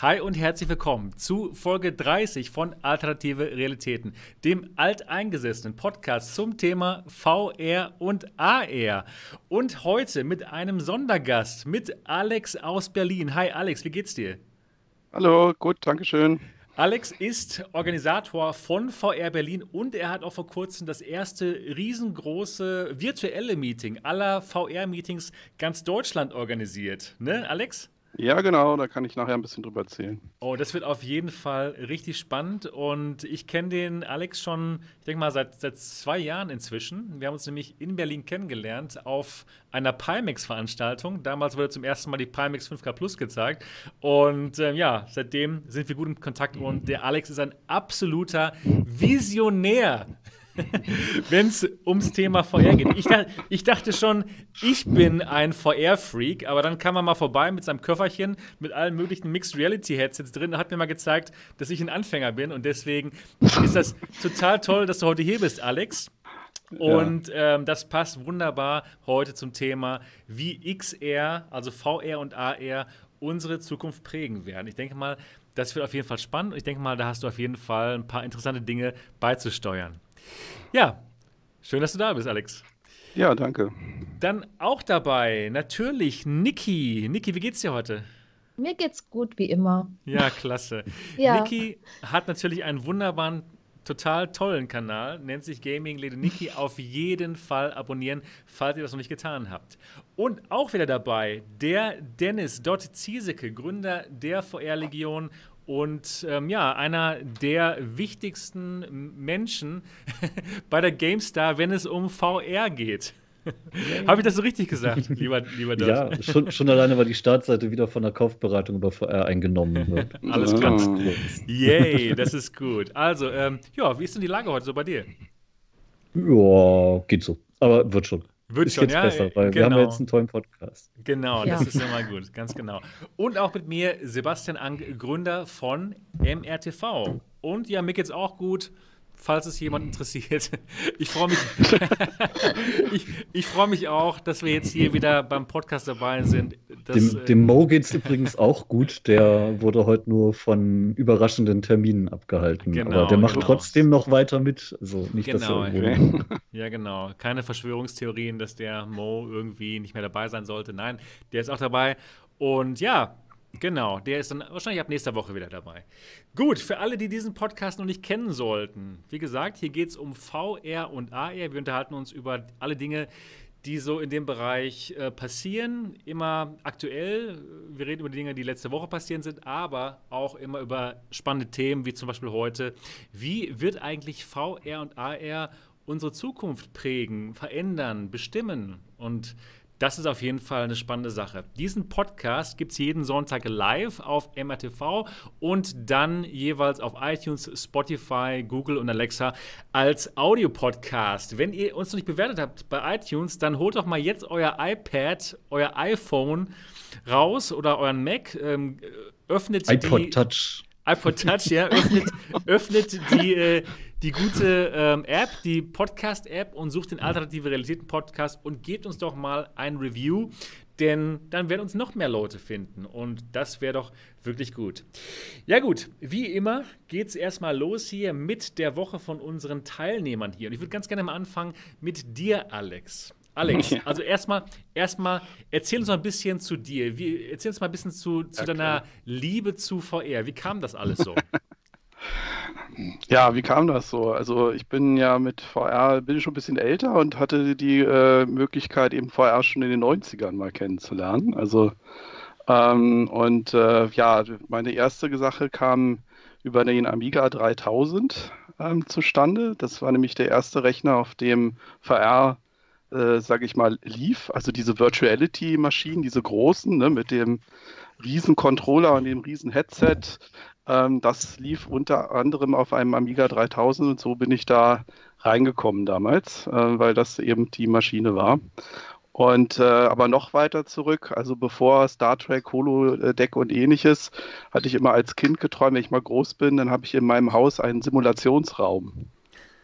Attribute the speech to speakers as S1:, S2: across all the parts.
S1: Hi und herzlich willkommen zu Folge 30 von Alternative Realitäten, dem alteingesessenen Podcast zum Thema VR und AR. Und heute mit einem Sondergast, mit Alex aus Berlin. Hi Alex, wie geht's dir?
S2: Hallo, gut, danke schön.
S1: Alex ist Organisator von VR Berlin und er hat auch vor kurzem das erste riesengroße virtuelle Meeting aller VR-Meetings ganz Deutschland organisiert. Ne, Alex?
S2: Ja, genau, da kann ich nachher ein bisschen drüber erzählen.
S1: Oh, das wird auf jeden Fall richtig spannend und ich kenne den Alex schon, ich denke mal, seit, seit zwei Jahren inzwischen. Wir haben uns nämlich in Berlin kennengelernt auf einer Pimax-Veranstaltung. Damals wurde zum ersten Mal die Pimax 5K Plus gezeigt und ähm, ja, seitdem sind wir gut in Kontakt und der Alex ist ein absoluter Visionär wenn es ums Thema VR geht. Ich, ich, dachte schon, ich bin ein VR-Freak, aber dann kam er mal vorbei mit seinem Köfferchen mit allen möglichen Mixed Reality Headsets drin und hat mir mal gezeigt, dass ich ein Anfänger bin und deswegen ist das total toll, dass du heute hier bist, Alex. Und ja. ähm, das passt wunderbar heute zum Thema, wie XR, also VR und AR, unsere Zukunft prägen werden. Ich denke mal, das wird auf jeden Fall spannend. Ich denke mal, da hast du auf jeden Fall ein paar interessante Dinge beizusteuern. Ja, schön, dass du da bist, Alex.
S2: Ja, danke.
S1: Dann auch dabei natürlich Niki. Niki, wie geht's dir heute?
S3: Mir geht's gut, wie immer.
S1: Ja, klasse. ja. Niki hat natürlich einen wunderbaren, total tollen Kanal, nennt sich Gaming Lady Niki. Auf jeden Fall abonnieren, falls ihr das noch nicht getan habt. Und auch wieder dabei der Dennis Dott Ziesecke, Gründer der VR-Legion und ähm, ja, einer der wichtigsten Menschen bei der GameStar, wenn es um VR geht. Habe ich das so richtig gesagt, lieber, lieber
S4: Dörr? Ja, schon, schon, alleine, weil die Startseite wieder von der Kaufberatung über VR eingenommen wird.
S1: Alles klar. Yay, das ist gut. Also, ähm, ja, wie ist denn die Lage heute so bei dir?
S4: Ja, geht so. Aber wird schon.
S1: Wird schon, ja.
S4: Besser, weil genau. wir haben genau. jetzt einen tollen Podcast.
S1: Genau, ja. das ist immer gut, ganz genau. Und auch mit mir Sebastian Ang, Gründer von MRTV. Und ja, mir geht's auch gut falls es jemand interessiert. Ich freue mich, ich, ich freue mich auch, dass wir jetzt hier wieder beim Podcast dabei sind.
S4: Dass, dem, dem Mo geht es übrigens auch gut. Der wurde heute nur von überraschenden Terminen abgehalten. Genau, Aber der macht genau. trotzdem noch weiter mit. Also nicht,
S1: genau. dass er irgendwo... Ja, genau. Keine Verschwörungstheorien, dass der Mo irgendwie nicht mehr dabei sein sollte. Nein, der ist auch dabei. Und ja, Genau, der ist dann wahrscheinlich ab nächster Woche wieder dabei. Gut, für alle, die diesen Podcast noch nicht kennen sollten, wie gesagt, hier geht es um VR und AR. Wir unterhalten uns über alle Dinge, die so in dem Bereich äh, passieren, immer aktuell. Wir reden über die Dinge, die letzte Woche passiert sind, aber auch immer über spannende Themen, wie zum Beispiel heute. Wie wird eigentlich VR und AR unsere Zukunft prägen, verändern, bestimmen? Und das ist auf jeden Fall eine spannende Sache. Diesen Podcast gibt es jeden Sonntag live auf MRTV und dann jeweils auf iTunes, Spotify, Google und Alexa als Audiopodcast. Wenn ihr uns noch nicht bewertet habt bei iTunes, dann holt doch mal jetzt euer iPad, euer iPhone raus oder euren Mac, ähm, öffnet
S4: iPod die, Touch.
S1: iPod Touch, ja, öffnet, öffnet die, äh, die gute ähm, App, die Podcast-App und sucht den Alternative Realitäten Podcast und gebt uns doch mal ein Review, denn dann werden uns noch mehr Leute finden und das wäre doch wirklich gut. Ja gut, wie immer geht es erstmal los hier mit der Woche von unseren Teilnehmern hier und ich würde ganz gerne mal anfangen mit dir, Alex. Alex, also erstmal, erstmal erzähl uns mal ein bisschen zu dir. Wie, erzähl uns mal ein bisschen zu, zu ja, deiner Liebe zu VR. Wie kam das alles so?
S2: Ja, wie kam das so? Also ich bin ja mit VR, bin schon ein bisschen älter und hatte die äh, Möglichkeit, eben VR schon in den 90ern mal kennenzulernen. Also ähm, und äh, ja, meine erste Sache kam über den Amiga 3000 ähm, zustande. Das war nämlich der erste Rechner, auf dem VR, äh, sage ich mal, lief. Also diese Virtuality-Maschinen, diese großen, ne, mit dem riesen Controller und dem riesen Headset, ähm, das lief unter anderem auf einem Amiga 3000 und so bin ich da reingekommen damals, äh, weil das eben die Maschine war. Und äh, aber noch weiter zurück, also bevor Star Trek, Holodeck und ähnliches, hatte ich immer als Kind geträumt, wenn ich mal groß bin, dann habe ich in meinem Haus einen Simulationsraum.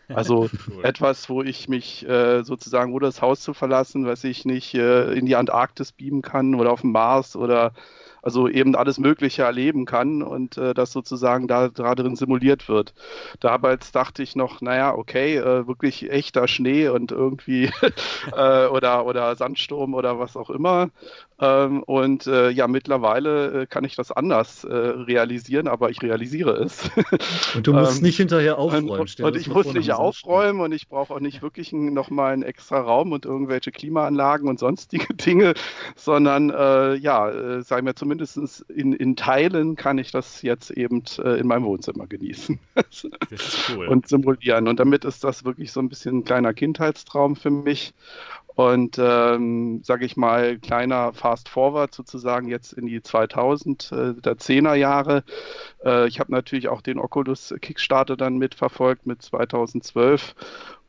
S2: Also cool. etwas, wo ich mich äh, sozusagen, wo das Haus zu verlassen, was ich nicht äh, in die Antarktis beamen kann oder auf dem Mars oder also eben alles Mögliche erleben kann und äh, das sozusagen da, da drin simuliert wird. Damals dachte ich noch, naja, okay, äh, wirklich echter Schnee und irgendwie äh, oder, oder Sandsturm oder was auch immer. Ähm, und äh, ja, mittlerweile äh, kann ich das anders äh, realisieren, aber ich realisiere es.
S4: Und du musst ähm, nicht hinterher aufräumen.
S2: Und, und ich muss nicht aufräumen und ich brauche auch nicht wirklich nochmal einen extra Raum und irgendwelche Klimaanlagen und sonstige Dinge, sondern äh, ja, äh, sagen wir zumindest in, in Teilen kann ich das jetzt eben äh, in meinem Wohnzimmer genießen. das ist cool. Und simulieren. Und damit ist das wirklich so ein bisschen ein kleiner Kindheitstraum für mich. Und ähm, sage ich mal, kleiner Fast Forward sozusagen jetzt in die 2000 äh, der 10er Jahre. Äh, ich habe natürlich auch den Oculus Kickstarter dann mitverfolgt mit 2012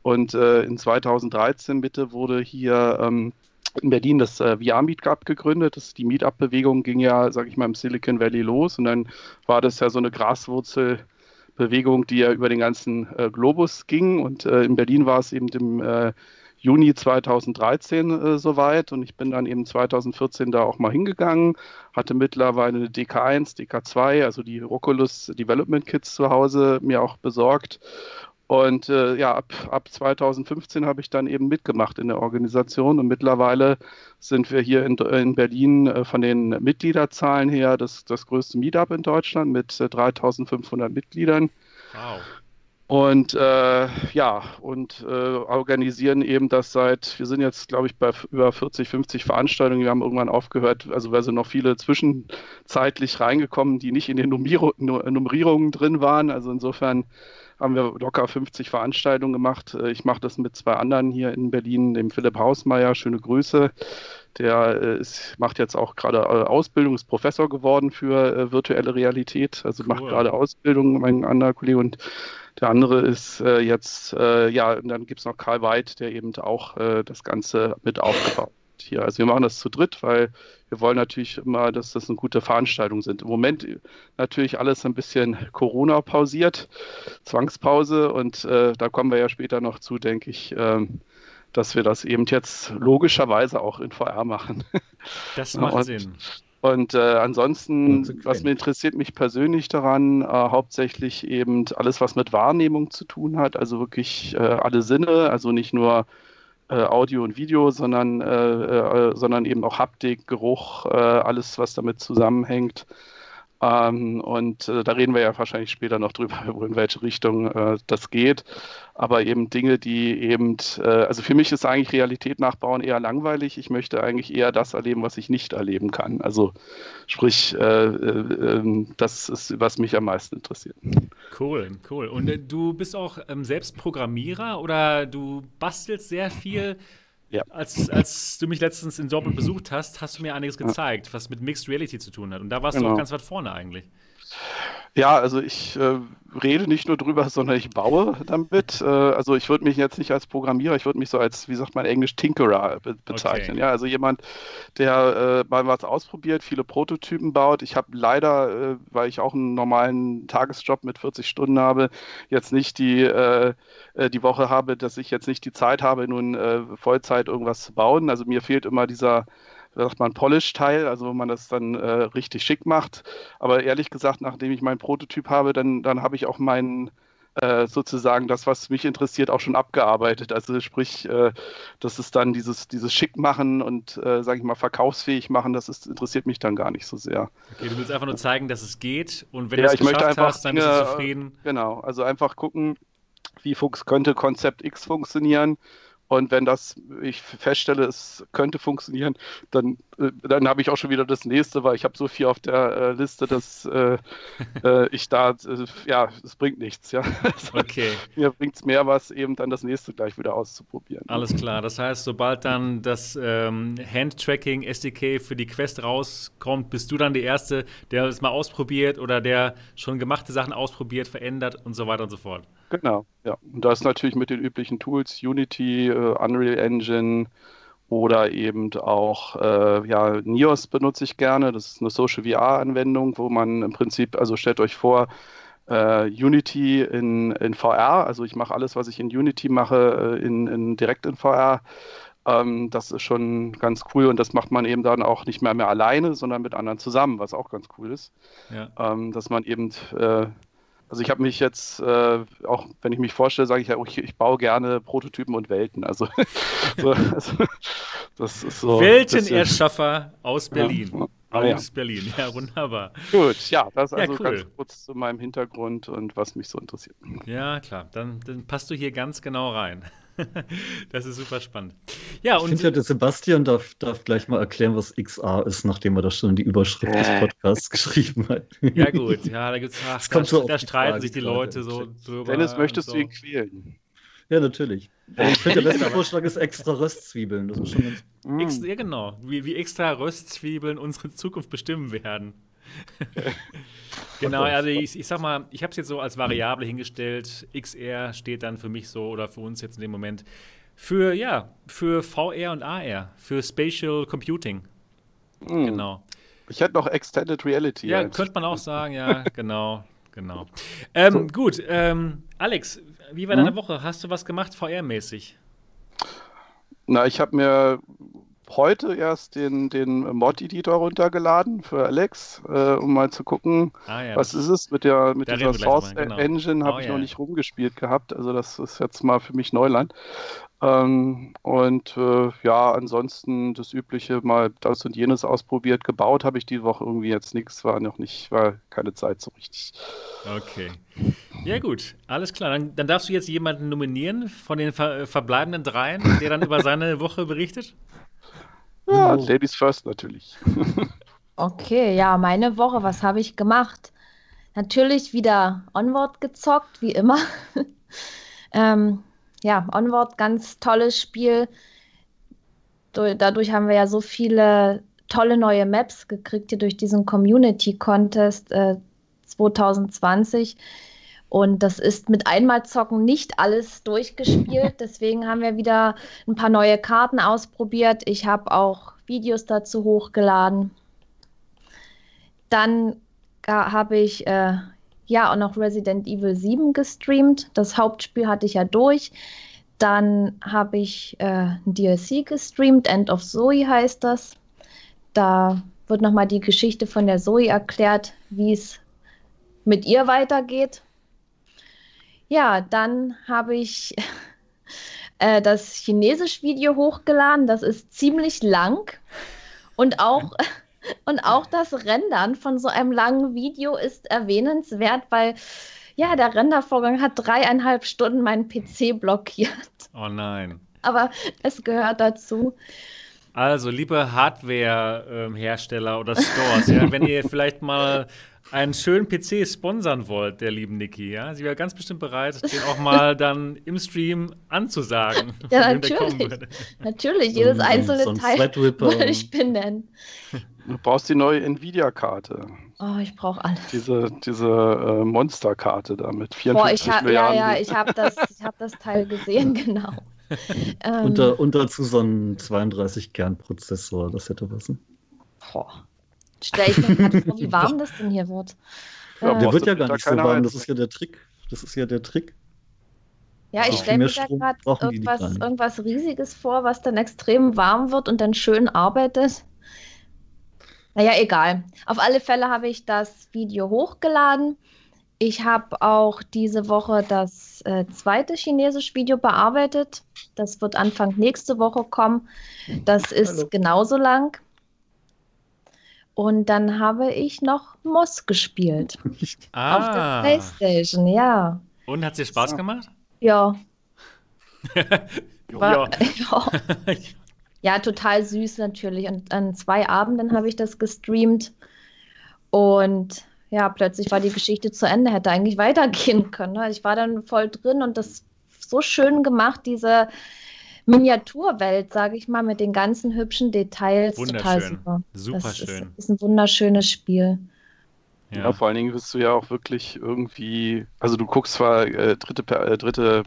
S2: und äh, in 2013 bitte wurde hier ähm, in Berlin das äh, VR-Meetup gegründet. Das, die Meetup-Bewegung ging ja, sage ich mal, im Silicon Valley los und dann war das ja so eine Graswurzel. Bewegung, die ja über den ganzen äh, Globus ging. Und äh, in Berlin war es eben im äh, Juni 2013 äh, soweit und ich bin dann eben 2014 da auch mal hingegangen, hatte mittlerweile eine DK1, DK2, also die Oculus Development Kits zu Hause mir auch besorgt. Und äh, ja, ab, ab 2015 habe ich dann eben mitgemacht in der Organisation und mittlerweile sind wir hier in, in Berlin äh, von den Mitgliederzahlen her das, das größte Meetup in Deutschland mit äh, 3500 Mitgliedern. Wow. Und äh, ja, und äh, organisieren eben das seit, wir sind jetzt, glaube ich, bei über 40, 50 Veranstaltungen. Wir haben irgendwann aufgehört, also weil sind noch viele zwischenzeitlich reingekommen, die nicht in den Nummier Nummerierungen drin waren. Also insofern haben wir locker 50 Veranstaltungen gemacht. Äh, ich mache das mit zwei anderen hier in Berlin, dem Philipp Hausmeier. Schöne Grüße. Der äh, ist, macht jetzt auch gerade äh, Ausbildung, ist Professor geworden für äh, virtuelle Realität. Also cool. macht gerade Ausbildung, mein anderer Kollege. Und der andere ist äh, jetzt, äh, ja, und dann gibt es noch Karl Weid, der eben auch äh, das Ganze mit aufgebaut hat hier. Also wir machen das zu dritt, weil wir wollen natürlich immer, dass das eine gute Veranstaltung sind. Im Moment natürlich alles ein bisschen Corona pausiert, Zwangspause und äh, da kommen wir ja später noch zu, denke ich, ähm, dass wir das eben jetzt logischerweise auch in VR machen.
S1: Das macht und, Sinn.
S2: Und äh, ansonsten, was mir interessiert mich persönlich daran, äh, hauptsächlich eben alles, was mit Wahrnehmung zu tun hat, also wirklich äh, alle Sinne, also nicht nur äh, Audio und Video, sondern, äh, äh, sondern eben auch Haptik, Geruch, alles, was damit zusammenhängt. Ähm, und äh, da reden wir ja wahrscheinlich später noch drüber, in welche Richtung äh, das geht. Aber eben Dinge, die eben, äh, also für mich ist eigentlich Realität nachbauen eher langweilig. Ich möchte eigentlich eher das erleben, was ich nicht erleben kann. Also sprich, äh, äh, ähm, das ist, was mich am meisten interessiert.
S1: Cool, cool. Und äh, du bist auch ähm, selbst Programmierer oder du bastelst sehr viel? Ja. Als, als du mich letztens in Dortmund besucht hast, hast du mir einiges gezeigt, was mit Mixed Reality zu tun hat. Und da warst genau. du auch ganz weit vorne eigentlich.
S2: Ja, also ich äh, rede nicht nur drüber, sondern ich baue damit. Äh, also ich würde mich jetzt nicht als Programmierer, ich würde mich so als, wie sagt man Englisch, Tinkerer be bezeichnen. Okay. Ja, also jemand, der äh, mal was ausprobiert, viele Prototypen baut. Ich habe leider, äh, weil ich auch einen normalen Tagesjob mit 40 Stunden habe, jetzt nicht die, äh, äh, die Woche habe, dass ich jetzt nicht die Zeit habe, nun Vollzeit irgendwas zu bauen. Also mir fehlt immer dieser sagt man, Polish-Teil, also wo man das dann äh, richtig schick macht. Aber ehrlich gesagt, nachdem ich meinen Prototyp habe, dann, dann habe ich auch meinen äh, sozusagen das, was mich interessiert, auch schon abgearbeitet. Also sprich, äh, das ist dann dieses, dieses Schickmachen und, äh, sage ich mal, verkaufsfähig machen, das ist, interessiert mich dann gar nicht so sehr.
S1: Okay, du willst einfach nur zeigen, dass es geht und wenn ja, du es geschafft einfach, hast, dann bist du zufrieden.
S2: Genau, also einfach gucken, wie könnte Konzept X funktionieren und wenn das, ich feststelle, es könnte funktionieren, dann, äh, dann habe ich auch schon wieder das nächste, weil ich habe so viel auf der äh, Liste, dass äh, äh ich da, äh, ja, es bringt nichts, ja.
S1: Okay.
S2: Mir bringt es mehr was, eben dann das nächste gleich wieder auszuprobieren.
S1: Alles klar, das heißt, sobald dann das ähm, Hand-Tracking SDK für die Quest rauskommt, bist du dann der Erste, der es mal ausprobiert oder der schon gemachte Sachen ausprobiert, verändert und so weiter und so fort.
S2: Genau, ja. Und das natürlich mit den üblichen Tools, Unity, äh, Unreal Engine oder eben auch, äh, ja, NIOS benutze ich gerne. Das ist eine Social VR-Anwendung, wo man im Prinzip, also stellt euch vor, äh, Unity in, in VR, also ich mache alles, was ich in Unity mache, in, in, direkt in VR Ähm, das ist schon ganz cool und das macht man eben dann auch nicht mehr mehr alleine, sondern mit anderen zusammen, was auch ganz cool ist. Ja. Ähm, dass man eben, äh, also ich habe mich jetzt, äh, auch wenn ich mich vorstelle, sage ich ja, ich, ich, baue gerne Prototypen und Welten. Also, so, also
S1: das ist so. Weltenerschaffer aus Berlin. Ja. Aus ja. Berlin, ja, wunderbar.
S2: Gut, ja, das ist also ja, cool. ganz kurz zu meinem Hintergrund und was mich so interessiert.
S1: Ja, klar, dann, dann passt du hier ganz genau rein. das ist super spannend. Ja,
S4: und ich finde ja, der Sebastian darf, darf gleich mal erklären, was XR ist, nachdem er das schon in die Überschrift des äh. Podcasts geschrieben hat.
S1: Ja, gut, ja, da gibt's ach, da, so da streiten sich die Leute so drüber.
S2: Dennis, möchtest so. du ihn quälen?
S4: Ja, natürlich. Ich finde, der beste Vorschlag ist extra Röstzwiebeln. Das ist schon ganz.
S1: Ex ja, genau. Wie, wie extra Röstzwiebeln unsere Zukunft bestimmen werden. genau, also ich, ich sag mal, ich habe es jetzt so als Variable hingestellt. XR steht dann für mich so oder für uns jetzt in dem Moment für, ja, für VR und AR, für Spatial Computing.
S2: Mhm. Genau. Ich hätte noch Extended Reality.
S1: Ja, könnte man auch sagen, ja, genau, genau. Ähm, so. Gut, ähm, Alex, wie war mhm. deine Woche? Hast du was gemacht VR-mäßig?
S2: Na, ich habe mir heute erst den, den Mod-Editor runtergeladen für Alex, äh, um mal zu gucken, ah, ja, was ist es mit der mit dieser Source genau. Engine, habe oh, ich ja. noch nicht rumgespielt gehabt. Also das ist jetzt mal für mich Neuland. Ähm, und äh, ja, ansonsten das Übliche mal das und jenes ausprobiert. Gebaut habe ich die Woche irgendwie jetzt nichts, war noch nicht, war keine Zeit so richtig.
S1: Okay. Ja, gut, alles klar. Dann, dann darfst du jetzt jemanden nominieren von den ver verbleibenden dreien, der dann über seine Woche berichtet.
S2: Ja, oh. Ladies first natürlich.
S3: okay, ja, meine Woche, was habe ich gemacht? Natürlich wieder Onward gezockt, wie immer. ähm, ja, Onward, ganz tolles Spiel. Dadurch haben wir ja so viele tolle neue Maps gekriegt hier durch diesen Community Contest äh, 2020. Und das ist mit Einmalzocken nicht alles durchgespielt. Deswegen haben wir wieder ein paar neue Karten ausprobiert. Ich habe auch Videos dazu hochgeladen. Dann habe ich äh, ja auch noch Resident Evil 7 gestreamt. Das Hauptspiel hatte ich ja durch. Dann habe ich äh, ein DLC gestreamt, End of Zoe heißt das. Da wird nochmal die Geschichte von der Zoe erklärt, wie es mit ihr weitergeht. Ja, dann habe ich äh, das Chinesisch-Video hochgeladen. Das ist ziemlich lang und auch Und auch das Rendern von so einem langen Video ist erwähnenswert, weil ja, der Rendervorgang hat dreieinhalb Stunden meinen PC blockiert.
S1: Oh nein.
S3: Aber es gehört dazu.
S1: Also, liebe Hardware-Hersteller oder Stores, ja, wenn ihr vielleicht mal einen schönen PC sponsern wollt, der lieben Niki, ja, sie wäre ganz bestimmt bereit, den auch mal dann im Stream anzusagen.
S3: Ja, natürlich. Natürlich, jedes so, einzelne so Teil würde ich benennen.
S2: Du brauchst die neue Nvidia-Karte.
S3: Oh, ich brauche alles.
S2: Diese, diese äh, Monster-Karte da mit 54 Boah,
S3: ich hab, Milliarden. Ja, ja, ich habe das, hab das Teil gesehen, genau.
S4: Ähm, und, und, dazu so ein 32-Kern-Prozessor, das hätte was.
S3: Boah. Stell ich mir gerade vor, wie warm das denn hier wird.
S4: Ja, äh, der wird ja gar nicht so warm, das ist ja der Trick. Das ist ja der Trick.
S3: Ja, ich stelle mir da gerade irgendwas, irgendwas Riesiges vor, was dann extrem warm wird und dann schön arbeitet. Naja, egal. Auf alle Fälle habe ich das Video hochgeladen. Ich habe auch diese Woche das äh, zweite chinesische Video bearbeitet. Das wird Anfang nächste Woche kommen. Das ist Hallo. genauso lang. Und dann habe ich noch Moss gespielt.
S1: Ah.
S3: Auf der Playstation, ja.
S1: Und hat es dir Spaß gemacht?
S3: Ja. War, ja. Ja, total süß natürlich. Und an zwei Abenden habe ich das gestreamt. Und ja, plötzlich war die Geschichte zu Ende, hätte eigentlich weitergehen können. Ne? Ich war dann voll drin und das so schön gemacht, diese Miniaturwelt, sage ich mal, mit den ganzen hübschen Details.
S1: Total super. Super
S3: das
S1: schön.
S3: Ist, ist ein wunderschönes Spiel.
S2: Ja. ja. vor allen Dingen bist du ja auch wirklich irgendwie, also du guckst zwar äh, dritte, äh, dritte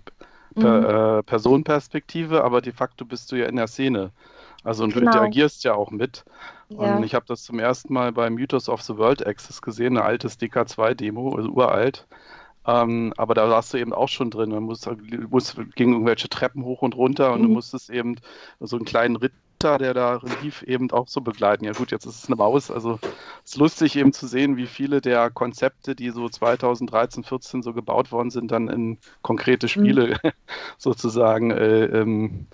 S2: per, mhm. äh, Personenperspektive, aber de facto bist du ja in der Szene. Also und genau. du interagierst ja auch mit. Ja. Und ich habe das zum ersten Mal bei Mythos of the World Access gesehen, ein altes DK2-Demo, also uralt. Ähm, aber da warst du eben auch schon drin. Du musst, musst ging irgendwelche Treppen hoch und runter und mhm. du musstest eben so einen kleinen Ritt der da lief, eben auch so begleiten. Ja gut, jetzt ist es eine Maus. Also es ist lustig eben zu sehen, wie viele der Konzepte, die so 2013, 14 so gebaut worden sind, dann in konkrete mhm. Spiele mhm. sozusagen äh, ähm,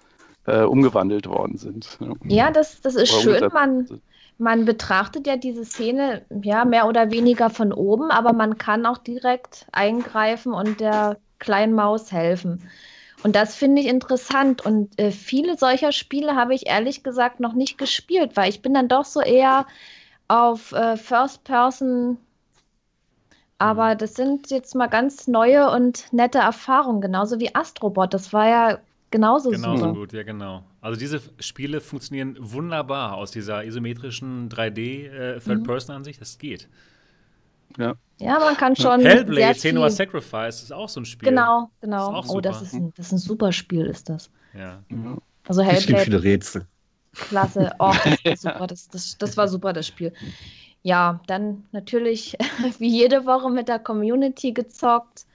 S2: äh, umgewandelt worden sind.
S3: Ja, das, das ist oder schön. Man, man betrachtet ja diese Szene ja mehr oder weniger von oben, aber man kann auch direkt eingreifen und der kleinen Maus helfen. Und das finde ich interessant. Und äh, viele solcher Spiele habe ich ehrlich gesagt noch nicht gespielt, weil ich bin dann doch so eher auf äh, First Person. Aber mhm. das sind jetzt mal ganz neue und nette Erfahrungen, genauso wie Astrobot. Das war ja genauso, genauso super.
S1: gut, ja genau. Also diese Spiele funktionieren wunderbar aus dieser isometrischen 3D äh, Third-Person-Ansicht. Das geht.
S3: Ja. Ja, man kann schon.
S1: Hellblade, Senua Sacrifice ist auch so ein Spiel.
S3: Genau, genau. Das oh, das ist, ein, das ist ein super Spiel, ist das.
S1: Ja.
S3: Also Hellblade. Es gibt
S4: viele Rätsel.
S3: Klasse. Oh, das war super. Das, das, das war super, das Spiel. Ja, dann natürlich wie jede Woche mit der Community gezockt.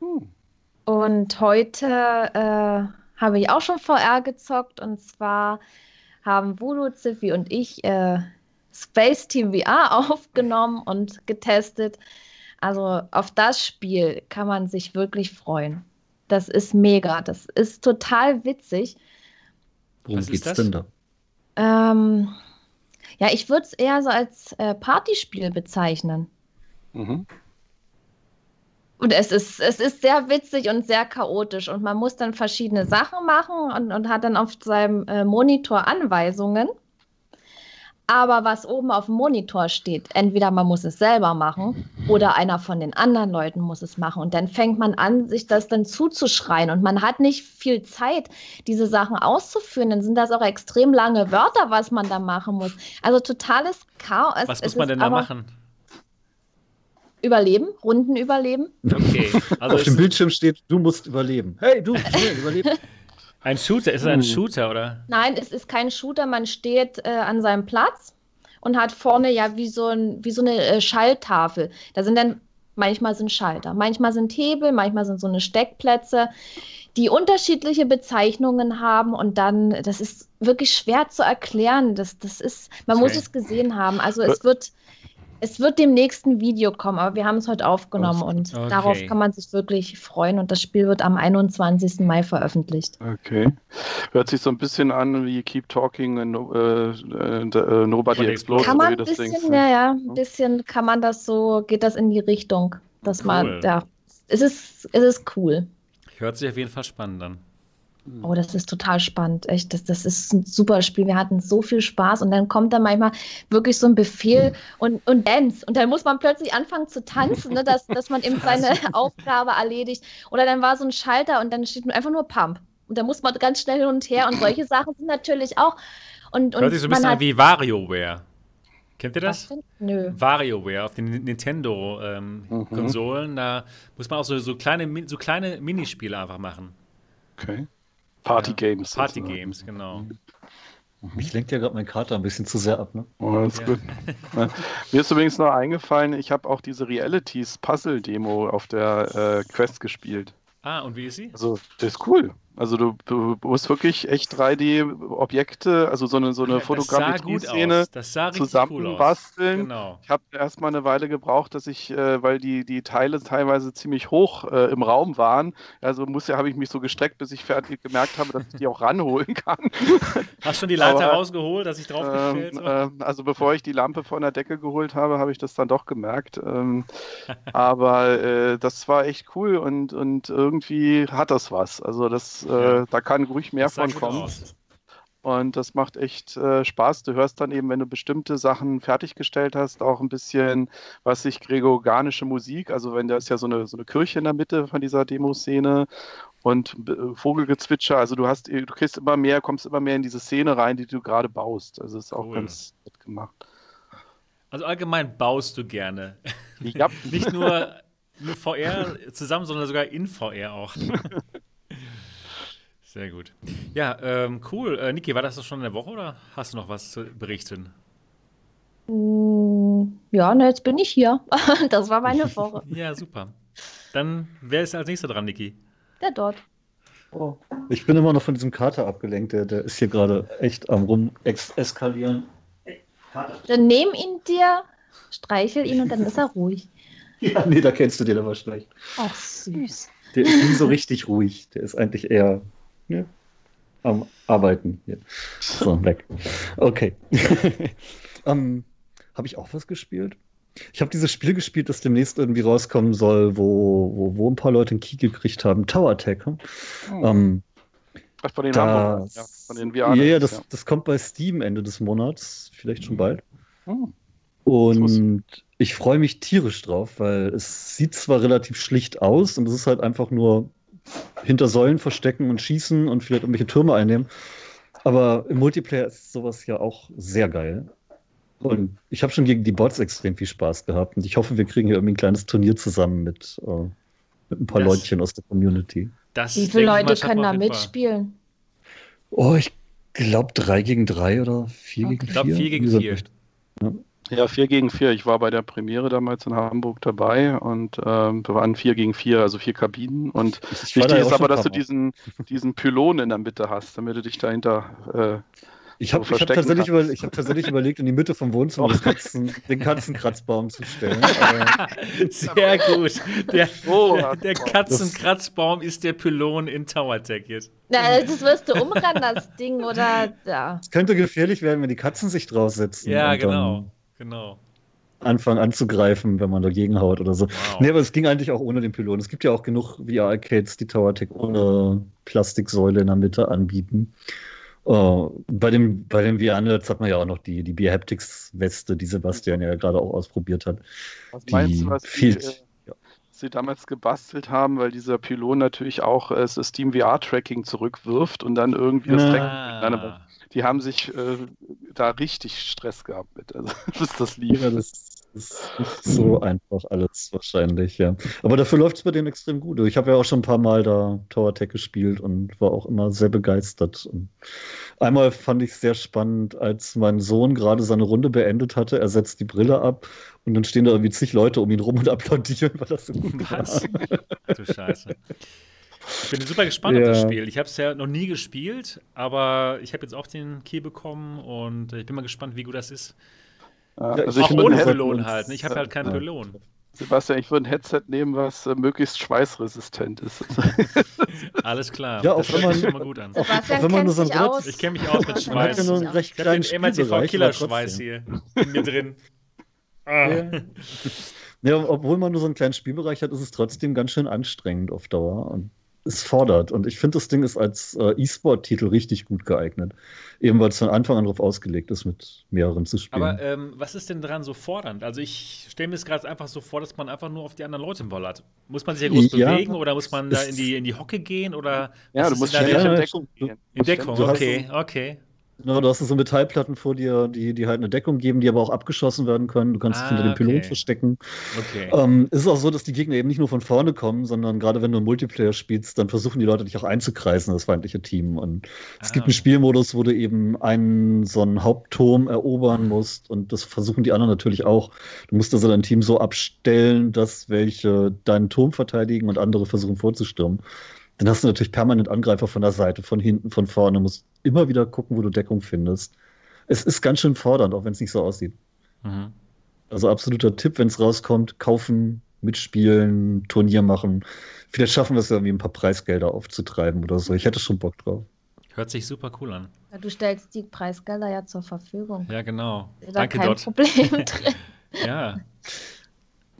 S3: Hm. Und heute äh, habe ich auch schon VR gezockt. Und zwar haben Voodoo, Ziffy und ich äh, Space Team VR aufgenommen und getestet. Also auf das Spiel kann man sich wirklich freuen. Das ist mega. Das ist total witzig.
S4: Worum Was geht's denn da?
S3: Ähm, ja, ich würde es eher so als äh, Partyspiel bezeichnen. Mhm. Und es ist, es ist sehr witzig und sehr chaotisch und man muss dann verschiedene Sachen machen und, und hat dann auf seinem äh, Monitor Anweisungen aber was oben auf dem Monitor steht, entweder man muss es selber machen oder einer von den anderen Leuten muss es machen. Und dann fängt man an, sich das dann zuzuschreien. Und man hat nicht viel Zeit, diese Sachen auszuführen. Dann sind das auch extrem lange Wörter, was man da machen muss. Also totales Chaos.
S1: Was es muss man denn da machen?
S3: Überleben, Runden überleben.
S1: Okay.
S4: Also auf dem Bildschirm steht, du musst überleben. Hey, du, schnell, überleben.
S1: Ein Shooter, ist es ein. Shooter, oder?
S3: Nein, es ist kein Shooter. Man steht äh, an seinem Platz und hat vorne ja wie so, ein, wie so eine äh, Schalltafel. Da sind dann, manchmal sind Schalter, manchmal sind Hebel, manchmal sind so eine Steckplätze, die unterschiedliche Bezeichnungen haben und dann, das ist wirklich schwer zu erklären. Das, das ist, man okay. muss es gesehen haben. Also es wird es wird dem nächsten Video kommen, aber wir haben es heute aufgenommen und okay. darauf kann man sich wirklich freuen. Und das Spiel wird am 21. Mai veröffentlicht.
S2: Okay. Hört sich so ein bisschen an wie Keep Talking and äh, äh, Nobody Explodes.
S3: Kann man ein bisschen, ja, ja, ein bisschen kann man das so, geht das in die Richtung, dass cool. man, ja, es ist, es ist cool.
S1: Hört sich auf jeden Fall spannend an.
S3: Hm. Oh, das ist total spannend. Echt, das, das ist ein super Spiel. Wir hatten so viel Spaß und dann kommt da manchmal wirklich so ein Befehl und, und Dance. Und dann muss man plötzlich anfangen zu tanzen, ne, dass, dass man eben seine Aufgabe erledigt. Oder dann war so ein Schalter und dann steht einfach nur Pump. Und da muss man ganz schnell hin und her. Und solche Sachen sind natürlich auch. Und, und
S1: Hört sich so ein bisschen an wie WarioWare. Kennt ihr das?
S3: Nö.
S1: WarioWare auf den Nintendo-Konsolen. Ähm, mhm. Da muss man auch so, so, kleine, so kleine Minispiele einfach machen.
S2: Okay. Party Games.
S1: Party Games, genau.
S4: Mich lenkt ja gerade mein Kater ein bisschen zu sehr ab, ne?
S2: Oh, das ist ja. gut. Mir ist übrigens noch eingefallen, ich habe auch diese Realities Puzzle Demo auf der äh, Quest gespielt.
S1: Ah, und wie ist sie?
S2: Also, das ist cool. Also du, du musst wirklich echt 3D-Objekte, also so eine, so eine ja, Fotogrammetrie-Szene zusammenbasteln. Cool genau. Ich habe erstmal eine Weile gebraucht, dass ich, äh, weil die, die Teile teilweise ziemlich hoch äh, im Raum waren, also muss ja, habe ich mich so gestreckt, bis ich fertig gemerkt habe, dass ich die auch ranholen kann.
S1: Hast schon die Leiter Aber, rausgeholt, dass ich draufgestellt
S2: ähm, äh, Also bevor ich die Lampe von der Decke geholt habe, habe ich das dann doch gemerkt. Ähm, aber äh, das war echt cool und, und irgendwie hat das was. Also das äh, da kann ruhig mehr von kommen. Und das macht echt äh, Spaß. Du hörst dann eben, wenn du bestimmte Sachen fertiggestellt hast, auch ein bisschen, was sich gregorianische Musik, also wenn da ist ja so eine, so eine Kirche in der Mitte von dieser Demoszene und äh, Vogelgezwitscher, also du hast, du kriegst immer mehr, kommst immer mehr in diese Szene rein, die du gerade baust. Also ist auch cool. ganz nett gemacht.
S1: Also allgemein baust du gerne.
S2: Ja.
S1: Nicht nur, nur VR zusammen, sondern sogar in VR auch. Sehr gut. Ja, ähm, cool. Äh, Niki, war das doch schon in der Woche oder hast du noch was zu berichten?
S3: Mm, ja, na, jetzt bin ich hier. das war meine Woche.
S1: ja, super. Dann wer ist als nächster dran, Niki?
S3: Der dort.
S4: Oh. Ich bin immer noch von diesem Kater abgelenkt, der, der ist hier gerade echt am rum eskalieren.
S3: Dann nehm ihn dir, streichel ihn und dann ist er ruhig.
S4: Ja, nee, da kennst du den aber schlecht.
S3: Ach, süß.
S4: Der ist nie so richtig ruhig. Der ist eigentlich eher ne, am Arbeiten. Hier. So, weg. Okay. um, ähm, Habe ich auch was gespielt? Ich habe dieses Spiel gespielt, das demnächst irgendwie rauskommen soll, wo, wo, wo ein paar Leute einen Key gekriegt haben. Tower Attack. Hm? Oh. Ähm,
S2: von den, das, ja, von den VR.
S4: Ja, ja, das, ja. das kommt bei Steam Ende des Monats, vielleicht schon bald. Oh. Und ich freue mich tierisch drauf, weil es sieht zwar relativ schlicht aus und es ist halt einfach nur hinter Säulen verstecken und schießen und vielleicht irgendwelche Türme einnehmen. Aber im Multiplayer ist sowas ja auch sehr geil. Und ich habe schon gegen die Bots extrem viel Spaß gehabt. Und ich hoffe, wir kriegen hier irgendwie ein kleines Turnier zusammen mit, äh, mit ein paar das, Leutchen aus der Community.
S3: Wie viele Leute können da mitspielen?
S4: Oh, ich glaube drei gegen drei oder vier okay. gegen vier. Ich
S1: glaube vier gegen vier.
S2: Ja. Ja, 4 gegen 4. Ich war bei der Premiere damals in Hamburg dabei und ähm, wir waren 4 gegen 4, also vier Kabinen. Und ich wichtig ist aber, dass du diesen, diesen Pylon in der Mitte hast, damit du dich dahinter äh,
S4: ich habe hab tatsächlich, über, hab tatsächlich überlegt, in die Mitte vom Wohnzimmer oh. Katzen, den Katzenkratzbaum zu stellen.
S1: Sehr gut. Der, oh, der, der Katzenkratzbaum ist der Pylon in Tower Tech jetzt.
S3: Na, das wirst du umrennen, das Ding, oder?
S4: Ja. Es könnte gefährlich werden, wenn die Katzen sich draufsetzen.
S1: Ja, genau. Genau.
S4: Anfangen anzugreifen, wenn man dagegen haut oder so. Wow. Nee, aber es ging eigentlich auch ohne den Pylon. Es gibt ja auch genug VR-Arcades, die Tower Tech ohne Plastiksäule in der Mitte anbieten. Oh, bei dem, bei dem VR-Nerds hat man ja auch noch die, die Beer-Haptics-Weste, die Sebastian ja gerade auch ausprobiert hat.
S2: Was meinst du, was viel, die, äh, sie damals gebastelt haben, weil dieser Pylon natürlich auch äh, das Steam VR-Tracking zurückwirft und dann irgendwie das ah. Die haben sich äh, da richtig Stress gehabt mit, also, bis das lief.
S4: Ja, das ist nicht so einfach alles wahrscheinlich, ja. Aber dafür läuft es bei denen extrem gut. Ich habe ja auch schon ein paar Mal da Tower Tech gespielt und war auch immer sehr begeistert. Und einmal fand ich es sehr spannend, als mein Sohn gerade seine Runde beendet hatte. Er setzt die Brille ab und dann stehen da irgendwie zig Leute um ihn rum und applaudieren, weil das so gut Was?
S1: war. Du Scheiße. Ich bin super gespannt ja. auf das Spiel. Ich habe es ja noch nie gespielt, aber ich habe jetzt auch den Key bekommen und ich bin mal gespannt, wie gut das ist.
S2: Ja, also
S1: auch ohne Pylon halt. Ne? Ich habe halt keinen ja. Pylon.
S2: Sebastian, ich würde ein Headset nehmen, was äh, möglichst schweißresistent ist.
S1: Alles klar.
S4: Ja, auch wenn man,
S1: schon mal gut an.
S3: Sebastian wenn man nur so ein
S1: aus. Ich kenne mich aus mit Schweiß.
S4: Ich habe ja recht
S1: ich habe den MRTV-Killerschweiß hier in mir drin.
S4: Ah. Ja. ja, obwohl man nur so einen kleinen Spielbereich hat, ist es trotzdem ganz schön anstrengend auf Dauer. Und es fordert. Und ich finde, das Ding ist als äh, E-Sport-Titel richtig gut geeignet. Eben weil es von Anfang an darauf ausgelegt ist, mit mehreren zu spielen.
S1: Aber ähm, was ist denn daran so fordernd? Also ich stelle mir es gerade einfach so vor, dass man einfach nur auf die anderen Leute bollert. Muss man sich ja groß ja, bewegen oder muss man da in die, in die Hocke gehen? Oder
S2: ja, du musst schnell in Deckung gehen.
S1: In Deckung, okay, okay.
S4: Genau, du hast so Metallplatten vor dir, die, die halt eine Deckung geben, die aber auch abgeschossen werden können. Du kannst ah, dich hinter dem okay. Pylon verstecken. Okay. Ähm, es ist auch so, dass die Gegner eben nicht nur von vorne kommen, sondern gerade wenn du Multiplayer spielst, dann versuchen die Leute dich auch einzukreisen, das feindliche Team. Und es ah. gibt einen Spielmodus, wo du eben einen so einen Hauptturm erobern musst und das versuchen die anderen natürlich auch. Du musst also dein Team so abstellen, dass welche deinen Turm verteidigen und andere versuchen vorzustürmen dann hast du natürlich permanent Angreifer von der Seite, von hinten, von vorne. Du musst immer wieder gucken, wo du Deckung findest. Es ist ganz schön fordernd, auch wenn es nicht so aussieht. Mhm. Also absoluter Tipp, wenn es rauskommt, kaufen, mitspielen, Turnier machen. Vielleicht schaffen wir es irgendwie ein paar Preisgelder aufzutreiben oder so. Ich hätte schon Bock drauf.
S1: Hört sich super cool an.
S3: Ja, du stellst die Preisgelder ja zur Verfügung.
S1: Ja, genau.
S3: Da Danke, kein Dot. Problem drin.
S1: ja.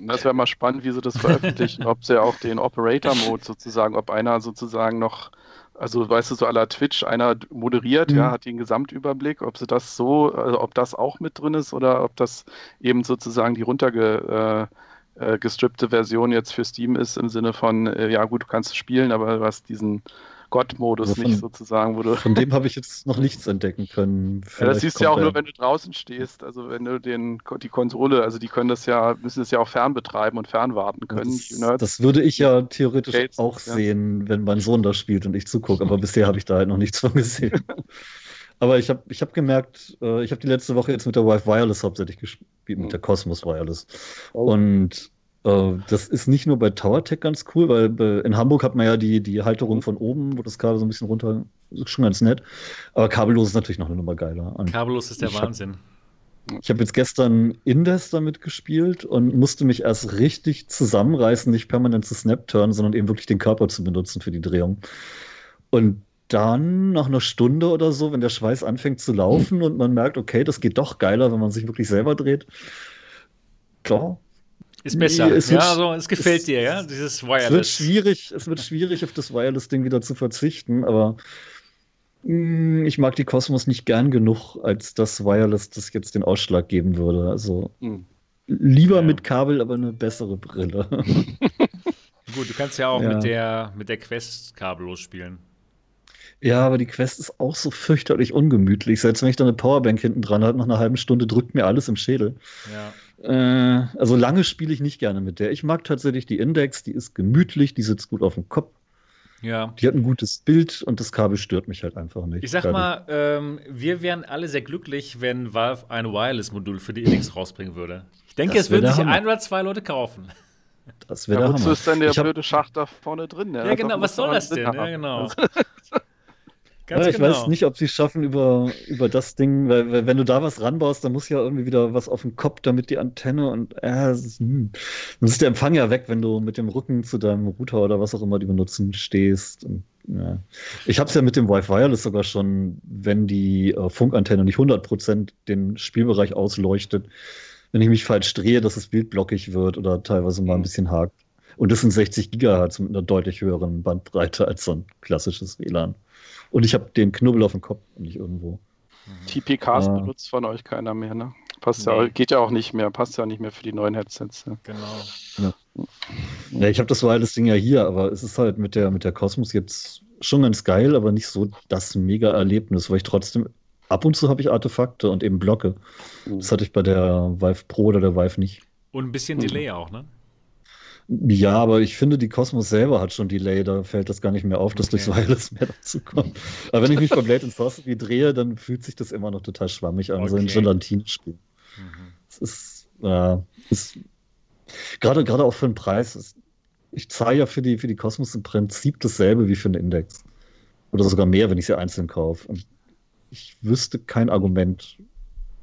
S2: Das wäre mal spannend, wie sie das veröffentlichen, ob sie auch den Operator-Mode sozusagen, ob einer sozusagen noch, also weißt du, so aller Twitch, einer moderiert, mhm. ja, hat den Gesamtüberblick, ob sie das so, also ob das auch mit drin ist oder ob das eben sozusagen die runterge äh, äh, gestrippte Version jetzt für Steam ist, im Sinne von, äh, ja gut, du kannst spielen, aber du hast diesen Gott-Modus nicht sozusagen. Wo du
S4: von dem habe ich jetzt noch nichts entdecken können.
S2: ja, das siehst du ja auch nur, wenn du draußen stehst. Also wenn du den, die Konsole, also die können das ja, müssen es ja auch fernbetreiben und fernwarten können.
S4: Das, das würde ich ja theoretisch Gates, auch ja. sehen, wenn mein Sohn da spielt und ich zugucke. Aber bisher habe ich da halt noch nichts von gesehen. Aber ich habe ich hab gemerkt, äh, ich habe die letzte Woche jetzt mit der Wife Wireless hauptsächlich gespielt, mit der Cosmos Wireless. Oh. Und das ist nicht nur bei TowerTech ganz cool, weil in Hamburg hat man ja die, die Halterung von oben, wo das Kabel so ein bisschen runter ist schon ganz nett. Aber kabellos ist natürlich noch eine Nummer geiler.
S1: Und kabellos ist der Wahnsinn.
S4: Hab, ich habe jetzt gestern Indes damit gespielt und musste mich erst richtig zusammenreißen, nicht permanent zu Snap-Turn, sondern eben wirklich den Körper zu benutzen für die Drehung. Und dann nach einer Stunde oder so, wenn der Schweiß anfängt zu laufen und man merkt, okay, das geht doch geiler, wenn man sich wirklich selber dreht. Klar,
S1: ist besser. Nee, es ja, also, es gefällt es, dir, ja, dieses
S4: Wireless. Es wird schwierig, es wird schwierig, auf das Wireless-Ding wieder zu verzichten, aber mh, mm, ich mag die Cosmos nicht gern genug, als das Wireless das jetzt den Ausschlag geben würde. Also mhm. lieber ja. mit Kabel, aber eine bessere Brille.
S1: Gut, du kannst ja auch ja. mit der, mit der Quest kabellos spielen.
S4: Ja, aber die Quest ist auch so fürchterlich ungemütlich. Selbst wenn ich da eine Powerbank hinten dran habe, nach einer halben Stunde drückt mir alles im Schädel. Ja. Äh, also lange spiele ich nicht gerne mit der. Ich mag tatsächlich die Index, die ist gemütlich, die sitzt gut auf dem Kopf. Ja. Die hat ein gutes Bild und das Kabel stört mich halt einfach nicht.
S1: Ich sag mal, ähm, wir wären alle sehr glücklich, wenn Valve ein Wireless-Modul für die Index rausbringen würde. Ich denke, das es würden sich Hammer. ein oder zwei Leute kaufen.
S2: Das wäre ja, der Wozu Hammer. ist denn der blöde Schacht da vorne drin?
S1: Ja, ja genau, was soll das denn? Ja, genau.
S4: Ganz ja, ich genau. weiß nicht, ob sie es schaffen über, über das Ding, weil, weil, wenn du da was ranbaust, dann muss ja irgendwie wieder was auf dem Kopf, damit die Antenne und äh, ist, hm. dann ist der Empfang ja weg, wenn du mit dem Rücken zu deinem Router oder was auch immer die benutzen stehst. Und, ja. Ich habe es ja mit dem Wi-Fi Wireless sogar schon, wenn die äh, Funkantenne nicht 100% den Spielbereich ausleuchtet, wenn ich mich falsch drehe, dass das Bild blockig wird oder teilweise mal ein mhm. bisschen hakt. Und das sind 60 Gigahertz mit einer deutlich höheren Bandbreite als so ein klassisches WLAN. Und ich habe den Knubbel auf dem Kopf und nicht irgendwo.
S2: Mhm. TPKs ah. benutzt von euch keiner mehr, ne? Passt nee. ja, geht ja auch nicht mehr, passt ja nicht mehr für die neuen Headsets. Ja. Genau.
S4: Ja, ja ich habe das Wireless-Ding ja hier, aber es ist halt mit der, mit der Cosmos jetzt schon ganz geil, aber nicht so das Mega-Erlebnis, weil ich trotzdem ab und zu habe ich Artefakte und eben Blocke. Mhm. Das hatte ich bei der Vive Pro oder der Vive nicht.
S1: Und ein bisschen Delay auch, ne?
S4: Ja, aber ich finde, die Cosmos selber hat schon Delay, da fällt das gar nicht mehr auf, dass okay. durchs Wireless mehr dazu kommt. Aber wenn ich mich bei Blade and Sorcery drehe, dann fühlt sich das immer noch total schwammig an, okay. so ein Gelatine-Spiel. Mhm. Es ist, äh, ist gerade, gerade auch für den Preis, ist, ich zahle ja für die, für die Cosmos im Prinzip dasselbe wie für den Index. Oder sogar mehr, wenn ich sie einzeln kaufe. Und ich wüsste kein Argument,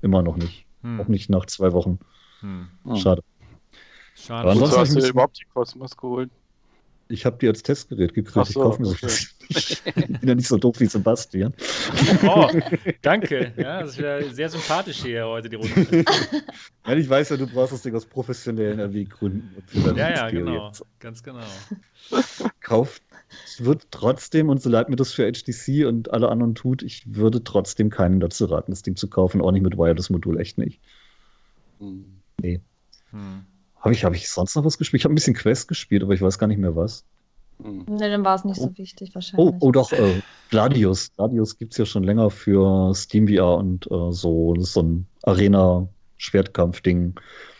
S4: immer noch nicht. Hm. Auch nicht nach zwei Wochen. Hm. Schade.
S2: Schade. Aber ansonsten hast du überhaupt die Cosmos geholt?
S4: Ich habe die als Testgerät gekriegt. So, ich kaufe mir okay. so Ich bin ja nicht so doof wie Sebastian.
S1: Oh, danke. Ja, das ist wieder sehr sympathisch hier heute, die Runde.
S4: Ja, ich weiß ja, du brauchst das Ding aus professionellen Erwäggründen.
S1: Ja, ja, genau. Ganz genau.
S4: Kauft, es wird trotzdem, und so leid mir das für HTC und alle anderen tut, ich würde trotzdem keinen dazu raten, das Ding zu kaufen, auch nicht mit Wireless-Modul, echt nicht. Hm. Nee. Hm. Habe ich, hab ich sonst noch was gespielt? Ich habe ein bisschen Quest gespielt, aber ich weiß gar nicht mehr was.
S3: Hm. Ne, dann war es nicht oh. so wichtig wahrscheinlich.
S4: Oh, oh doch, äh, Gladius. Gladius gibt es ja schon länger für SteamVR und äh, so. Das ist so ein Arena-Schwertkampf-Ding.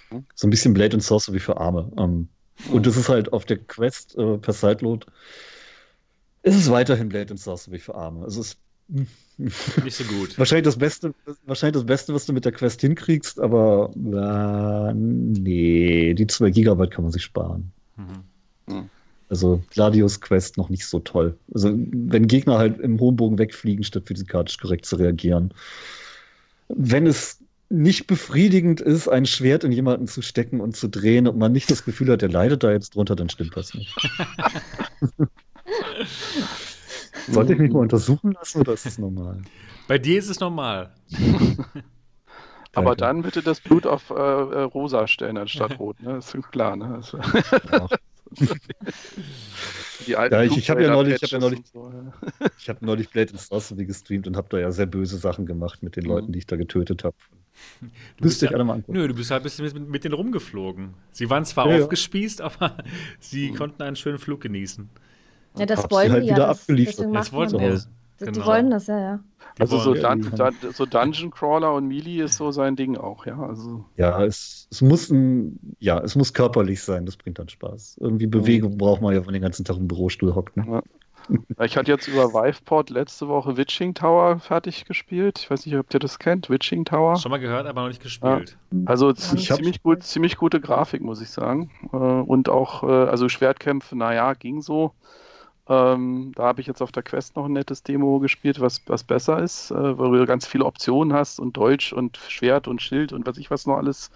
S4: Hm. So ein bisschen Blade and Sorcery für Arme. Ähm, hm. Und das ist halt auf der Quest äh, per Sideload. Ist es weiterhin Blade and Sorcery für Arme. Also es ist
S1: nicht so gut.
S4: wahrscheinlich, das Beste, wahrscheinlich das Beste, was du mit der Quest hinkriegst, aber äh, nee, die 2 Gigabyte kann man sich sparen. Mhm. Hm. Also Gladius Quest noch nicht so toll. Also wenn Gegner halt im hohen Bogen wegfliegen, statt physikalisch korrekt zu reagieren. Wenn es nicht befriedigend ist, ein Schwert in jemanden zu stecken und zu drehen und man nicht das Gefühl hat, der leidet da jetzt drunter, dann stimmt das nicht. Sollte ich mich mal untersuchen lassen oder ist das normal?
S1: Bei dir ist es normal.
S2: Aber dann bitte das Blut auf äh, äh rosa stellen anstatt rot, ne? Das ist klar, ne? Also
S4: Die alten ja, ich, ich habe ja neulich, ich habe ja neulich, so, ja. ich habe neulich Blade and Sorcery gestreamt und habe da ja sehr böse Sachen gemacht mit den mhm. Leuten, die ich da getötet habe.
S1: Du bist ja, alle mal angucken. Nö, du bist halt ein bisschen mit, mit denen rumgeflogen. Sie waren zwar ja, aufgespießt, aber sie mhm. konnten einen schönen Flug genießen.
S3: Ja, das wollen halt die
S4: wieder das, abgeliefert.
S1: Das wollten wir.
S3: Genau. Die wollen das, ja, ja.
S2: Also so, Dun Dun so, Dungeon Crawler und Melee ist so sein Ding auch, ja. Also.
S4: Ja, es, es muss ein, ja, es muss körperlich sein, das bringt dann Spaß. Irgendwie Bewegung mhm. braucht man ja, wenn man den ganzen Tag im Bürostuhl hockt. Ne? Ja.
S2: Ich hatte jetzt über Viveport letzte Woche Witching Tower fertig gespielt. Ich weiß nicht, ob ihr das kennt, Witching Tower.
S1: Schon mal gehört, aber noch nicht gespielt.
S2: Ja. Also ziemlich, gut, ziemlich gute Grafik, muss ich sagen. Äh, und auch, äh, also Schwertkämpfe, naja, ging so. Ähm, da habe ich jetzt auf der Quest noch ein nettes Demo gespielt, was, was besser ist, äh, weil du ganz viele Optionen hast und Deutsch und Schwert und Schild und was ich was noch alles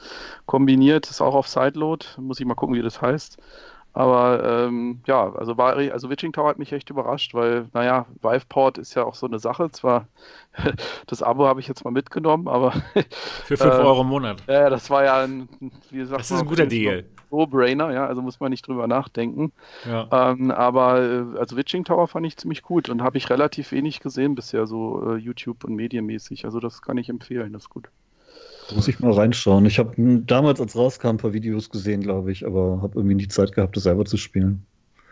S2: kombiniert. Ist auch auf Sideload. Muss ich mal gucken, wie das heißt. Aber ähm, ja, also war also Witching Tower hat mich echt überrascht, weil, naja, Viveport ist ja auch so eine Sache. Zwar das Abo habe ich jetzt mal mitgenommen, aber
S1: für 5 äh, Euro im Monat.
S2: Ja, das war ja ein,
S1: wie gesagt, das ist ein guter Deal.
S2: No-Brainer, ja, also muss man nicht drüber nachdenken. Ja. Ähm, aber äh, also Witching Tower fand ich ziemlich gut und habe ich relativ wenig gesehen bisher, so äh, YouTube und medienmäßig. Also das kann ich empfehlen, das ist gut.
S4: Muss ich mal reinschauen. Ich habe damals, als rauskam, ein paar Videos gesehen, glaube ich, aber habe irgendwie nie Zeit gehabt, das selber zu spielen.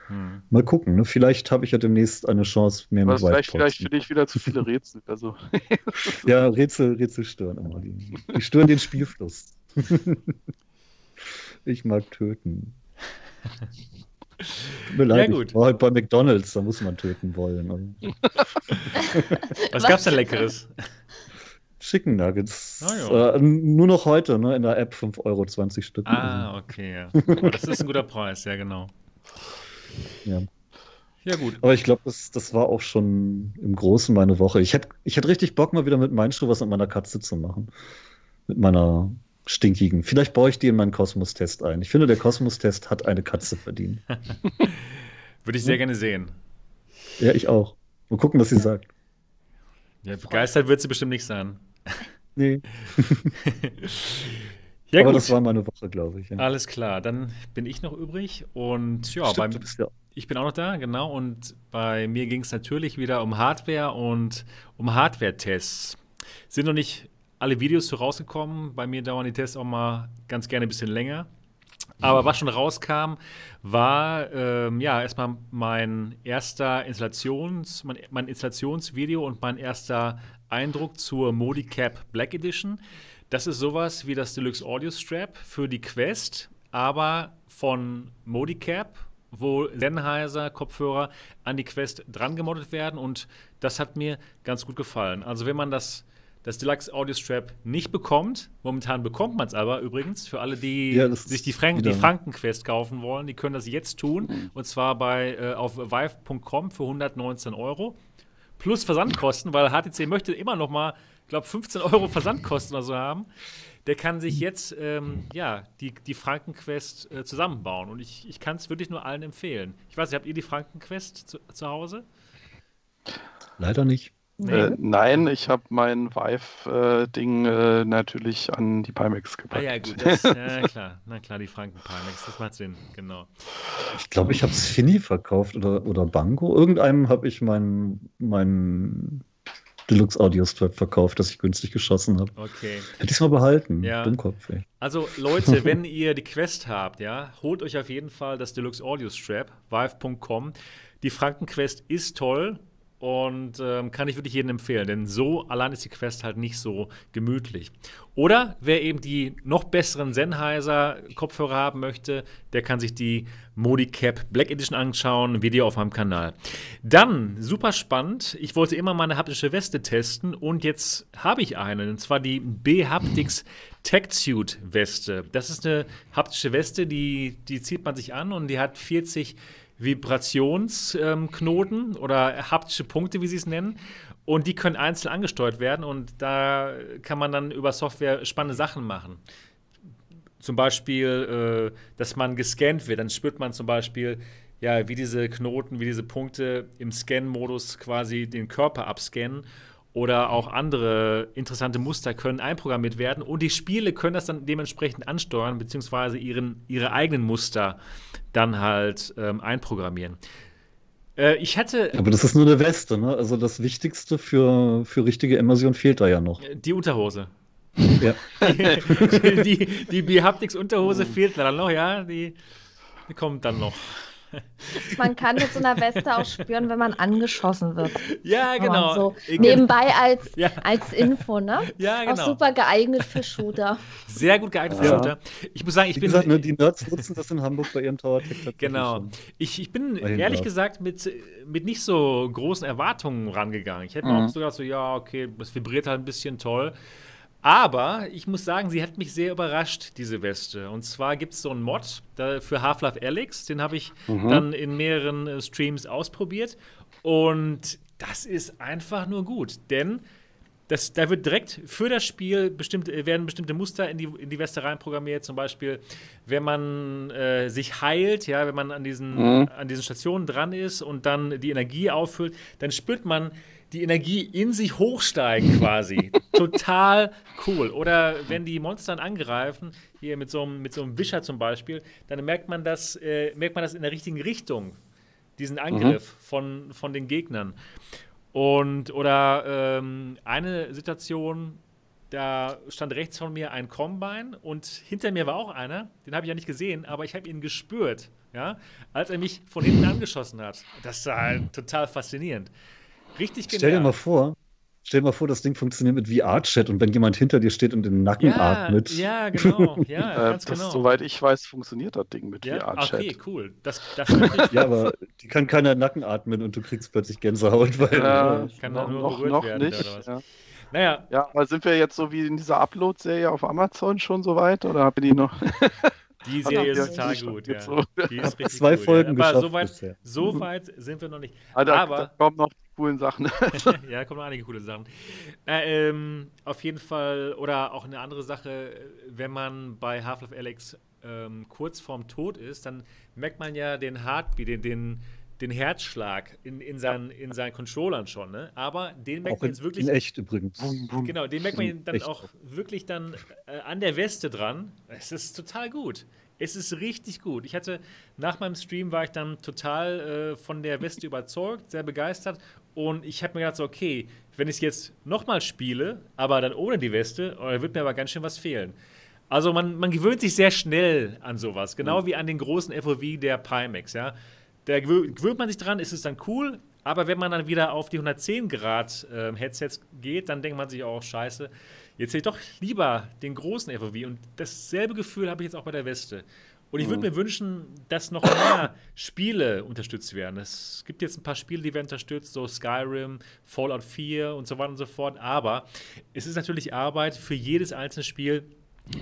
S4: Hm. Mal gucken, ne? vielleicht habe ich ja demnächst eine Chance, mehr
S2: mit Vielleicht, vielleicht für dich wieder zu viele Rätsel. Also.
S4: ja, Rätsel, Rätsel stören immer. Die, die stören den Spielfluss. ich mag töten. Tut mir leid, ja, gut. ich war halt bei McDonalds, da muss man töten wollen.
S1: Was gab's denn Leckeres?
S4: Chicken Nuggets. Ah, äh, nur noch heute, ne, in der App 5,20 Euro Stück.
S1: Ah, okay, ja. Aber das ist ein guter Preis, ja, genau.
S4: Ja. Ja, gut. Aber ich glaube, das, das war auch schon im Großen meine Woche. Ich hätte ich hätt richtig Bock, mal wieder mit Mainstru was mit meiner Katze zu machen. Mit meiner stinkigen. Vielleicht baue ich die in meinen Kosmos-Test ein. Ich finde, der Kosmos-Test hat eine Katze verdient.
S1: Würde ich sehr gerne sehen.
S4: Ja, ich auch. Mal gucken, was sie sagt.
S1: Ja, begeistert wird sie bestimmt nicht sein.
S4: Nee. ja, Aber gut. das war meine Woche, glaube ich. Ja.
S1: Alles klar, dann bin ich noch übrig und ja, Stimmt, beim, ja. ich bin auch noch da, genau. Und bei mir ging es natürlich wieder um Hardware und um Hardware-Tests. Sind noch nicht alle Videos so rausgekommen. Bei mir dauern die Tests auch mal ganz gerne ein bisschen länger. Aber was schon rauskam, war ähm, ja erstmal mein erster Installations, mein, mein, Installationsvideo und mein erster Eindruck zur Modicap Black Edition. Das ist sowas wie das Deluxe Audio Strap für die Quest, aber von Modicap, wo Sennheiser Kopfhörer an die Quest dran gemoddet werden und das hat mir ganz gut gefallen. Also wenn man das das Deluxe Audio Strap nicht bekommt. Momentan bekommt man es aber übrigens für alle, die ja, sich die, Frank die Frankenquest kaufen wollen. Die können das jetzt tun. Mhm. Und zwar bei äh, auf vive.com für 119 Euro. Plus Versandkosten, weil HTC möchte immer noch mal, ich glaube, 15 Euro Versandkosten oder so haben. Der kann sich jetzt ähm, ja, die, die Frankenquest äh, zusammenbauen. Und ich, ich kann es wirklich nur allen empfehlen. Ich weiß nicht, habt ihr die Frankenquest zu, zu Hause?
S4: Leider nicht.
S2: Nee. Äh, nein, ich habe mein Vive-Ding äh, natürlich an die Pimax gepackt. Ah
S1: ja, gut, das, ja klar, na klar, die Franken Pimax, das macht Sinn, genau.
S4: Ich glaube, ich habe es Fini verkauft oder, oder Banco. Irgendeinem habe ich mein, mein Deluxe Audio Strap verkauft, das ich günstig geschossen habe.
S1: Okay.
S4: Hätte ich es mal behalten.
S1: Ja. Dummkopf. Ey. Also Leute, wenn ihr die Quest habt, ja, holt euch auf jeden Fall das Deluxe Audio Strap, vive.com. Die Frankenquest ist toll, und ähm, kann ich wirklich jedem empfehlen, denn so allein ist die Quest halt nicht so gemütlich. Oder wer eben die noch besseren Sennheiser Kopfhörer haben möchte, der kann sich die Modicap Black Edition anschauen, Video auf meinem Kanal. Dann, super spannend, ich wollte immer meine haptische Weste testen und jetzt habe ich eine, und zwar die B-Haptics Tech Suit Weste. Das ist eine haptische Weste, die, die zieht man sich an und die hat 40 Vibrationsknoten ähm, oder haptische Punkte, wie sie es nennen. Und die können einzeln angesteuert werden und da kann man dann über Software spannende Sachen machen. Zum Beispiel, äh, dass man gescannt wird. Dann spürt man zum Beispiel, ja, wie diese Knoten, wie diese Punkte im Scan-Modus quasi den Körper abscannen oder auch andere interessante Muster können einprogrammiert werden und die Spiele können das dann dementsprechend ansteuern, beziehungsweise ihren, ihre eigenen Muster dann halt ähm, einprogrammieren. Äh, ich hatte.
S4: Aber das ist nur eine Weste, ne? Also das Wichtigste für, für richtige Immersion fehlt da ja noch.
S1: Die Unterhose.
S4: Ja.
S1: die die, die Behaptics Unterhose fehlt dann noch, ja. Die, die kommt dann noch.
S3: Man kann mit so einer Weste auch spüren, wenn man angeschossen wird.
S1: Ja, genau.
S3: So nebenbei als, ja. als Info, ne?
S1: Ja, genau.
S3: Auch super geeignet für Shooter.
S1: Sehr gut geeignet für ja. Shooter. Ich muss sagen, ich Wie bin.
S4: Gesagt, ne, die Nerds nutzen das in Hamburg bei ihrem Tower Tech.
S1: Genau. Ich, ich bin ehrlich gesagt mit, mit nicht so großen Erwartungen rangegangen. Ich hätte mhm. mir auch so gedacht, so, ja, okay, es vibriert halt ein bisschen toll. Aber ich muss sagen, sie hat mich sehr überrascht, diese Weste. Und zwar gibt es so einen Mod für Half-Life Alyx, den habe ich mhm. dann in mehreren äh, Streams ausprobiert. Und das ist einfach nur gut, denn das, da wird direkt für das Spiel bestimmt, äh, werden bestimmte Muster in die, in die Weste reinprogrammiert. Zum Beispiel, wenn man äh, sich heilt, ja, wenn man an diesen, mhm. an diesen Stationen dran ist und dann die Energie auffüllt, dann spürt man die Energie in sich hochsteigen quasi. Total cool. Oder wenn die Monster angreifen, hier mit so einem, mit so einem Wischer zum Beispiel, dann merkt man das, äh, merkt man das in der richtigen Richtung, diesen Angriff mhm. von, von den Gegnern. Und, oder ähm, eine Situation, da stand rechts von mir ein Combine und hinter mir war auch einer, den habe ich ja nicht gesehen, aber ich habe ihn gespürt, ja, als er mich von hinten angeschossen hat. Das war halt total faszinierend. Richtig
S4: genial. Stell dir mal vor, Stell dir mal vor, das Ding funktioniert mit VR-Chat und wenn jemand hinter dir steht und den Nacken
S1: ja, atmet. Ja, genau. Ja,
S2: äh, ganz das, genau. Soweit ich weiß, funktioniert das Ding mit ja? VR-Chat.
S1: Okay, cool. Das, das
S4: ja, aber die kann keiner Nacken atmen und du kriegst plötzlich Gänsehaut. Weil,
S2: ja, kann noch, nur noch, noch werden, nicht. Ja. Naja. Ja, aber sind wir jetzt so wie in dieser Upload-Serie auf Amazon schon so weit oder habe ich noch.
S1: Die Serie ist total gut, ja. So.
S4: Die ist richtig Zwei gut, Folgen ja.
S1: Aber so weit, so weit, sind wir noch nicht.
S2: Da, aber da kommen noch die coolen Sachen.
S1: ja, kommen noch einige coole Sachen. Äh, ähm, auf jeden Fall, oder auch eine andere Sache, wenn man bei Half-Life Alex ähm, kurz vorm Tod ist, dann merkt man ja den Heartbeat, den, den den Herzschlag in, in, seinen, in seinen Controllern schon, ne? Aber den merkt auch man jetzt wirklich.
S4: In echt übrigens.
S1: Genau, den merkt man dann echt. auch wirklich dann äh, an der Weste dran. Es ist total gut. Es ist richtig gut. Ich hatte nach meinem Stream war ich dann total äh, von der Weste überzeugt, sehr begeistert. Und ich habe mir gedacht, so, okay, wenn ich es jetzt nochmal spiele, aber dann ohne die Weste, oh, da wird mir aber ganz schön was fehlen. Also man, man gewöhnt sich sehr schnell an sowas, genau mhm. wie an den großen FOV der Pimax, ja. Da gewöhnt man sich dran, ist es dann cool, aber wenn man dann wieder auf die 110 Grad äh, Headsets geht, dann denkt man sich auch, scheiße, jetzt hätte ich doch lieber den großen FOV. Und dasselbe Gefühl habe ich jetzt auch bei der Weste. Und ich würde mhm. mir wünschen, dass noch mehr Spiele unterstützt werden. Es gibt jetzt ein paar Spiele, die werden unterstützt, so Skyrim, Fallout 4 und so weiter und so fort. Aber es ist natürlich Arbeit für jedes einzelne Spiel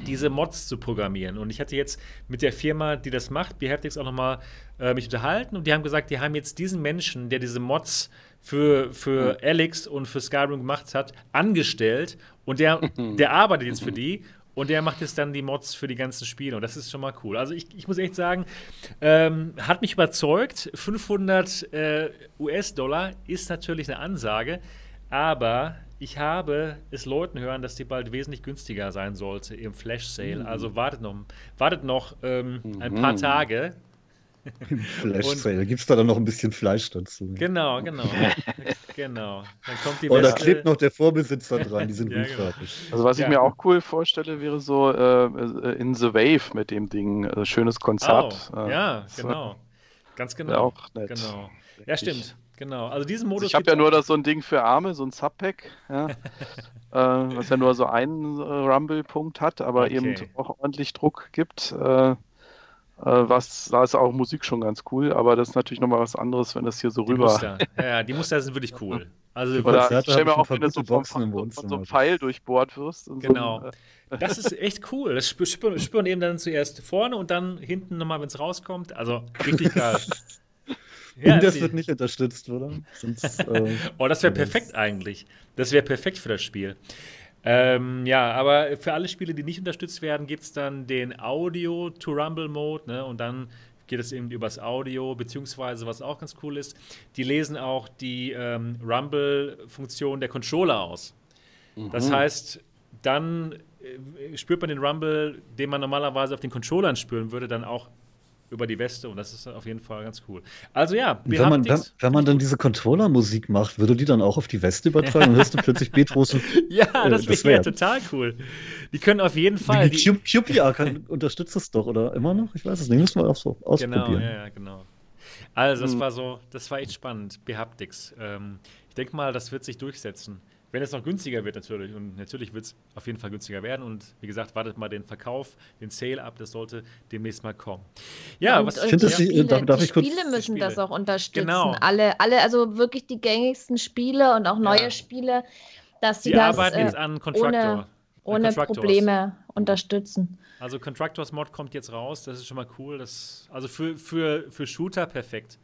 S1: diese Mods zu programmieren. Und ich hatte jetzt mit der Firma, die das macht, Behaptics, auch nochmal äh, mich unterhalten und die haben gesagt, die haben jetzt diesen Menschen, der diese Mods für, für mhm. Alex und für Skyrim gemacht hat, angestellt und der, der arbeitet jetzt für die und der macht jetzt dann die Mods für die ganzen Spiele und das ist schon mal cool. Also ich, ich muss echt sagen, ähm, hat mich überzeugt. 500 äh, US-Dollar ist natürlich eine Ansage, aber ich habe es Leuten hören, dass die bald wesentlich günstiger sein sollte im Flash Sale. Mhm. Also wartet noch, wartet noch ähm, mhm. ein paar Tage.
S4: Im Flash Sale gibt es da dann noch ein bisschen Fleisch dazu.
S1: Genau, genau. genau.
S4: Dann kommt die oh, da klebt noch der Vorbesitzer dran, die sind ja, gut genau.
S2: Also was ich ja. mir auch cool vorstelle, wäre so äh, äh, in The Wave mit dem Ding. Äh, schönes Konzert.
S1: Oh, ja, genau. Ganz genau.
S2: Auch nett.
S1: Genau. Ja, stimmt. Genau, also diesen Modus.
S2: ich habe ja nur das so ein Ding für Arme, so ein Subpack, ja, äh, was ja nur so einen äh, Rumble-Punkt hat, aber okay. eben auch ordentlich Druck gibt. Äh, äh, was, da ist auch Musik schon ganz cool, aber das ist natürlich nochmal was anderes, wenn das hier so
S1: die
S2: rüber.
S1: Muster. Ja, die Muster sind wirklich cool.
S2: Also, Oder ich stell mir auch, wenn du so vom, von so einem Pfeil durchbohrt wirst.
S1: genau. So äh, das ist echt cool. Das spüren, spüren eben dann zuerst vorne und dann hinten nochmal, wenn es rauskommt. Also richtig geil.
S4: Ja, das wird nicht unterstützt, oder?
S1: Sonst, äh, oh, das wäre perfekt eigentlich. Das wäre perfekt für das Spiel. Ähm, ja, aber für alle Spiele, die nicht unterstützt werden, gibt es dann den Audio-to-Rumble-Mode, ne? Und dann geht es eben übers Audio, beziehungsweise was auch ganz cool ist, die lesen auch die ähm, Rumble-Funktion der Controller aus. Mhm. Das heißt, dann äh, spürt man den Rumble, den man normalerweise auf den Controllern spüren würde, dann auch über die Weste und das ist auf jeden Fall ganz cool. Also ja,
S4: wir wenn man, wenn, wenn, man dann diese Controller-Musik macht, würde die dann auch auf die Weste übertragen? und hörst du plötzlich Petros
S1: Ja, äh, das wäre wär total cool. Die können auf jeden Fall.
S4: Die, die QPR kann, unterstützt das doch, oder immer noch? Ich weiß es nicht. Müssen wir auch so ausprobieren.
S1: Genau, ja, ja, genau. Also, das mhm. war so, das war echt spannend. Behaptics. Ähm, ich denke mal, das wird sich durchsetzen. Wenn es noch günstiger wird, natürlich. Und natürlich wird es auf jeden Fall günstiger werden. Und wie gesagt, wartet mal den Verkauf, den Sale ab. Das sollte demnächst mal kommen. Ja,
S3: und, was ich finde, ja, Spiele, darf, darf die ich kurz, Spiele müssen Spiele. das auch unterstützen. Genau. Alle, alle, also wirklich die gängigsten Spiele und auch neue ja. Spiele, dass sie, sie das
S1: arbeiten äh, jetzt an Contractor.
S3: Ohne, ohne Probleme unterstützen.
S1: Also Contractors Mod kommt jetzt raus. Das ist schon mal cool. Das, also für, für, für Shooter perfekt.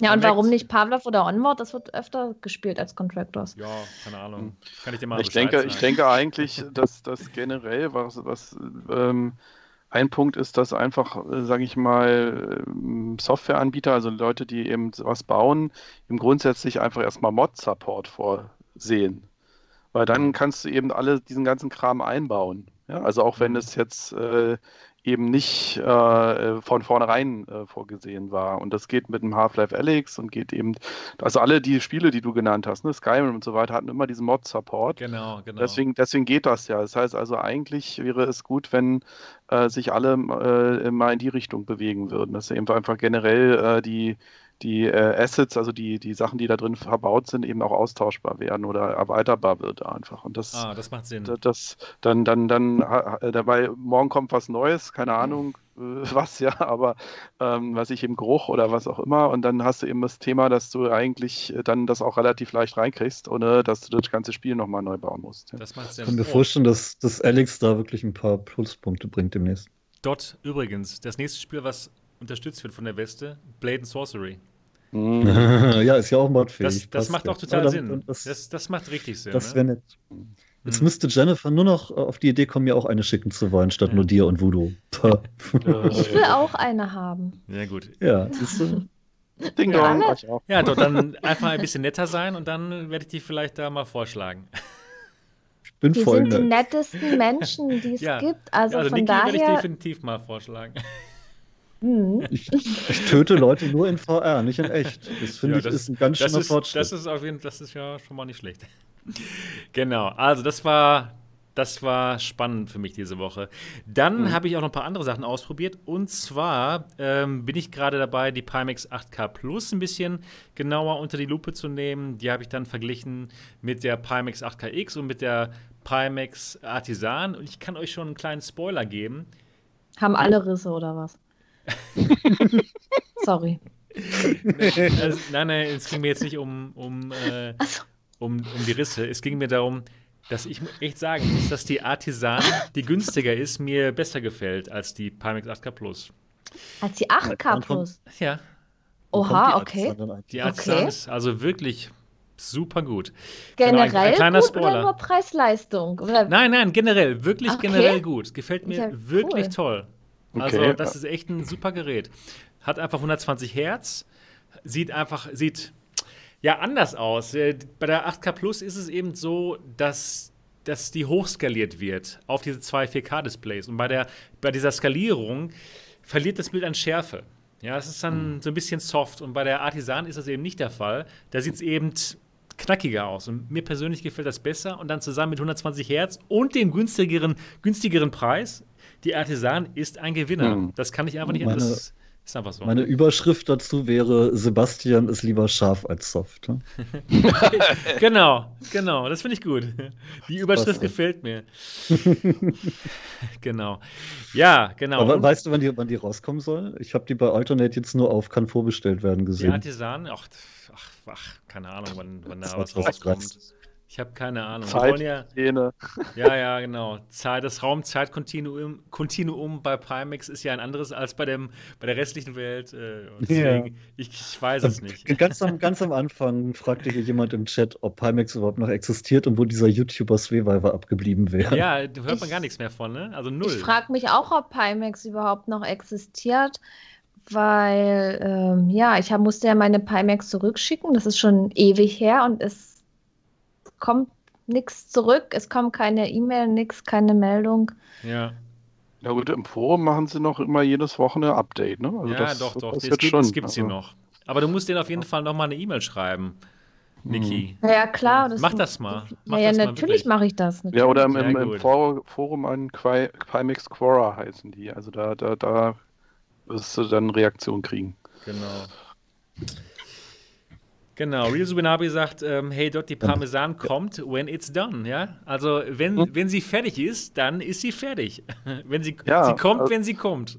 S3: Ja, und warum nicht Pavlov oder Onward? Das wird öfter gespielt als Contractors.
S1: Ja, keine Ahnung. Kann ich dir mal
S2: ich denke, Ich denke eigentlich, dass das generell, was, was ähm, ein Punkt ist, dass einfach, äh, sage ich mal, ähm, Softwareanbieter, also Leute, die eben was bauen, im grundsätzlich einfach erstmal Mod-Support vorsehen. Weil dann kannst du eben alle diesen ganzen Kram einbauen. Ja, also auch wenn mhm. es jetzt äh, eben nicht äh, von vornherein äh, vorgesehen war. Und das geht mit dem Half-Life Alyx und geht eben, also alle die Spiele, die du genannt hast, ne, Skyrim und so weiter, hatten immer diesen Mod-Support.
S1: Genau, genau.
S2: Deswegen, deswegen geht das ja. Das heißt also, eigentlich wäre es gut, wenn äh, sich alle äh, mal in die Richtung bewegen würden, dass eben einfach generell äh, die die äh, Assets, also die, die Sachen, die da drin verbaut sind, eben auch austauschbar werden oder erweiterbar wird einfach. Und das,
S1: ah, das macht Sinn.
S2: Das, das dann, dann, dann, dabei, morgen kommt was Neues, keine Ahnung, äh, was ja, aber ähm, was ich im Geruch oder was auch immer. Und dann hast du eben das Thema, dass du eigentlich äh, dann das auch relativ leicht reinkriegst, ohne dass du das ganze Spiel nochmal neu bauen musst.
S4: Ja. Das macht Sinn. Ich kann mir vorstellen, dass, dass Alex da wirklich ein paar Pluspunkte bringt demnächst.
S1: Dort übrigens, das nächste Spiel, was unterstützt wird von der Weste, Blade and Sorcery.
S4: Mhm. ja, ist ja auch modfähig.
S1: Das, das macht auch total ja, Sinn. Das, das, das, macht richtig Sinn.
S4: Das wäre ne? nett. Jetzt mhm. müsste Jennifer nur noch auf die Idee kommen, mir auch eine schicken zu wollen, statt ja. nur dir und Voodoo.
S3: ich will auch eine haben.
S1: Ja, gut.
S4: Ja, siehst du?
S2: Ding ja,
S1: ja, doch, dann einfach ein bisschen netter sein und dann werde ich die vielleicht da mal vorschlagen.
S3: Ich bin die voll sind nett. die nettesten Menschen, die es ja. gibt. Also, ja, also von Niki daher. werde ich
S1: definitiv mal vorschlagen.
S4: Mhm. Ich, ich, töte Leute nur in VR, nicht in echt. Das finde ja, ich ist ein ganz schöner Fortschritt.
S1: Das ist auf jeden Fall, das ist ja schon mal nicht schlecht. genau, also das war, das war spannend für mich diese Woche. Dann mhm. habe ich auch noch ein paar andere Sachen ausprobiert. Und zwar ähm, bin ich gerade dabei, die Pimax 8K Plus ein bisschen genauer unter die Lupe zu nehmen. Die habe ich dann verglichen mit der Pimax 8KX und mit der Pimax Artisan. Und ich kann euch schon einen kleinen Spoiler geben.
S3: Haben alle Risse oder was? Sorry.
S1: Also, nein, nein, es ging mir jetzt nicht um, um, äh, um, um die Risse. Es ging mir darum, dass ich echt sagen muss, dass die Artisan, die günstiger ist, mir besser gefällt als die Pimax 8K Plus.
S3: Als die 8K Plus?
S1: Ja.
S3: Oha, okay.
S1: Die Artisan okay. ist also wirklich super gut.
S3: Generell genau, ein, ein gut Spoiler. oder nur Preis-Leistung?
S1: Nein, nein, generell, wirklich okay. generell gut. Gefällt mir ja wirklich cool. toll. Also okay. das ist echt ein super Gerät. Hat einfach 120 Hertz, sieht einfach, sieht ja anders aus. Äh, bei der 8K Plus ist es eben so, dass, dass die hochskaliert wird auf diese zwei 4K-Displays. Und bei, der, bei dieser Skalierung verliert das Bild an Schärfe. Ja, es ist dann mhm. so ein bisschen soft. Und bei der Artisan ist das eben nicht der Fall. Da sieht es eben knackiger aus. Und mir persönlich gefällt das besser. Und dann zusammen mit 120 Hertz und dem günstigeren, günstigeren Preis die Artisan ist ein Gewinner. Hm. Das kann ich einfach nicht.
S4: Meine, das ist einfach so. Meine Überschrift dazu wäre: Sebastian ist lieber scharf als soft. Ne?
S1: genau, genau. Das finde ich gut. Die Überschrift gefällt mir. genau. Ja, genau.
S4: Aber weißt du, wann die, wann die rauskommen soll? Ich habe die bei Alternate jetzt nur auf kann vorbestellt werden gesehen. Die
S1: Artisan, ach, ach, ach keine Ahnung, wann, wann da was rauskommt. Ich habe keine Ahnung.
S2: Zeit, ja,
S1: ja, ja, genau. Zeit, das Raumzeitkontinuum Kontinuum bei Pimax ist ja ein anderes als bei, dem, bei der restlichen Welt. Äh, deswegen, ja. ich, ich, weiß es nicht.
S4: Ganz am, ganz am Anfang fragte hier jemand im Chat, ob Pimax überhaupt noch existiert und wo dieser YouTuber Sweviver abgeblieben wäre.
S1: Ja, da hört man ich, gar nichts mehr von, ne? Also null.
S3: Ich frage mich auch, ob Pimax überhaupt noch existiert weil ähm, ja, ich hab, musste ja meine Pimax zurückschicken. Das ist schon ewig her und es kommt nichts zurück, es kommt keine E-Mail, nichts, keine Meldung.
S1: Ja.
S2: Ja gut, im Forum machen sie noch immer jedes Wochenende Update, ne?
S1: Also ja, das, doch, doch. Das, das gibt, sie also. noch. Aber du musst denen auf jeden Fall noch mal eine E-Mail schreiben. Niki.
S3: Hm. Ja, klar.
S1: Das mach das mal.
S3: Mach ja, das ja natürlich mache ich das.
S2: Natürlich. Ja, oder im, im, im Forum ein Quimix Quora heißen die. Also da, da, da wirst du dann Reaktion kriegen.
S1: Genau. Genau, Real Subinabi sagt, ähm, hey dort, die Parmesan kommt, when it's done, ja? Also wenn, hm? wenn sie fertig ist, dann ist sie fertig. wenn sie, ja, sie kommt, also, wenn sie kommt.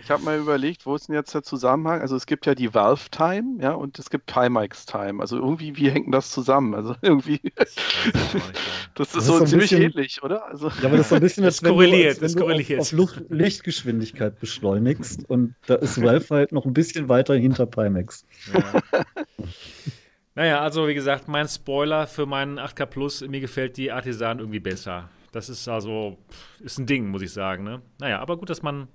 S2: Ich habe mal überlegt, wo ist denn jetzt der Zusammenhang? Also es gibt ja die Valve Time, ja, und es gibt Timex Time. Also irgendwie, wie hängt das zusammen? Also irgendwie, das ist das so ist ziemlich bisschen, ähnlich, oder? Also,
S4: ja, aber das ist so ein bisschen, als wenn korreliert, du, als wenn korreliert. auf, auf Luft, Lichtgeschwindigkeit beschleunigst und da ist Valve halt noch ein bisschen weiter hinter Pimax. Ja.
S1: Naja, also wie gesagt, mein Spoiler für meinen 8K Plus, mir gefällt die Artisan irgendwie besser. Das ist also, ist ein Ding, muss ich sagen. Ne? Naja, aber gut, dass man,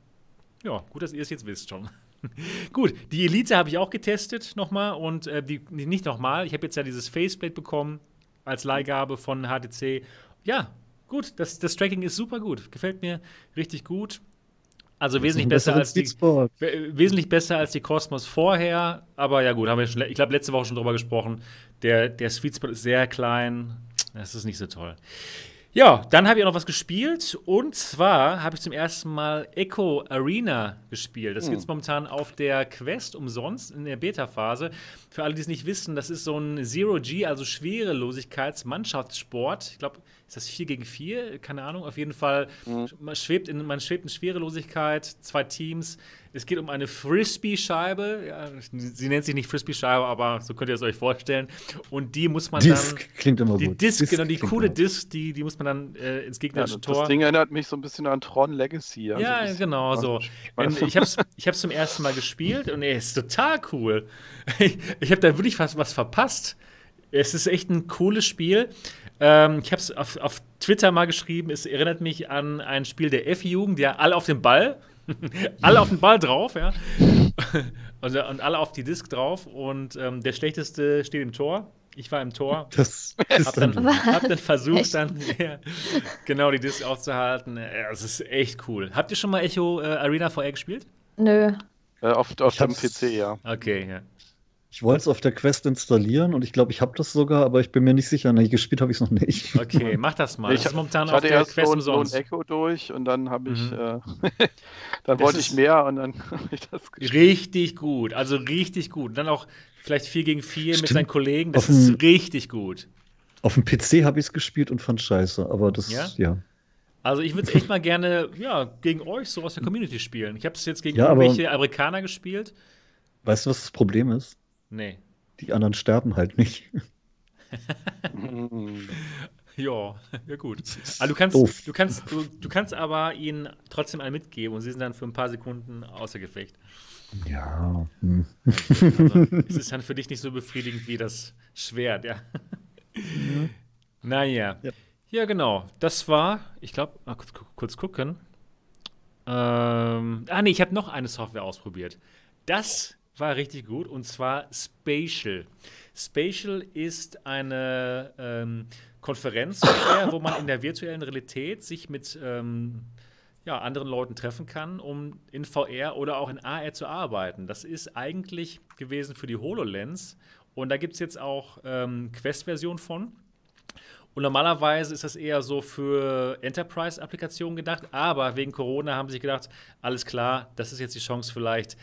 S1: ja, gut, dass ihr es jetzt wisst schon. gut, die Elite habe ich auch getestet nochmal und äh, die, nicht nochmal. Ich habe jetzt ja dieses Faceplate bekommen als Leihgabe von HTC. Ja, gut, das, das Tracking ist super gut. Gefällt mir richtig gut. Also wesentlich besser als die wesentlich besser als die Cosmos vorher, aber ja gut, haben wir schon, ich glaube letzte Woche schon drüber gesprochen. Der, der Sweet Spot ist sehr klein, das ist nicht so toll. Ja, dann habe ich auch noch was gespielt und zwar habe ich zum ersten Mal Echo Arena gespielt. Das hm. gibt es momentan auf der Quest umsonst in der Beta-Phase. Für alle, die es nicht wissen, das ist so ein Zero-G, also Schwerelosigkeits-Mannschaftssport. Ich glaube, ist das 4 gegen 4? Keine Ahnung. Auf jeden Fall, mhm. man, schwebt in, man schwebt in Schwerelosigkeit, zwei Teams. Es geht um eine Frisbee-Scheibe. Ja, sie nennt sich nicht Frisbee-Scheibe, aber so könnt ihr es euch vorstellen. Und die muss man
S4: Disc
S1: dann.
S4: klingt immer
S1: die
S4: gut.
S1: Disc, Disc genau, die coole Disc, die, die muss man dann äh, ins gegnerische ja,
S2: Tor. Das Ding erinnert mich so ein bisschen an Tron Legacy.
S1: Also ja, genau so. ich habe es ich zum ersten Mal gespielt und er ist total cool. Ich, ich habe da wirklich fast was verpasst. Es ist echt ein cooles Spiel. Ähm, ich habe es auf, auf, Twitter mal geschrieben. Es erinnert mich an ein Spiel der F-Jugend, ja, alle auf den Ball. alle auf den Ball drauf, ja. und, und, alle auf die Disk drauf. Und ähm, der Schlechteste steht im Tor. Ich war im Tor.
S4: Das
S1: hab dann, hab dann versucht, dann ja, genau die Disk aufzuhalten. Ja, das ist echt cool. Habt ihr schon mal Echo äh, Arena VR gespielt?
S3: Nö.
S2: Äh, auf, auf dem PC, ja.
S1: Okay, ja.
S4: Ich wollte es auf der Quest installieren und ich glaube, ich habe das sogar, aber ich bin mir nicht sicher. Nee, gespielt habe ich es noch nicht.
S1: Okay, mach das mal.
S2: Ich, das ist momentan ich auf der erst Quest Lone, umsonst. Lone Echo durch und dann habe ich, mhm. äh, dann wollte ich mehr und dann habe ich
S1: das gespielt. Richtig gut, also richtig gut. Und dann auch vielleicht 4 gegen 4 mit seinen Kollegen, das auf ist richtig gut.
S4: Auf dem PC habe ich es gespielt und fand scheiße, aber das, ja. ja.
S1: Also ich würde es echt mal gerne, ja, gegen euch so aus der Community spielen. Ich habe es jetzt gegen ja, irgendwelche Amerikaner gespielt.
S4: Weißt du, was das Problem ist?
S1: Nee.
S4: Die anderen sterben halt nicht.
S1: ja, ja gut. Aber du kannst, du kannst, du, du kannst aber ihnen trotzdem einen mitgeben und sie sind dann für ein paar Sekunden außer Gefecht.
S4: Ja. Hm.
S1: Also, es ist dann für dich nicht so befriedigend wie das Schwert, ja. ja. Naja. Ja. ja, genau. Das war, ich glaube, kurz, kurz, gucken. Ähm, ah, nee, ich habe noch eine Software ausprobiert. Das war richtig gut und zwar Spatial. Spatial ist eine ähm, Konferenz, wo man in der virtuellen Realität sich mit ähm, ja, anderen Leuten treffen kann, um in VR oder auch in AR zu arbeiten. Das ist eigentlich gewesen für die HoloLens und da gibt es jetzt auch ähm, Quest-Version von. Und normalerweise ist das eher so für Enterprise-Applikationen gedacht, aber wegen Corona haben sie sich gedacht, alles klar, das ist jetzt die Chance vielleicht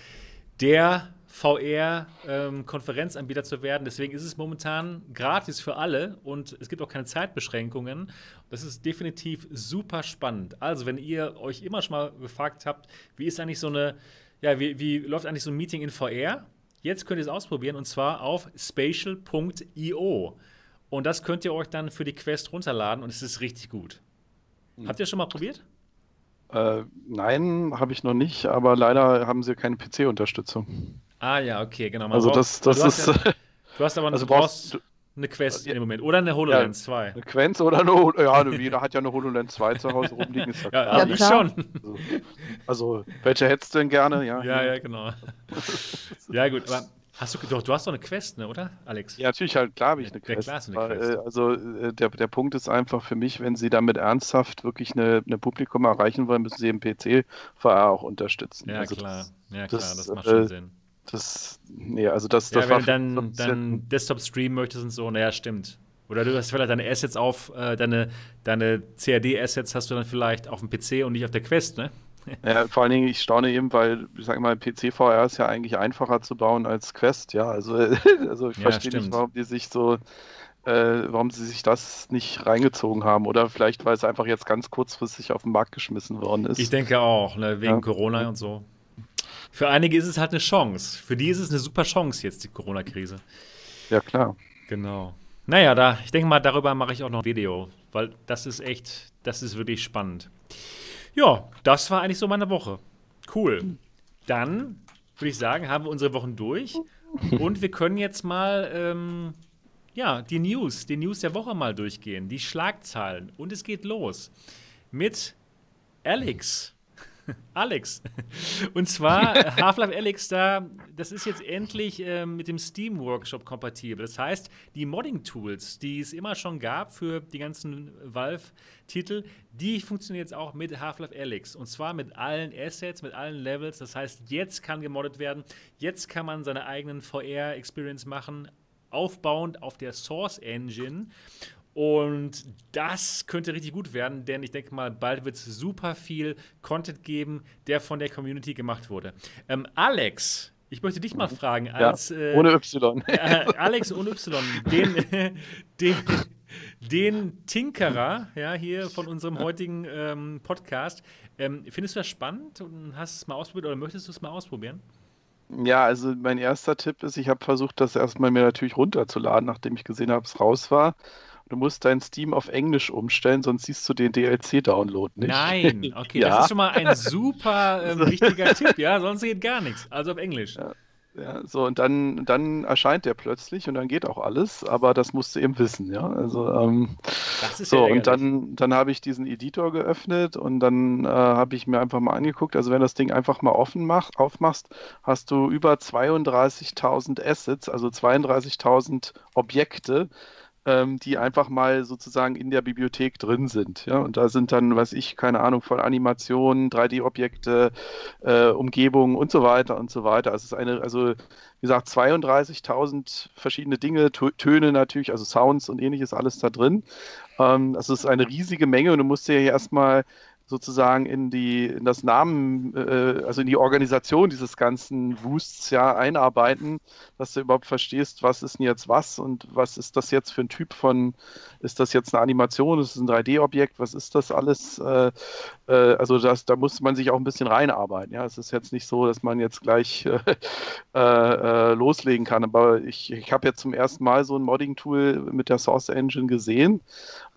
S1: der VR-Konferenzanbieter ähm, zu werden. Deswegen ist es momentan gratis für alle und es gibt auch keine Zeitbeschränkungen. Das ist definitiv super spannend. Also, wenn ihr euch immer schon mal gefragt habt, wie ist eigentlich so eine, ja, wie, wie läuft eigentlich so ein Meeting in VR? Jetzt könnt ihr es ausprobieren und zwar auf spatial.io. Und das könnt ihr euch dann für die Quest runterladen und es ist richtig gut. Hm. Habt ihr schon mal probiert?
S2: Äh, nein, habe ich noch nicht, aber leider haben sie keine PC-Unterstützung.
S1: Ah ja, okay, genau.
S2: Man also das, das
S1: du
S2: ist.
S1: Hast ja, du hast aber also brauchst, eine Quest ja, im Moment oder eine HoloLens ja, 2.
S2: Eine Quest oder eine Ja, jeder hat ja eine HoloLens 2 zu Hause rumliegen. Ist ja,
S1: klar. ja, ich schon.
S2: Also, also, welche hättest du denn gerne? Ja,
S1: ja, ja genau. ja, gut, aber Hast du, doch, du hast doch eine Quest, ne, oder, Alex?
S2: Ja, natürlich, halt, klar habe ich eine Quest. Ja, klar hast du eine Quest. also äh, der, der Punkt ist einfach für mich, wenn sie damit ernsthaft wirklich eine, eine Publikum erreichen wollen, müssen sie im PC VR auch unterstützen.
S1: Ja, also klar. Das, ja, klar, das, das macht schon äh, Sinn.
S2: Das, nee, also das,
S1: ja,
S2: das
S1: wenn du dann, dann Desktop streamen möchtest und so, naja, stimmt. Oder du hast vielleicht deine Assets auf, äh, deine, deine CAD-Assets hast du dann vielleicht auf dem PC und nicht auf der Quest, ne?
S2: Ja, vor allen Dingen, ich staune eben, weil, ich sag mal, PC-VR ist ja eigentlich einfacher zu bauen als Quest, ja. Also, also ich ja, verstehe stimmt. nicht, warum die sich so, äh, warum sie sich das nicht reingezogen haben. Oder vielleicht, weil es einfach jetzt ganz kurzfristig auf den Markt geschmissen worden ist.
S1: Ich denke auch, ne, wegen ja. Corona und so. Für einige ist es halt eine Chance. Für die ist es eine super Chance jetzt, die Corona-Krise.
S2: Ja, klar.
S1: Genau. Naja, da, ich denke mal, darüber mache ich auch noch ein Video, weil das ist echt, das ist wirklich spannend. Ja, das war eigentlich so meine Woche. Cool. Dann würde ich sagen, haben wir unsere Wochen durch und wir können jetzt mal ähm, ja, die News, die News der Woche mal durchgehen, die Schlagzahlen und es geht los mit Alex. Alex. Und zwar Half-Life Alex da, das ist jetzt endlich äh, mit dem Steam Workshop kompatibel. Das heißt, die Modding-Tools, die es immer schon gab für die ganzen Valve-Titel, die funktionieren jetzt auch mit Half-Life Alex. Und zwar mit allen Assets, mit allen Levels. Das heißt, jetzt kann gemoddet werden. Jetzt kann man seine eigenen VR-Experience machen, aufbauend auf der Source Engine. Und das könnte richtig gut werden, denn ich denke mal, bald wird es super viel Content geben, der von der Community gemacht wurde. Ähm, Alex, ich möchte dich mal fragen, als.
S2: Ja, ohne Y.
S1: Äh, Alex ohne Y, den, den, den Tinkerer, ja, hier von unserem heutigen ähm, Podcast. Ähm, findest du das spannend und hast es mal ausprobiert oder möchtest du es mal ausprobieren?
S2: Ja, also mein erster Tipp ist, ich habe versucht, das erstmal mir natürlich runterzuladen, nachdem ich gesehen habe, es raus war. Du musst dein Steam auf Englisch umstellen, sonst siehst du den DLC-Download nicht.
S1: Nein, okay, ja. das ist schon mal ein super äh, wichtiger Tipp, ja, sonst geht gar nichts. Also auf Englisch.
S2: Ja. Ja, so und dann, dann erscheint der plötzlich und dann geht auch alles, aber das musst du eben wissen, ja. Also ähm, das ist so und dann, dann habe ich diesen Editor geöffnet und dann äh, habe ich mir einfach mal angeguckt. Also wenn das Ding einfach mal offen macht, aufmachst, hast du über 32.000 Assets, also 32.000 Objekte, ähm, die einfach mal sozusagen in der Bibliothek drin sind. Ja? Und da sind dann, weiß ich, keine Ahnung, von Animationen, 3D-Objekte, äh, Umgebungen und so weiter und so weiter. Also es ist eine, also wie gesagt, 32.000 verschiedene Dinge, Töne natürlich, also Sounds und ähnliches, alles da drin. Ähm, also es ist eine riesige Menge und du musst dir ja erstmal sozusagen in die in das Namen, äh, also in die Organisation dieses ganzen Wusts ja einarbeiten, dass du überhaupt verstehst, was ist denn jetzt was und was ist das jetzt für ein Typ von, ist das jetzt eine Animation, ist es ein 3D-Objekt, was ist das alles? Äh, äh, also das, da muss man sich auch ein bisschen reinarbeiten. Ja, es ist jetzt nicht so, dass man jetzt gleich äh, äh, loslegen kann. Aber ich, ich habe jetzt zum ersten Mal so ein Modding-Tool mit der Source Engine gesehen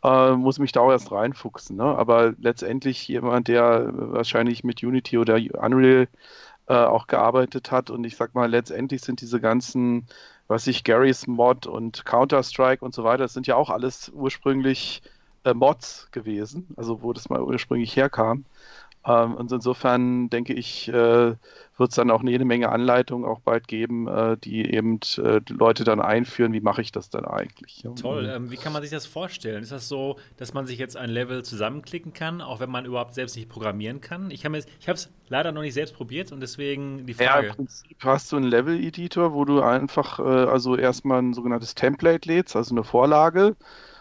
S2: äh, muss mich da auch erst reinfuchsen. Ne? Aber letztendlich jemand, der wahrscheinlich mit Unity oder Unreal äh, auch gearbeitet hat und ich sag mal, letztendlich sind diese ganzen, was ich, Garys Mod und Counter-Strike und so weiter, das sind ja auch alles ursprünglich äh, Mods gewesen, also wo das mal ursprünglich herkam. Ähm, und insofern denke ich, äh, wird es dann auch eine Menge Anleitungen auch bald geben, äh, die eben äh, die Leute dann einführen, wie mache ich das dann eigentlich.
S1: Toll, mhm. ähm, wie kann man sich das vorstellen? Ist das so, dass man sich jetzt ein Level zusammenklicken kann, auch wenn man überhaupt selbst nicht programmieren kann? Ich habe es leider noch nicht selbst probiert und deswegen die Frage.
S2: Ja, im Prinzip hast du einen Level-Editor, wo du einfach äh, also erstmal ein sogenanntes Template lädst, also eine Vorlage.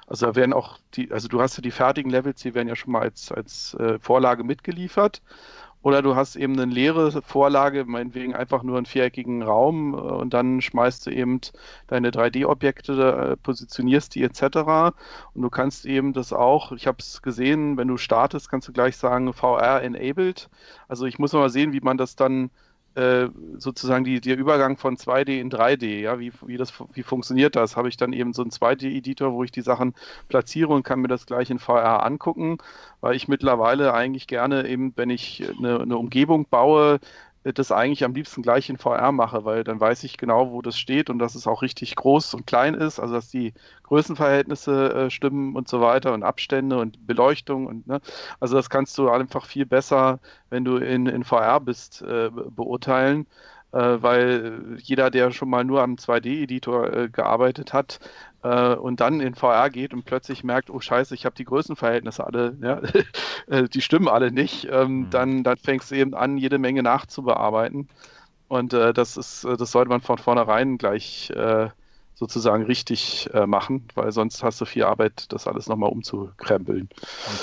S2: Also da werden auch die, also du hast ja die fertigen Levels, die werden ja schon mal als, als äh, Vorlage mitgeliefert. Oder du hast eben eine leere Vorlage, meinetwegen einfach nur einen viereckigen Raum äh, und dann schmeißt du eben deine 3D-Objekte, äh, positionierst die etc. Und du kannst eben das auch, ich habe es gesehen, wenn du startest, kannst du gleich sagen VR enabled. Also ich muss mal sehen, wie man das dann äh, sozusagen die, der Übergang von 2D in 3D, ja, wie, wie, das, wie funktioniert das? Habe ich dann eben so einen 2D-Editor, wo ich die Sachen platziere und kann mir das gleich in VR angucken, weil ich mittlerweile eigentlich gerne eben, wenn ich eine, eine Umgebung baue, das eigentlich am liebsten gleich in VR mache, weil dann weiß ich genau, wo das steht und dass es auch richtig groß und klein ist, also dass die Größenverhältnisse äh, stimmen und so weiter und Abstände und Beleuchtung und ne, also das kannst du einfach viel besser, wenn du in, in VR bist, äh, beurteilen weil jeder, der schon mal nur am 2D-Editor äh, gearbeitet hat äh, und dann in VR geht und plötzlich merkt, oh scheiße, ich habe die Größenverhältnisse alle, ja, äh, die stimmen alle nicht, ähm, mhm. dann, dann fängst du eben an, jede Menge nachzubearbeiten. Und äh, das ist, äh, das sollte man von vornherein gleich sozusagen richtig äh, machen, weil sonst hast du viel Arbeit, das alles nochmal umzukrempeln.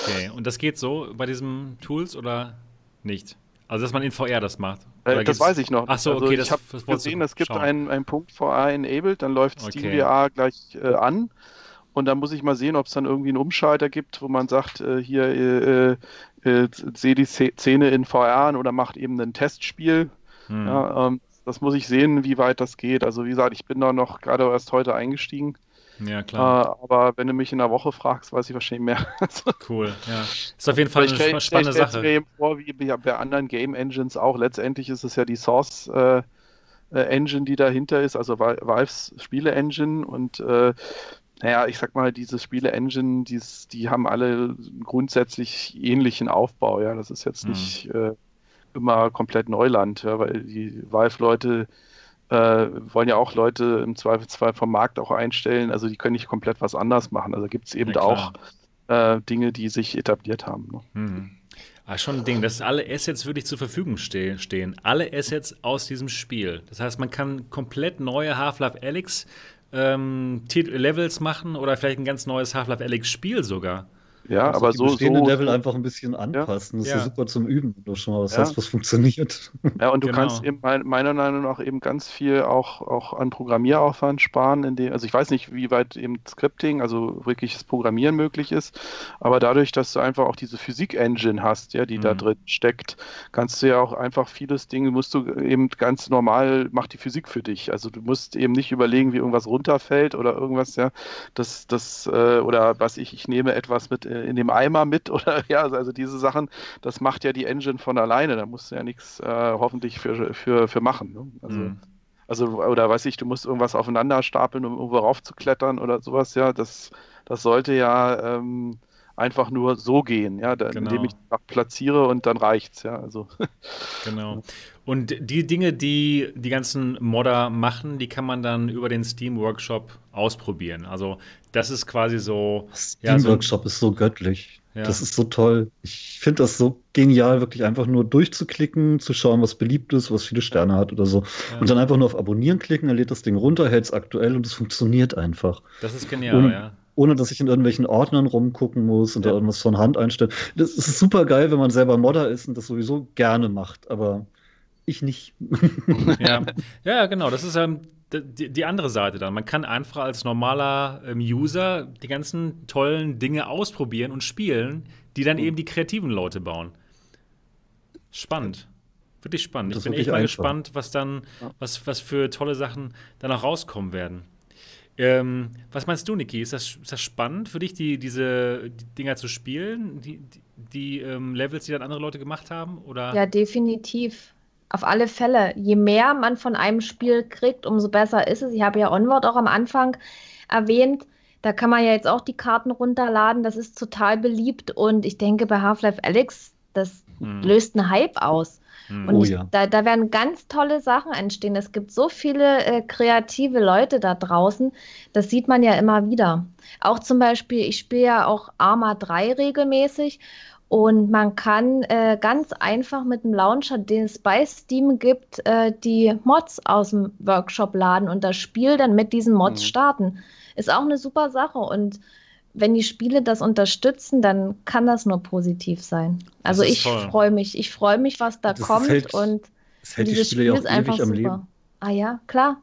S1: Okay, und das geht so bei diesen Tools oder Nicht. Also, dass man in VR das macht.
S2: Äh, das weiß ich noch.
S1: Ach so, okay.
S2: Also, ich habe gesehen, es gibt einen, einen Punkt VR enabled, dann läuft Steam okay. VR gleich äh, an. Und dann muss ich mal sehen, ob es dann irgendwie einen Umschalter gibt, wo man sagt, äh, hier, äh, äh, sehe die Szene in VR an oder macht eben ein Testspiel. Hm. Ja, ähm, das muss ich sehen, wie weit das geht. Also wie gesagt, ich bin da noch gerade erst heute eingestiegen.
S1: Ja, klar.
S2: Äh, aber wenn du mich in der Woche fragst, weiß ich wahrscheinlich mehr.
S1: cool, ja. Ist auf jeden Fall eine stell, spannende Sache. Ich
S2: mir eben vor, wie bei anderen Game Engines auch. Letztendlich ist es ja die Source äh, äh Engine, die dahinter ist, also Valves Spiele-Engine und äh, naja, ich sag mal, diese Spiele-Engine, die, die haben alle grundsätzlich ähnlichen Aufbau, ja. Das ist jetzt hm. nicht äh, immer komplett Neuland, ja, weil die Valve-Leute äh, wollen ja auch Leute im Zweifelsfall vom Markt auch einstellen. Also die können nicht komplett was anders machen. Also gibt es eben ja, auch äh, Dinge, die sich etabliert haben. Ne?
S1: Mhm. Ah, schon ein Ding, dass alle Assets wirklich zur Verfügung ste stehen. Alle Assets aus diesem Spiel. Das heißt, man kann komplett neue Half-Life Alyx ähm, Levels machen oder vielleicht ein ganz neues Half-Life Alyx Spiel sogar.
S2: Ja, aber die so.
S4: bestehende so, Level einfach ein bisschen anpassen. Das ja. ist ja super zum Üben, wenn du schon mal was ja. hast, was funktioniert.
S2: Ja, und du genau. kannst eben meiner Meinung nach eben ganz viel auch, auch an Programmieraufwand sparen. In dem, also ich weiß nicht, wie weit eben Scripting, also wirkliches Programmieren möglich ist, aber dadurch, dass du einfach auch diese Physik-Engine hast, ja, die mhm. da drin steckt, kannst du ja auch einfach vieles Dinge, musst du eben ganz normal, macht die Physik für dich. Also du musst eben nicht überlegen, wie irgendwas runterfällt oder irgendwas, ja, das, das, äh, oder was ich, ich nehme etwas mit in dem Eimer mit oder ja, also diese Sachen, das macht ja die Engine von alleine, da musst du ja nichts äh, hoffentlich für, für, für machen. Ne? Also, mhm. also, oder weiß ich, du musst irgendwas aufeinander stapeln, um irgendwo raufzuklettern oder sowas, ja, das, das sollte ja ähm, einfach nur so gehen, ja, da, genau. indem ich platziere und dann reicht's, ja, also.
S1: Genau. Und die Dinge, die die ganzen Modder machen, die kann man dann über den Steam Workshop ausprobieren. Also das ist quasi so.
S4: Steam ja, Workshop so, ist so göttlich. Ja. Das ist so toll. Ich finde das so genial, wirklich einfach nur durchzuklicken, zu schauen, was beliebt ist, was viele Sterne hat oder so. Ja. Und dann einfach nur auf Abonnieren klicken, er lädt das Ding runter, hält es aktuell und es funktioniert einfach.
S1: Das ist genial,
S4: und,
S1: ja
S4: ohne dass ich in irgendwelchen Ordnern rumgucken muss und ja. da irgendwas von Hand einstellen. Das ist super geil, wenn man selber Modder ist und das sowieso gerne macht, aber ich nicht.
S1: ja. ja, genau. Das ist ähm, die, die, andere Seite dann. Man kann einfach als normaler ähm, User die ganzen tollen Dinge ausprobieren und spielen, die dann mhm. eben die kreativen Leute bauen. Spannend. Wirklich spannend. Das ich bin echt mal einfach. gespannt, was dann, was, was für tolle Sachen dann auch rauskommen werden. Ähm, was meinst du, Niki? Ist das, ist das spannend für dich, die, diese die Dinger zu spielen? Die, die, die ähm, Levels, die dann andere Leute gemacht haben? Oder?
S3: Ja, definitiv. Auf alle Fälle. Je mehr man von einem Spiel kriegt, umso besser ist es. Ich habe ja Onward auch am Anfang erwähnt. Da kann man ja jetzt auch die Karten runterladen. Das ist total beliebt. Und ich denke, bei Half-Life Alyx, das hm. löst einen Hype aus. Hm. Und oh, ja. da, da werden ganz tolle Sachen entstehen. Es gibt so viele äh, kreative Leute da draußen. Das sieht man ja immer wieder. Auch zum Beispiel, ich spiele ja auch Arma 3 regelmäßig. Und man kann äh, ganz einfach mit dem Launcher, den es bei Steam gibt, äh, die Mods aus dem Workshop laden und das Spiel dann mit diesen Mods mhm. starten. Ist auch eine super Sache. Und wenn die Spiele das unterstützen, dann kann das nur positiv sein. Also ich freue mich, ich freue mich, was da das kommt hält, und
S4: dieses Spiel ist einfach super.
S3: Leben. Ah ja, klar.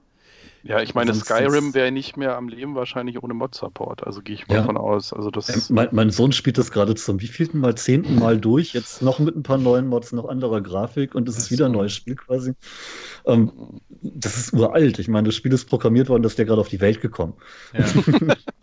S2: Ja, ich meine, Skyrim wäre nicht mehr am Leben wahrscheinlich ohne Mod-Support. Also gehe ich mal ja. davon aus. Also das
S4: ähm, mein, mein, Sohn spielt das gerade zum wievielten Mal, zehnten Mal durch. Jetzt noch mit ein paar neuen Mods, noch anderer Grafik und es ist wieder ein neues Spiel quasi. Ähm, das ist uralt. Ich meine, das Spiel ist programmiert worden, das ist ja gerade auf die Welt gekommen. Ja.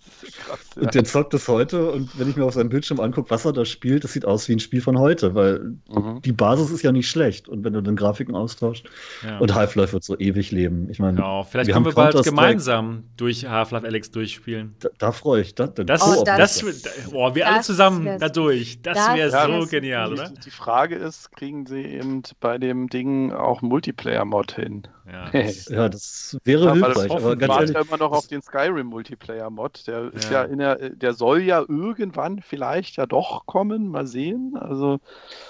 S4: Krass, ja. Und der zockt das heute und wenn ich mir auf seinem Bildschirm angucke, was er da spielt, das sieht aus wie ein Spiel von heute, weil mhm. die Basis ist ja nicht schlecht und wenn du dann Grafiken austauscht ja. und Half-Life wird so ewig leben. Ich meine,
S1: ja, vielleicht wir können wir bald gemeinsam durch Half-Life Alex durchspielen.
S4: Da, da freue ich. Da,
S1: da, das, oh, das, das, oh, wir das alle zusammen da durch. Das wäre so genial, oder?
S2: Die Frage ist, kriegen sie eben bei dem Ding auch Multiplayer-Mod hin?
S4: Ja, das, ja, das wäre ja, hilfreich.
S2: aber ganz ehrlich, ja immer noch auf den Skyrim Multiplayer Mod. Der ist ja in der, der soll ja irgendwann vielleicht ja doch kommen. Mal sehen. Also,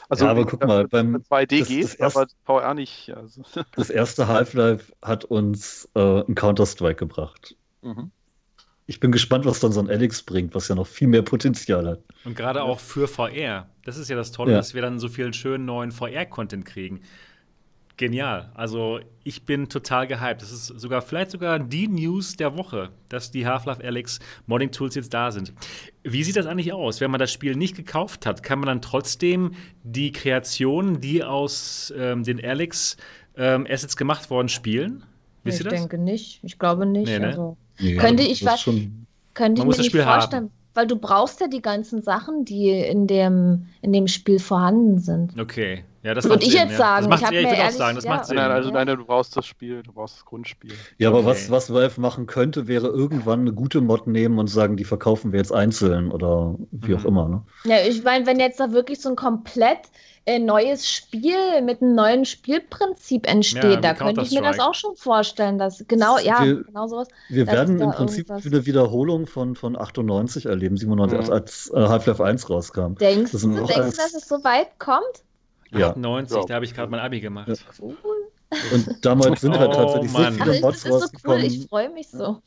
S2: also
S4: ja, aber guck mal, beim
S2: 2D das, geht, das erste, aber VR nicht. Also.
S4: Das erste Half-Life hat uns äh, ein Counter-Strike gebracht. Mhm. ich bin gespannt, was dann so ein Alex bringt, was ja noch viel mehr Potenzial hat.
S1: Und gerade auch für VR. Das ist ja das Tolle, ja. dass wir dann so viel schönen neuen VR-Content kriegen. Genial. Also ich bin total gehypt. Das ist sogar vielleicht sogar die News der Woche, dass die Half-Life Alex Modding Tools jetzt da sind. Wie sieht das eigentlich aus? Wenn man das Spiel nicht gekauft hat, kann man dann trotzdem die Kreationen, die aus ähm, den Alex ähm, Assets gemacht worden, spielen?
S3: Wisst ich denke nicht. Ich glaube nicht. Nee, ne? also, nee, könnte ich was, könnte ich mir nicht vorstellen. Haben weil du brauchst ja die ganzen Sachen, die in dem, in dem Spiel vorhanden sind.
S1: Okay, ja, das
S3: würde ich Sinn, jetzt ja. sagen.
S1: Das ich ich würde auch sagen, das ja. macht Sinn.
S2: Nein, also nein, du brauchst das Spiel, du brauchst das Grundspiel.
S4: Ja, aber okay. was, was Valve machen könnte, wäre irgendwann eine gute Mod nehmen und sagen, die verkaufen wir jetzt einzeln oder wie mhm. auch immer. Ne?
S3: Ja, ich meine, wenn jetzt da wirklich so ein komplett äh, neues Spiel mit einem neuen Spielprinzip entsteht. Ja, da könnte ich mir das auch schon vorstellen, dass genau, ja, wir, genau sowas.
S4: Wir werden im Prinzip irgendwas... eine Wiederholung von, von 98 erleben, 97, mhm. als, als äh, Half-Life 1 rauskam.
S3: Denkst, du, denkst als... du, dass es so weit kommt?
S1: Ja. 98, ja. da habe ich gerade mein Abi gemacht. Ja.
S3: Cool.
S4: Und damals sind halt oh, tatsächlich oh, so viele Mods
S3: das ist so cool, ich freue mich so.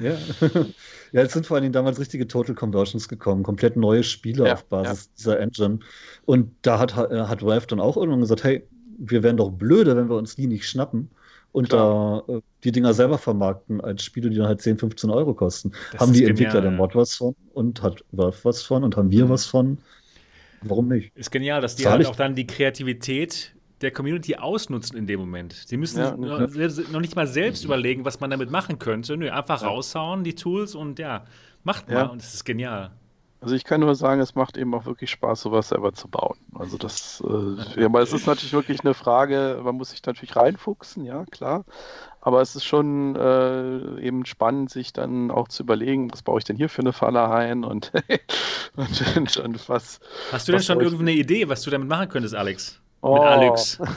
S4: Ja. ja, es sind vor allen Dingen damals richtige Total Conversions gekommen, komplett neue Spiele ja, auf Basis ja. dieser Engine. Und da hat, äh, hat Valve dann auch irgendwann gesagt, hey, wir wären doch blöde, wenn wir uns die nicht schnappen und Klar. da äh, die Dinger selber vermarkten als Spiele, die dann halt 10, 15 Euro kosten. Das haben die genial, Entwickler der Mod was von und hat Valve was von und haben wir mhm. was von. Warum nicht?
S1: Ist genial, dass die Zahl halt auch dann die Kreativität der Community ausnutzen in dem Moment. Sie müssen ja, noch, noch, nicht mal selbst überlegen, was man damit machen könnte. Nö, einfach ja. raushauen, die Tools und ja, macht mal. Und das ist genial.
S2: Also ich kann nur sagen, es macht eben auch wirklich Spaß, sowas selber zu bauen. Also das, äh, ja, aber es ist natürlich wirklich eine Frage, man muss sich natürlich reinfuchsen, ja, klar. Aber es ist schon äh, eben spannend, sich dann auch zu überlegen, was baue ich denn hier für eine Falle ein und,
S1: und, und, und was. Hast du denn schon irgendeine Idee, was du damit machen könntest, Alex? Oh. Mit Alex.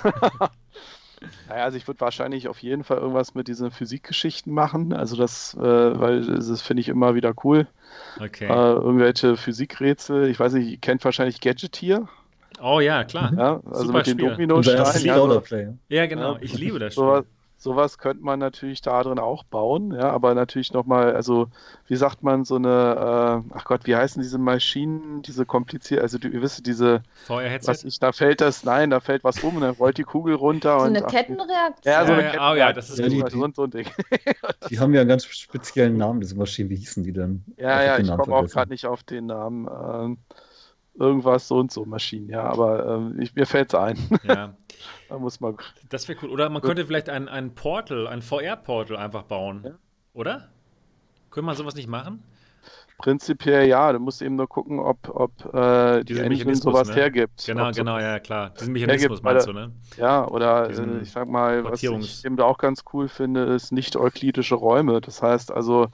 S2: naja, also ich würde wahrscheinlich auf jeden Fall irgendwas mit diesen Physikgeschichten machen. Also das, äh, weil das finde ich immer wieder cool.
S1: Okay.
S2: Äh, irgendwelche Physikrätsel. Ich weiß nicht, ihr kennt wahrscheinlich Gadgetier.
S1: Oh ja, klar.
S2: Ja, also Super mit den Dominosteinen.
S1: Ja, ja, genau. Ich liebe das Spiel.
S2: So, sowas könnte man natürlich da drin auch bauen, ja, aber natürlich nochmal, also wie sagt man, so eine, äh, ach Gott, wie heißen diese Maschinen, diese kompliziert, also du, ihr wisst, diese was ich, da fällt das, nein, da fällt was um und dann rollt die Kugel runter.
S3: So
S2: und,
S3: eine Kettenreaktion.
S2: Ja, so eine
S1: ja, Kettenreaktion. Oh, ja, das ist ja,
S4: die, die, so ein Ding. die haben ja einen ganz speziellen Namen, diese Maschinen, wie hießen die denn?
S2: Ja, ja, ich komme auch gerade nicht auf den Namen. Ähm, irgendwas so und so Maschinen, ja, aber ähm, ich, mir fällt es ein.
S1: Ja.
S2: da muss man.
S1: Das wäre cool. Oder man könnte vielleicht ein, ein Portal, ein VR-Portal einfach bauen. Ja. Oder? Könnte man sowas nicht machen?
S2: Prinzipiell ja, du musst eben nur gucken, ob, ob äh, die Engine sowas ne? hergibt.
S1: Genau, genau, ja, klar. Diesen Mechanismus hergibt, meinst du, ne?
S2: Ja, oder äh, ich sag mal, was ich eben da auch ganz cool finde, ist nicht-euklidische Räume. Das heißt also,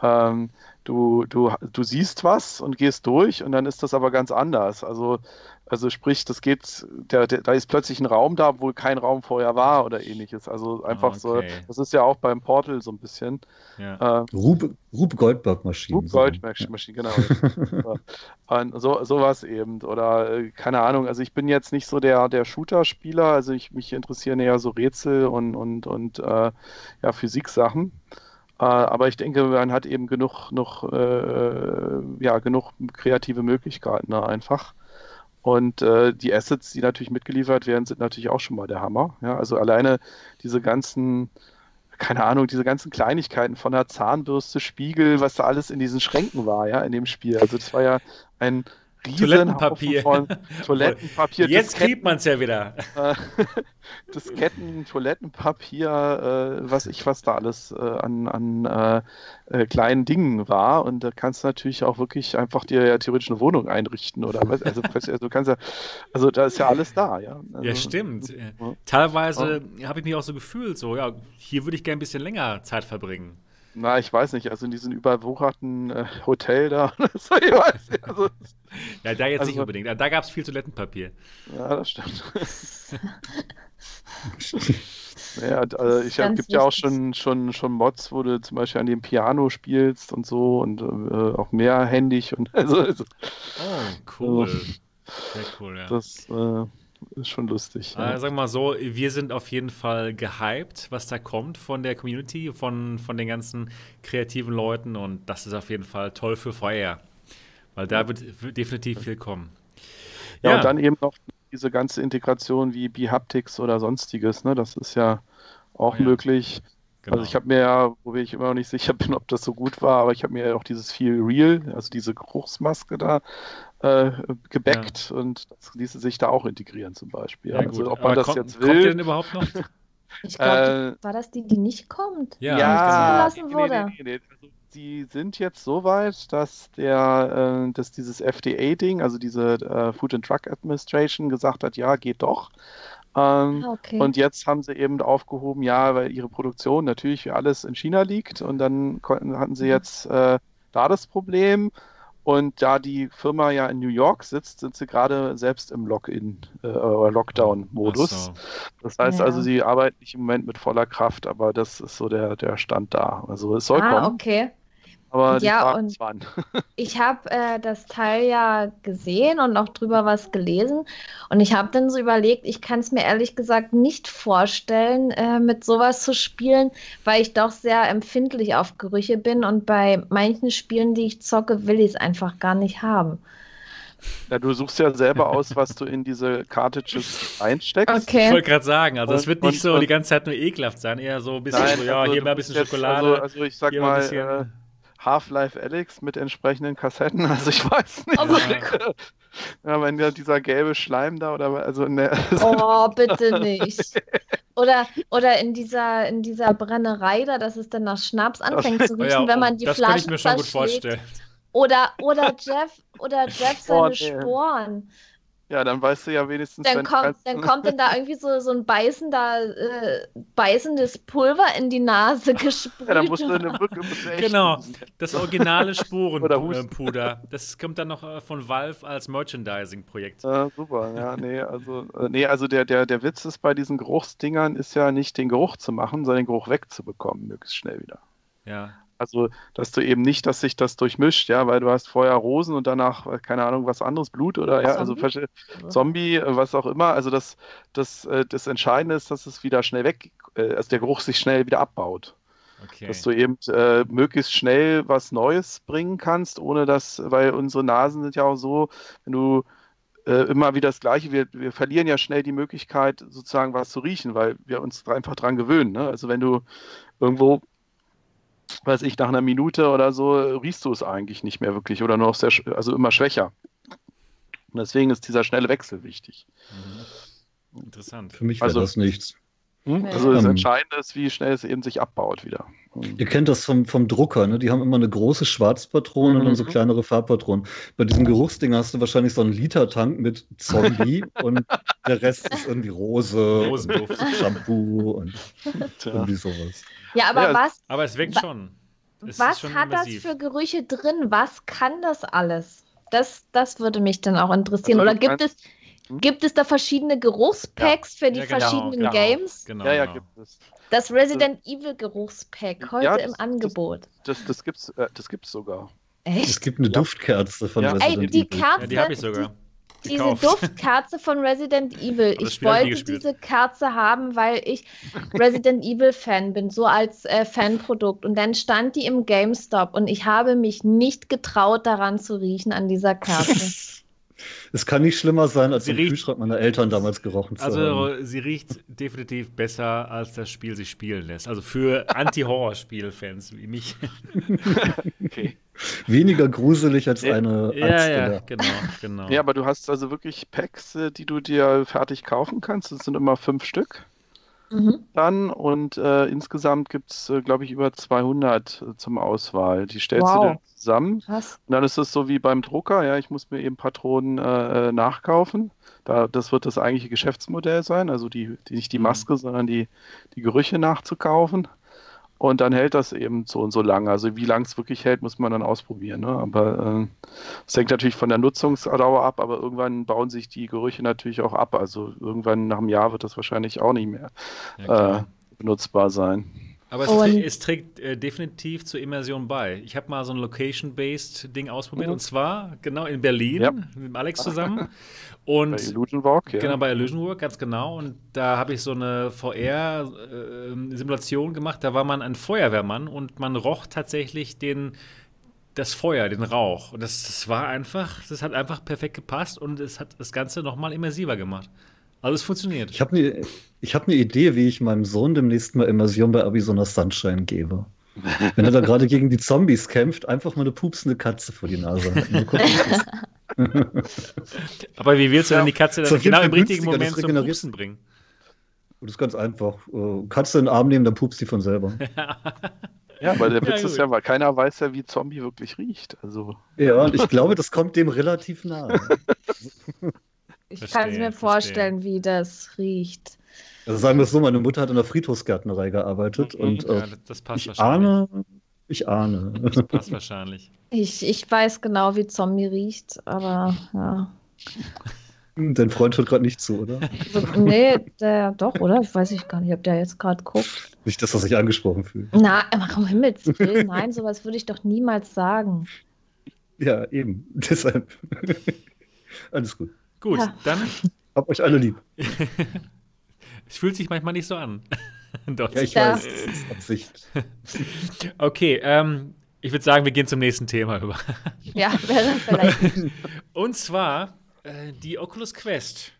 S2: ähm, du, du, du siehst was und gehst durch und dann ist das aber ganz anders. Also, also sprich, das geht, der, der, da ist plötzlich ein Raum da, wo kein Raum vorher war oder ähnliches. Also einfach okay. so, das ist ja auch beim Portal so ein bisschen.
S4: Ja. Äh, Rube, Rube Goldberg-Maschinen.
S2: Rube Goldberg-Maschinen, genau. und so, sowas eben. Oder äh, keine Ahnung, also ich bin jetzt nicht so der, der Shooter-Spieler, also ich mich interessieren eher so Rätsel und, und, und äh, ja, Physiksachen. Äh, aber ich denke, man hat eben genug, noch, äh, ja, genug kreative Möglichkeiten da einfach. Und äh, die Assets, die natürlich mitgeliefert werden, sind natürlich auch schon mal der Hammer. Ja, also alleine diese ganzen, keine Ahnung, diese ganzen Kleinigkeiten von der Zahnbürste, Spiegel, was da alles in diesen Schränken war, ja, in dem Spiel. Also das war ja ein
S1: Toilettenpapier.
S2: Toilettenpapier.
S1: Jetzt kriegt man es ja wieder.
S2: Disketten, Toilettenpapier, äh, was ich was da alles äh, an, an äh, äh, kleinen Dingen war. Und da kannst du natürlich auch wirklich einfach dir ja theoretisch eine Wohnung einrichten oder was. Also, also kannst ja, also da ist ja alles da, ja. Also,
S1: ja, stimmt. Ja. Teilweise habe ich mich auch so gefühlt, so, ja, hier würde ich gerne ein bisschen länger Zeit verbringen.
S2: Na, ich weiß nicht, also in diesem überwucherten äh, Hotel da. so, ich weiß,
S1: also, ja, da jetzt also, nicht unbedingt. Da gab es viel Toilettenpapier.
S2: Ja, das stimmt. ja, also ich hab, gibt ja auch schon, schon, schon Mods, wo du zum Beispiel an dem Piano spielst und so und äh, auch mehrhändig und also, also
S1: Oh, cool. Sehr cool, ja.
S2: Das, äh, ist schon lustig.
S1: Äh, sag mal so, wir sind auf jeden Fall gehypt, was da kommt von der Community, von, von den ganzen kreativen Leuten und das ist auf jeden Fall toll für VR. Weil da wird, definitiv viel kommen.
S2: Ja, ja, und dann eben noch diese ganze Integration wie Behaptics oder sonstiges, ne? Das ist ja auch oh, ja. möglich. Genau. Also ich habe mir ja, wo ich immer noch nicht sicher bin, ob das so gut war, aber ich habe mir ja auch dieses Feel Real, also diese Geruchsmaske da äh, gebackt ja. und das ließe sich da auch integrieren zum Beispiel. Ja, also gut. ob man aber das kommt, jetzt will. Kommt
S1: denn überhaupt noch?
S3: Ich glaube, äh, war das die, die nicht kommt?
S2: Ja, ja genau. wurde. Nee, nee, nee, also, die sind jetzt so weit, dass der, äh, dass dieses FDA-Ding, also diese äh, Food and Drug Administration, gesagt hat, ja, geht doch. Ähm, ah, okay. Und jetzt haben sie eben aufgehoben, ja, weil ihre Produktion natürlich für alles in China liegt. Und dann konnten, hatten sie mhm. jetzt äh, da das Problem. Und da die Firma ja in New York sitzt, sind sie gerade selbst im Lock-in äh, oder Lockdown-Modus. So. Das heißt ja. also, sie arbeiten nicht im Moment mit voller Kraft, aber das ist so der, der Stand da. Also es soll ah, kommen.
S3: okay.
S2: Aber
S3: ja, und ich habe äh, das Teil ja gesehen und auch drüber was gelesen. Und ich habe dann so überlegt, ich kann es mir ehrlich gesagt nicht vorstellen, äh, mit sowas zu spielen, weil ich doch sehr empfindlich auf Gerüche bin. Und bei manchen Spielen, die ich zocke, will ich es einfach gar nicht haben.
S2: Ja, du suchst ja selber aus, was du in diese Cartridges einsteckst.
S1: Okay. Ich wollte gerade sagen, also es wird nicht und, so und, die ganze Zeit nur ekelhaft sein, eher so ein bisschen nein, so, ja, also hier mal ein bisschen Schokolade.
S2: Also, also ich sag mal, äh, Half-Life Alex mit entsprechenden Kassetten. Also ich weiß nicht. Also, ja, wenn ja dieser gelbe Schleim da oder also ne,
S3: Oh, bitte nicht. Oder, oder in dieser in dieser Brennerei da, dass es dann nach Schnaps anfängt zu riechen, ja, wenn man die das Flaschen kann ich mir schon gut vorstellen. Oder oder Jeff oder Jeff seine oh. Sporen.
S2: Ja, dann weißt du ja wenigstens.
S3: Dann, kommt, dann kommt dann da irgendwie so, so ein beißender, äh, beißendes Pulver in die Nase gesprüht. Ja, dann musst du eine Brücke
S1: Genau, das originale Sporenpuder. Das kommt dann noch äh, von Valve als Merchandising-Projekt.
S2: Ja, super, ja, nee, also, äh, nee, also der, der, der Witz ist bei diesen Geruchsdingern ist ja nicht den Geruch zu machen, sondern den Geruch wegzubekommen, möglichst schnell wieder.
S1: Ja.
S2: Also, dass du eben nicht, dass sich das durchmischt, ja, weil du hast vorher Rosen und danach, äh, keine Ahnung, was anderes, Blut oder ja, also Zombie, Zombie äh, was auch immer. Also das, das, äh, das Entscheidende ist, dass es wieder schnell weg, also der Geruch sich schnell wieder abbaut. Okay. Dass du eben äh, möglichst schnell was Neues bringen kannst, ohne dass, weil unsere Nasen sind ja auch so, wenn du äh, immer wieder das Gleiche, wir, wir verlieren ja schnell die Möglichkeit, sozusagen was zu riechen, weil wir uns einfach dran gewöhnen. Ne? Also wenn du irgendwo weiß ich, nach einer Minute oder so riechst du es eigentlich nicht mehr wirklich oder nur noch sehr, also immer schwächer. Und deswegen ist dieser schnelle Wechsel wichtig.
S1: Mhm. Interessant.
S4: Für mich wäre also, das nichts.
S2: Hm? Also das ähm, Entscheidende ist, wie schnell es eben sich abbaut wieder.
S4: Ihr kennt das vom, vom Drucker, ne? Die haben immer eine große Schwarzpatrone mhm. und dann so mhm. kleinere Farbpatronen. Bei diesem Geruchsding hast du wahrscheinlich so einen Litertank mit Zombie und der Rest ist irgendwie Rose, Rosenduft, Shampoo und irgendwie sowas.
S3: Ja, aber ja, was.
S1: Aber es wirkt schon.
S3: Es was schon hat immersiv. das für Gerüche drin? Was kann das alles? Das, das würde mich dann auch interessieren. Also, Oder gibt es? Gibt es da verschiedene Geruchspacks ja. für die ja, genau, verschiedenen genau. Games?
S2: Genau, ja, ja, genau. gibt es.
S3: Das Resident also, Evil Geruchspack heute ja, das, im Angebot.
S2: Das, das, das gibt's, äh, das gibt's sogar.
S3: Echt?
S4: Es gibt eine Duftkerze von Resident
S3: Ey, die Kerze, ja,
S1: die habe ich sogar.
S3: Die, diese Duftkerze von Resident Evil. Ich wollte diese Kerze haben, weil ich Resident Evil Fan bin, so als äh, Fanprodukt. Und dann stand die im GameStop und ich habe mich nicht getraut, daran zu riechen an dieser Kerze.
S4: Es kann nicht schlimmer sein, als der Kühlschrank meiner Eltern damals gerochen
S1: zu also, haben. sie riecht definitiv besser, als das Spiel sich spielen lässt. Also für Anti-Horror-Spiel-Fans wie mich.
S4: okay. Weniger gruselig als eine
S1: Ja, ja, genau, genau.
S2: Ja, aber du hast also wirklich Packs, äh, die du dir fertig kaufen kannst. Das sind immer fünf Stück. Mhm. Dann und äh, insgesamt gibt es, äh, glaube ich, über 200 äh, zum Auswahl. Die stellst wow. du dir zusammen. Was? Und dann ist es so wie beim Drucker, ja, ich muss mir eben Patronen äh, äh, nachkaufen. Da, das wird das eigentliche Geschäftsmodell sein, also die, die nicht die mhm. Maske, mhm. sondern die, die Gerüche nachzukaufen. Und dann hält das eben so und so lange. Also wie lange es wirklich hält, muss man dann ausprobieren. Ne? Aber es äh, hängt natürlich von der Nutzungsdauer ab, aber irgendwann bauen sich die Gerüche natürlich auch ab. Also irgendwann nach einem Jahr wird das wahrscheinlich auch nicht mehr ja, äh, benutzbar sein.
S1: Aber es, trägt, es trägt äh, definitiv zur Immersion bei. Ich habe mal so ein Location-based Ding ausprobiert mhm. und zwar genau in Berlin ja. mit Alex zusammen. Und bei
S2: Illusion Walk,
S1: ja. Genau, bei Illusion Walk, ganz genau. Und da habe ich so eine VR-Simulation äh, gemacht. Da war man ein Feuerwehrmann und man roch tatsächlich den, das Feuer, den Rauch. Und das, das war einfach, das hat einfach perfekt gepasst und es hat das Ganze nochmal immersiver gemacht. Alles funktioniert.
S4: Ich habe eine hab ne Idee, wie ich meinem Sohn demnächst mal Immersion bei Arizona Sunshine gebe. Wenn er da gerade gegen die Zombies kämpft, einfach mal eine pupsende Katze vor die Nase.
S1: Aber wie willst du denn die Katze dann genau im richtigen Moment zum Pupsen bringen?
S4: Das ist ganz einfach. Äh, Katze in den Arm nehmen, dann pupst die von selber.
S2: Ja, weil der Witz ja, ist ja, weil keiner weiß ja, wie Zombie wirklich riecht. Also.
S4: Ja, und ich glaube, das kommt dem relativ nahe.
S3: Ich verstehe, kann es mir vorstellen, verstehe. wie das riecht.
S4: Also sagen wir es so, meine Mutter hat in der Friedhofsgärtnerei gearbeitet mhm, und äh, ja, das passt ich ahne, ich ahne.
S1: Das passt wahrscheinlich.
S3: Ich, ich weiß genau, wie Zombie riecht, aber ja.
S4: Dein Freund hört gerade nicht zu, oder?
S3: Also, nee, der doch, oder? Ich weiß ich gar nicht, ob der jetzt gerade guckt.
S4: Nicht, dass er sich angesprochen fühlt.
S3: Na, um Himmels Willen, nein, sowas würde ich doch niemals sagen.
S4: Ja, eben. Deshalb. Alles gut.
S1: Gut, ja. dann.
S4: Hab euch alle lieb.
S1: es fühlt sich manchmal nicht so an.
S4: Doch. Ja, ich ja. weiß, das ist Absicht.
S1: okay, ähm, ich würde sagen, wir gehen zum nächsten Thema über.
S3: ja, wäre vielleicht.
S1: Und zwar äh, die Oculus Quest.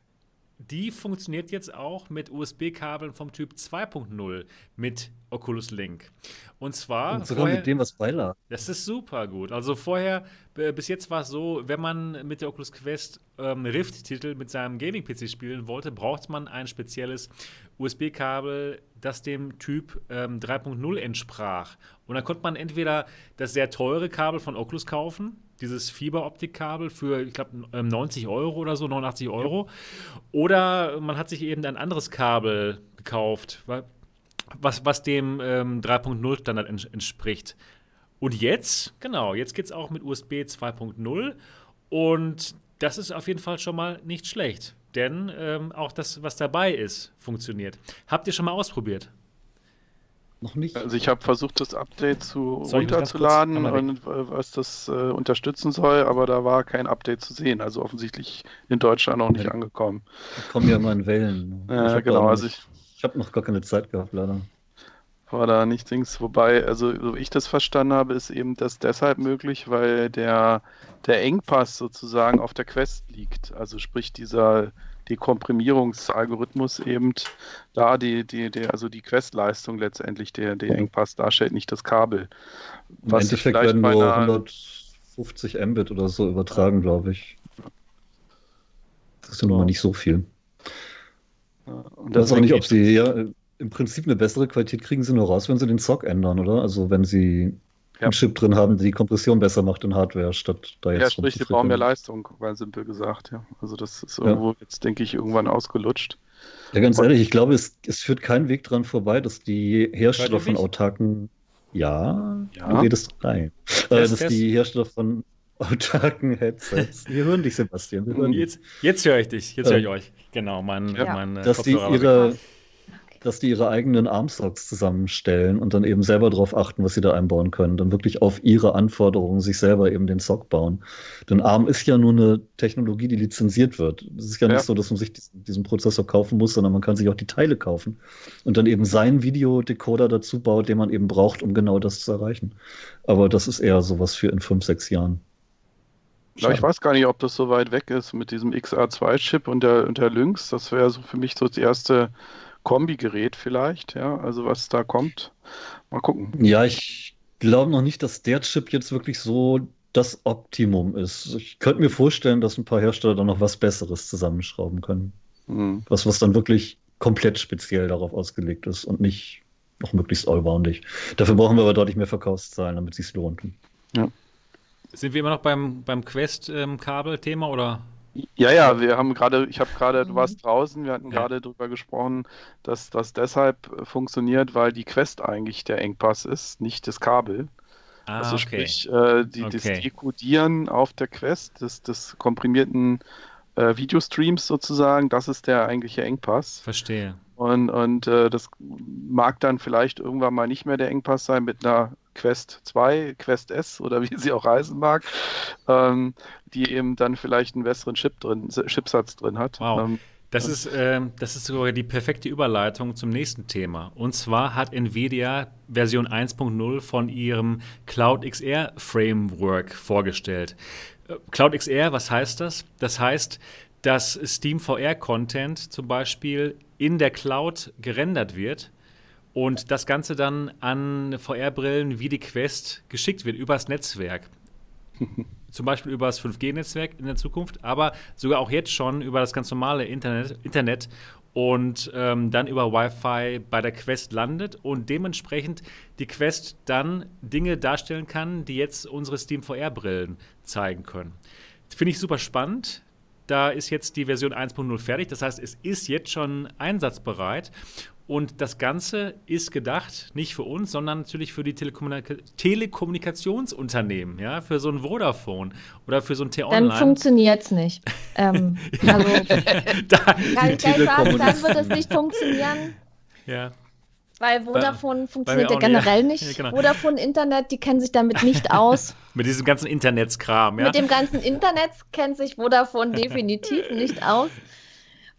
S1: Die funktioniert jetzt auch mit USB-Kabeln vom Typ 2.0 mit Oculus Link. Und zwar. Und
S4: sogar vorher, mit dem, was beilag.
S1: Das ist super gut. Also vorher, bis jetzt war es so, wenn man mit der Oculus Quest ähm, Rift-Titel mit seinem Gaming-PC spielen wollte, braucht man ein spezielles USB-Kabel, das dem Typ ähm, 3.0 entsprach. Und dann konnte man entweder das sehr teure Kabel von Oculus kaufen, dieses Fiberoptikkabel für, ich glaube, 90 Euro oder so, 89 Euro. Oder man hat sich eben ein anderes Kabel gekauft, was, was dem ähm, 3.0 Standard ents entspricht. Und jetzt, genau, jetzt geht es auch mit USB 2.0 und das ist auf jeden Fall schon mal nicht schlecht, denn ähm, auch das, was dabei ist, funktioniert. Habt ihr schon mal ausprobiert?
S2: Noch nicht. Also ich habe versucht, das Update zu soll runterzuladen und äh, was das äh, unterstützen soll, aber da war kein Update zu sehen. Also offensichtlich in Deutschland noch nicht ja, angekommen.
S4: Die kommen ja immer in Wellen.
S2: Ja, genau. Also ich,
S4: ich habe noch gar keine Zeit gehabt, leider.
S2: War da nicht Dings. Wobei, also so ich das verstanden habe, ist eben das deshalb möglich, weil der, der Engpass sozusagen auf der Quest liegt. Also sprich dieser Dekomprimierungsalgorithmus eben da die, die, die, also die Questleistung letztendlich der, der Engpass darstellt, nicht das Kabel.
S4: Im Was Endeffekt werden nur 150 Mbit oder so übertragen, glaube ich. Das ist ja nun mal nicht so viel. Ja, und ich weiß auch nicht, ob sie ja, im Prinzip eine bessere Qualität kriegen sie nur raus, wenn sie den Zock ändern, oder? Also wenn sie ja. einen Chip drin haben, die Kompression besser macht in Hardware, statt da jetzt.
S2: Ja, sprich, sie brauchen mehr Leistung, weil simpel gesagt, ja. Also das ist irgendwo ja. jetzt, denke ich, irgendwann ausgelutscht.
S4: Ja, ganz Und ehrlich, ich glaube, es, es führt kein Weg dran vorbei, dass die Hersteller von autarken. Ja, ja. du redest rein. Äh, dass das die Hersteller von autarken Headsets. Wir hören dich, Sebastian.
S1: Hören jetzt, jetzt höre ich dich. Jetzt höre ich euch. Genau, mein, ja. mein
S4: Dass die ihre, dass die ihre eigenen Armstocks zusammenstellen und dann eben selber darauf achten, was sie da einbauen können. Dann wirklich auf ihre Anforderungen sich selber eben den Sock bauen. Denn ARM ist ja nur eine Technologie, die lizenziert wird. Es ist ja, ja, nicht so, dass man sich diesen Prozessor kaufen muss, sondern man kann sich auch die Teile kaufen und dann eben seinen Videodecoder dazu baut, den man eben braucht, um genau das zu erreichen. Aber das ist eher sowas für in fünf, sechs Jahren.
S2: Ja, ich weiß gar nicht, ob das so weit weg ist mit diesem XA2-Chip und der, und der Lynx. Das wäre so für mich so das erste Kombigerät vielleicht, ja, also was da kommt. Mal gucken.
S4: Ja, ich glaube noch nicht, dass der Chip jetzt wirklich so das Optimum ist. Ich könnte mir vorstellen, dass ein paar Hersteller da noch was Besseres zusammenschrauben können. Mhm. Was, was dann wirklich komplett speziell darauf ausgelegt ist und nicht noch möglichst allroundig. Dafür brauchen wir aber deutlich mehr Verkaufszahlen, damit es sich lohnt.
S1: Ja. Sind wir immer noch beim, beim Quest-Kabel-Thema ähm, oder?
S2: Ja, ja, wir haben gerade, ich habe gerade, du warst mhm. draußen, wir hatten ja. gerade darüber gesprochen, dass das deshalb äh, funktioniert, weil die Quest eigentlich der Engpass ist, nicht das Kabel. Ah, also okay. sprich, äh, die, okay. das Dekodieren auf der Quest des, des komprimierten äh, Videostreams sozusagen, das ist der eigentliche Engpass.
S1: Verstehe.
S2: Und, und äh, das mag dann vielleicht irgendwann mal nicht mehr der Engpass sein mit einer Quest 2, Quest S oder wie sie auch heißen mag, ähm, die eben dann vielleicht einen besseren Chip drin, Chipsatz drin hat.
S1: Wow.
S2: Ähm,
S1: das ist, äh, das ist sogar die perfekte Überleitung zum nächsten Thema. Und zwar hat Nvidia Version 1.0 von ihrem Cloud XR Framework vorgestellt. Äh, Cloud XR, was heißt das? Das heißt, dass Steam VR Content zum Beispiel in der Cloud gerendert wird und das Ganze dann an VR-Brillen wie die Quest geschickt wird übers Netzwerk. Zum Beispiel über das 5G-Netzwerk in der Zukunft, aber sogar auch jetzt schon über das ganz normale Internet, Internet und ähm, dann über Wi-Fi bei der Quest landet und dementsprechend die Quest dann Dinge darstellen kann, die jetzt unsere Steam VR-Brillen zeigen können. Finde ich super spannend. Da ist jetzt die Version 1.0 fertig. Das heißt, es ist jetzt schon einsatzbereit. Und das Ganze ist gedacht nicht für uns, sondern natürlich für die Telekommunika Telekommunikationsunternehmen, ja, für so ein Vodafone oder für so ein T-Online.
S3: Dann funktioniert es nicht. ähm, also, da, kann ich gleich sagen, dann wird es nicht funktionieren.
S1: Ja.
S3: Weil Vodafone bei, funktioniert bei ja generell nicht. Ja, genau. Vodafone Internet, die kennen sich damit nicht aus.
S1: Mit diesem ganzen Internetskram, ja?
S3: Mit dem ganzen Internet kennt sich Vodafone definitiv nicht aus.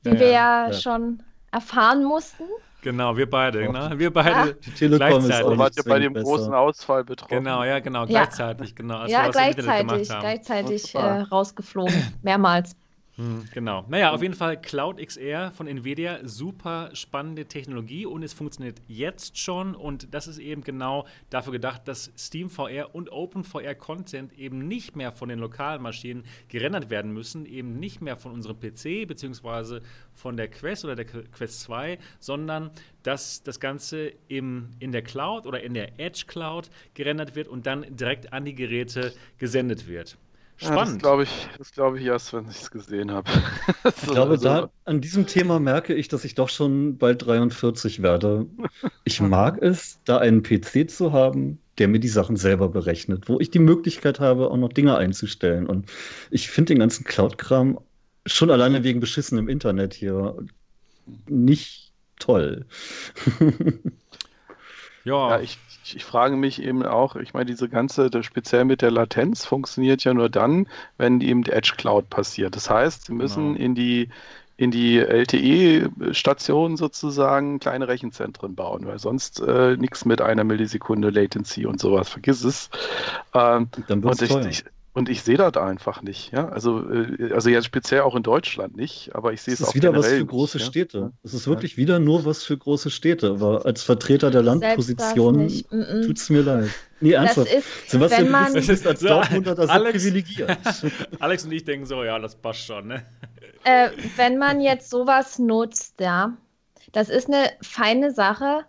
S3: Wie ja, wir ja, schon erfahren mussten.
S1: Genau, wir beide, genau. Wir beide
S2: ja. Die Telekom ist auch wart ihr bei dem besser. großen Ausfall betroffen.
S1: Genau, ja, genau, gleichzeitig, genau.
S3: ja, gleichzeitig, gleichzeitig äh, rausgeflogen, mehrmals.
S1: Hm, genau. Naja, auf jeden Fall Cloud XR von Nvidia, super spannende Technologie und es funktioniert jetzt schon und das ist eben genau dafür gedacht, dass Steam VR und OpenVR Content eben nicht mehr von den lokalen Maschinen gerendert werden müssen, eben nicht mehr von unserem PC bzw. von der Quest oder der Quest 2, sondern dass das Ganze im, in der Cloud oder in der Edge Cloud gerendert wird und dann direkt an die Geräte gesendet wird. Spannend. Ja, das
S2: glaube ich, das glaube ich erst, wenn ich es gesehen habe.
S4: ich glaube, also, da an diesem Thema merke ich, dass ich doch schon bald 43 werde. Ich mag es, da einen PC zu haben, der mir die Sachen selber berechnet, wo ich die Möglichkeit habe, auch noch Dinge einzustellen. Und ich finde den ganzen Cloud-Kram schon alleine wegen beschissenem Internet hier nicht toll.
S2: ja, ja ich, ich, ich, frage mich eben auch, ich meine, diese ganze, speziell mit der Latenz funktioniert ja nur dann, wenn eben die Edge Cloud passiert. Das heißt, Sie müssen genau. in die in die LTE-Stationen sozusagen kleine Rechenzentren bauen, weil sonst äh, nichts mit einer Millisekunde Latency und sowas, vergiss es. Ähm, Dann und ich, ich, und ich sehe das einfach nicht. Ja? Also, äh, also jetzt speziell auch in Deutschland nicht, aber ich sehe es auch.
S4: Es ist wieder was für große nicht, Städte. Ja? Es ist wirklich ja. wieder nur was für große Städte. Aber als Vertreter der Landposition tut es mir leid. Nee, ernsthaft. Das ist, Sebastian, wenn man, du bist als Dortmunder das Alex, privilegiert.
S1: Alex und ich denken so, ja, das passt schon. Ne?
S3: Äh, wenn man jetzt sowas nutzt, ja, das ist eine feine Sache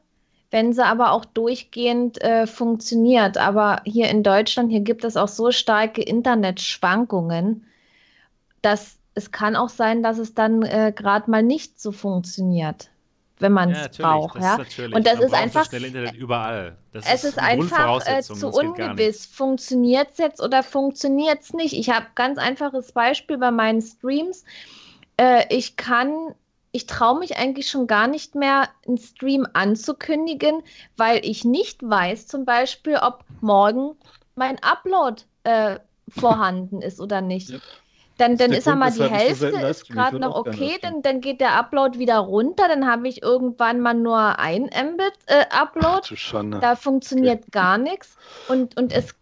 S3: wenn sie aber auch durchgehend äh, funktioniert. Aber hier in Deutschland, hier gibt es auch so starke Internetschwankungen, dass es kann auch sein, dass es dann äh, gerade mal nicht so funktioniert, wenn man es ja, braucht. Ja? Und das ist einfach
S1: das Internet überall.
S3: Das es ist, ist einfach äh, zu ungewiss. Funktioniert es jetzt oder funktioniert es nicht? Ich habe ganz einfaches Beispiel bei meinen Streams. Äh, ich kann ich traue mich eigentlich schon gar nicht mehr, einen Stream anzukündigen, weil ich nicht weiß, zum Beispiel, ob morgen mein Upload äh, vorhanden ist oder nicht. Ja. Dann, dann ist einmal die Hälfte, ist gerade noch okay, dann, dann geht der Upload wieder runter, dann habe ich irgendwann mal nur ein Mbit-Upload. Äh, da funktioniert okay. gar nichts und, und es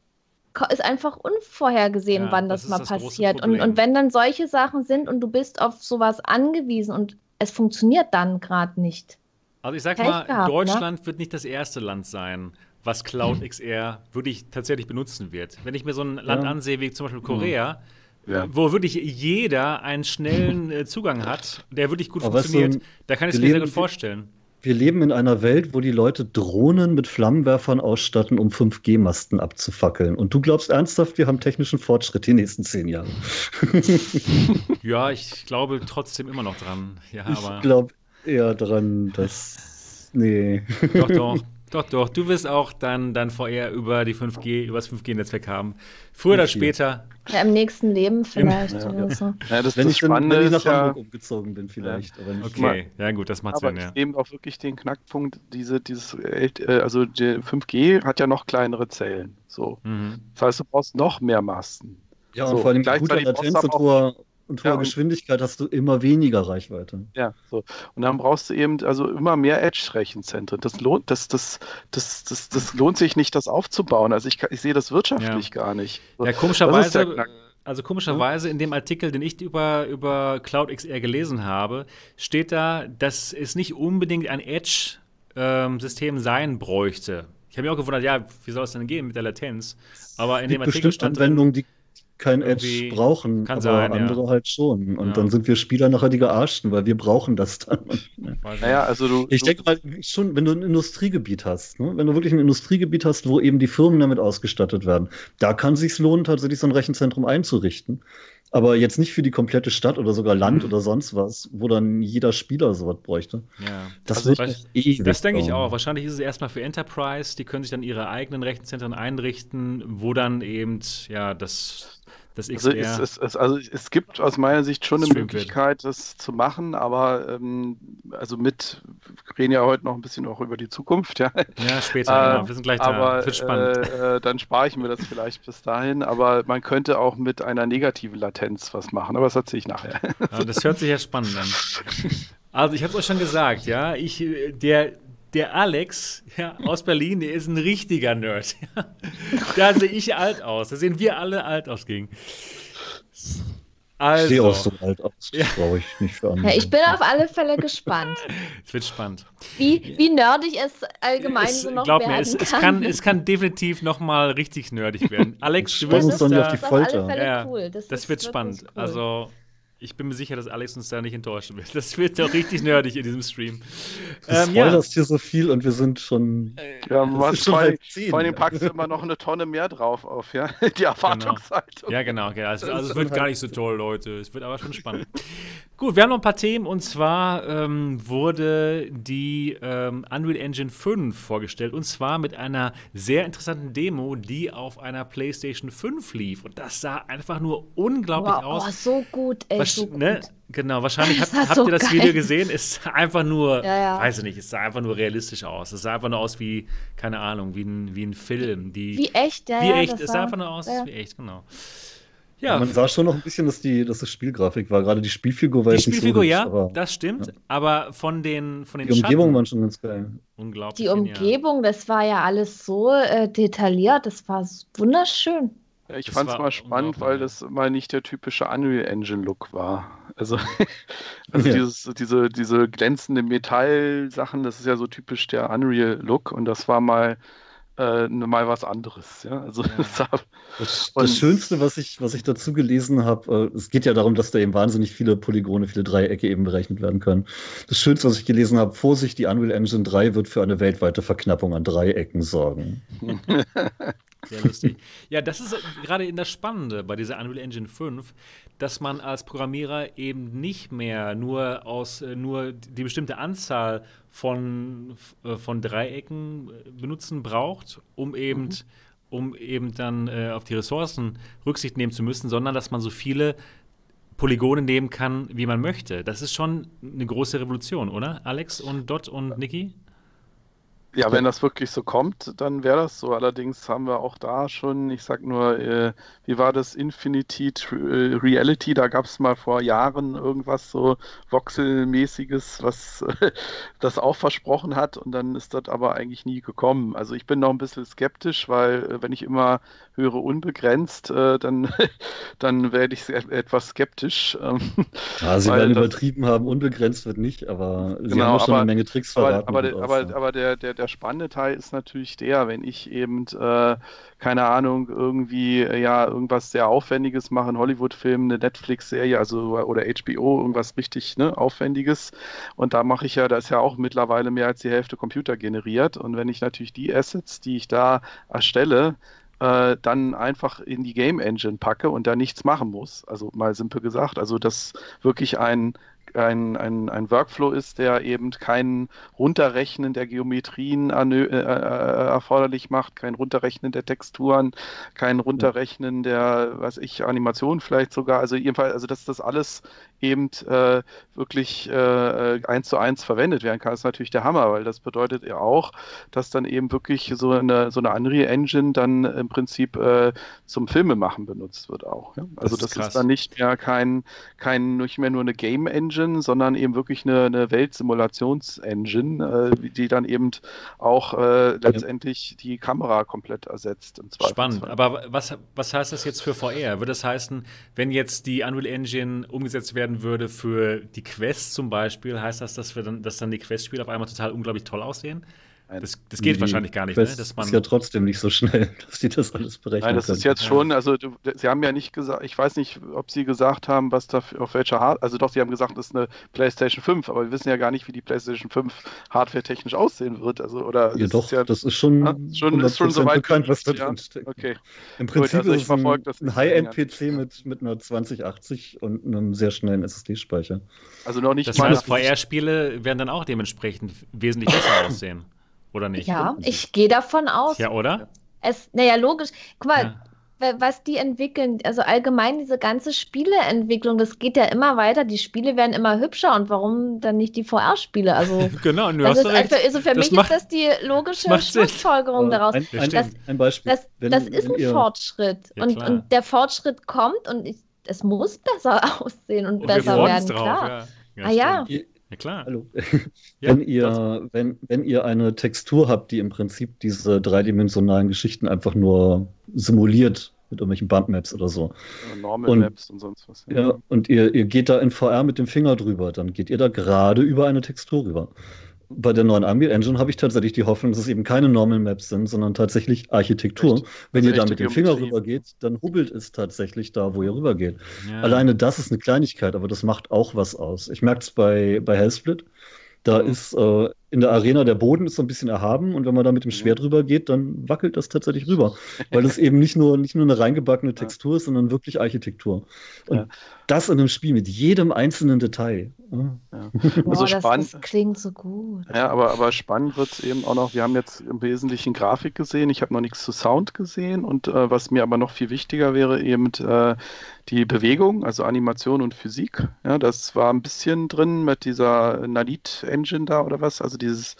S3: ist einfach unvorhergesehen, ja, wann das, das mal das passiert. Und, und wenn dann solche Sachen sind und du bist auf sowas angewiesen und es funktioniert dann gerade nicht.
S1: Also ich sag Pech mal, gehabt, ne? Deutschland ne? wird nicht das erste Land sein, was Cloud hm. XR wirklich tatsächlich benutzen wird. Wenn ich mir so ein Land ja. ansehe, wie zum Beispiel Korea, hm. ja. wo wirklich jeder einen schnellen äh, Zugang hat, der wirklich gut Aber funktioniert, du, da kann ich es mir sehr gut vorstellen.
S4: Wir leben in einer Welt, wo die Leute Drohnen mit Flammenwerfern ausstatten, um 5G-Masten abzufackeln. Und du glaubst ernsthaft, wir haben technischen Fortschritt die nächsten zehn Jahre?
S1: ja, ich glaube trotzdem immer noch dran. Ja,
S4: ich glaube eher dran, dass. Nee.
S1: Doch, doch. Doch, doch, du wirst auch dann, dann VR über die 5G, über das 5G-Netzwerk haben. Früher oder später.
S3: Ja, im nächsten Leben vielleicht ja, oder so.
S4: Ja, das, wenn, das ich, wenn, wenn ich nach Hamburg umgezogen bin, vielleicht.
S1: Ja. okay, ja gut, das macht Sinn, ja.
S2: eben auch wirklich den Knackpunkt, diese, dieses, äh, also die 5G hat ja noch kleinere Zellen. So. Mhm. Das heißt, du brauchst noch mehr Masten.
S4: Ja, und so, vor allem guter Latenz und hoher und hoher ja, Geschwindigkeit hast du immer weniger Reichweite.
S2: Ja, so. Und dann brauchst du eben also immer mehr Edge-Rechenzentren. Das lohnt, das, das, das, das, das lohnt sich nicht, das aufzubauen. Also ich, ich sehe das wirtschaftlich ja. gar nicht.
S1: So. Ja, komischerweise. Also komischerweise in dem Artikel, den ich über, über Cloud XR gelesen habe, steht da, dass es nicht unbedingt ein Edge-System ähm, sein bräuchte. Ich habe mich auch gewundert, ja, wie soll es denn gehen mit der Latenz? Aber in dem Artikel stand
S4: Anwendungen, die kein Edge brauchen,
S1: kann aber sein,
S4: andere
S1: ja.
S4: halt schon. Und ja. dann sind wir Spieler nachher die Gearschten, weil wir brauchen das dann.
S2: Naja, also du,
S4: ich denke mal schon, wenn du ein Industriegebiet hast, ne? wenn du wirklich ein Industriegebiet hast, wo eben die Firmen damit ausgestattet werden, da kann es sich lohnen, tatsächlich so ein Rechenzentrum einzurichten. Aber jetzt nicht für die komplette Stadt oder sogar Land mhm. oder sonst was, wo dann jeder Spieler sowas bräuchte.
S1: Ja. Das also wird ich, Das denke ich auch. Wahrscheinlich ist es erstmal für Enterprise, die können sich dann ihre eigenen Rechenzentren einrichten, wo dann eben ja das das
S2: XR. Also es, es, also es gibt aus meiner Sicht schon eine Möglichkeit, das zu machen, aber ähm, also mit, wir reden ja heute noch ein bisschen auch über die Zukunft, ja.
S1: Ja, später, äh, genau. Wir sind gleich da.
S2: Aber, wird spannend. Äh, äh, dann spare ich mir das vielleicht bis dahin, aber man könnte auch mit einer negativen Latenz was machen, aber das erzähle ich nachher.
S1: Aber das hört sich ja spannend an. Also ich habe es euch schon gesagt, ja, ich, der, der Alex ja, aus Berlin, der ist ein richtiger Nerd. da sehe ich alt aus. Da sehen wir alle alt aus gegen.
S4: Also. Ich sehe auch so alt aus. Ja. brauche ich nicht für andere.
S3: Ja, ich bin auf alle Fälle gespannt.
S1: es wird spannend.
S3: Wie, wie nerdig es allgemein es, so noch glaub werden mir,
S1: es,
S3: kann.
S1: Es kann. Es kann definitiv noch mal richtig nerdig werden. Alex,
S4: du wirst uns auf die Folter.
S1: Ja, cool. Das, das wird spannend. Cool. Also ich bin mir sicher, dass Alex uns da nicht enttäuschen wird. Das wird doch richtig nerdig in diesem Stream.
S4: Du ähm, spoilerst ja. hier so viel und wir sind schon.
S2: Äh, ja, man schon vor, vor allem packst du immer noch eine Tonne mehr drauf auf, ja? Die Erwartungshaltung.
S1: Genau. Ja, genau. Okay. Also, also, es wird gar nicht so toll, Leute. Es wird aber schon spannend. Gut, wir haben noch ein paar Themen und zwar ähm, wurde die ähm, Unreal Engine 5 vorgestellt und zwar mit einer sehr interessanten Demo, die auf einer PlayStation 5 lief. Und das sah einfach nur unglaublich wow, aus.
S3: Oh, so gut, ey. Was, so
S1: ne?
S3: gut.
S1: Genau, wahrscheinlich habt, habt so ihr das geil. Video gesehen. Es sah einfach nur, ja, ja. weiß ich nicht, es sah einfach nur realistisch aus. Es sah einfach nur aus wie, keine Ahnung, wie ein, wie ein Film. Die,
S3: wie echt, ja.
S1: Wie echt, es sah einfach nur aus wie echt, genau.
S4: Ja. man sah schon noch ein bisschen, dass, die, dass das Spielgrafik war. Gerade die Spielfigur war
S1: die jetzt nicht Spielfigur, so hübsch, ja, das stimmt. Ja. Aber von den, von den
S4: Die Umgebung war schon ganz geil.
S1: Unglaublich.
S3: Die Umgebung, das war ja alles so äh, detailliert. Das war wunderschön.
S2: Ja, ich fand es mal spannend, weil das mal nicht der typische Unreal Engine Look war. Also, also ja. dieses, diese, diese glänzende Metall-Sachen, das ist ja so typisch der Unreal Look und das war mal äh, mal was anderes. Ja? Also, ja.
S4: Das, das, Schönste, was ich, was ich dazu gelesen habe, äh, es geht ja darum, dass da eben wahnsinnig viele Polygone, viele Dreiecke eben berechnet werden können. Das Schönste, was ich gelesen habe, Vorsicht, die Unreal Engine 3 wird für eine weltweite Verknappung an Dreiecken sorgen.
S1: Sehr lustig. Ja, das ist gerade in das Spannende bei dieser Unreal Engine 5, dass man als Programmierer eben nicht mehr nur aus äh, nur die bestimmte Anzahl von, äh, von Dreiecken äh, benutzen braucht, um eben, mhm. um eben dann äh, auf die Ressourcen Rücksicht nehmen zu müssen, sondern dass man so viele Polygone nehmen kann, wie man möchte. Das ist schon eine große Revolution, oder? Alex und Dot und Niki?
S2: Ja, wenn das wirklich so kommt, dann wäre das so. Allerdings haben wir auch da schon, ich sag nur, äh, wie war das Infinity äh, Reality? Da gab es mal vor Jahren irgendwas so Voxelmäßiges, was äh, das auch versprochen hat und dann ist das aber eigentlich nie gekommen. Also ich bin noch ein bisschen skeptisch, weil äh, wenn ich immer höre unbegrenzt, äh, dann, dann werde ich etwas skeptisch.
S4: Ähm, ja, sie werden übertrieben haben, unbegrenzt wird nicht, aber sie genau, haben schon aber, eine Menge Tricks verraten.
S2: Aber, aber, aber, aber der, der, der der spannende Teil ist natürlich der, wenn ich eben, äh, keine Ahnung, irgendwie, äh, ja, irgendwas sehr Aufwendiges mache, einen Hollywood-Film, eine Netflix-Serie, also oder HBO, irgendwas richtig ne, Aufwendiges. Und da mache ich ja, da ist ja auch mittlerweile mehr als die Hälfte Computer generiert. Und wenn ich natürlich die Assets, die ich da erstelle, äh, dann einfach in die Game Engine packe und da nichts machen muss. Also mal simpel gesagt, also dass wirklich ein ein, ein, ein Workflow ist, der eben kein Runterrechnen der Geometrien äh, äh, erforderlich macht, kein Runterrechnen der Texturen, kein Runterrechnen der, was ich, Animationen vielleicht sogar. Also jedenfalls, also dass das alles eben äh, wirklich äh, eins zu eins verwendet werden kann, ist natürlich der Hammer, weil das bedeutet ja auch, dass dann eben wirklich so eine, so eine Unreal Engine dann im Prinzip äh, zum Filmemachen benutzt wird auch. Ja? Also das, das ist, dann nicht mehr kein, kein, nicht mehr nur eine Game Engine, sondern eben wirklich eine, eine Weltsimulations-Engine, äh, die dann eben auch äh, letztendlich die Kamera komplett ersetzt.
S1: Spannend, aber was, was heißt das jetzt für VR? Würde das heißen, wenn jetzt die Unreal Engine umgesetzt werden würde für die Quest zum Beispiel, heißt das, dass, wir dann, dass dann die Quest-Spiele auf einmal total unglaublich toll aussehen? Das, das geht wahrscheinlich gar nicht,
S4: ne? Man ist ja trotzdem nicht so schnell, dass die das alles berechnen
S2: Nein, das können. ist jetzt schon, also du, Sie haben ja nicht gesagt, ich weiß nicht, ob Sie gesagt haben, was da auf welcher Hardware, also doch, Sie haben gesagt, das ist eine PlayStation 5, aber wir wissen ja gar nicht, wie die PlayStation 5 hardware-technisch aussehen wird, also oder
S4: Ja doch, ja, das ist schon,
S2: ja, schon, ist schon soweit bekannt, was da drin ja?
S4: steckt. Okay. Im Prinzip Gut, also ist es ein, ein High-End-PC mit, mit einer 2080 und einem sehr schnellen SSD-Speicher.
S1: Also noch nicht das mal heißt, VR-Spiele werden dann auch dementsprechend wesentlich besser aussehen. Oder nicht?
S3: Ja, ich gehe davon aus.
S1: Ja, oder?
S3: Es, naja, logisch. Guck mal, ja. was die entwickeln, also allgemein diese ganze Spieleentwicklung, das geht ja immer weiter. Die Spiele werden immer hübscher und warum dann nicht die VR-Spiele? Also,
S1: genau, du
S3: hast
S1: ist, recht.
S3: Also, also für das mich macht, ist das die logische das Schlussfolgerung daraus. Ein, ein, das, ein Beispiel. Das, wenn, das ist ein ihr... Fortschritt. Ja, und, und, der Fortschritt kommt und ich, es muss besser aussehen und, und besser werden, drauf, klar. Ja. ah ja.
S1: Ja, klar.
S4: Hallo. Ja, wenn, ihr, wenn, wenn ihr eine Textur habt, die im Prinzip diese dreidimensionalen Geschichten einfach nur simuliert mit irgendwelchen Bumpmaps oder so.
S2: Normal und, Maps und sonst was.
S4: Ja, ja und ihr, ihr geht da in VR mit dem Finger drüber, dann geht ihr da gerade über eine Textur rüber bei der neuen Unreal Engine habe ich tatsächlich die Hoffnung, dass es eben keine Normal Maps sind, sondern tatsächlich Architektur. Echt? Wenn also ihr da mit dem Finger rübergeht, dann hubbelt es tatsächlich da, wo ihr rübergeht. Ja. Alleine das ist eine Kleinigkeit, aber das macht auch was aus. Ich merke es bei, bei Hellsplit. Da mhm. ist äh, in der Arena der Boden ist so ein bisschen erhaben und wenn man da mit dem. Schwert rüber geht, dann wackelt das tatsächlich rüber. Weil es eben nicht nur, nicht nur eine reingebackene Textur ist, sondern wirklich Architektur. Und ja. Das in einem Spiel mit jedem einzelnen Detail.
S3: Ja. Boah, also spannend. Das, klingt so gut.
S2: Ja, aber, aber spannend wird es eben auch noch, wir haben jetzt im Wesentlichen Grafik gesehen, ich habe noch nichts zu Sound gesehen und äh, was mir aber noch viel wichtiger wäre, eben äh, die Bewegung, also Animation und Physik. Ja, das war ein bisschen drin mit dieser Nalit-Engine da oder was, also dieses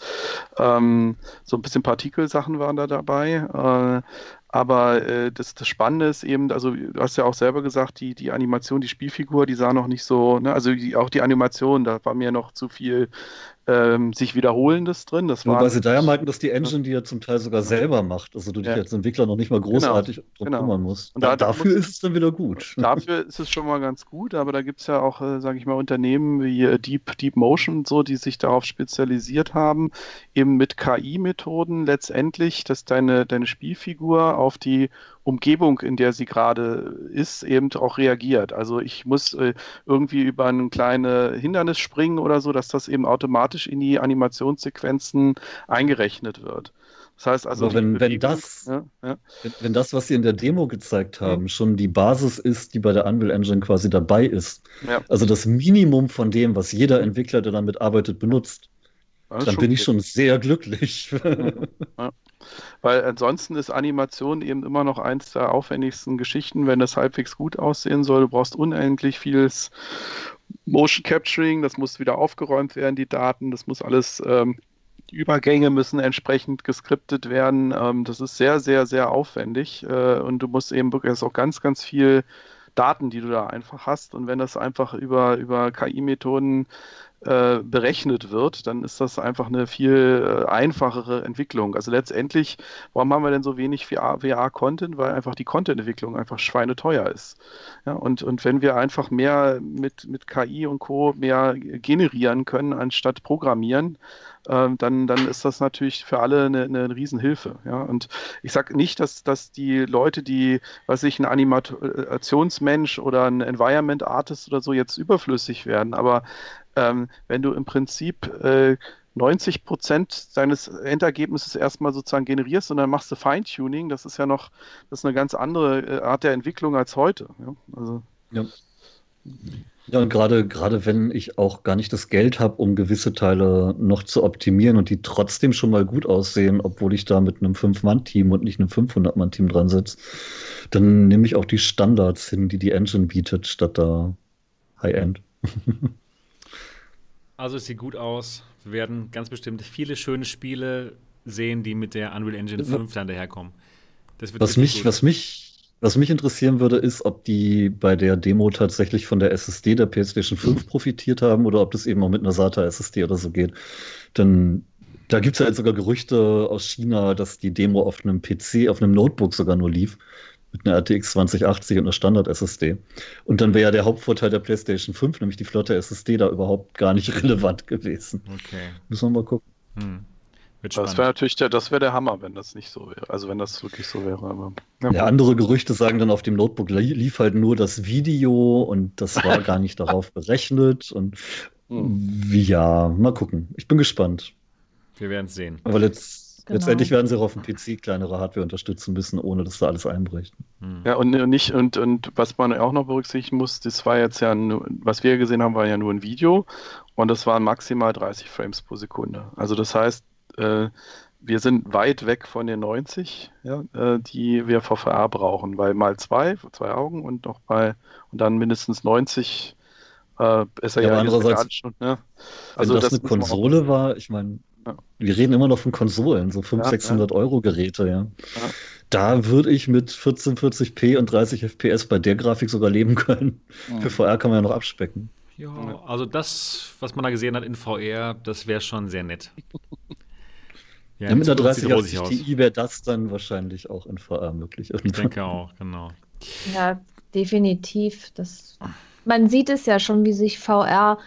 S2: ähm, so ein bisschen Partikelsachen waren da dabei. Äh, aber äh, das, das Spannende ist eben, also du hast ja auch selber gesagt, die, die Animation, die Spielfigur, die sah noch nicht so, ne, also die, auch die Animation, da war mir noch zu viel ähm, sich Wiederholendes drin. Das
S4: Wobei sie da ja meinten, dass die Engine, die ja zum Teil sogar selber macht, also du dich ja. als Entwickler noch nicht mal genau, großartig genau, drum genau. kümmern musst.
S2: Und da, dafür ist es dann wieder gut. Dafür ist es schon mal ganz gut, aber da gibt es ja auch, äh, sage ich mal, Unternehmen wie äh, Deep, Deep Motion und so, die sich darauf spezialisiert haben, eben mit KI-Methoden letztendlich, dass deine, deine Spielfigur auf die Umgebung, in der sie gerade ist, eben auch reagiert. Also ich muss äh, irgendwie über ein kleines Hindernis springen oder so, dass das eben automatisch in die Animationssequenzen eingerechnet wird.
S4: Das heißt also, wenn, wenn, das, ja, ja. Wenn, wenn, das, was Sie in der Demo gezeigt haben, mhm. schon die Basis ist, die bei der Unreal Engine quasi dabei ist, ja. also das Minimum von dem, was jeder Entwickler, der damit arbeitet, benutzt, dann bin ich schon sehr glücklich.
S2: Weil ansonsten ist Animation eben immer noch eins der aufwendigsten Geschichten, wenn das halbwegs gut aussehen soll. Du brauchst unendlich vieles Motion Capturing, das muss wieder aufgeräumt werden, die Daten, das muss alles, ähm, die Übergänge müssen entsprechend geskriptet werden. Ähm, das ist sehr, sehr, sehr aufwendig äh, und du musst eben wirklich, das ist auch ganz, ganz viel Daten, die du da einfach hast. Und wenn das einfach über, über KI-Methoden äh, berechnet wird, dann ist das einfach eine viel äh, einfachere Entwicklung. Also letztendlich, warum haben wir denn so wenig VR-Content? Weil einfach die Content-Entwicklung einfach schweineteuer ist. Ja, und, und wenn wir einfach mehr mit, mit KI und Co. mehr generieren können, anstatt programmieren, ähm, dann, dann ist das natürlich für alle eine, eine Riesenhilfe. Ja? Und ich sage nicht, dass, dass die Leute, die, was ich, ein Animationsmensch oder ein Environment Artist oder so jetzt überflüssig werden, aber ähm, wenn du im Prinzip äh, 90 Prozent deines Endergebnisses erstmal sozusagen generierst und dann machst du Feintuning, das ist ja noch, das ist eine ganz andere äh, Art der Entwicklung als heute. Ja? Also, ja.
S4: Ja, und gerade, gerade wenn ich auch gar nicht das Geld habe, um gewisse Teile noch zu optimieren und die trotzdem schon mal gut aussehen, obwohl ich da mit einem 5-Mann-Team und nicht einem 500-Mann-Team dran sitze, dann nehme ich auch die Standards hin, die die Engine bietet, statt da High-End.
S1: also es sieht gut aus. Wir werden ganz bestimmt viele schöne Spiele sehen, die mit der Unreal Engine 5 dann daherkommen.
S4: was mich, was mich was mich interessieren würde, ist, ob die bei der Demo tatsächlich von der SSD der PlayStation 5 profitiert haben oder ob das eben auch mit einer SATA-SSD oder so geht. Denn da gibt es ja jetzt sogar Gerüchte aus China, dass die Demo auf einem PC, auf einem Notebook sogar nur lief. Mit einer RTX 2080 und einer Standard-SSD. Und dann wäre ja der Hauptvorteil der PlayStation 5, nämlich die flotte SSD, da überhaupt gar nicht relevant gewesen.
S1: Okay.
S4: Müssen wir mal gucken. Hm.
S2: das wäre natürlich der, das wäre der Hammer, wenn das nicht so wäre. Also wenn das wirklich so wäre. Aber,
S4: ja, ja, andere Gerüchte sagen dann auf dem Notebook lief halt nur das Video und das war gar nicht darauf berechnet. Und hm. ja, mal gucken. Ich bin gespannt.
S1: Wir werden es sehen.
S4: Aber letzt, Genau. Letztendlich werden sie auch auf dem PC kleinere Hardware unterstützen müssen, ohne dass da alles einbricht.
S2: Hm. Ja, und nicht, und, und was man auch noch berücksichtigen muss, das war jetzt ja, nur, was wir gesehen haben, war ja nur ein Video und das waren maximal 30 Frames pro Sekunde. Also das heißt, äh, wir sind weit weg von den 90, ja, äh, die wir VVR brauchen, weil mal zwei, zwei Augen und noch bei und dann mindestens 90
S4: äh, ist er ja, ja andererseits, schon, ne? Also wenn das, das eine Konsole war, ich meine, wir reden immer noch von Konsolen, so 500, ja, 600 ja. Euro Geräte, ja. ja. Da würde ich mit 1440p und 30 FPS bei der Grafik sogar leben können. Für VR kann man ja noch abspecken.
S1: Ja, also das, was man da gesehen hat in VR, das wäre schon sehr nett.
S4: Ja, mit der 3080 Ti wäre das dann wahrscheinlich auch in VR möglich.
S1: Irgendwann. Ich denke auch, genau.
S3: Ja, definitiv. Das, man sieht es ja schon, wie sich VR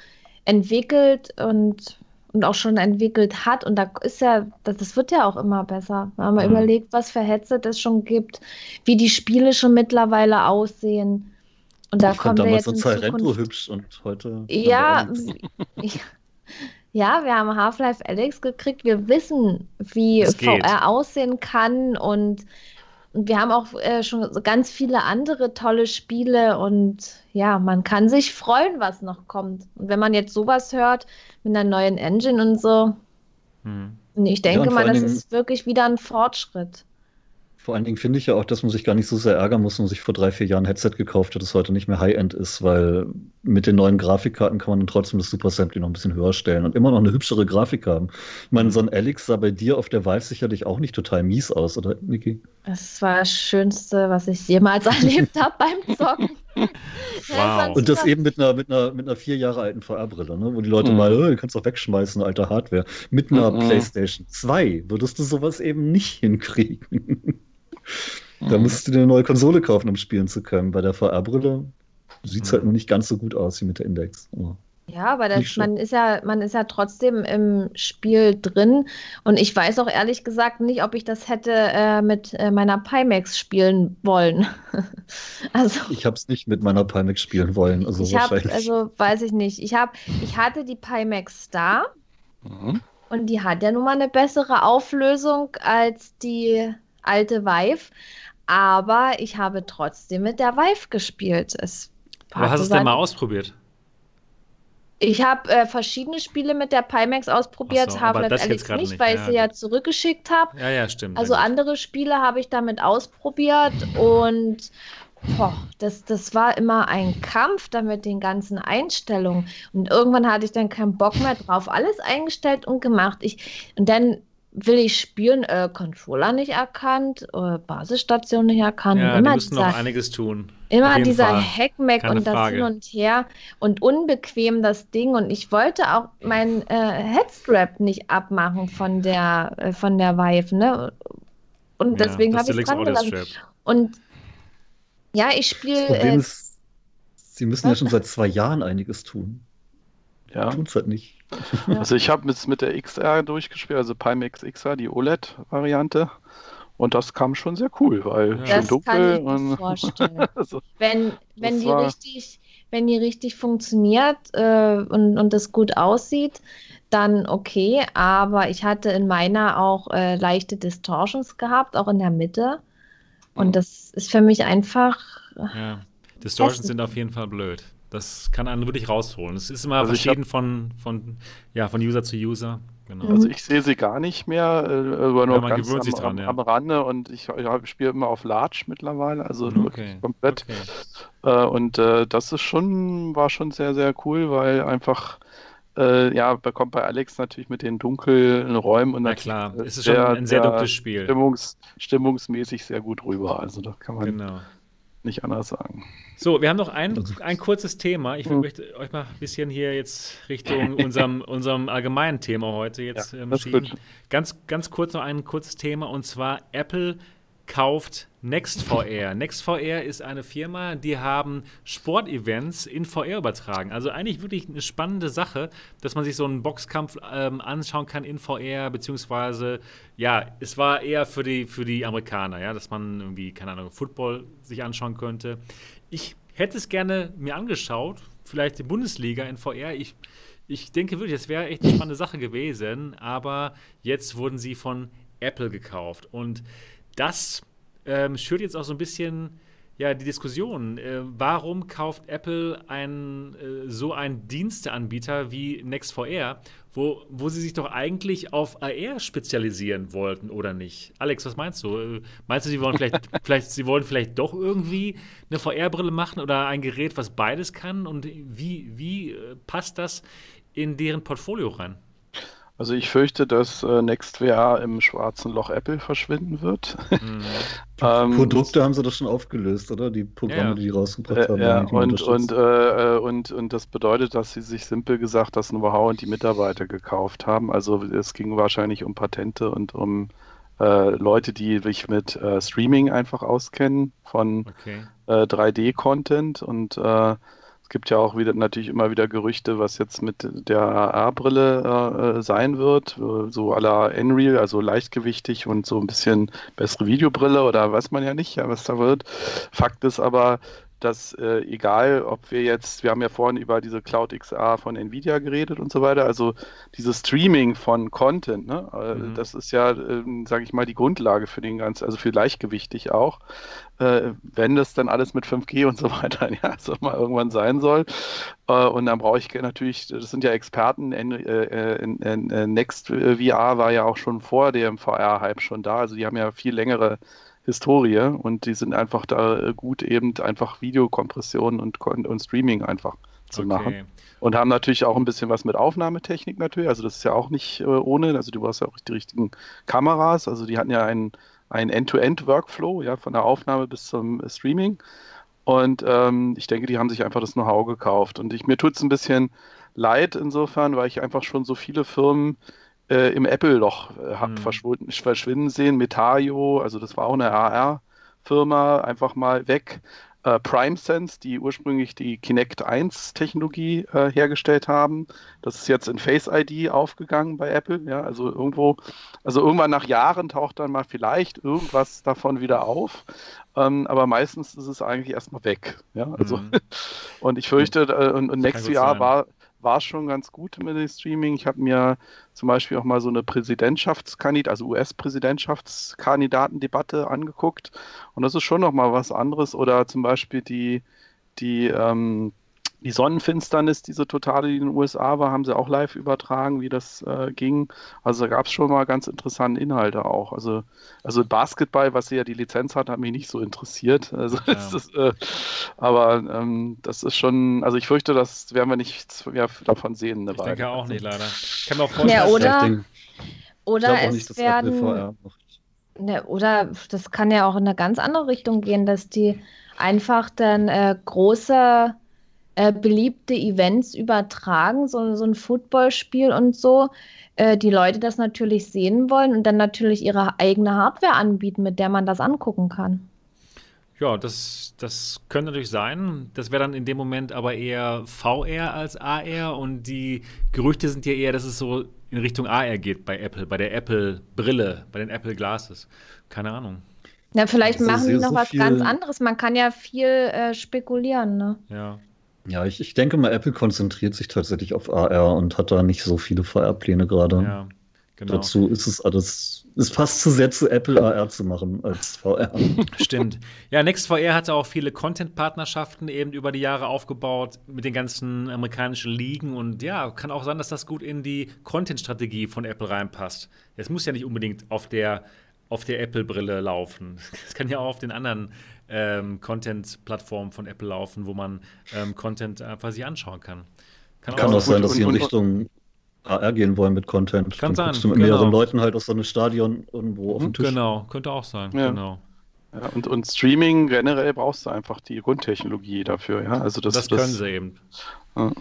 S3: entwickelt und und auch schon entwickelt hat. Und da ist ja, das, das wird ja auch immer besser. Wenn man mhm. überlegt, was für Headset es schon gibt, wie die Spiele schon mittlerweile aussehen. Und da ich kommen wir jetzt so
S4: Zukunft... hübsch und heute.
S3: Ja, ja, wir haben Half-Life Alex gekriegt. Wir wissen, wie VR aussehen kann und und wir haben auch äh, schon ganz viele andere tolle Spiele und ja, man kann sich freuen, was noch kommt. Und wenn man jetzt sowas hört mit einer neuen Engine und so, hm. ich denke ja, mal, das ist wirklich wieder ein Fortschritt.
S4: Vor allen Dingen finde ich ja auch, dass man sich gar nicht so sehr ärgern muss und sich vor drei, vier Jahren ein Headset gekauft hat, das heute nicht mehr High-End ist, weil mit den neuen Grafikkarten kann man dann trotzdem das Super Sampling noch ein bisschen höher stellen und immer noch eine hübschere Grafik haben. Ich meine, so ein Alex sah bei dir auf der Vive sicherlich auch nicht total mies aus, oder, Niki?
S3: Das war das Schönste, was ich jemals erlebt habe beim Zocken.
S4: wow. Und das eben mit einer, mit einer, mit einer vier Jahre alten VR-Brille, ne? wo die Leute mhm. mal, oh, du kannst doch wegschmeißen, alte Hardware. Mit einer mhm. PlayStation 2 würdest du sowas eben nicht hinkriegen. Da mhm. musst du dir eine neue Konsole kaufen, um spielen zu können. Bei der VR-Brille sieht es halt noch nicht ganz so gut aus wie mit der Index.
S3: Aber ja, aber das, man, ist ja, man ist ja trotzdem im Spiel drin. Und ich weiß auch ehrlich gesagt nicht, ob ich das hätte äh, mit äh, meiner Pimax spielen wollen.
S4: also, ich habe es nicht mit meiner Pimax spielen wollen. Also,
S3: ich hab, also weiß ich nicht. Ich, hab, ich hatte die Pimax Star. Mhm. Und die hat ja nun mal eine bessere Auflösung als die alte Vive, aber ich habe trotzdem mit der Vive gespielt. Es
S1: aber hast du es denn mal ausprobiert?
S3: Ich habe äh, verschiedene Spiele mit der Pimax ausprobiert, so, habe Alex nicht, nicht, weil ja, ich sie ja zurückgeschickt habe.
S1: Ja, ja, stimmt.
S3: Also andere Spiele habe ich damit ausprobiert und boah, das, das war immer ein Kampf da mit den ganzen Einstellungen. Und irgendwann hatte ich dann keinen Bock mehr drauf. Alles eingestellt und gemacht. Ich, und dann will ich spielen, äh, Controller nicht erkannt, äh, Basisstation nicht erkannt.
S1: Ja, immer die müssen dieser, noch einiges tun.
S3: Immer dieser Hackmack und das Frage. hin und her und unbequem das Ding. Und ich wollte auch mein äh, Headstrap nicht abmachen von der, äh, von der Vive, ne? Und ja, deswegen habe ich es dran gelassen. Und ja, ich spiele.
S4: Äh, Sie müssen was? ja schon seit zwei Jahren einiges tun. Ja. Tun es halt nicht.
S2: Also ich habe mit, mit der XR durchgespielt, also Pimax XR, die OLED-Variante. Und das kam schon sehr cool, weil ja. schön dunkel. Kann ich mir
S3: vorstellen. also, wenn wenn die richtig, wenn die richtig funktioniert äh, und, und das gut aussieht, dann okay. Aber ich hatte in meiner auch äh, leichte Distortions gehabt, auch in der Mitte. Und mhm. das ist für mich einfach.
S1: Ja, Distortions sind auf jeden Fall blöd. Das kann einen wirklich rausholen. Es ist immer also verschieden von, von, ja, von User zu User.
S2: Genau. Also ich sehe sie gar nicht mehr, äh, aber nur ja, ganz am, dran, ja. am, Rande und ich, ich spiele immer auf Large mittlerweile, also okay. wirklich komplett. Okay. Äh, und äh, das ist schon, war schon sehr, sehr cool, weil einfach äh, ja, bekommt bei Alex natürlich mit den dunklen Räumen und
S1: Na klar, es ist schon ein sehr dunkles Spiel.
S2: Stimmungs, stimmungsmäßig sehr gut rüber. Also da kann man genau. nicht anders sagen.
S1: So, wir haben noch ein, ein kurzes Thema. Ich möchte euch mal ein bisschen hier jetzt Richtung unserem, unserem allgemeinen Thema heute jetzt ja, ähm, schieben. Ganz, ganz kurz noch ein kurzes Thema und zwar Apple kauft NextVR. NextVR ist eine Firma, die haben Sportevents in VR übertragen. Also eigentlich wirklich eine spannende Sache, dass man sich so einen Boxkampf ähm, anschauen kann in VR, beziehungsweise, ja, es war eher für die, für die Amerikaner, ja, dass man irgendwie, keine Ahnung, Football sich anschauen könnte. Ich hätte es gerne mir angeschaut, vielleicht die Bundesliga in VR. Ich, ich denke wirklich, es wäre echt eine spannende Sache gewesen, aber jetzt wurden sie von Apple gekauft und das ähm, schürt jetzt auch so ein bisschen ja, die Diskussion. Äh, warum kauft Apple ein, äh, so einen Diensteanbieter wie NextVR, wo, wo sie sich doch eigentlich auf AR spezialisieren wollten oder nicht? Alex, was meinst du? Äh, meinst du, sie wollen vielleicht, vielleicht, sie wollen vielleicht doch irgendwie eine VR-Brille machen oder ein Gerät, was beides kann? Und wie, wie äh, passt das in deren Portfolio rein?
S2: Also ich fürchte, dass äh, NextVR im schwarzen Loch Apple verschwinden wird.
S4: Mhm. ähm, Produkte haben sie doch schon aufgelöst, oder? Die Programme, ja. die die rausgebracht haben.
S2: Ja, und, und, äh, und, und das bedeutet, dass sie sich simpel gesagt das Know-how und die Mitarbeiter gekauft haben. Also es ging wahrscheinlich um Patente und um äh, Leute, die sich mit äh, Streaming einfach auskennen von okay. 3D-Content äh, und äh, gibt ja auch wieder natürlich immer wieder Gerüchte, was jetzt mit der AR-Brille äh, sein wird, so à la Unreal, also leichtgewichtig und so ein bisschen bessere Videobrille oder weiß man ja nicht, ja, was da wird. Fakt ist aber, dass äh, egal, ob wir jetzt, wir haben ja vorhin über diese Cloud XR von Nvidia geredet und so weiter, also dieses Streaming von Content, ne, äh, mhm. das ist ja, äh, sage ich mal, die Grundlage für den ganzen, also für leichtgewichtig auch, äh, wenn das dann alles mit 5G und so weiter, ja, so mal irgendwann sein soll. Äh, und dann brauche ich natürlich, das sind ja Experten, in, äh, in, in Next VR war ja auch schon vor dem VR-Hype schon da, also die haben ja viel längere Historie und die sind einfach da äh, gut, eben einfach Videokompression und, und Streaming einfach zu okay. machen. Und haben natürlich auch ein bisschen was mit Aufnahmetechnik natürlich. Also das ist ja auch nicht äh, ohne. Also du hast ja auch die richtigen Kameras. Also die hatten ja einen, einen End-to-End-Workflow, ja, von der Aufnahme bis zum Streaming. Und ähm, ich denke, die haben sich einfach das Know-how gekauft. Und ich, mir tut es ein bisschen leid insofern, weil ich einfach schon so viele Firmen äh, im Apple-Loch äh, mhm. verschwinden sehen. Metaio, also das war auch eine AR-Firma, einfach mal weg. Äh, PrimeSense, die ursprünglich die Kinect 1 Technologie äh, hergestellt haben. Das ist jetzt in Face ID aufgegangen bei Apple. Ja, also irgendwo, also irgendwann nach Jahren taucht dann mal vielleicht irgendwas davon wieder auf. Ähm, aber meistens ist es eigentlich erstmal weg. Ja, also, mhm. und ich fürchte, äh, und, und NextVR war, war schon ganz gut mit dem Streaming. Ich habe mir zum Beispiel auch mal so eine Präsidentschaftskandidat, also US-Präsidentschaftskandidatendebatte angeguckt. Und das ist schon nochmal was anderes. Oder zum Beispiel die, die ähm, die Sonnenfinsternis, diese totale, die in den USA war, haben sie auch live übertragen, wie das äh, ging. Also da gab es schon mal ganz interessante Inhalte auch. Also, also Basketball, was sie ja die Lizenz hat, hat mich nicht so interessiert. Also ja. ist, äh, aber ähm, das ist schon, also ich fürchte, das werden wir nicht mehr davon sehen.
S1: ich Weile. denke auch nicht, leider.
S3: Ich kann mir auch vorstellen, ja, oder, oder es nicht, werden, ne, oder das kann ja auch in eine ganz andere Richtung gehen, dass die einfach dann äh, große äh, beliebte Events übertragen, so, so ein Footballspiel und so, äh, die Leute das natürlich sehen wollen und dann natürlich ihre eigene Hardware anbieten, mit der man das angucken kann.
S1: Ja, das, das könnte natürlich sein. Das wäre dann in dem Moment aber eher VR als AR und die Gerüchte sind ja eher, dass es so in Richtung AR geht bei Apple, bei der Apple-Brille, bei den Apple Glasses. Keine Ahnung.
S3: Na, vielleicht machen die noch so was ganz anderes. Man kann ja viel äh, spekulieren, ne?
S1: Ja.
S4: Ja, ich, ich denke mal, Apple konzentriert sich tatsächlich auf AR und hat da nicht so viele VR-Pläne gerade. Ja, genau. Dazu ist es alles ist fast zu sehr zu Apple AR zu machen als VR.
S1: Stimmt. Ja, NextVR hat auch viele Content-Partnerschaften eben über die Jahre aufgebaut mit den ganzen amerikanischen Ligen und ja, kann auch sein, dass das gut in die Content-Strategie von Apple reinpasst. Es muss ja nicht unbedingt auf der, auf der Apple-Brille laufen. Es kann ja auch auf den anderen ähm, Content-Plattformen von Apple laufen, wo man ähm, Content einfach sich anschauen kann.
S4: Kann, kann auch, auch sein, dass sie in Richtung AR gehen wollen mit Content.
S1: Kann Dann
S4: sein. Du mit genau. mehreren Leuten halt aus so einem Stadion irgendwo auf dem Tisch.
S1: Genau, könnte auch sein. Ja. Genau.
S2: Ja, und, und Streaming generell brauchst du einfach die Grundtechnologie dafür, ja. Also das,
S1: das können das, sie eben. Ja.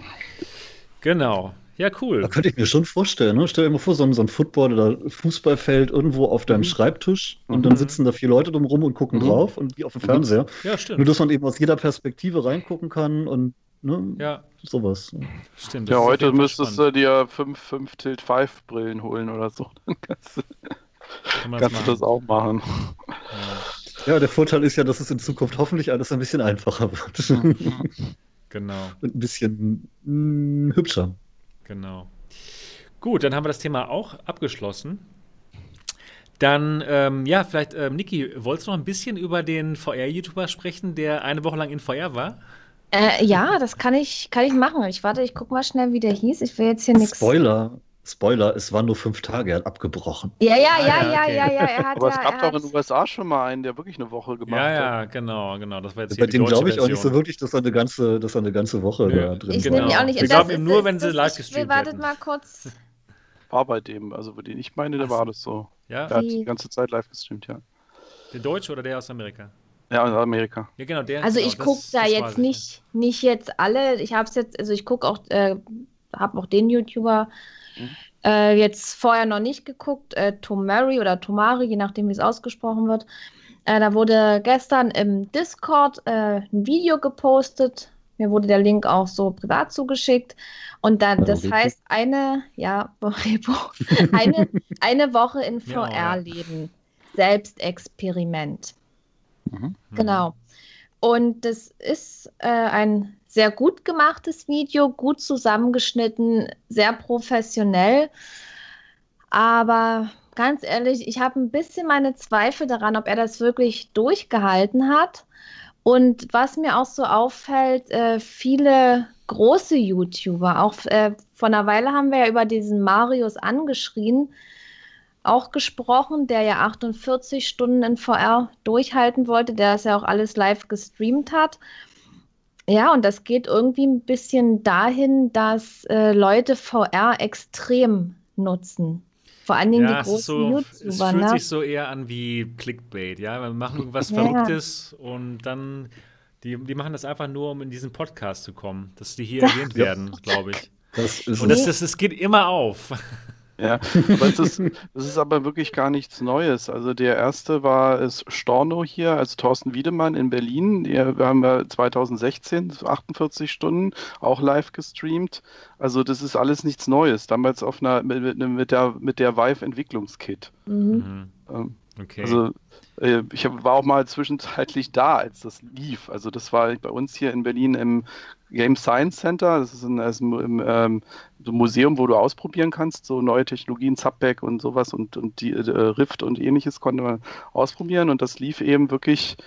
S1: Genau. Ja, cool.
S4: Da könnte ich mir schon vorstellen. Ne? Stell dir mal vor, so ein, so ein Football- oder Fußballfeld irgendwo auf deinem mhm. Schreibtisch und mhm. dann sitzen da vier Leute drumherum und gucken mhm. drauf und wie auf dem mhm. Fernseher. Ja, stimmt. Nur, dass man eben aus jeder Perspektive reingucken kann und Ne?
S1: Ja.
S4: Sowas.
S2: Stimmt. Ja, heute müsstest spannend. du dir 5, 5 Tilt 5 Brillen holen oder so. Dann kannst du, Kann kannst du das auch machen.
S4: Ja. ja. der Vorteil ist ja, dass es in Zukunft hoffentlich alles ein bisschen einfacher wird.
S1: genau.
S4: Und ein bisschen mh, hm, hübscher.
S1: Genau. Gut, dann haben wir das Thema auch abgeschlossen. Dann, ähm, ja, vielleicht, ähm, Niki, wolltest du noch ein bisschen über den VR-YouTuber sprechen, der eine Woche lang in VR war?
S3: Äh, ja, das kann ich, kann ich machen. Ich warte, ich gucke mal schnell, wie der hieß. Ich will jetzt hier nichts.
S4: Spoiler. Spoiler, es waren nur fünf Tage, er hat abgebrochen.
S3: Ja, ja, ah, ja, ja, okay. ja, ja, er
S2: hat Aber ja, es gab doch in den USA schon mal einen, der wirklich eine Woche gemacht hat.
S1: Ja, ja, genau, genau. Das war
S4: jetzt Bei dem glaube ich auch nicht so wirklich, dass er eine ganze, dass er eine ganze Woche Nö. da drin
S3: ich war. Ich auch nicht.
S1: Wir glauben ihm nur, wenn sie live gestreamt
S3: Wartet hätten. mal kurz.
S2: War bei dem, also bei dem ich meine, der war das so. Ja? Der hat die ganze Zeit live gestreamt, ja.
S1: Der Deutsche oder der aus Amerika?
S2: Ja, in Amerika.
S1: Ja, genau, der,
S3: also
S1: genau,
S3: ich gucke da jetzt nicht, nicht jetzt alle. Ich habe es jetzt, also ich gucke auch, äh, habe auch den YouTuber mhm. äh, jetzt vorher noch nicht geguckt. Äh, Tomari oder Tomari, je nachdem wie es ausgesprochen wird. Äh, da wurde gestern im Discord äh, ein Video gepostet. Mir wurde der Link auch so privat zugeschickt. Und dann, das heißt, eine, ja, eine, eine Woche in VR-Leben. Selbstexperiment. Mhm. Genau. Und das ist äh, ein sehr gut gemachtes Video, gut zusammengeschnitten, sehr professionell. Aber ganz ehrlich, ich habe ein bisschen meine Zweifel daran, ob er das wirklich durchgehalten hat. Und was mir auch so auffällt, äh, viele große YouTuber, auch äh, vor einer Weile haben wir ja über diesen Marius angeschrien, auch gesprochen, der ja 48 Stunden in VR durchhalten wollte, der es ja auch alles live gestreamt hat. Ja, und das geht irgendwie ein bisschen dahin, dass äh, Leute VR extrem nutzen. Vor allen Dingen ja, die großen so, YouTuber.
S1: Es fühlt ne? sich so eher an wie Clickbait, ja. Wir machen irgendwas ja. Verrücktes und dann, die, die machen das einfach nur, um in diesen Podcast zu kommen, dass die hier erwähnt werden, glaube ich. Das und das, das, das geht immer auf.
S2: Ja, aber es ist, es ist aber wirklich gar nichts Neues. Also der erste war es Storno hier, also Thorsten Wiedemann in Berlin. Wir haben ja 2016, 48 Stunden, auch live gestreamt. Also das ist alles nichts Neues. Damals auf einer mit, mit der mit der Vive Entwicklungskit. Mhm. mhm. Ähm, okay. Also äh, ich war auch mal zwischenzeitlich da, als das lief. Also das war bei uns hier in Berlin im Game Science Center. Das ist ein, das ist ein ähm, so Museum, wo du ausprobieren kannst, so neue Technologien, Subback und sowas und, und die äh, Rift und ähnliches konnte man ausprobieren. Und das lief eben wirklich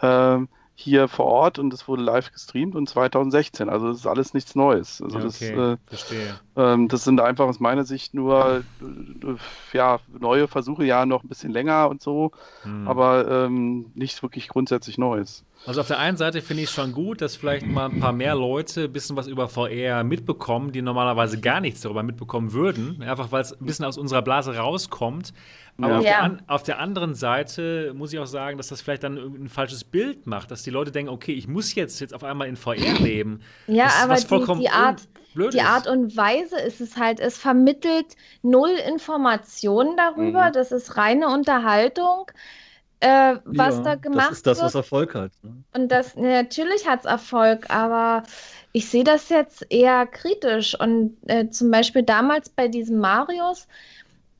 S2: äh, hier vor Ort und es wurde live gestreamt und 2016. Also das ist alles nichts Neues. Also okay, das, äh, verstehe. Ähm, das sind einfach aus meiner Sicht nur äh, ja, neue Versuche, ja noch ein bisschen länger und so, hm. aber ähm, nichts wirklich grundsätzlich Neues.
S1: Also auf der einen Seite finde ich es schon gut, dass vielleicht mal ein paar mehr Leute ein bisschen was über VR mitbekommen, die normalerweise gar nichts darüber mitbekommen würden, einfach weil es ein bisschen aus unserer Blase rauskommt. Aber ja. auf, der an, auf, der anderen Seite muss ich auch sagen, dass das vielleicht dann ein falsches Bild macht, dass die Leute denken, okay, ich muss jetzt, jetzt auf einmal in VR leben.
S3: Ja, das, aber die, die, Art, die Art und Weise ist es halt, es vermittelt null Informationen darüber, mhm. das ist reine Unterhaltung äh, was ja, da gemacht wird.
S4: Das ist das, was Erfolg hat. Ne?
S3: Und das, natürlich hat es Erfolg, aber ich sehe das jetzt eher kritisch. Und äh, zum Beispiel damals bei diesem Marius,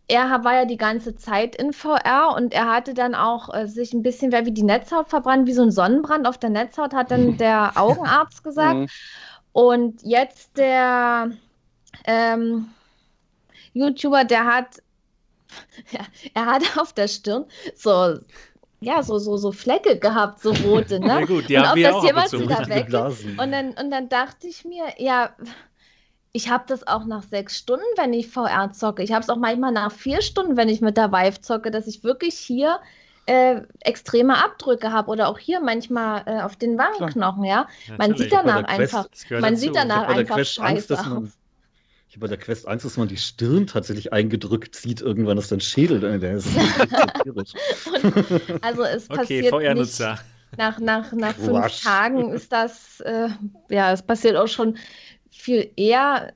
S3: er war ja die ganze Zeit in VR und er hatte dann auch äh, sich ein bisschen wie die Netzhaut verbrannt, wie so ein Sonnenbrand auf der Netzhaut, hat dann der Augenarzt gesagt. Mhm. Und jetzt der ähm, YouTuber, der hat ja, er hat auf der Stirn so ja, so, so, so Flecke gehabt, so rote, ne?
S1: Ja, gut, die und haben ob wir das jemals wieder
S3: weg und dann, und dann dachte ich mir, ja, ich habe das auch nach sechs Stunden, wenn ich VR zocke. Ich habe es auch manchmal nach vier Stunden, wenn ich mit der Vive zocke, dass ich wirklich hier äh, extreme Abdrücke habe oder auch hier manchmal äh, auf den Wangenknochen, ja. ja man sieht danach einfach, man sieht danach einfach scheiße Angst, man,
S4: ich habe bei der Quest Angst, dass man die Stirn tatsächlich eingedrückt sieht, irgendwann ist dann Schädel. Der ist
S3: also es passiert okay, nicht, nach, nach, nach fünf Tagen ist das, äh, ja, es passiert auch schon viel eher.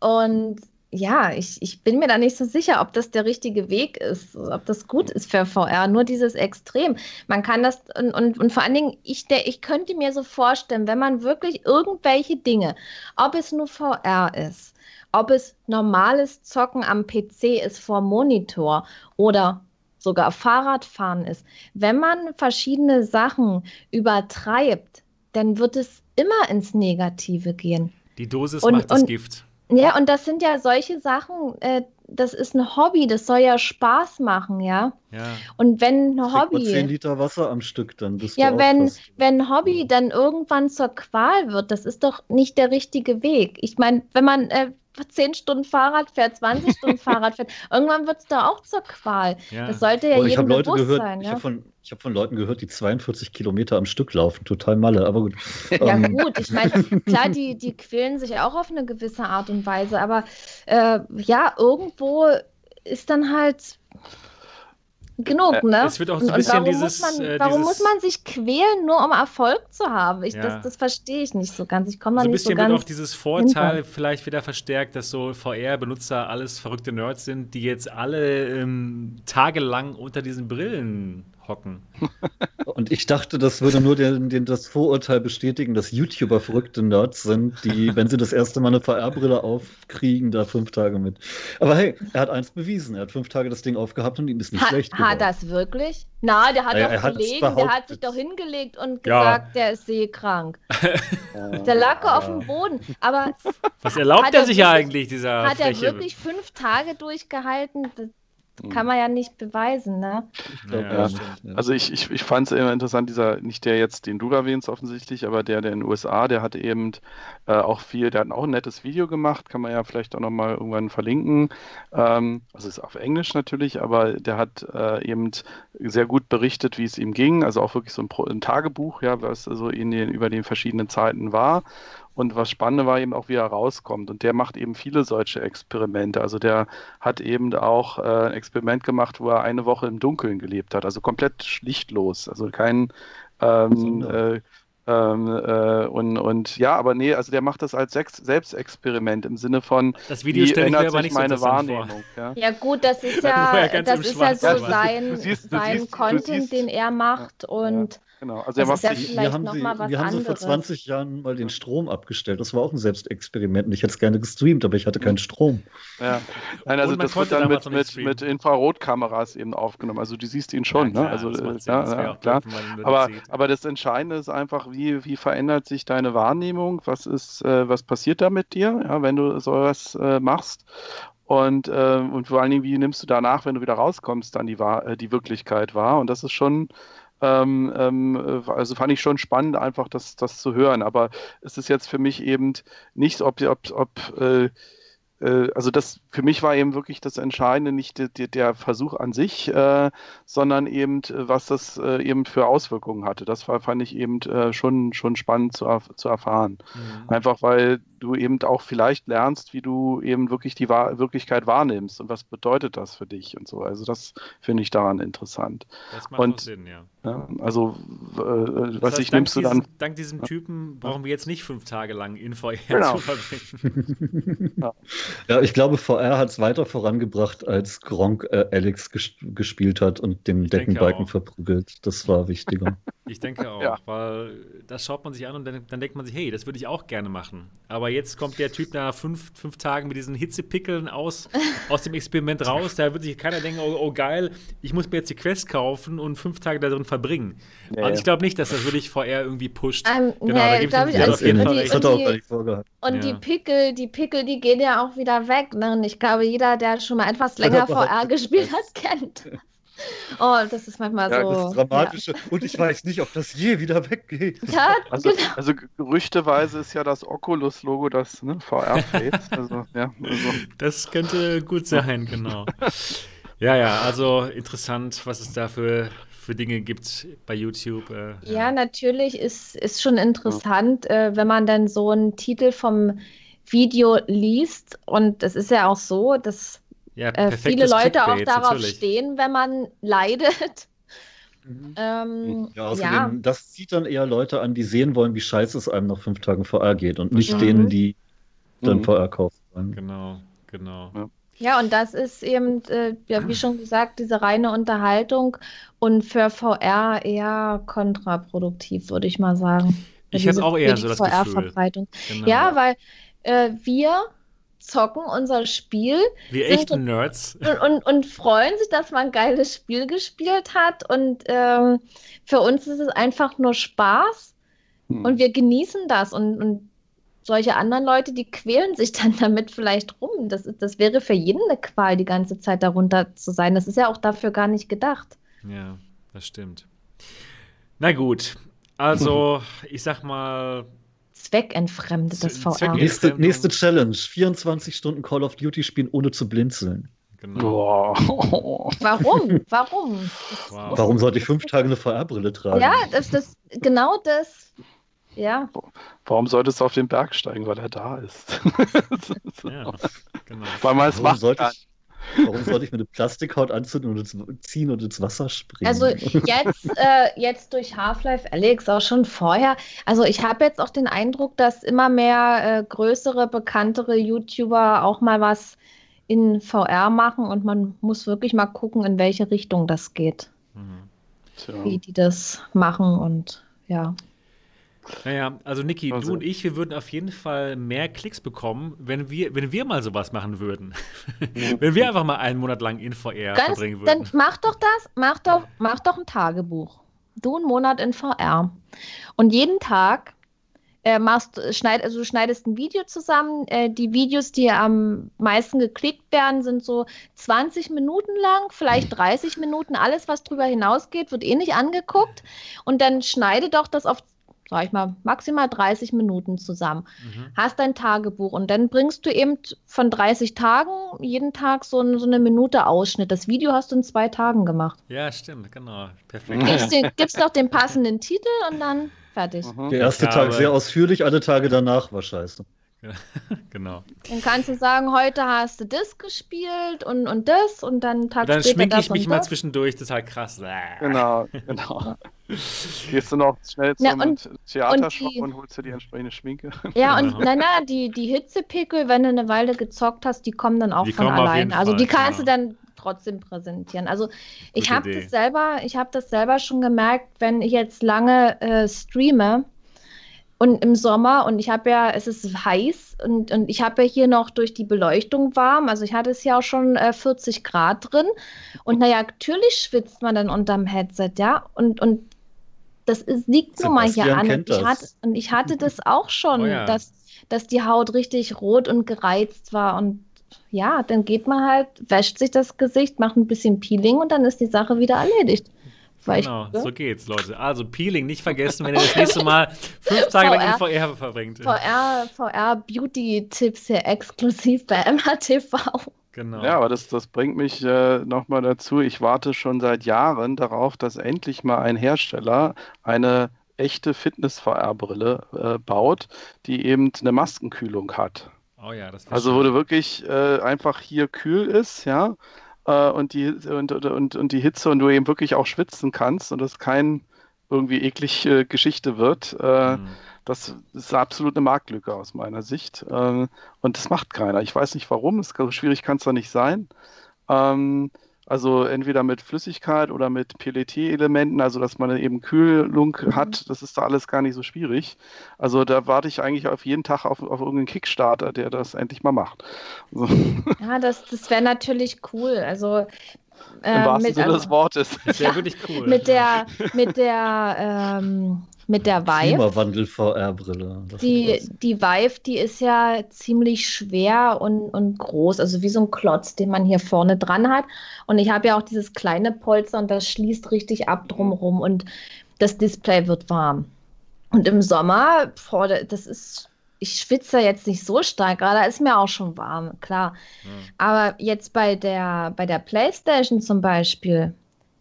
S3: Und ja, ich, ich bin mir da nicht so sicher, ob das der richtige Weg ist, ob das gut ist für VR. Nur dieses Extrem. Man kann das, und, und, und vor allen Dingen, ich, der, ich könnte mir so vorstellen, wenn man wirklich irgendwelche Dinge, ob es nur VR ist, ob es normales Zocken am PC ist vor Monitor oder sogar Fahrradfahren ist, wenn man verschiedene Sachen übertreibt, dann wird es immer ins Negative gehen.
S1: Die Dosis und, macht das Gift.
S3: Ja, und das sind ja solche Sachen, äh, das ist ein Hobby, das soll ja Spaß machen, ja.
S1: Ja.
S3: Und wenn ein Hobby.
S4: 10 Liter Wasser am Stück, dann bist
S3: ja,
S4: du.
S3: Ja, wenn, wenn Hobby dann irgendwann zur Qual wird, das ist doch nicht der richtige Weg. Ich meine, wenn man äh, 10 Stunden Fahrrad fährt, 20 Stunden Fahrrad fährt, irgendwann wird es da auch zur Qual. Ja. Das sollte ja jedem bewusst
S4: gehört,
S3: sein.
S4: Ich ja? habe von, hab von Leuten gehört, die 42 Kilometer am Stück laufen. Total Malle, aber gut.
S3: Ja, ähm. gut, ich meine, klar, die, die quälen sich auch auf eine gewisse Art und Weise, aber äh, ja, irgendwo ist dann halt genug, äh, ne?
S1: Es wird auch so ein bisschen warum dieses.
S3: Muss man,
S1: äh,
S3: warum
S1: dieses,
S3: muss man sich quälen, nur um Erfolg zu haben? Ich, ja. Das, das verstehe ich nicht so ganz. Ich komme da so
S1: nicht
S3: so
S1: ganz.
S3: Ein
S1: bisschen wird auch dieses Vorteil hinter. vielleicht wieder verstärkt, dass so VR-Benutzer alles verrückte Nerds sind, die jetzt alle ähm, tagelang unter diesen Brillen hocken.
S4: Und ich dachte, das würde nur den, den, das Vorurteil bestätigen, dass YouTuber verrückte Nerds sind, die, wenn sie das erste Mal eine VR-Brille aufkriegen, da fünf Tage mit. Aber hey, er hat eins bewiesen. Er hat fünf Tage das Ding aufgehabt und ihm ist nicht ha, schlecht geworden.
S3: Hat das wirklich? Na, der hat naja, doch gelegen, der hat sich doch hingelegt und gesagt, ja. der ist seekrank. der lag ja. auf dem Boden. Aber
S1: was erlaubt er sich ja eigentlich, dieser
S3: Hat er wirklich fünf Tage durchgehalten? Kann man ja nicht beweisen, ne?
S2: Ich glaub, ja, ja. Also ich, ich, ich fand es immer interessant, dieser, nicht der jetzt, den du erwähnst offensichtlich, aber der, der in den USA, der hat eben äh, auch viel, der hat auch ein nettes Video gemacht, kann man ja vielleicht auch nochmal irgendwann verlinken. Ähm, also ist auf Englisch natürlich, aber der hat äh, eben sehr gut berichtet, wie es ihm ging, also auch wirklich so ein, ein Tagebuch, ja, was so in den, über den verschiedenen Zeiten war. Und was spannend war eben auch, wie er rauskommt. Und der macht eben viele solche Experimente. Also der hat eben auch äh, ein Experiment gemacht, wo er eine Woche im Dunkeln gelebt hat. Also komplett lichtlos. Also kein ähm, äh, ähm, äh, und, und ja, aber nee, also der macht das als Sex Selbstexperiment im Sinne von,
S1: das Video wie ändert sich
S2: meine so Wahrnehmung.
S3: Ja? ja? gut, das ist ja, das ist ja so sein, siehst, sein siehst, Content, den er macht und
S2: Genau, also er macht
S3: ja sich, wir haben,
S4: sie, wir haben sie vor 20 Jahren mal den Strom abgestellt. Das war auch ein Selbstexperiment. Ich hätte es gerne gestreamt, aber ich hatte keinen Strom.
S2: Ja, nein, also das wird dann mit, mit, mit Infrarotkameras eben aufgenommen. Also du siehst ihn schon, ja, ne? klar, ne? Also äh, ja, ja, klar. Aber, aber das Entscheidende ist einfach, wie, wie verändert sich deine Wahrnehmung? Was ist, äh, was passiert da mit dir, ja, wenn du sowas äh, machst? Und, äh, und vor allen Dingen, wie nimmst du danach, wenn du wieder rauskommst, dann die, äh, die Wirklichkeit wahr? Und das ist schon ähm, ähm, also fand ich schon spannend, einfach das, das zu hören. Aber es ist jetzt für mich eben nicht, ob, ob, ob äh, äh, also das für mich war eben wirklich das Entscheidende nicht der, der Versuch an sich, äh, sondern eben was das äh, eben für Auswirkungen hatte. Das war, fand ich eben äh, schon, schon spannend zu, zu erfahren. Mhm. Einfach weil du eben auch vielleicht lernst, wie du eben wirklich die Wahr Wirklichkeit wahrnimmst und was bedeutet das für dich und so. Also das finde ich daran interessant.
S1: Das macht und, Sinn, ja.
S2: ja also äh, was heißt, ich nimmst du dann.
S1: Dank diesem Typen brauchen wir jetzt nicht fünf Tage lang in VR genau. zu verbringen.
S4: ja. Ja, ich glaube, VR hat es weiter vorangebracht, als Gronk äh, Alex ges gespielt hat und den ich Deckenbalken verprügelt. Das war wichtiger.
S1: Ich denke auch, ja. weil das schaut man sich an und dann, dann, denkt man sich, hey, das würde ich auch gerne machen. Aber jetzt kommt der Typ nach fünf, fünf Tagen mit diesen Hitzepickeln aus, aus dem Experiment raus. Da wird sich keiner denken, oh, oh, geil, ich muss mir jetzt die Quest kaufen und fünf Tage darin verbringen. Nee. Also ich glaube nicht, dass das wirklich VR irgendwie pusht. Um,
S3: ähm, genau, nee, da gebe ich, auf jeden Fall recht. Und, die, und ja. die Pickel, die Pickel, die gehen ja auch wieder weg. Ne? Ich glaube, jeder, der schon mal etwas länger VR gespielt hat, kennt. Oh, das ist manchmal ja, so. Das ist
S4: dramatisch. Ja. Und ich weiß nicht, ob das je wieder weggeht.
S2: Ja, also, genau. also gerüchteweise ist ja das Oculus-Logo das ne, VR-Face. Also, ja, also.
S1: Das könnte gut sein, genau. ja, ja, also interessant, was es da für, für Dinge gibt bei YouTube. Äh,
S3: ja. ja. natürlich ist, ist schon interessant, ja. äh, wenn man dann so einen Titel vom Video liest. Und es ist ja auch so, dass ja, äh, viele Leute auch darauf natürlich. stehen, wenn man leidet.
S4: Mhm. Ähm, ja, außerdem, ja. das zieht dann eher Leute an, die sehen wollen, wie scheiße es einem nach fünf Tagen VR geht und nicht mhm. denen, die dann mhm. VR kaufen wollen.
S1: Genau, genau.
S3: Ja. Ja, und das ist eben, äh, ja, wie schon gesagt, diese reine Unterhaltung und für VR eher kontraproduktiv, würde ich mal sagen.
S1: Ich habe auch eher so das
S3: VR-Verbreitung. Genau. Ja, weil äh, wir zocken unser Spiel.
S1: Wir echte Nerds.
S3: Und, und, und, freuen sich, dass man ein geiles Spiel gespielt hat. Und ähm, für uns ist es einfach nur Spaß. Hm. Und wir genießen das. Und, und solche anderen Leute, die quälen sich dann damit vielleicht rum. Das, das wäre für jeden eine Qual, die ganze Zeit darunter zu sein. Das ist ja auch dafür gar nicht gedacht.
S1: Ja, das stimmt. Na gut, also ich sag mal,
S3: zweckentfremdetes VR.
S4: Nächste, nächste Challenge: 24 Stunden Call of Duty spielen, ohne zu blinzeln.
S3: Genau. Warum? Warum?
S4: Wow. Warum sollte ich fünf Tage eine VR-Brille tragen?
S3: Ja, das, das, genau das. Ja.
S2: Warum solltest du auf den Berg steigen, weil er da ist? ja, genau. Weil man es macht.
S4: Sollte ich, Warum sollte ich mir eine Plastikhaut anzünden und ziehen und ins Wasser springen?
S3: Also jetzt, äh, jetzt durch Half-Life Alex, auch schon vorher. Also ich habe jetzt auch den Eindruck, dass immer mehr äh, größere, bekanntere YouTuber auch mal was in VR machen und man muss wirklich mal gucken, in welche Richtung das geht. Mhm. Wie die das machen und ja.
S1: Naja, also Niki, also. du und ich, wir würden auf jeden Fall mehr Klicks bekommen, wenn wir, wenn wir mal sowas machen würden. wenn wir einfach mal einen Monat lang in VR Ganz, verbringen würden.
S3: Dann mach doch das, mach doch, mach doch ein Tagebuch. Du einen Monat in VR. Und jeden Tag äh, machst, schneid, also du schneidest ein Video zusammen. Äh, die Videos, die am meisten geklickt werden, sind so 20 Minuten lang, vielleicht 30 Minuten. Alles, was drüber hinausgeht, wird eh nicht angeguckt. Und dann schneide doch das auf sag ich mal, maximal 30 Minuten zusammen. Mhm. Hast dein Tagebuch und dann bringst du eben von 30 Tagen jeden Tag so, so eine Minute Ausschnitt. Das Video hast du in zwei Tagen gemacht.
S1: Ja, stimmt, genau. Perfekt.
S3: Gibst, den, gibst noch den passenden Titel und dann fertig.
S4: Mhm. Der erste Tag sehr ausführlich, alle Tage danach war scheiße.
S1: genau.
S3: Dann kannst du sagen, heute hast du das gespielt und, und das und dann
S1: Tag Dann schminke ich mich mal zwischendurch, das ist halt krass.
S2: Genau, genau. Gehst du noch schnell zum Theatershop und, und, holst dir die entsprechende Schminke?
S3: Ja, und nein, genau. nein, die, die Hitzepickel, wenn du eine Weile gezockt hast, die kommen dann auch die von alleine. Also die kannst genau. du dann trotzdem präsentieren. Also ich habe das selber, ich habe das selber schon gemerkt, wenn ich jetzt lange äh, streame, und im Sommer, und ich habe ja, es ist heiß und, und ich habe ja hier noch durch die Beleuchtung warm. Also ich hatte es ja auch schon äh, 40 Grad drin. Und naja, natürlich schwitzt man dann unterm Headset, ja. Und, und das ist, liegt nun mal hier an. Und ich, hatte, und ich hatte das auch schon, oh ja. dass, dass die Haut richtig rot und gereizt war. Und ja, dann geht man halt, wäscht sich das Gesicht, macht ein bisschen Peeling und dann ist die Sache wieder erledigt.
S1: Genau, so geht's, Leute. Also Peeling nicht vergessen, wenn ihr das nächste Mal fünf Tage VR, lang in VR verbringt.
S3: VR, VR Beauty-Tipps hier exklusiv bei MHTV.
S2: Genau. Ja, aber das, das bringt mich äh, nochmal dazu. Ich warte schon seit Jahren darauf, dass endlich mal ein Hersteller eine echte Fitness-VR-Brille äh, baut, die eben eine Maskenkühlung hat.
S1: Oh ja, das
S2: Also, wo du wirklich äh, einfach hier kühl ist, ja, äh, und, die, und, und, und die Hitze und du eben wirklich auch schwitzen kannst und das kein irgendwie eklige Geschichte wird. Äh, mhm. Das ist absolut eine Marktlücke aus meiner Sicht. Äh, und das macht keiner. Ich weiß nicht warum, es, schwierig kann es doch nicht sein. Ähm, Also entweder mit Flüssigkeit oder mit PLT-Elementen, also dass man eben Kühlung mhm. hat, das ist da alles gar nicht so schwierig. Also da warte ich eigentlich auf jeden Tag auf, auf irgendeinen Kickstarter, der das endlich mal macht.
S3: So. Ja, das, das wäre natürlich cool. Also
S2: äh, Im wahrsten Sinne des Wortes.
S1: Das wäre wirklich cool.
S3: Mit der, mit der ähm, mit der Vive.
S4: Klimawandel VR-Brille.
S3: Die, die Vive, die ist ja ziemlich schwer und, und groß, also wie so ein Klotz, den man hier vorne dran hat. Und ich habe ja auch dieses kleine Polster und das schließt richtig ab drumherum und das Display wird warm. Und im Sommer, boah, das ist, ich schwitze jetzt nicht so stark, gerade ist mir auch schon warm, klar. Ja. Aber jetzt bei der, bei der PlayStation zum Beispiel,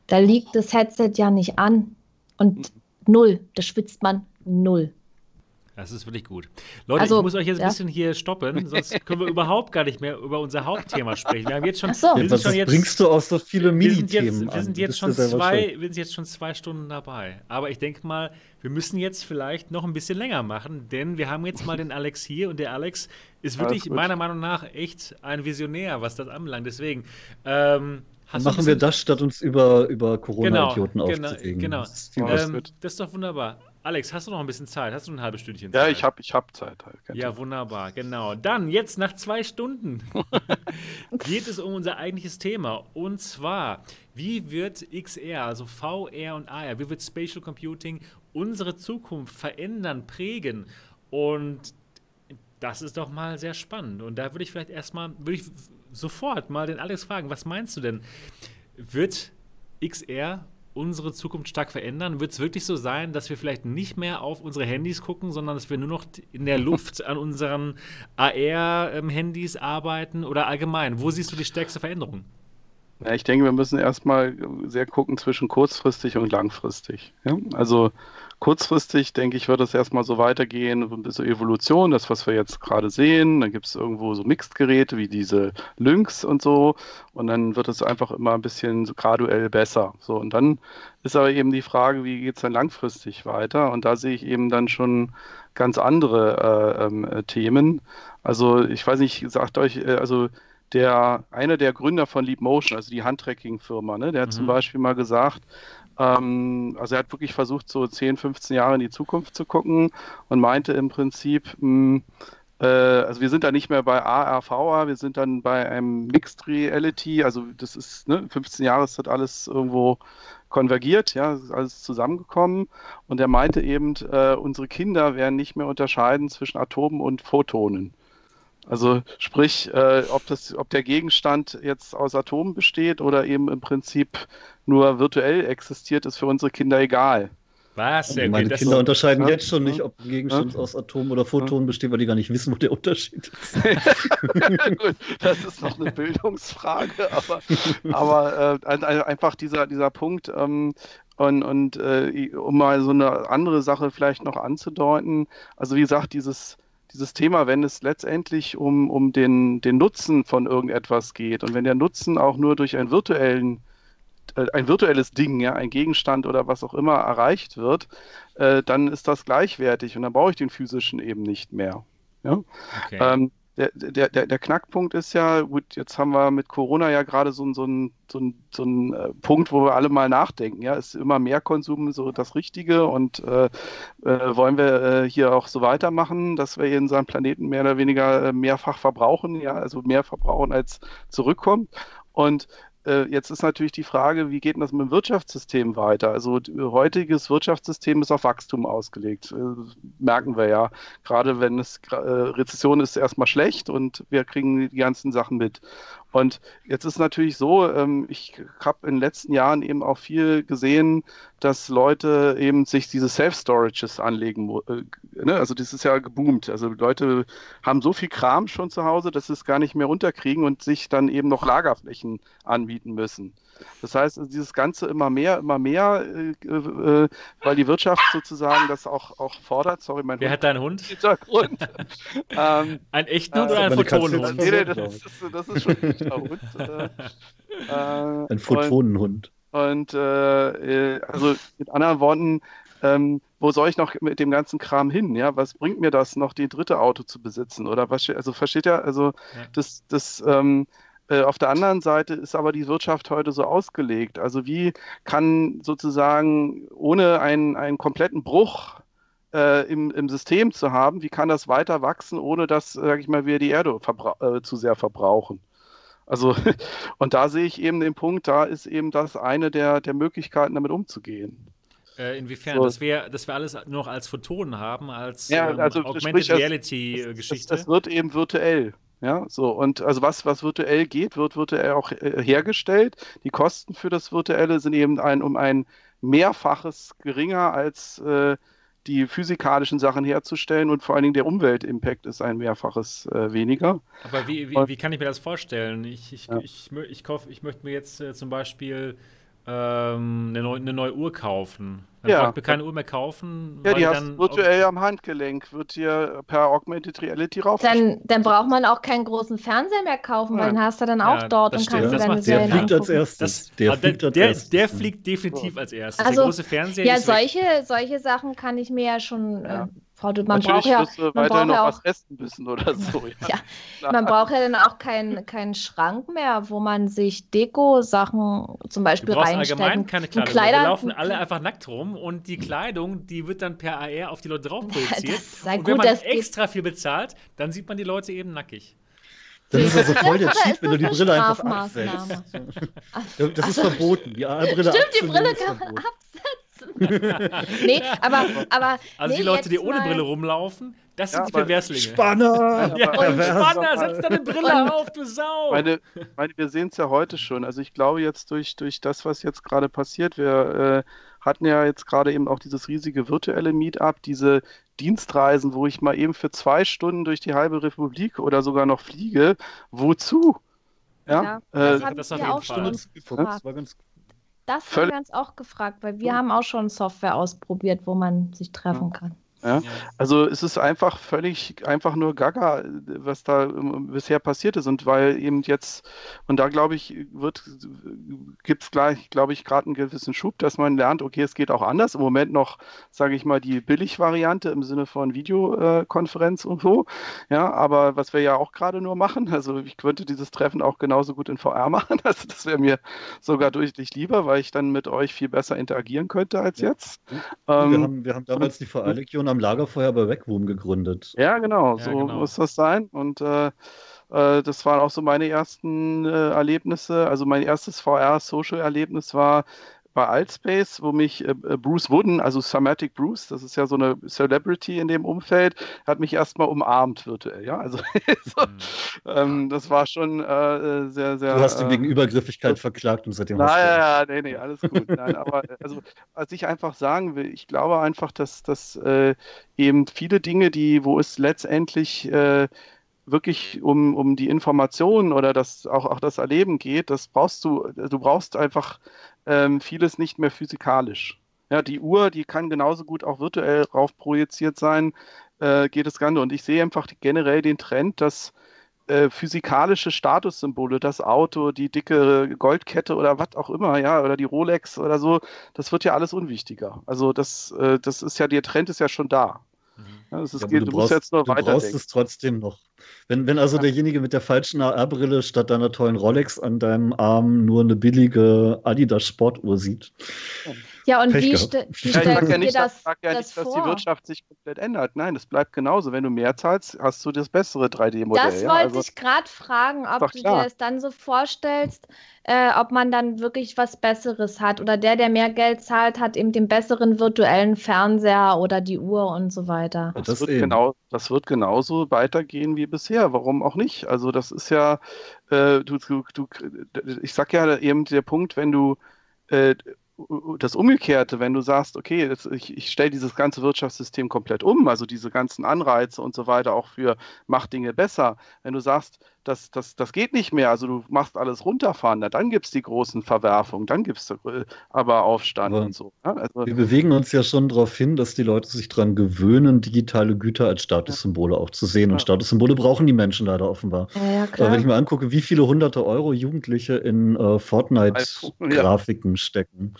S3: da liegt das Headset ja nicht an. Und Null. Da schwitzt man null.
S1: Das ist wirklich gut. Leute, also, ich muss euch jetzt ein bisschen hier stoppen, sonst können wir überhaupt gar nicht mehr über unser Hauptthema sprechen. Wir haben jetzt schon,
S4: so. wir sind schon jetzt, bringst du aus so viele Mini-Themen
S1: Wir sind jetzt, schon zwei, wir sind jetzt schon zwei Stunden dabei. Aber ich denke mal, wir müssen jetzt vielleicht noch ein bisschen länger machen, denn wir haben jetzt mal den Alex hier und der Alex ist wirklich meiner Meinung nach echt ein Visionär, was das anbelangt. Deswegen, ähm,
S4: Hast machen wir das, statt uns über, über Corona-Idioten genau, genau, aufzuregen.
S1: Genau, das ist, ähm, das ist doch wunderbar. Alex, hast du noch ein bisschen Zeit? Hast du ein halbes Stündchen
S2: Zeit? Ja, ich habe ich hab Zeit. Halt.
S1: Ja, wunderbar, genau. Dann, jetzt nach zwei Stunden, geht es um unser eigentliches Thema. Und zwar, wie wird XR, also VR und AR, wie wird Spatial Computing unsere Zukunft verändern, prägen? Und das ist doch mal sehr spannend. Und da würde ich vielleicht erstmal, würde ich sofort mal den Alex fragen, was meinst du denn? Wird XR unsere Zukunft stark verändern? Wird es wirklich so sein, dass wir vielleicht nicht mehr auf unsere Handys gucken, sondern dass wir nur noch in der Luft an unseren AR-Handys arbeiten oder allgemein? Wo siehst du die stärkste Veränderung?
S2: Ja, ich denke, wir müssen erstmal sehr gucken zwischen kurzfristig und langfristig. Ja? Also kurzfristig, denke ich, wird es erstmal so weitergehen, so Evolution, das, was wir jetzt gerade sehen. Dann gibt es irgendwo so Mixed-Geräte wie diese Lynx und so. Und dann wird es einfach immer ein bisschen so graduell besser. So, und dann ist aber eben die Frage, wie geht es dann langfristig weiter? Und da sehe ich eben dann schon ganz andere äh, äh, Themen. Also, ich weiß nicht, sagt euch, äh, also der, einer der Gründer von Leap Motion, also die Handtracking-Firma, ne, der hat mhm. zum Beispiel mal gesagt, ähm, also er hat wirklich versucht, so 10, 15 Jahre in die Zukunft zu gucken und meinte im Prinzip, mh, hm, äh, also wir sind da nicht mehr bei ARVA, wir sind dann bei einem Mixed Reality, also das ist, ne, 15 Jahre ist das alles irgendwo konvergiert, ja, ist alles zusammengekommen. Und er meinte eben, äh, unsere Kinder werden nicht mehr unterscheiden zwischen Atomen und Photonen. Also sprich, äh, ob, das, ob der Gegenstand jetzt aus Atomen besteht oder eben im Prinzip nur virtuell existiert, ist für unsere Kinder egal.
S4: Was? Also meine okay, Kinder unterscheiden ja, jetzt schon nicht, ob ein Gegenstand ja, aus Atomen oder Photonen besteht, weil die gar nicht wissen, wo der Unterschied ist.
S2: Gut, das ist noch eine Bildungsfrage, aber, aber äh, einfach dieser, dieser Punkt, ähm, und, und äh, um mal so eine andere Sache vielleicht noch anzudeuten, also wie gesagt, dieses dieses Thema, wenn es letztendlich um, um den, den Nutzen von irgendetwas geht und wenn der Nutzen auch nur durch einen virtuellen äh, ein virtuelles Ding, ja, ein Gegenstand oder was auch immer erreicht wird, äh, dann ist das gleichwertig und dann brauche ich den physischen eben nicht mehr. Ja? Okay. Ähm, der, der, der, Knackpunkt ist ja, gut, jetzt haben wir mit Corona ja gerade so, so einen so so ein, äh, Punkt, wo wir alle mal nachdenken. Ja, ist immer mehr Konsum so das Richtige und äh, äh, wollen wir äh, hier auch so weitermachen, dass wir hier in seinem Planeten mehr oder weniger äh, mehrfach verbrauchen, ja, also mehr verbrauchen als zurückkommt. Und äh, jetzt ist natürlich die Frage, wie geht das mit dem Wirtschaftssystem weiter? Also heutiges Wirtschaftssystem ist auf Wachstum ausgelegt, äh, merken wir ja. Gerade wenn es äh, Rezession ist, erstmal schlecht und wir kriegen die ganzen Sachen mit. Und jetzt ist natürlich so, ähm, ich habe in den letzten Jahren eben auch viel gesehen, dass Leute eben sich diese Self-Storages anlegen. Äh, ne? Also das ist ja geboomt. Also Leute haben so viel Kram schon zu Hause, dass sie es gar nicht mehr unterkriegen und sich dann eben noch Lagerflächen anbieten müssen. Das heißt, dieses Ganze immer mehr, immer mehr, äh, äh, weil die Wirtschaft sozusagen das auch, auch fordert. Sorry,
S1: mein Wer Hund. hat deinen Hund? Hintergrund. ähm, ein echten Hund äh, oder ein Photonenhund? Nee, nee, das, ist, das ist schon ein echter Hund.
S4: Äh, äh, ein Photonenhund.
S2: Und, und äh, also mit anderen Worten, ähm, wo soll ich noch mit dem ganzen Kram hin? Ja, was bringt mir das, noch die dritte Auto zu besitzen? Oder was, also versteht ihr, also ja. das, das, ähm, äh, auf der anderen Seite ist aber die Wirtschaft heute so ausgelegt. Also wie kann sozusagen ohne einen, einen kompletten Bruch äh, im, im System zu haben, wie kann das weiter wachsen, ohne dass, sage ich mal, wir die Erde äh, zu sehr verbrauchen? Also, und da sehe ich eben den Punkt, da ist eben das eine der, der Möglichkeiten, damit umzugehen.
S1: Äh, inwiefern? So. Dass, wir, dass wir alles nur noch als Photonen haben, als
S2: ja, ähm, also, Augmented Reality-Geschichte? Das, das, wird eben virtuell. Ja, so und also was, was virtuell geht, wird virtuell auch äh, hergestellt. Die Kosten für das Virtuelle sind eben ein, um ein Mehrfaches geringer als äh, die physikalischen Sachen herzustellen und vor allen Dingen der Umweltimpact ist ein Mehrfaches äh, weniger.
S1: Aber wie, wie, wie, kann ich mir das vorstellen? Ich, ich, ja. ich, ich, ich, kauf, ich möchte mir jetzt äh, zum Beispiel ähm, eine, neue, eine, neue Uhr kaufen. Dann ja. brauche ich mir keine Uhr mehr kaufen.
S2: Ja, die hast virtuell am Handgelenk, wird dir per Augmented Reality rauf.
S3: Dann, dann braucht man auch keinen großen Fernseher mehr kaufen, ja. weil den hast du dann auch ja, dort und kannst du deine
S4: Serien Der fliegt als erstes.
S1: Das, der, fliegt als der, erstes. der fliegt definitiv als erstes.
S3: Also, der große Fernseher. Ja, solche, solche Sachen kann ich mir ja schon äh, man braucht ja,
S2: man braucht noch ja auch, was essen müssen oder so.
S3: Ja. ja. man braucht ja dann auch keinen kein Schrank mehr, wo man sich Deko-Sachen zum Beispiel reinstellt. allgemein
S1: keine Kleidung. Kleider, wir laufen alle einfach nackt rum und die Kleidung, die wird dann per AR auf die Leute drauf projiziert. und gut, wenn man extra viel bezahlt, dann sieht man die Leute eben nackig.
S4: Das ist also voll der Cheat, wenn du die Brille einfach absetzt. Das ist verboten. Die AR-Brille
S3: Stimmt, die Brille kann man absetzen. Nee, aber, aber.
S1: Also
S3: nee,
S1: die Leute, die ohne Brille rumlaufen, das sind ja, die Perverslinge.
S4: Spanner!
S1: Ja, und Spanner, setz deine Brille auf, du Sau!
S2: Meine, meine wir sehen es ja heute schon. Also ich glaube jetzt durch, durch das, was jetzt gerade passiert, wir äh, hatten ja jetzt gerade eben auch dieses riesige virtuelle Meetup, diese Dienstreisen, wo ich mal eben für zwei Stunden durch die halbe Republik oder sogar noch fliege. Wozu?
S3: Ja, ja das äh, ich ja auch schon gefragt. Das war ganz das haben wir uns auch gefragt, weil wir haben auch schon Software ausprobiert, wo man sich treffen kann.
S2: Ja? Also es ist einfach völlig, einfach nur Gaga, was da bisher passiert ist. Und weil eben jetzt, und da glaube ich, wird, gibt es gleich, glaube ich, gerade einen gewissen Schub, dass man lernt, okay, es geht auch anders. Im Moment noch, sage ich mal, die Billigvariante im Sinne von Videokonferenz und so. Ja, aber was wir ja auch gerade nur machen, also ich könnte dieses Treffen auch genauso gut in VR machen. Also das wäre mir sogar deutlich lieber, weil ich dann mit euch viel besser interagieren könnte als ja. jetzt.
S4: wir, ähm, haben, wir haben damals die VR-Legion am Lagerfeuer bei Wegwoom gegründet.
S2: Ja, genau, ja, so genau. muss das sein. Und äh, äh, das waren auch so meine ersten äh, Erlebnisse. Also mein erstes VR-Social-Erlebnis war bei Altspace, wo mich äh, äh, Bruce Wooden, also Somatic Bruce, das ist ja so eine Celebrity in dem Umfeld, hat mich erstmal umarmt virtuell, ja. Also so, mhm. ähm, das war schon äh, sehr, sehr.
S4: Du hast ihn wegen Übergriffigkeit verklagt und seitdem.
S2: Naja, nee, nee, alles gut. Nein, aber also, was ich einfach sagen will, ich glaube einfach, dass, dass äh, eben viele Dinge, die, wo es letztendlich äh, wirklich um, um die Informationen oder das, auch, auch das Erleben geht, das brauchst du, du brauchst einfach ähm, vieles nicht mehr physikalisch. Ja, die Uhr, die kann genauso gut auch virtuell rauf projiziert sein, äh, geht das Ganze. Und ich sehe einfach generell den Trend, dass äh, physikalische Statussymbole, das Auto, die dicke Goldkette oder was auch immer, ja, oder die Rolex oder so, das wird ja alles unwichtiger. Also das, äh, das ist ja, der Trend ist ja schon da.
S4: Mhm. Ja, ist, ja, geht, du, du brauchst, musst jetzt weiter. Du brauchst es trotzdem noch. Wenn, wenn also derjenige mit der falschen AR-Brille statt deiner tollen Rolex an deinem Arm nur eine billige Adidas Sportuhr sieht.
S3: Ja, und Pech wie, st wie
S2: stellst ja, du dir das, ich sage ja nicht, dass die Wirtschaft sich komplett ändert. Nein, es bleibt genauso. Wenn du mehr zahlst, hast du das bessere 3D-Modell.
S3: Das wollte also, ich gerade fragen, ob du dir das dann so vorstellst, äh, ob man dann wirklich was Besseres hat. Oder der, der mehr Geld zahlt, hat eben den besseren virtuellen Fernseher oder die Uhr und so weiter.
S2: Das, das wird, genau, das wird genauso weitergehen wie bisher. Warum auch nicht? Also das ist ja, äh, du, du, du, ich sag ja eben der Punkt, wenn du äh, das Umgekehrte, wenn du sagst, okay, das, ich, ich stelle dieses ganze Wirtschaftssystem komplett um, also diese ganzen Anreize und so weiter auch für mach Dinge besser, wenn du sagst, das, das, das geht nicht mehr. Also du machst alles runterfahren, na, dann gibt es die großen Verwerfungen, dann gibt es äh, aber Aufstand aber und so.
S4: Ja? Also, wir bewegen uns ja schon darauf hin, dass die Leute sich daran gewöhnen, digitale Güter als Statussymbole auch zu sehen. Und Statussymbole brauchen die Menschen leider offenbar. Ja, ja, wenn ich mir angucke, wie viele hunderte Euro Jugendliche in äh, Fortnite-Grafiken stecken,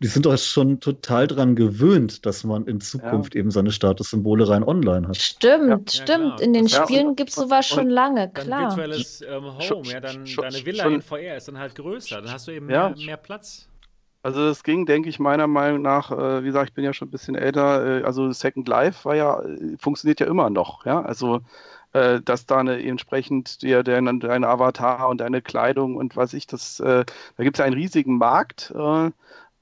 S4: die sind doch schon total daran gewöhnt, dass man in Zukunft eben seine Statussymbole rein online hat.
S3: Stimmt, stimmt. In den Spielen gibt es sowas schon lange, klar
S1: virtuelles ähm, Home, schon, ja, dann schon, deine Villa schon, in VR ist dann halt größer, dann hast du eben ja, mehr, mehr Platz.
S2: Also das ging, denke ich, meiner Meinung nach, äh, wie gesagt, ich bin ja schon ein bisschen älter, äh, also Second Life war ja, äh, funktioniert ja immer noch, ja, also äh, dass da eine, entsprechend der, der, dein Avatar und deine Kleidung und was ich, das, äh, da gibt es einen riesigen Markt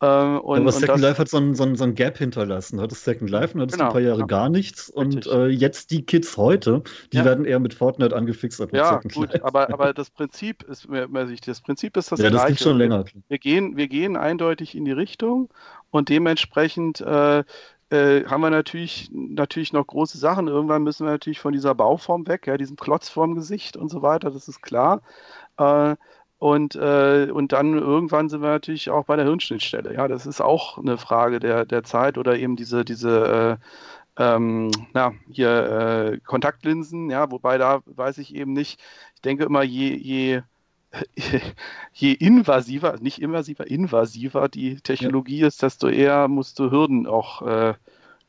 S2: äh,
S4: äh, und, aber Second das, Life hat so ein, so, ein, so ein Gap hinterlassen. Hattest Second Life und hattest genau, ein paar Jahre genau. gar nichts. Und äh, jetzt die Kids heute, die ja. werden eher mit Fortnite angefixt als mit
S2: ja, Second gut, Life. Aber, aber das Prinzip ist, das Prinzip ist das
S4: ja, das gibt schon länger.
S2: Wir gehen, wir gehen eindeutig in die Richtung und dementsprechend äh, äh, haben wir natürlich, natürlich noch große Sachen. Irgendwann müssen wir natürlich von dieser Bauform weg, ja, diesem Klotz vorm Gesicht und so weiter, das ist klar. Äh, und, äh, und dann irgendwann sind wir natürlich auch bei der Hirnschnittstelle. Ja, das ist auch eine Frage der, der Zeit oder eben diese, diese äh, ähm, na, hier äh, Kontaktlinsen, ja, wobei da weiß ich eben nicht, ich denke immer, je, je, je invasiver, nicht invasiver, invasiver die Technologie ja. ist, desto eher musst du Hürden auch äh,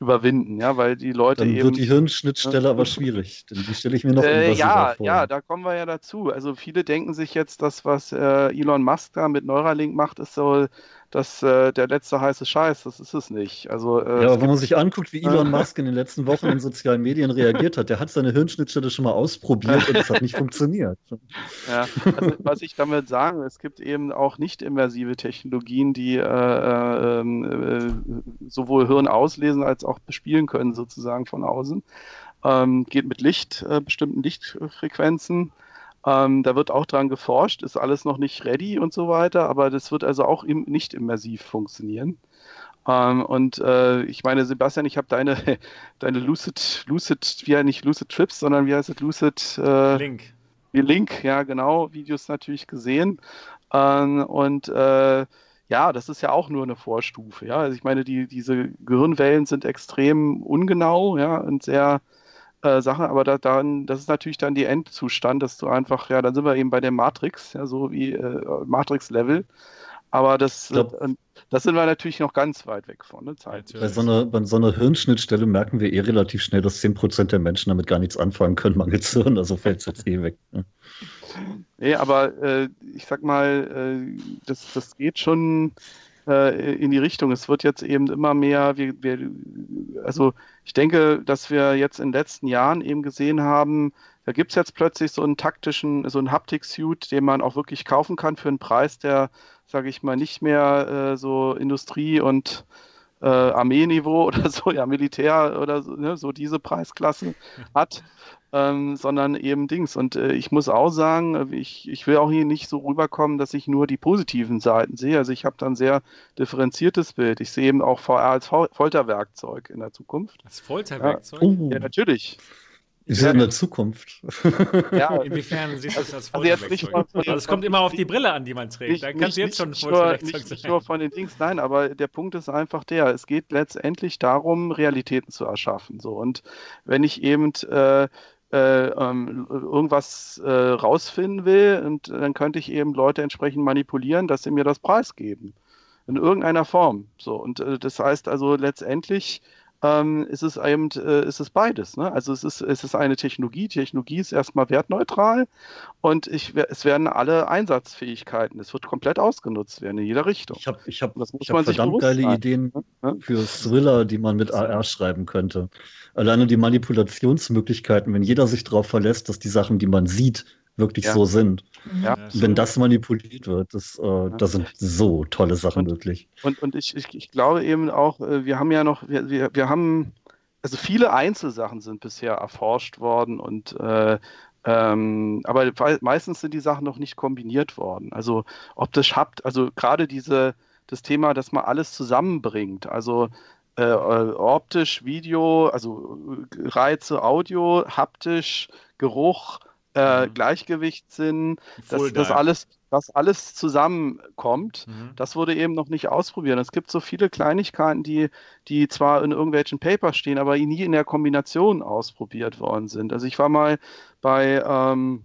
S2: überwinden, ja, weil die Leute
S4: Dann
S2: eben.
S4: wird die Hirnschnittstelle aber schwierig, denn die stelle ich mir noch
S2: äh, Ja, vor. ja, da kommen wir ja dazu. Also viele denken sich jetzt, das, was äh, Elon Musk da mit Neuralink macht, ist so das, äh, der letzte heiße Scheiß. Das ist es nicht. Also,
S4: äh, ja, aber wenn man sich anguckt, wie Elon Musk in den letzten Wochen in sozialen Medien reagiert hat, der hat seine Hirnschnittstelle schon mal ausprobiert und es hat nicht funktioniert.
S2: Ja, also, was ich damit sagen, es gibt eben auch nicht immersive Technologien, die äh, äh, ähm, äh, sowohl Hirn auslesen als auch bespielen können, sozusagen von außen. Ähm, geht mit Licht, äh, bestimmten Lichtfrequenzen. Ähm, da wird auch dran geforscht, ist alles noch nicht ready und so weiter, aber das wird also auch im, nicht immersiv funktionieren. Ähm, und äh, ich meine, Sebastian, ich habe deine, deine Lucid, Lucid, wie ja nicht Lucid Trips, sondern wie heißt es, Lucid
S1: äh, Link.
S2: Link, ja genau, Videos natürlich gesehen. Ähm, und äh, ja, das ist ja auch nur eine Vorstufe. Ja, also ich meine, die, diese Gehirnwellen sind extrem ungenau, ja, und sehr äh, Sache, aber da, dann, das ist natürlich dann die Endzustand, dass du einfach, ja, dann sind wir eben bei der Matrix, ja, so wie äh, Matrix-Level. Aber das, glaub, äh, das sind wir natürlich noch ganz weit weg von. Ne,
S4: Zeit. Bei so, einer, bei so einer Hirnschnittstelle merken wir eh relativ schnell, dass 10% der Menschen damit gar nichts anfangen können, mangels Hirn, also fällt es jetzt eh weg. Ne?
S2: Nee, aber äh, ich sag mal, äh, das, das geht schon äh, in die Richtung. Es wird jetzt eben immer mehr, wir, wir, also ich denke, dass wir jetzt in den letzten Jahren eben gesehen haben, da gibt es jetzt plötzlich so einen taktischen, so einen Haptik-Suit, den man auch wirklich kaufen kann für einen Preis, der, sage ich mal, nicht mehr äh, so Industrie- und äh, Armeeniveau oder so, ja, Militär oder so, ne, so diese Preisklassen hat, ähm, sondern eben Dings. Und äh, ich muss auch sagen, äh, ich, ich will auch hier nicht so rüberkommen, dass ich nur die positiven Seiten sehe. Also ich habe dann sehr differenziertes Bild. Ich sehe eben auch VR als Folterwerkzeug in der Zukunft.
S1: Als Folterwerkzeug?
S2: Ja, uh. ja natürlich.
S4: Ist ja in der Zukunft.
S1: Ja, inwiefern siehst du das als Folterwerkzeug? Also, also es kommt immer auf die Brille an, die man trägt. da kannst du jetzt schon ein
S2: Folterwerkzeug nicht, nicht nur von den Dings, nein, aber der Punkt ist einfach der, es geht letztendlich darum, Realitäten zu erschaffen. So. Und wenn ich eben äh, äh, ähm, irgendwas äh, rausfinden will und dann könnte ich eben Leute entsprechend manipulieren, dass sie mir das preisgeben. In irgendeiner Form. So, und äh, das heißt also letztendlich ähm, ist es eben, äh, ist es beides. Ne? Also es ist, es ist eine Technologie. Technologie ist erstmal wertneutral und ich, es werden alle Einsatzfähigkeiten, es wird komplett ausgenutzt werden in jeder Richtung.
S4: Ich habe ich hab, ich hab verdammt geile sein. Ideen ne? für Thriller, die man mit AR schreiben könnte. Alleine die Manipulationsmöglichkeiten, wenn jeder sich darauf verlässt, dass die Sachen, die man sieht, wirklich ja. so sind. Ja. Wenn das manipuliert wird, das, äh, das sind so tolle Sachen
S2: und,
S4: wirklich.
S2: Und, und ich, ich, ich, glaube eben auch, äh, wir haben ja noch, wir, wir, wir haben, also viele Einzelsachen sind bisher erforscht worden und äh, ähm, aber meistens sind die Sachen noch nicht kombiniert worden. Also optisch habt, also gerade diese, das Thema, dass man alles zusammenbringt, also äh, äh optisch, Video, also Reize, Audio, haptisch, Geruch, äh, mhm. Gleichgewichtssinn, dass das alles, das alles zusammenkommt. Mhm. Das wurde eben noch nicht ausprobiert. Es gibt so viele Kleinigkeiten, die, die zwar in irgendwelchen Papers stehen, aber nie in der Kombination ausprobiert worden sind. Also ich war mal bei ähm,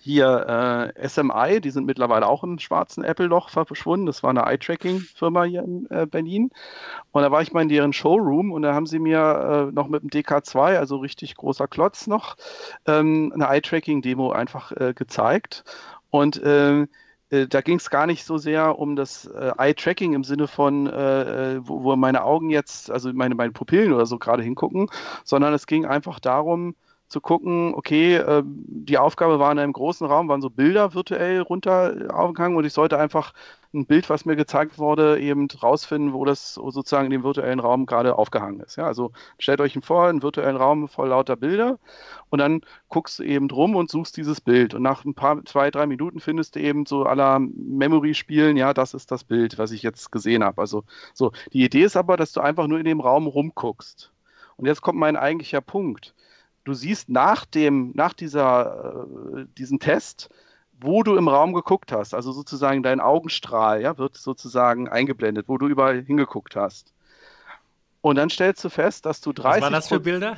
S2: hier äh, SMI, die sind mittlerweile auch im schwarzen Apple-Loch verschwunden. Das war eine Eye-Tracking-Firma hier in äh, Berlin. Und da war ich mal in deren Showroom und da haben sie mir äh, noch mit dem DK2, also richtig großer Klotz noch, ähm, eine Eye-Tracking-Demo einfach äh, gezeigt. Und äh, äh, da ging es gar nicht so sehr um das äh, Eye-Tracking im Sinne von, äh, wo, wo, meine Augen jetzt, also meine, meine Pupillen oder so gerade hingucken, sondern es ging einfach darum, zu gucken, okay, äh, die Aufgabe war in einem großen Raum, waren so Bilder virtuell runtergegangen und ich sollte einfach ein Bild, was mir gezeigt wurde, eben rausfinden, wo das sozusagen in dem virtuellen Raum gerade aufgehangen ist. Ja, also stellt euch vor, einen virtuellen Raum voll lauter Bilder und dann guckst du eben drum und suchst dieses Bild und nach ein paar, zwei, drei Minuten findest du eben so aller Memory-Spielen, ja, das ist das Bild, was ich jetzt gesehen habe. Also so, die Idee ist aber, dass du einfach nur in dem Raum rumguckst. Und jetzt kommt mein eigentlicher Punkt du siehst nach dem, nach dieser, äh, diesem Test, wo du im Raum geguckt hast, also sozusagen dein Augenstrahl, ja, wird sozusagen eingeblendet, wo du überall hingeguckt hast. Und dann stellst du fest, dass du 30. Was
S1: waren das für Bilder?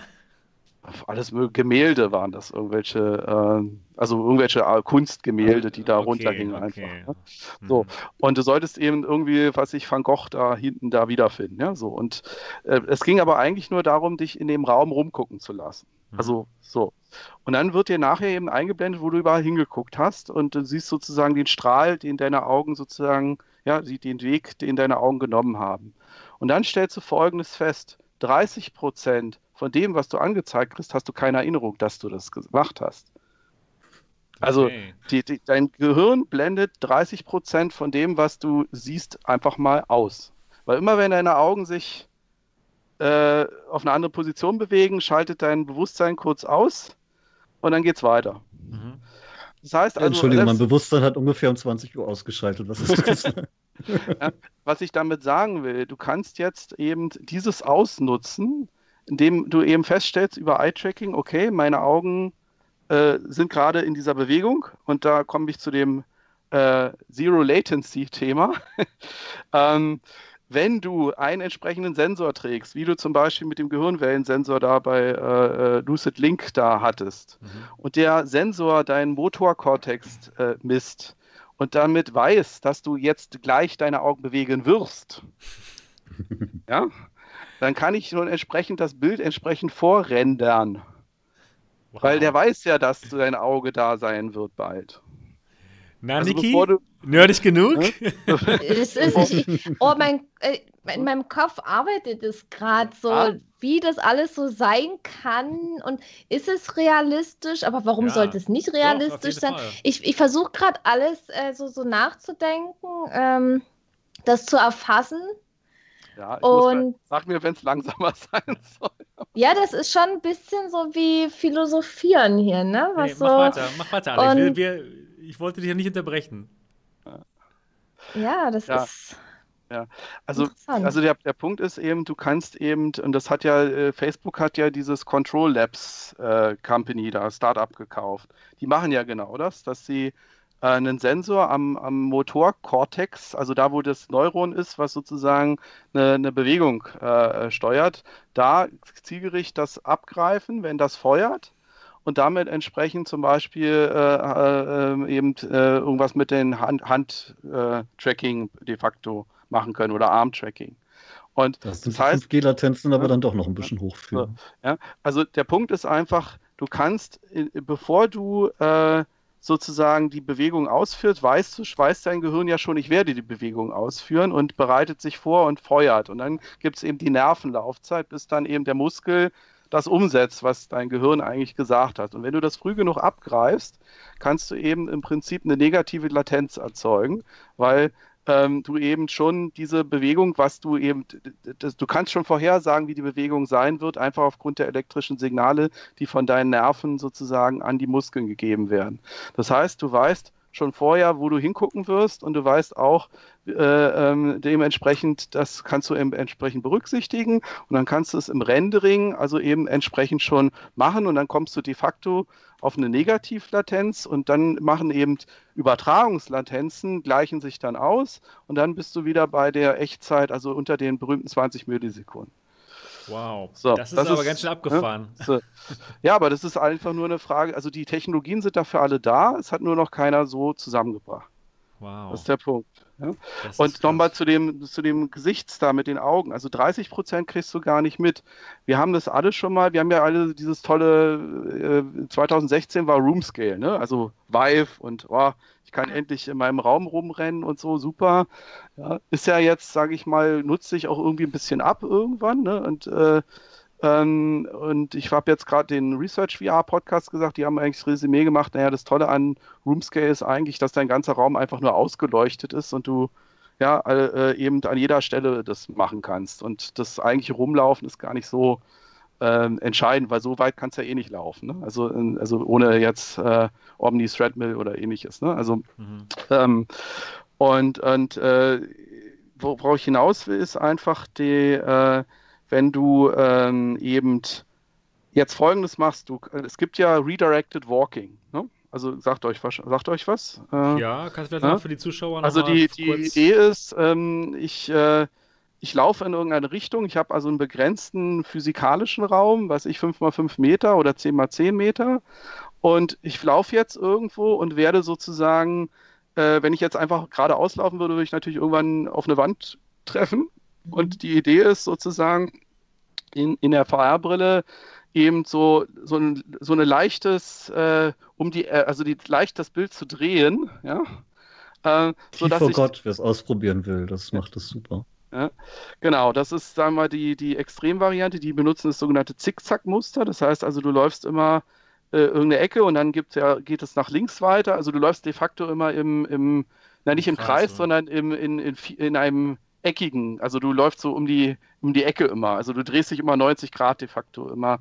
S2: Alles Gemälde waren das, irgendwelche, äh, also irgendwelche äh, Kunstgemälde, die da okay, runtergingen okay. einfach. Ne? So. Mhm. Und du solltest eben irgendwie, was ich, Van Gogh da hinten da wiederfinden, ja, so. Und äh, es ging aber eigentlich nur darum, dich in dem Raum rumgucken zu lassen. Mhm. Also so. Und dann wird dir nachher eben eingeblendet, wo du überall hingeguckt hast und du siehst sozusagen den Strahl, den deine Augen sozusagen, ja, den Weg, den deine Augen genommen haben. Und dann stellst du Folgendes fest. 30 Prozent von dem, was du angezeigt kriegst, hast du keine Erinnerung, dass du das gemacht hast. Also okay. die, die, dein Gehirn blendet 30 Prozent von dem, was du siehst, einfach mal aus. Weil immer wenn deine Augen sich äh, auf eine andere Position bewegen, schaltet dein Bewusstsein kurz aus und dann geht's weiter. Mhm.
S4: Das heißt also, Entschuldigung, mein Bewusstsein hat ungefähr um 20 Uhr ausgeschaltet. Was ist das?
S2: ja, was ich damit sagen will, du kannst jetzt eben dieses ausnutzen, indem du eben feststellst über Eye-Tracking, okay, meine Augen äh, sind gerade in dieser Bewegung und da komme ich zu dem äh, Zero Latency-Thema. ähm, wenn du einen entsprechenden Sensor trägst, wie du zum Beispiel mit dem Gehirnwellensensor da bei äh, äh, Lucid Link da hattest, mhm. und der Sensor deinen Motorkortex äh, misst und damit weiß, dass du jetzt gleich deine Augen bewegen wirst, ja, dann kann ich schon entsprechend das Bild entsprechend vorrendern. Wow. Weil der weiß ja, dass dein Auge da sein wird bald.
S1: Na, also Niki? Du, nerdig genug?
S3: ist, ich, oh, mein, äh, in meinem Kopf arbeitet es gerade so, ah. wie das alles so sein kann und ist es realistisch, aber warum ja, sollte es nicht realistisch doch, sein? Fall. Ich, ich versuche gerade alles äh, so, so nachzudenken, ähm, das zu erfassen.
S2: Ja, ich und mal, sag mir, wenn es langsamer sein soll.
S3: Ja, das ist schon ein bisschen so wie Philosophieren hier, ne?
S1: Was so, mach weiter, mach weiter, Alex. Und, wir, wir ich wollte dich ja nicht unterbrechen.
S3: Ja, das ja. ist.
S2: Ja, also, also der, der Punkt ist eben, du kannst eben, und das hat ja, äh, Facebook hat ja dieses Control Labs äh, Company da, Startup gekauft. Die machen ja genau das, dass sie äh, einen Sensor am, am Motorkortex, also da, wo das Neuron ist, was sozusagen eine, eine Bewegung äh, steuert, da zielgerichtet das abgreifen, wenn das feuert und damit entsprechend zum Beispiel äh, äh, eben äh, irgendwas mit den Hand-Tracking Hand, äh, de facto machen können oder Arm-Tracking.
S4: Und das, das heißt, 5G-Latenzen aber dann doch noch ein bisschen hochführen.
S2: Ja, also der Punkt ist einfach, du kannst, bevor du äh, sozusagen die Bewegung ausführst, weißt du, weiß dein Gehirn ja schon, ich werde die Bewegung ausführen und bereitet sich vor und feuert. Und dann gibt es eben die Nervenlaufzeit, bis dann eben der Muskel das umsetzt, was dein Gehirn eigentlich gesagt hat. Und wenn du das früh genug abgreifst, kannst du eben im Prinzip eine negative Latenz erzeugen, weil ähm, du eben schon diese Bewegung, was du eben, das, du kannst schon vorhersagen, wie die Bewegung sein wird, einfach aufgrund der elektrischen Signale, die von deinen Nerven sozusagen an die Muskeln gegeben werden. Das heißt, du weißt, schon vorher, wo du hingucken wirst und du weißt auch äh, ähm, dementsprechend, das kannst du eben entsprechend berücksichtigen und dann kannst du es im Rendering also eben entsprechend schon machen und dann kommst du de facto auf eine Negativlatenz und dann machen eben Übertragungslatenzen, gleichen sich dann aus und dann bist du wieder bei der Echtzeit, also unter den berühmten 20 Millisekunden.
S1: Wow, so, das ist das aber ist, ganz schön abgefahren.
S2: Ja, so. ja, aber das ist einfach nur eine Frage, also die Technologien sind dafür alle da, es hat nur noch keiner so zusammengebracht. Wow. Das ist der Punkt. Ja? Und nochmal zu dem, zu dem Gesichtsstar mit den Augen. Also 30 Prozent kriegst du gar nicht mit. Wir haben das alles schon mal, wir haben ja alle dieses tolle, äh, 2016 war Roomscale, ne? also Vive und oh, ich kann endlich in meinem Raum rumrennen und so, super. Ja, ist ja jetzt, sage ich mal, nutzt sich auch irgendwie ein bisschen ab irgendwann. Ne? Und äh, ähm, und ich habe jetzt gerade den Research VR Podcast gesagt, die haben eigentlich das Resümee gemacht. Naja, das Tolle an Roomscale ist eigentlich, dass dein ganzer Raum einfach nur ausgeleuchtet ist und du ja äh, eben an jeder Stelle das machen kannst. Und das eigentliche Rumlaufen ist gar nicht so äh, entscheidend, weil so weit kannst du ja eh nicht laufen. Ne? Also, also ohne jetzt äh, Omni Threadmill oder ähnliches. Ne? Also mhm. ähm, und, und äh, worauf ich hinaus will, ist einfach die äh, wenn du ähm, eben jetzt folgendes machst, du, es gibt ja Redirected Walking. Ne? Also sagt euch was. Sagt euch was?
S1: Äh, ja, kannst du vielleicht mal für die Zuschauer
S2: Also die, die Idee ist, ähm, ich, äh, ich laufe in irgendeine Richtung, ich habe also einen begrenzten physikalischen Raum, weiß ich, 5x5 Meter oder 10x10 Meter und ich laufe jetzt irgendwo und werde sozusagen, äh, wenn ich jetzt einfach geradeaus laufen würde, würde ich natürlich irgendwann auf eine Wand treffen und die Idee ist sozusagen in, in der VR-Brille eben so, so, ein, so eine leichtes, äh, um die, äh, also die, leicht das Bild zu drehen, ja.
S4: Äh, so vor Gott, wer es ausprobieren will, das macht es super.
S2: Ja, genau, das ist, sagen wir mal, die, die Extremvariante, die benutzen das sogenannte Zickzack-Muster. Das heißt also, du läufst immer äh, irgendeine Ecke und dann gibt's ja, geht es nach links weiter. Also du läufst de facto immer im, im na nicht im Kreis, Kreis sondern im, in, in, in einem eckigen, also du läufst so um die, um die Ecke immer. Also du drehst dich immer 90 Grad de facto immer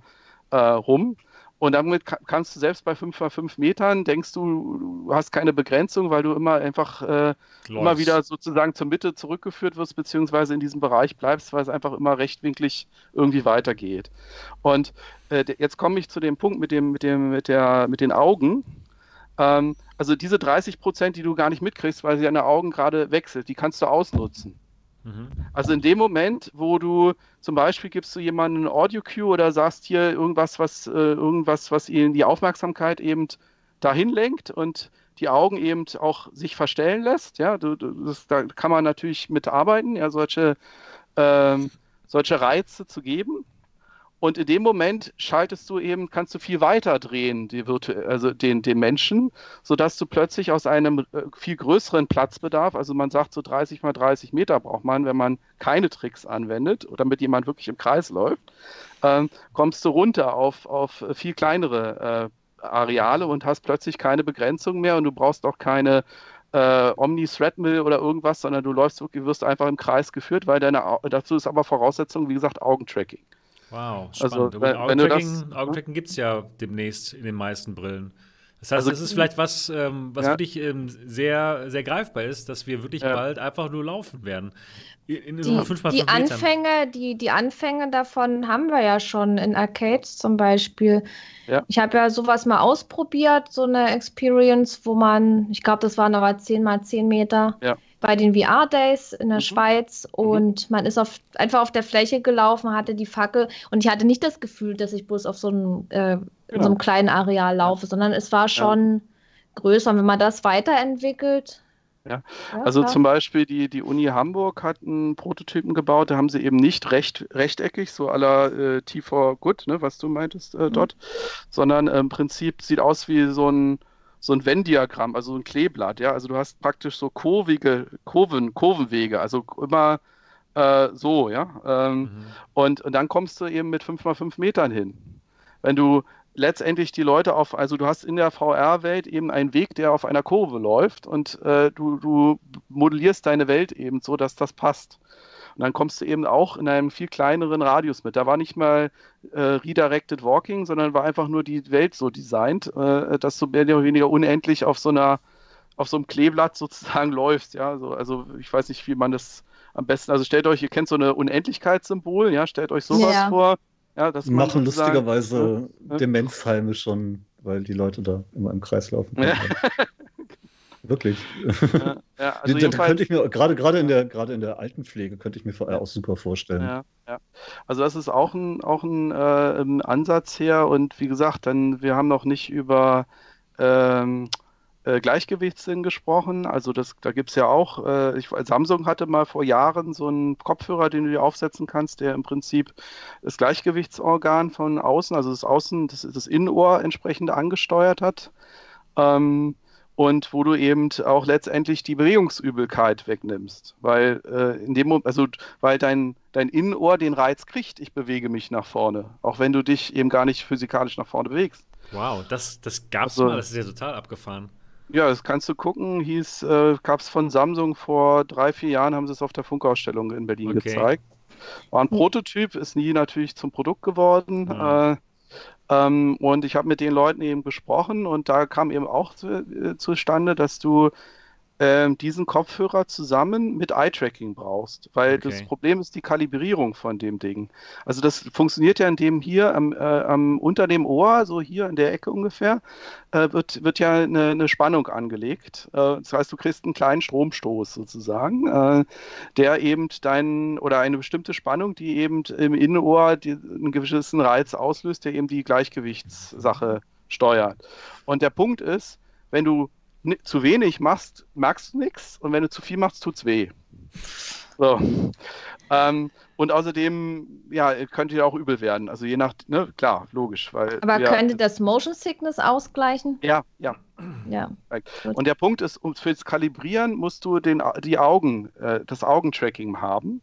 S2: äh, rum. Und damit kannst du selbst bei 5 x 5 Metern, denkst du, du hast keine Begrenzung, weil du immer einfach äh, immer wieder sozusagen zur Mitte zurückgeführt wirst, beziehungsweise in diesem Bereich bleibst, weil es einfach immer rechtwinklig irgendwie weitergeht. Und äh, jetzt komme ich zu dem Punkt mit, dem, mit, dem, mit, der, mit den Augen. Ähm, also diese 30 Prozent, die du gar nicht mitkriegst, weil sie deine Augen gerade wechselt, die kannst du ausnutzen. Mhm. Also in dem Moment, wo du zum Beispiel gibst du jemandem ein Audio-Cue oder sagst hier irgendwas, was, äh, irgendwas, was ihnen die Aufmerksamkeit eben dahin lenkt und die Augen eben auch sich verstellen lässt. Ja, du, du, das, da kann man natürlich mitarbeiten, ja, solche, ähm, solche Reize zu geben. Und in dem Moment schaltest du eben, kannst du viel weiter drehen, die also den, den Menschen, sodass du plötzlich aus einem äh, viel größeren Platzbedarf, also man sagt so 30 mal 30 Meter braucht man, wenn man keine Tricks anwendet oder mit jemand wirklich im Kreis läuft, äh, kommst du runter auf, auf viel kleinere äh, Areale und hast plötzlich keine Begrenzung mehr und du brauchst auch keine äh, Omni-Threadmill oder irgendwas, sondern du läufst wirklich, wirst einfach im Kreis geführt, weil deine, dazu ist aber Voraussetzung, wie gesagt, Augentracking.
S1: Wow, also, spannend. Also, wenn, Augentracking, Augentracking gibt es ja demnächst in den meisten Brillen. Das heißt, also, das ist vielleicht was, ähm, was ja. wirklich ähm, sehr, sehr greifbar ist, dass wir wirklich ja. bald einfach nur laufen werden.
S3: In, in die, so die Anfänge, die, die Anfänge davon haben wir ja schon in Arcades zum Beispiel. Ja. Ich habe ja sowas mal ausprobiert, so eine Experience, wo man, ich glaube, das waren aber 10 mal 10 Meter. Ja bei den VR-Days in der mhm. Schweiz mhm. und mhm. man ist auf, einfach auf der Fläche gelaufen, hatte die Fackel und ich hatte nicht das Gefühl, dass ich bloß auf so einem, äh, genau. so einem kleinen Areal laufe, sondern es war schon ja. größer. Und wenn man das weiterentwickelt,
S2: ja. also klar. zum Beispiel die, die Uni Hamburg hat einen Prototypen gebaut, da haben sie eben nicht recht, rechteckig, so aller äh, T4 Good, ne, was du meintest äh, mhm. dort, sondern äh, im Prinzip sieht aus wie so ein so ein Venn-Diagramm, also ein Kleeblatt, ja. Also du hast praktisch so kurvige, Kurven, Kurvenwege, also immer äh, so, ja. Ähm, mhm. und, und dann kommst du eben mit 5x5 Metern hin. Wenn du letztendlich die Leute auf, also du hast in der VR-Welt eben einen Weg, der auf einer Kurve läuft und äh, du, du modellierst deine Welt eben so, dass das passt. Und dann kommst du eben auch in einem viel kleineren Radius mit. Da war nicht mal äh, Redirected Walking, sondern war einfach nur die Welt so designt, äh, dass du mehr oder weniger unendlich auf so einer, auf so einem Kleeblatt sozusagen läufst. Ja, also, also ich weiß nicht, wie man das am besten, also stellt euch, ihr kennt so eine Unendlichkeitssymbol, ja, stellt euch sowas ja. vor. Ja,
S4: dass Machen lustigerweise ja, Demenzheime schon, weil die Leute da immer im Kreis laufen.
S2: Ja.
S4: Wirklich. Ja, ja, also da könnte ich mir, gerade, gerade, in der, gerade in der Altenpflege, könnte ich mir VR auch super vorstellen.
S2: Ja, ja. Also das ist auch ein, auch ein, äh, Ansatz her und wie gesagt, dann, wir haben noch nicht über ähm, äh, Gleichgewichtssinn gesprochen. Also das, da gibt es ja auch, äh, ich, Samsung hatte mal vor Jahren so einen Kopfhörer, den du dir aufsetzen kannst, der im Prinzip das Gleichgewichtsorgan von außen, also das Außen, das, das Innenohr entsprechend angesteuert hat. Ähm, und wo du eben auch letztendlich die Bewegungsübelkeit wegnimmst, weil äh, in dem Moment, also weil dein dein Innenohr den Reiz kriegt, ich bewege mich nach vorne, auch wenn du dich eben gar nicht physikalisch nach vorne bewegst.
S1: Wow, das das gab's also, mal, das ist ja total abgefahren.
S2: Ja, das kannst du gucken. Hieß, äh, gab es von Samsung vor drei, vier Jahren, haben sie es auf der Funkausstellung in Berlin okay. gezeigt. War ein hm. Prototyp, ist nie natürlich zum Produkt geworden. Ja. Äh, ähm, und ich habe mit den Leuten eben gesprochen und da kam eben auch zu, äh, zustande, dass du ähm, diesen Kopfhörer zusammen mit Eye-Tracking brauchst, weil okay. das Problem ist die Kalibrierung von dem Ding. Also das funktioniert ja in dem hier am, äh, am unter dem Ohr, so hier in der Ecke ungefähr, äh, wird, wird ja eine, eine Spannung angelegt. Äh, das heißt, du kriegst einen kleinen Stromstoß sozusagen, äh, der eben deinen oder eine bestimmte Spannung, die eben im Innenohr die, einen gewissen Reiz auslöst, der eben die Gleichgewichtssache steuert. Und der Punkt ist, wenn du zu wenig machst, merkst du nichts und wenn du zu viel machst, tut's weh. So. Ähm, und außerdem, ja, könnte ja auch übel werden. Also je nach, ne, klar, logisch. Weil,
S3: Aber
S2: ja,
S3: könnte das Motion Sickness ausgleichen?
S2: Ja, ja.
S3: Ja.
S2: Und der Punkt ist, um fürs Kalibrieren musst du den, die Augen, äh, das Augentracking haben.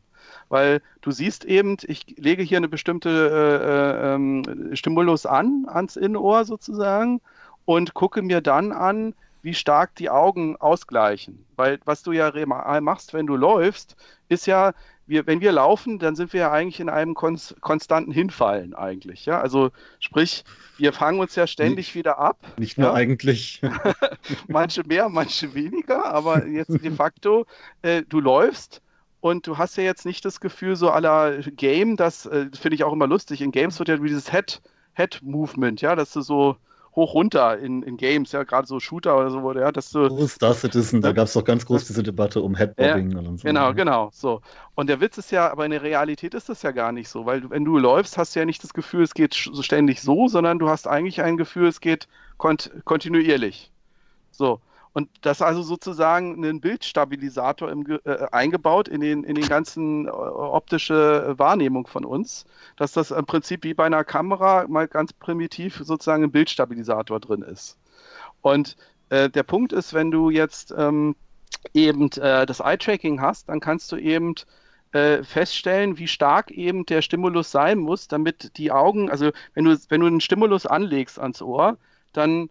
S2: Weil du siehst eben, ich lege hier eine bestimmte äh, äh, Stimulus an, ans Innenohr sozusagen, und gucke mir dann an, wie stark die Augen ausgleichen. Weil was du ja machst, wenn du läufst, ist ja, wir, wenn wir laufen, dann sind wir ja eigentlich in einem konstanten Hinfallen eigentlich. Ja? Also sprich, wir fangen uns ja ständig nicht, wieder ab.
S4: Nicht nur
S2: ja?
S4: eigentlich.
S2: manche mehr, manche weniger, aber jetzt de facto, äh, du läufst und du hast ja jetzt nicht das Gefühl, so aller Game, das äh, finde ich auch immer lustig. In Games wird ja dieses Head, Head Movement, ja, dass du so hoch runter in, in Games, ja, gerade so Shooter oder so, ja, dass du.
S4: Oh, Star Citizen, da gab es doch ganz groß diese Debatte um Headbobbing
S2: ja, und so. Genau, genau, so. Und der Witz ist ja, aber in der Realität ist das ja gar nicht so, weil wenn du läufst, hast du ja nicht das Gefühl, es geht so ständig so, sondern du hast eigentlich ein Gefühl, es geht kont kontinuierlich. So. Und das also sozusagen ein Bildstabilisator im, äh, eingebaut in den, in den ganzen äh, optische Wahrnehmung von uns, dass das im Prinzip wie bei einer Kamera mal ganz primitiv sozusagen ein Bildstabilisator drin ist. Und äh, der Punkt ist, wenn du jetzt ähm, eben äh, das Eye-Tracking hast, dann kannst du eben äh, feststellen, wie stark eben der Stimulus sein muss, damit die Augen, also wenn du, wenn du einen Stimulus anlegst ans Ohr, dann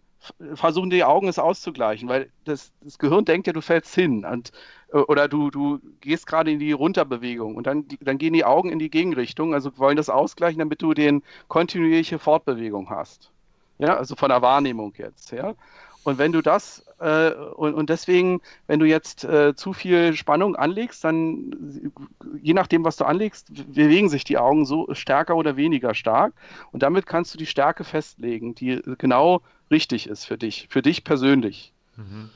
S2: versuchen die Augen es auszugleichen, weil das, das Gehirn denkt ja, du fällst hin und, äh, oder du, du gehst gerade in die Runterbewegung und dann, dann gehen die Augen in die Gegenrichtung, also wollen das ausgleichen, damit du den kontinuierliche Fortbewegung hast. Ja, also von der Wahrnehmung jetzt, ja. Und wenn du das, äh, und, und deswegen, wenn du jetzt äh, zu viel Spannung anlegst, dann, je nachdem, was du anlegst, bewegen sich die Augen so stärker oder weniger stark. Und damit kannst du die Stärke festlegen, die genau richtig ist für dich, für dich persönlich. Mhm.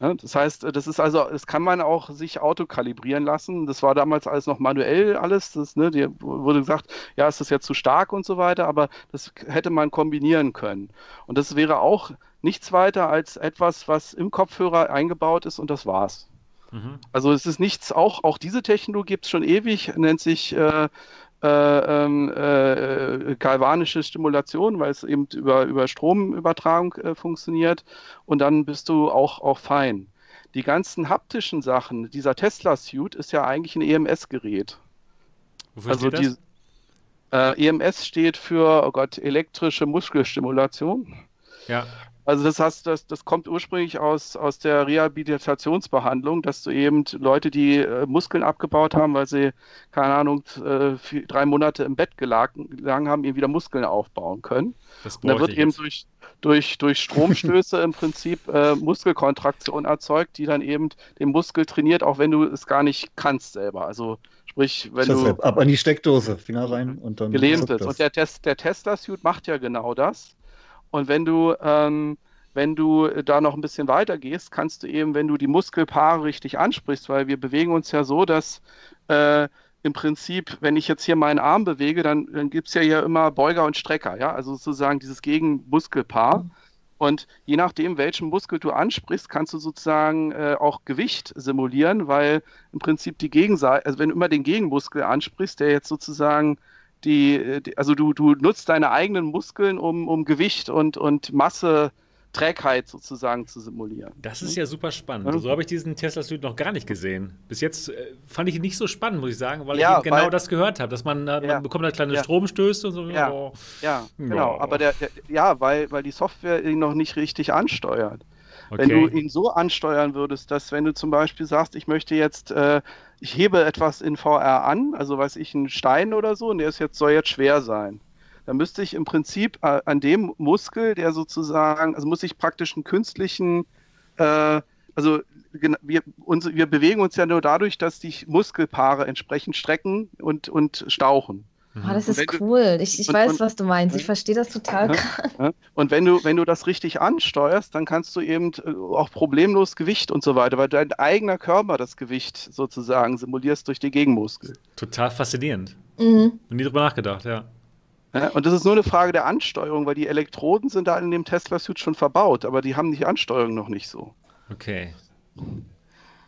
S2: Ja, das heißt, das ist also, das kann man auch sich autokalibrieren lassen. Das war damals alles noch manuell alles. Das, ne, die wurde gesagt, ja, ist das jetzt zu stark und so weiter, aber das hätte man kombinieren können. Und das wäre auch nichts weiter als etwas, was im Kopfhörer eingebaut ist und das war's. Mhm. Also es ist nichts, auch, auch diese Technologie gibt es schon ewig, nennt sich äh, äh, ähm, äh, galvanische Stimulation, weil es eben über, über Stromübertragung äh, funktioniert und dann bist du auch, auch fein. Die ganzen haptischen Sachen, dieser Tesla-Suit ist ja eigentlich ein EMS-Gerät.
S1: Wofür also steht das?
S2: Die, äh, EMS steht für, oh Gott, elektrische Muskelstimulation.
S1: Ja.
S2: Also das heißt, das, das kommt ursprünglich aus, aus der Rehabilitationsbehandlung, dass du eben Leute, die äh, Muskeln abgebaut haben, weil sie, keine Ahnung, äh, vier, drei Monate im Bett gelegen, gelegen haben, eben wieder Muskeln aufbauen können. Das Und da wird eben durch, durch, durch Stromstöße im Prinzip äh, Muskelkontraktion erzeugt, die dann eben den Muskel trainiert, auch wenn du es gar nicht kannst selber. Also sprich, wenn du...
S4: Ab an die Steckdose, Finger rein und dann...
S2: Gelähmt ist. Und der, Test, der Tesla-Suit macht ja genau das. Und wenn du, ähm, wenn du da noch ein bisschen weiter gehst, kannst du eben, wenn du die Muskelpaare richtig ansprichst, weil wir bewegen uns ja so, dass äh, im Prinzip, wenn ich jetzt hier meinen Arm bewege, dann, dann gibt es ja hier immer Beuger und Strecker, ja, also sozusagen dieses Gegenmuskelpaar. Mhm. Und je nachdem, welchen Muskel du ansprichst, kannst du sozusagen äh, auch Gewicht simulieren, weil im Prinzip die Gegenseite, also wenn du immer den Gegenmuskel ansprichst, der jetzt sozusagen die, die also du, du nutzt deine eigenen Muskeln, um, um Gewicht und, und Masse äh, Trägheit sozusagen zu simulieren.
S1: Das ist ja super spannend. Ja. So habe ich diesen Tesla Suit noch gar nicht gesehen. Bis jetzt äh, fand ich ihn nicht so spannend, muss ich sagen, weil ja, ich genau weil, das gehört habe, dass man, äh, man bekommt da kleine Stromstöße und so.
S2: Ja, oh. ja genau. Aber der, der, ja, weil, weil die Software ihn noch nicht richtig ansteuert. Okay. Wenn du ihn so ansteuern würdest, dass wenn du zum Beispiel sagst, ich möchte jetzt, äh, ich hebe etwas in VR an, also weiß ich, einen Stein oder so, und der ist jetzt, soll jetzt schwer sein da müsste ich im Prinzip äh, an dem Muskel, der sozusagen, also muss ich praktisch einen künstlichen, äh, also wir, uns, wir bewegen uns ja nur dadurch, dass die Muskelpaare entsprechend strecken und, und stauchen.
S3: Oh, das ist cool. Ich, ich und, weiß, und, was du meinst. Ich verstehe das total.
S2: Ja, und wenn du, wenn du das richtig ansteuerst, dann kannst du eben äh, auch problemlos Gewicht und so weiter, weil dein eigener Körper das Gewicht sozusagen simulierst durch die Gegenmuskel.
S1: Total faszinierend. Mhm. Nie drüber nachgedacht, ja.
S2: Ja, und das ist nur eine Frage der Ansteuerung, weil die Elektroden sind da in dem Tesla-Suit schon verbaut, aber die haben die Ansteuerung noch nicht so.
S1: Okay.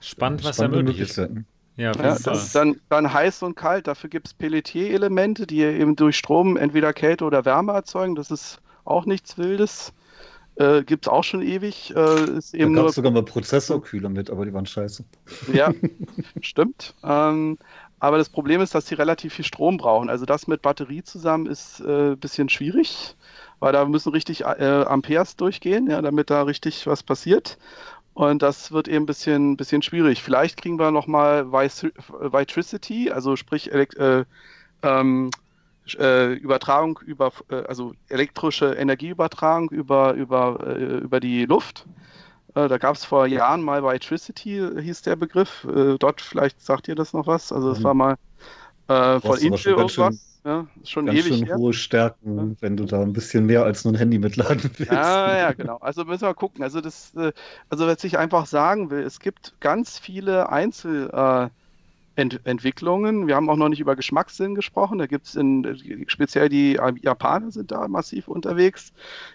S1: Spannend, was da möglich ist.
S2: Ja, ja das ist dann, dann heiß und kalt. Dafür gibt es Pelletier-Elemente, die eben durch Strom entweder Kälte oder Wärme erzeugen. Das ist auch nichts Wildes. Äh, gibt es auch schon ewig. Äh, ist
S4: eben da gab es sogar mal Prozessorkühler mit, aber die waren scheiße.
S2: Ja, stimmt. Ähm, aber das Problem ist, dass sie relativ viel Strom brauchen. Also das mit Batterie zusammen ist ein äh, bisschen schwierig, weil da müssen richtig äh, Amperes durchgehen, ja, damit da richtig was passiert. Und das wird eben ein bisschen, bisschen schwierig. Vielleicht kriegen wir nochmal Vitricity, also sprich äh, ähm, äh, Übertragung über, äh, also elektrische Energieübertragung über, über, äh, über die Luft. Äh, da gab es vor Jahren mal Vitricity, hieß der Begriff. Äh, dort, vielleicht sagt ihr das noch was. Also, das mhm. war mal äh, von Intel irgendwas.
S4: Ja, schon ganz ewig schön her. hohe Stärken, ja. wenn du da ein bisschen mehr als nur ein Handy mitladen willst.
S2: Ja, ja, genau. Also müssen wir gucken. Also das, also was ich einfach sagen will, es gibt ganz viele Einzel, äh, Ent Entwicklungen. Wir haben auch noch nicht über Geschmackssinn gesprochen. Da gibt es speziell die Japaner sind da massiv unterwegs,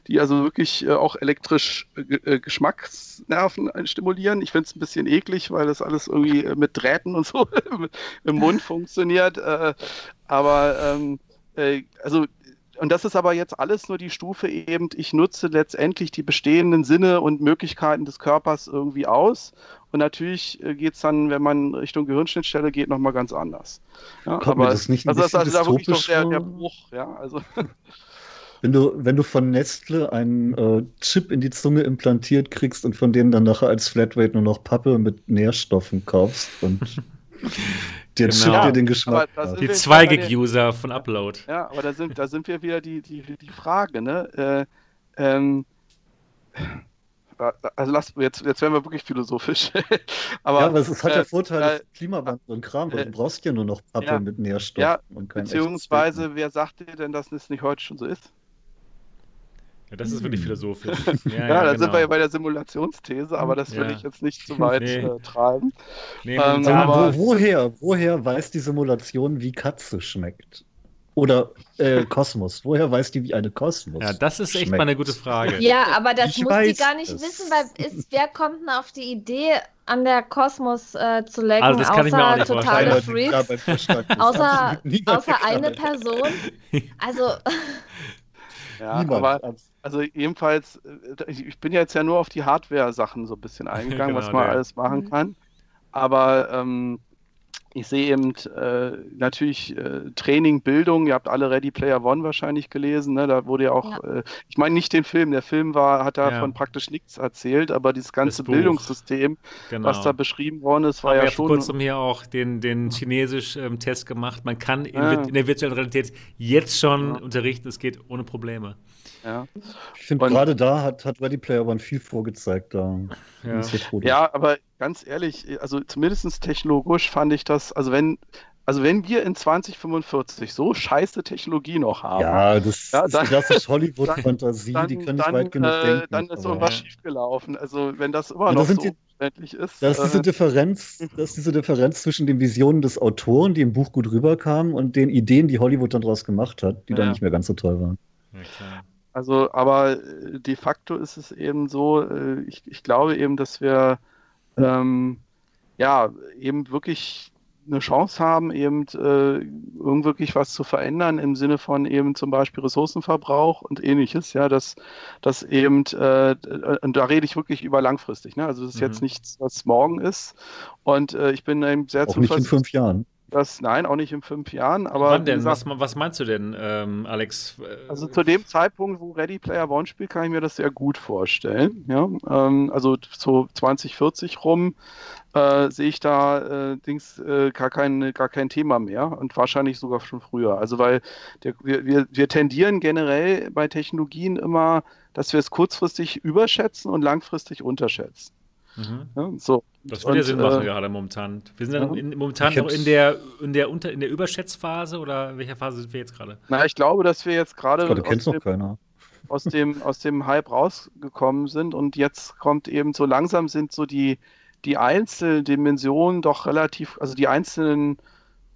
S2: die also wirklich äh, auch elektrisch äh, Geschmacksnerven stimulieren. Ich finde es ein bisschen eklig, weil das alles irgendwie äh, mit Drähten und so im Mund funktioniert. Äh, aber ähm, äh, also und das ist aber jetzt alles nur die Stufe eben, ich nutze letztendlich die bestehenden Sinne und Möglichkeiten des Körpers irgendwie aus. Und natürlich äh, geht es dann, wenn man Richtung Gehirnschnittstelle geht, nochmal ganz anders.
S4: Ja, Kommt aber das nicht
S2: also das ist also da wirklich doch der, der Bruch, ja. Also.
S4: Wenn du, wenn du von Nestle einen äh, Chip in die Zunge implantiert kriegst und von dem dann nachher als Flatrate nur noch Pappe mit Nährstoffen kaufst und
S1: Der genau. Chip, der den Geschmack. Die 2-Gig-User von Upload.
S2: Ja, aber da sind, da sind wir wieder die, die, die Frage, ne? Äh, ähm, also lass, jetzt, jetzt werden wir wirklich philosophisch.
S4: aber, ja, aber es hat äh, der Vorteil äh, Klimawandel und Kram, weil äh, du brauchst ja nur noch Pappe ja, mit Nährstoffen. Ja,
S2: und kein beziehungsweise, wer sagt dir denn, dass es nicht heute schon so ist?
S1: Ja, das ist wirklich hm. philosophisch.
S2: Ja, ja, ja da genau. sind wir ja bei der Simulationsthese, aber das will ich jetzt nicht zu weit nee. äh, treiben.
S4: Nee, ähm, aber wo, woher, woher weiß die Simulation, wie Katze schmeckt? Oder äh, Kosmos. Woher weiß die, wie eine Kosmos?
S1: Ja, das ist echt schmeckt? mal eine gute Frage.
S3: Ja, aber das ich muss die gar nicht es. wissen, weil ist, wer kommt denn auf die Idee, an der Kosmos äh, zu lecken,
S1: also das kann außer ich mir totale
S3: Freaks? außer, außer eine Person. Also.
S2: Ja, Niemand. aber also jedenfalls, äh, ich bin jetzt ja nur auf die Hardware-Sachen so ein bisschen eingegangen, genau, was man ja. alles machen mhm. kann. Aber ähm, ich sehe eben äh, natürlich äh, Training, Bildung. Ihr habt alle Ready Player One wahrscheinlich gelesen. Ne? Da wurde ja auch, ja. Äh, ich meine nicht den Film. Der Film war, hat davon ja. praktisch nichts erzählt, aber dieses ganze das Bildungssystem, genau. was da beschrieben worden ist, war
S1: Haben
S2: ja
S1: wir
S2: schon.
S1: Ich habe kurzum hier auch den, den Chinesisch-Test ähm, gemacht. Man kann in, ja. in, der virtuellen Realität jetzt schon unterrichten. Es geht ohne Probleme.
S4: Ja. Ich finde, gerade da hat, hat Ready Player One viel vorgezeigt. Da
S2: ja. ja, aber ganz ehrlich, also zumindest technologisch fand ich das, also wenn, also wenn wir in 2045 so scheiße Technologie noch haben.
S4: Ja, das ja, dann, ist klassisch Hollywood-Fantasie, die können nicht weit genug äh, denken.
S2: Dann ist irgendwas ja. schiefgelaufen. Also wenn das immer noch
S4: das so umständlich ist. Das ist, diese äh, Differenz, das ist diese Differenz zwischen den Visionen des Autoren, die im Buch gut rüberkamen, und den Ideen, die Hollywood dann daraus gemacht hat, die ja. dann nicht mehr ganz so toll waren.
S2: Ja, also, aber äh, de facto ist es eben so, äh, ich, ich glaube eben, dass wir ähm, ja eben wirklich eine Chance haben, eben äh, wirklich was zu verändern im Sinne von eben zum Beispiel Ressourcenverbrauch und ähnliches, ja, dass das eben, äh, und da rede ich wirklich über langfristig, ne? Also das ist mhm. jetzt nichts, was morgen ist. Und äh, ich bin eben sehr
S4: Auch nicht in fünf Jahren.
S2: Das, nein, auch nicht in fünf Jahren. Aber
S1: Wann denn? Gesagt, was, was, meinst du denn, ähm, Alex?
S2: Also zu dem Zeitpunkt, wo Ready Player One spielt, kann ich mir das sehr gut vorstellen. Ja? Ähm, also so 2040 rum äh, sehe ich da äh, Dings, äh, gar, kein, gar kein Thema mehr und wahrscheinlich sogar schon früher. Also weil der, wir, wir, wir tendieren generell bei Technologien immer, dass wir es kurzfristig überschätzen und langfristig unterschätzen.
S1: Mhm. Ja, so. Das würde ja Sinn machen äh, gerade momentan. Wir sind ja. in, momentan noch in der, in, der Unter, in der Überschätzphase oder in welcher Phase sind wir jetzt gerade?
S2: Na, ich glaube, dass wir jetzt gerade
S4: aus, dem,
S2: aus, dem, aus dem Hype rausgekommen sind und jetzt kommt eben so langsam sind so die, die einzelnen Dimensionen doch relativ, also die einzelnen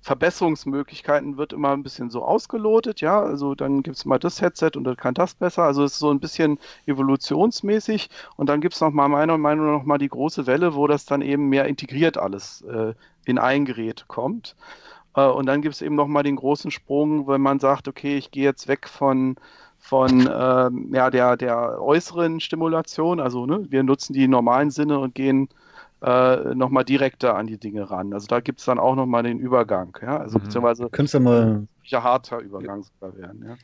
S2: Verbesserungsmöglichkeiten wird immer ein bisschen so ausgelotet, ja. Also dann gibt es mal das Headset und dann kann das besser. Also es ist so ein bisschen evolutionsmäßig. Und dann gibt es noch mal meiner Meinung nach noch mal die große Welle, wo das dann eben mehr integriert alles äh, in ein Gerät kommt. Äh, und dann gibt es eben noch mal den großen Sprung, wenn man sagt, okay, ich gehe jetzt weg von von äh, ja, der, der äußeren Stimulation. Also ne, wir nutzen die normalen Sinne und gehen äh, nochmal direkter an die Dinge ran. Also da gibt es dann auch nochmal den Übergang, ja. Also
S4: mhm. beziehungsweise Könntest ja mal
S2: ja harter Übergang sogar werden, ja.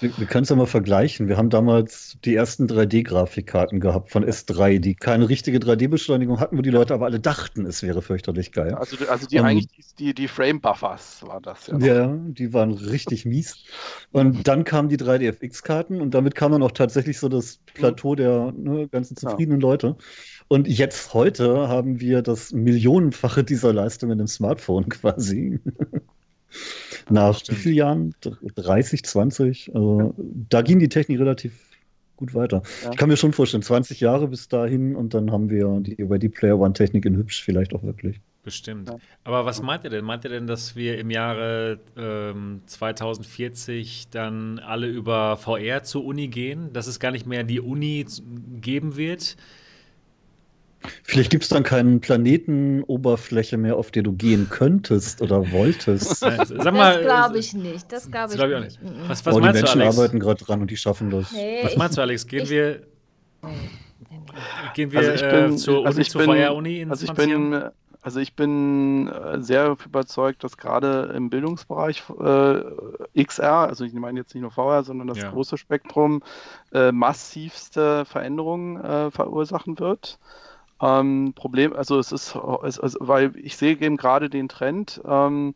S4: Wir, wir können es ja mal vergleichen. Wir haben damals die ersten 3D-Grafikkarten gehabt von S3, die keine richtige 3D-Beschleunigung hatten, wo die Leute aber alle dachten, es wäre fürchterlich geil.
S2: Also, also die um, eigentlich die, die Frame-Buffers war das
S4: ja. Ja, die waren richtig mies. Und dann kamen die 3DFX-Karten und damit kam dann auch tatsächlich so das Plateau der ne, ganzen zufriedenen ja. Leute. Und jetzt heute haben wir das Millionenfache dieser Leistung in einem Smartphone quasi. Nach Stimmt. wie vielen Jahren? 30, 20? Also, da ging die Technik relativ gut weiter. Ja. Ich kann mir schon vorstellen, 20 Jahre bis dahin und dann haben wir die Ready Player One Technik in hübsch vielleicht auch wirklich.
S1: Bestimmt. Ja. Aber was meint ihr denn? Meint ihr denn, dass wir im Jahre ähm, 2040 dann alle über VR zur Uni gehen? Dass es gar nicht mehr die Uni geben wird?
S4: Vielleicht gibt es dann keinen Planetenoberfläche mehr, auf der du gehen könntest oder wolltest.
S3: Sag mal, das glaube ich nicht. Das glaube ich, glaub ich, auch nicht.
S4: Was, was oh, die Menschen du, arbeiten gerade dran und die schaffen das.
S1: Nee, was meinst du, Alex? Gehen ich, wir, gehen wir also äh, bin, zur, also Uni, zur VR-Uni
S2: in also ich bin, Also ich bin äh, sehr überzeugt, dass gerade im Bildungsbereich äh, XR, also ich meine jetzt nicht nur VR, sondern das ja. große Spektrum, äh, massivste Veränderungen äh, verursachen wird. Ähm, Problem, also es ist, es, also, weil ich sehe eben gerade den Trend, ähm,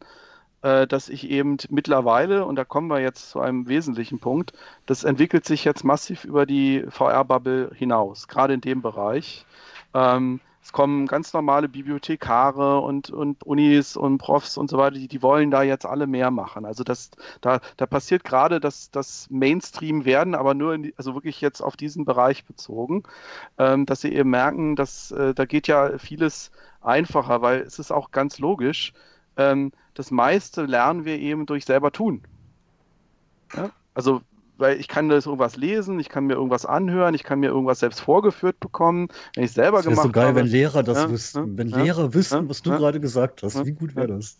S2: äh, dass ich eben mittlerweile, und da kommen wir jetzt zu einem wesentlichen Punkt, das entwickelt sich jetzt massiv über die VR-Bubble hinaus, gerade in dem Bereich. Ähm, es kommen ganz normale Bibliothekare und, und Unis und Profs und so weiter, die, die wollen da jetzt alle mehr machen. Also das, da, da passiert gerade das, das Mainstream werden, aber nur die, also wirklich jetzt auf diesen Bereich bezogen, ähm, dass sie eben merken, dass äh, da geht ja vieles einfacher, weil es ist auch ganz logisch. Ähm, das meiste lernen wir eben durch selber tun. Ja? Also weil ich kann das irgendwas lesen, ich kann mir irgendwas anhören, ich kann mir irgendwas selbst vorgeführt bekommen, wenn ich selber das gemacht habe. so geil,
S4: habe. wenn Lehrer das ja, wüssten. wenn ja, Lehrer wüssten, was du gerade gesagt hast. Wie gut wäre das?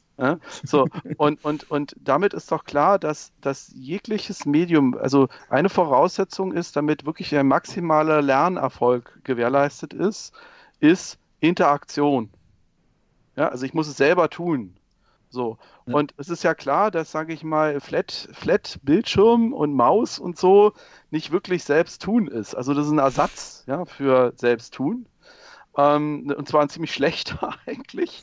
S2: So, und, und, und damit ist doch klar, dass, dass jegliches Medium, also eine Voraussetzung ist, damit wirklich ein maximaler Lernerfolg gewährleistet ist, ist Interaktion. Ja, also ich muss es selber tun. So. Ja. Und es ist ja klar, dass, sage ich mal, Flat, Flat Bildschirm und Maus und so nicht wirklich selbst tun ist. Also das ist ein Ersatz ja, für selbst tun. Ähm, und zwar ein ziemlich schlechter eigentlich.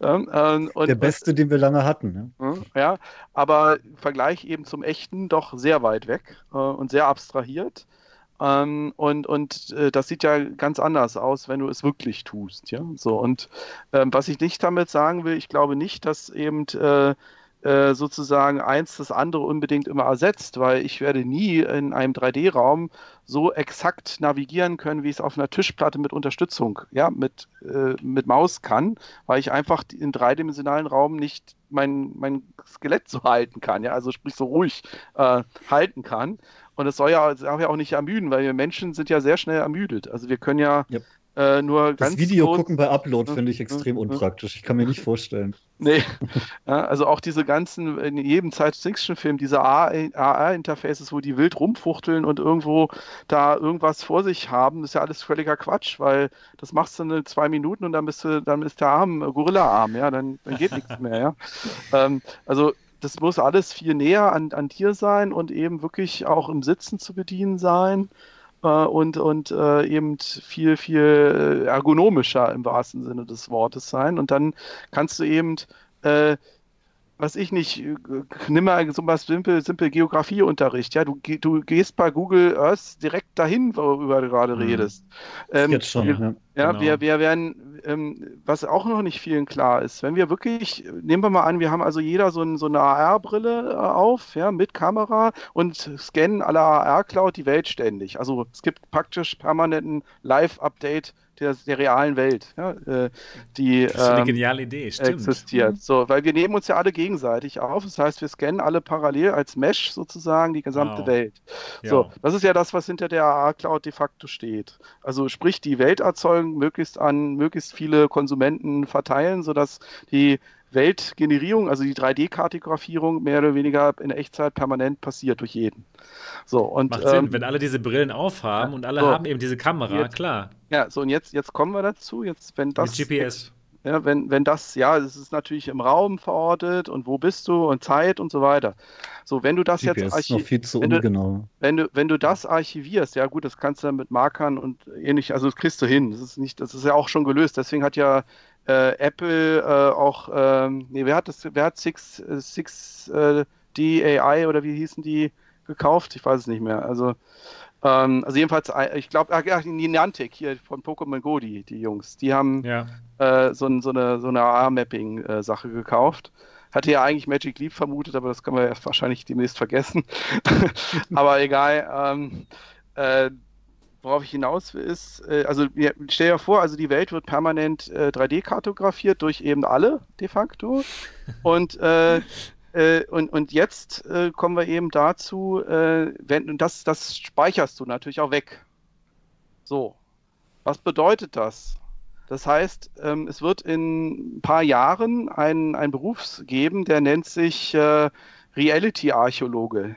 S4: Ähm, ähm, Der beste, den wir lange hatten.
S2: Ne? Ja, aber im Vergleich eben zum echten doch sehr weit weg äh, und sehr abstrahiert. Ähm, und und äh, das sieht ja ganz anders aus, wenn du es wirklich tust. Ja? So, und ähm, was ich nicht damit sagen will, ich glaube nicht, dass eben äh, äh, sozusagen eins das andere unbedingt immer ersetzt, weil ich werde nie in einem 3D-Raum so exakt navigieren können, wie ich es auf einer Tischplatte mit Unterstützung, ja, mit, äh, mit Maus kann, weil ich einfach im dreidimensionalen Raum nicht mein, mein Skelett so halten kann, ja, also sprich so ruhig äh, halten kann. Und es soll ja, soll ja auch nicht ermüden, weil wir Menschen sind ja sehr schnell ermüdet. Also wir können ja yep. Äh, nur
S4: das Video kurz, gucken bei Upload finde ich extrem unpraktisch. Ich kann mir nicht vorstellen.
S2: Nee, ja, also auch diese ganzen, in jedem Science-Fiction-Film, diese AR-Interfaces, wo die wild rumfuchteln und irgendwo da irgendwas vor sich haben, ist ja alles völliger Quatsch, weil das machst du in zwei Minuten und dann bist du, dann ist der Arm Gorilla-Arm, ja, dann, dann geht nichts mehr, ja. Ähm, also das muss alles viel näher an, an dir sein und eben wirklich auch im Sitzen zu bedienen sein äh, und, und äh, eben viel, viel ergonomischer im wahrsten Sinne des Wortes sein. Und dann kannst du eben äh, was ich nicht, äh, nimm mal so was simpel, simpel Geografieunterricht, ja, du, du gehst bei Google Earth direkt dahin, worüber du gerade mhm. redest.
S4: Ähm, Jetzt schon,
S2: wir, ja. genau. wir, wir werden, ähm, was auch noch nicht vielen klar ist, wenn wir wirklich, nehmen wir mal an, wir haben also jeder so, ein, so eine AR-Brille äh, auf, ja, mit Kamera und scannen alle AR-Cloud die Welt ständig. Also es gibt praktisch permanenten Live-Update der, der realen Welt, ja, äh, die
S1: das ist eine ähm, geniale Idee,
S2: stimmt. existiert. Mhm. So, weil wir nehmen uns ja alle gegenseitig auf. Das heißt, wir scannen alle parallel als Mesh sozusagen die gesamte wow. Welt. So, ja. das ist ja das, was hinter der AA Cloud de facto steht. Also sprich, die Welt erzeugen, möglichst an möglichst viele Konsumenten verteilen, sodass die Weltgenerierung, also die 3D-Kartografierung mehr oder weniger in Echtzeit permanent passiert durch jeden. So, und,
S1: Macht Sinn, ähm, wenn alle diese Brillen aufhaben ja, und alle so, haben eben diese Kamera,
S2: jetzt,
S1: klar.
S2: Ja, so und jetzt, jetzt kommen wir dazu, jetzt wenn das
S1: Mit GPS.
S2: Ja, wenn, wenn das, ja, es ist natürlich im Raum verortet und wo bist du und Zeit und so weiter. So, wenn du das GPS jetzt
S4: archivierst,
S2: wenn, du, wenn, du, wenn du das archivierst, ja gut, das kannst du dann mit Markern und ähnlich, also das kriegst du hin. Das ist nicht, das ist ja auch schon gelöst. Deswegen hat ja Apple äh, auch, ähm, nee, wer hat das, wer hat Six, äh, Six äh, DAI oder wie hießen die gekauft? Ich weiß es nicht mehr. Also, ähm, also jedenfalls, äh, ich glaube, ach, Niantic hier von Pokémon Go, die, die Jungs, die haben ja. äh, so, so, eine, so eine AR-Mapping-Sache gekauft. Hatte ja eigentlich Magic Leap vermutet, aber das können wir ja wahrscheinlich demnächst vergessen. aber egal. Ähm, äh, worauf ich hinaus will, ist, äh, also stell dir vor, also die Welt wird permanent äh, 3D-kartografiert durch eben alle de facto. Und, äh, äh, und, und jetzt äh, kommen wir eben dazu, äh, wenn, und das, das speicherst du natürlich auch weg. So. Was bedeutet das? Das heißt, ähm, es wird in ein paar Jahren einen Beruf geben, der nennt sich Reality-Archäologe.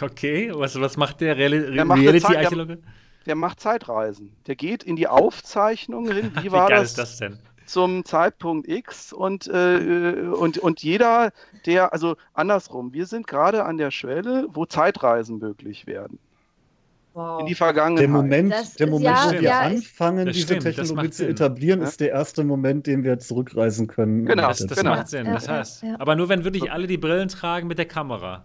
S1: Okay, was, was macht der Real der Reality-Archäologe?
S2: Der, der, macht Zeitreisen. Der geht in die Aufzeichnung hin. Wie, war
S1: geil
S2: das,
S1: ist das denn?
S2: Zum Zeitpunkt X und, äh, und, und jeder, der, also andersrum, wir sind gerade an der Schwelle, wo Zeitreisen möglich werden. Wow. In die Vergangenheit.
S4: Der Moment, das, der Moment ja, wo wir ja, anfangen, diese stimmt, Technologie zu etablieren, ja? ist der erste Moment, den wir zurückreisen können.
S1: Genau, das, das genau. macht Sinn. Das heißt, aber nur wenn wirklich alle die Brillen tragen mit der Kamera.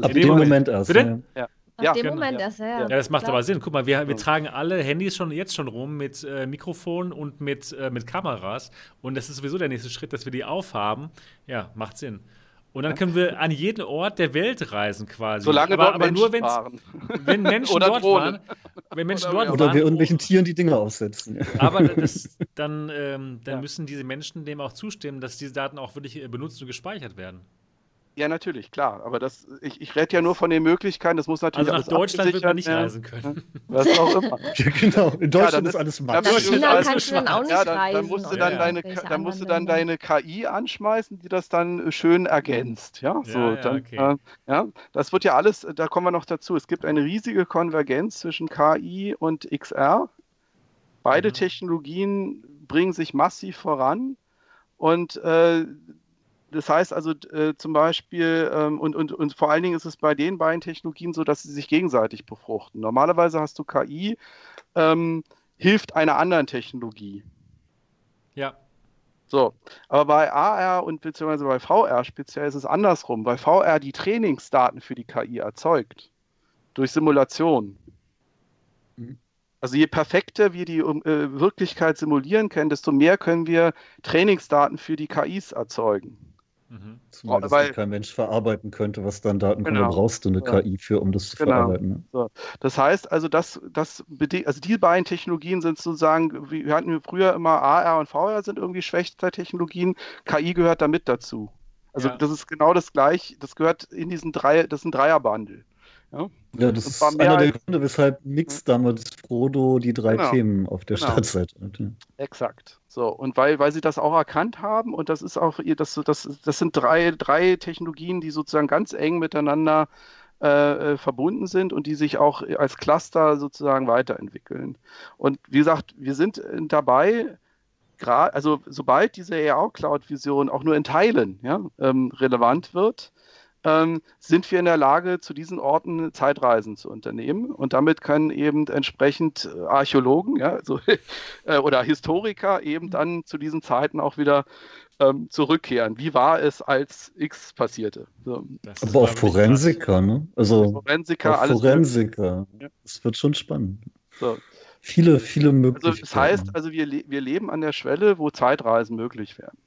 S4: Ab dem Moment, erst. Bitte?
S3: Ja. Ab ja, dem genau. Moment erst, ja.
S1: Ja, das macht klar. aber Sinn. Guck mal, wir, wir tragen alle Handys schon jetzt schon rum mit äh, Mikrofon und mit, äh, mit Kameras. Und das ist sowieso der nächste Schritt, dass wir die aufhaben. Ja, macht Sinn. Und dann können wir an jeden Ort der Welt reisen quasi.
S2: Solange
S1: aber,
S2: dort
S1: aber
S2: Menschen
S1: nur,
S2: waren.
S1: wenn Menschen dort waren.
S4: Wenn Menschen oder, dort oder waren. wir irgendwelchen Tieren die Dinge aussetzen.
S1: Aber das, dann, ähm, dann ja. müssen diese Menschen dem auch zustimmen, dass diese Daten auch wirklich äh, benutzt und gespeichert werden.
S2: Ja, natürlich, klar. Aber das, ich, ich rede ja nur von den Möglichkeiten. Das muss natürlich
S1: Also nach Deutschland wird man nicht reisen können.
S2: Was auch immer.
S4: ja, genau. In Deutschland ja, ist alles
S3: Max. Nach China kannst du dann auch nicht ja, dann,
S2: reisen. Dann musst du dann, deine, dann musst du dann deine KI anschmeißen, die das dann schön ergänzt. Ja, so. Ja, dann, okay. äh, ja, das wird ja alles, da kommen wir noch dazu. Es gibt eine riesige Konvergenz zwischen KI und XR. Beide mhm. Technologien bringen sich massiv voran. Und äh, das heißt also äh, zum Beispiel, ähm, und, und, und vor allen Dingen ist es bei den beiden Technologien so, dass sie sich gegenseitig befruchten. Normalerweise hast du KI, ähm, hilft einer anderen Technologie.
S1: Ja.
S2: So, aber bei AR und beziehungsweise bei VR speziell ist es andersrum, weil VR die Trainingsdaten für die KI erzeugt. durch Simulation. Mhm. Also je perfekter wir die äh, Wirklichkeit simulieren können, desto mehr können wir Trainingsdaten für die KIs erzeugen.
S4: Mhm. Zumal das Weil, kein Mensch verarbeiten könnte, was dann Daten genau. brauchst du eine ja. KI für, um das zu genau. verarbeiten. Ne?
S2: So. Das heißt also, das, das also die beiden Technologien sind sozusagen, wir hatten früher immer AR und VR sind irgendwie Schwächster-Technologien, KI gehört da mit dazu. Also ja. das ist genau das gleiche, das gehört in diesen drei, das ist ein Dreierbundle.
S4: Ja, ja das ist einer der Gründe, weshalb Mix damals Frodo die drei genau. Themen auf der genau. Startseite hatte.
S2: Exakt. So, und weil, weil sie das auch erkannt haben, und das ist auch, das, das, das sind drei, drei Technologien, die sozusagen ganz eng miteinander äh, äh verbunden sind und die sich auch als Cluster sozusagen weiterentwickeln. Und wie gesagt, wir sind dabei, also sobald diese AR-Cloud-Vision auch nur in Teilen ja, ähm, relevant wird, ähm, sind wir in der Lage, zu diesen Orten Zeitreisen zu unternehmen. Und damit können eben entsprechend äh, Archäologen ja, also, äh, oder Historiker eben dann zu diesen Zeiten auch wieder ähm, zurückkehren. Wie war es, als X passierte?
S4: So. Aber auch Forensiker, ne? Also
S2: Forensiker,
S4: alles Forensiker. Das wird schon spannend. So. Viele, viele Möglichkeiten.
S2: Also das heißt, also wir, wir leben an der Schwelle, wo Zeitreisen möglich werden.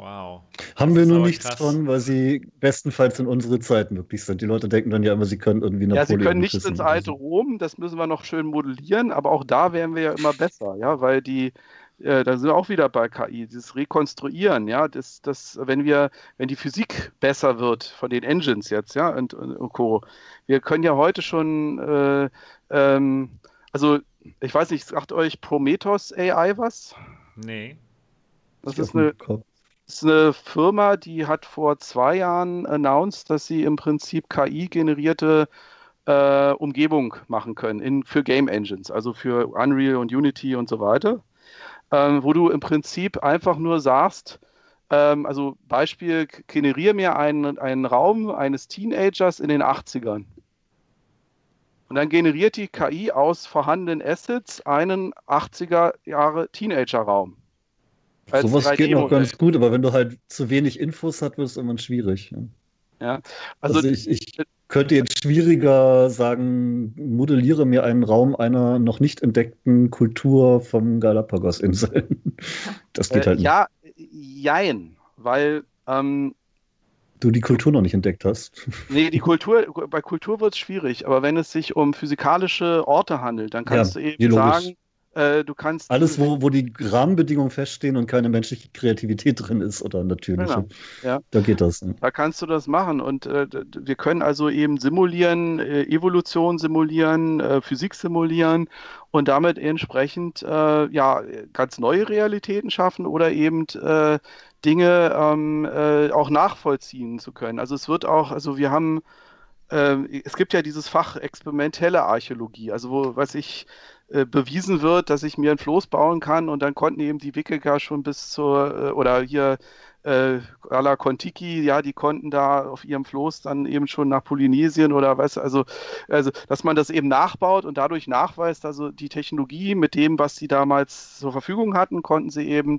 S1: Wow.
S4: Haben wir nur nichts krass. von, weil sie bestenfalls in unsere Zeit möglich sind. Die Leute denken dann ja immer, sie können irgendwie
S2: Napoleon Ja, sie können nicht ins alte Rom, das müssen wir noch schön modellieren, aber auch da wären wir ja immer besser, ja, weil die, äh, da sind wir auch wieder bei KI, dieses Rekonstruieren, ja, das, das, wenn wir, wenn die Physik besser wird von den Engines jetzt, ja, und, und, und Co. Wir können ja heute schon, äh, ähm, also ich weiß nicht, sagt euch Prometheus AI was?
S1: Nee.
S2: Das ist eine, ist eine Firma, die hat vor zwei Jahren announced, dass sie im Prinzip KI-generierte äh, Umgebung machen können in, für Game Engines, also für Unreal und Unity und so weiter, ähm, wo du im Prinzip einfach nur sagst, ähm, also Beispiel, generiere mir einen, einen Raum eines Teenagers in den 80ern. Und dann generiert die KI aus vorhandenen Assets einen 80er Jahre Teenager-Raum.
S4: Sowas geht noch ganz gut, aber wenn du halt zu wenig Infos hast, wird es irgendwann schwierig.
S2: Ja,
S4: also, also ich, ich, könnte jetzt schwieriger sagen, modelliere mir einen Raum einer noch nicht entdeckten Kultur vom Galapagos-Inseln. Das geht halt
S2: äh, Ja, jein, weil ähm,
S4: du die Kultur noch nicht entdeckt hast.
S2: Nee, die Kultur, bei Kultur wird es schwierig, aber wenn es sich um physikalische Orte handelt, dann kannst ja, du eben sagen, äh, du kannst.
S4: Alles, wo, wo die Rahmenbedingungen feststehen und keine menschliche Kreativität drin ist oder natürliche. Genau. Ja. Da geht das.
S2: Ne? Da kannst du das machen. Und äh, wir können also eben simulieren, äh, Evolution simulieren, äh, Physik simulieren und damit entsprechend äh, ja, ganz neue Realitäten schaffen oder eben äh, Dinge ähm, auch nachvollziehen zu können. Also es wird auch, also wir haben es gibt ja dieses Fach experimentelle Archäologie, also wo, was ich, äh, bewiesen wird, dass ich mir ein Floß bauen kann und dann konnten eben die Wikinger schon bis zur, äh, oder hier äh, la Kontiki, ja, die konnten da auf ihrem Floß dann eben schon nach Polynesien oder was, also, also, dass man das eben nachbaut und dadurch nachweist, also die Technologie mit dem, was sie damals zur Verfügung hatten, konnten sie eben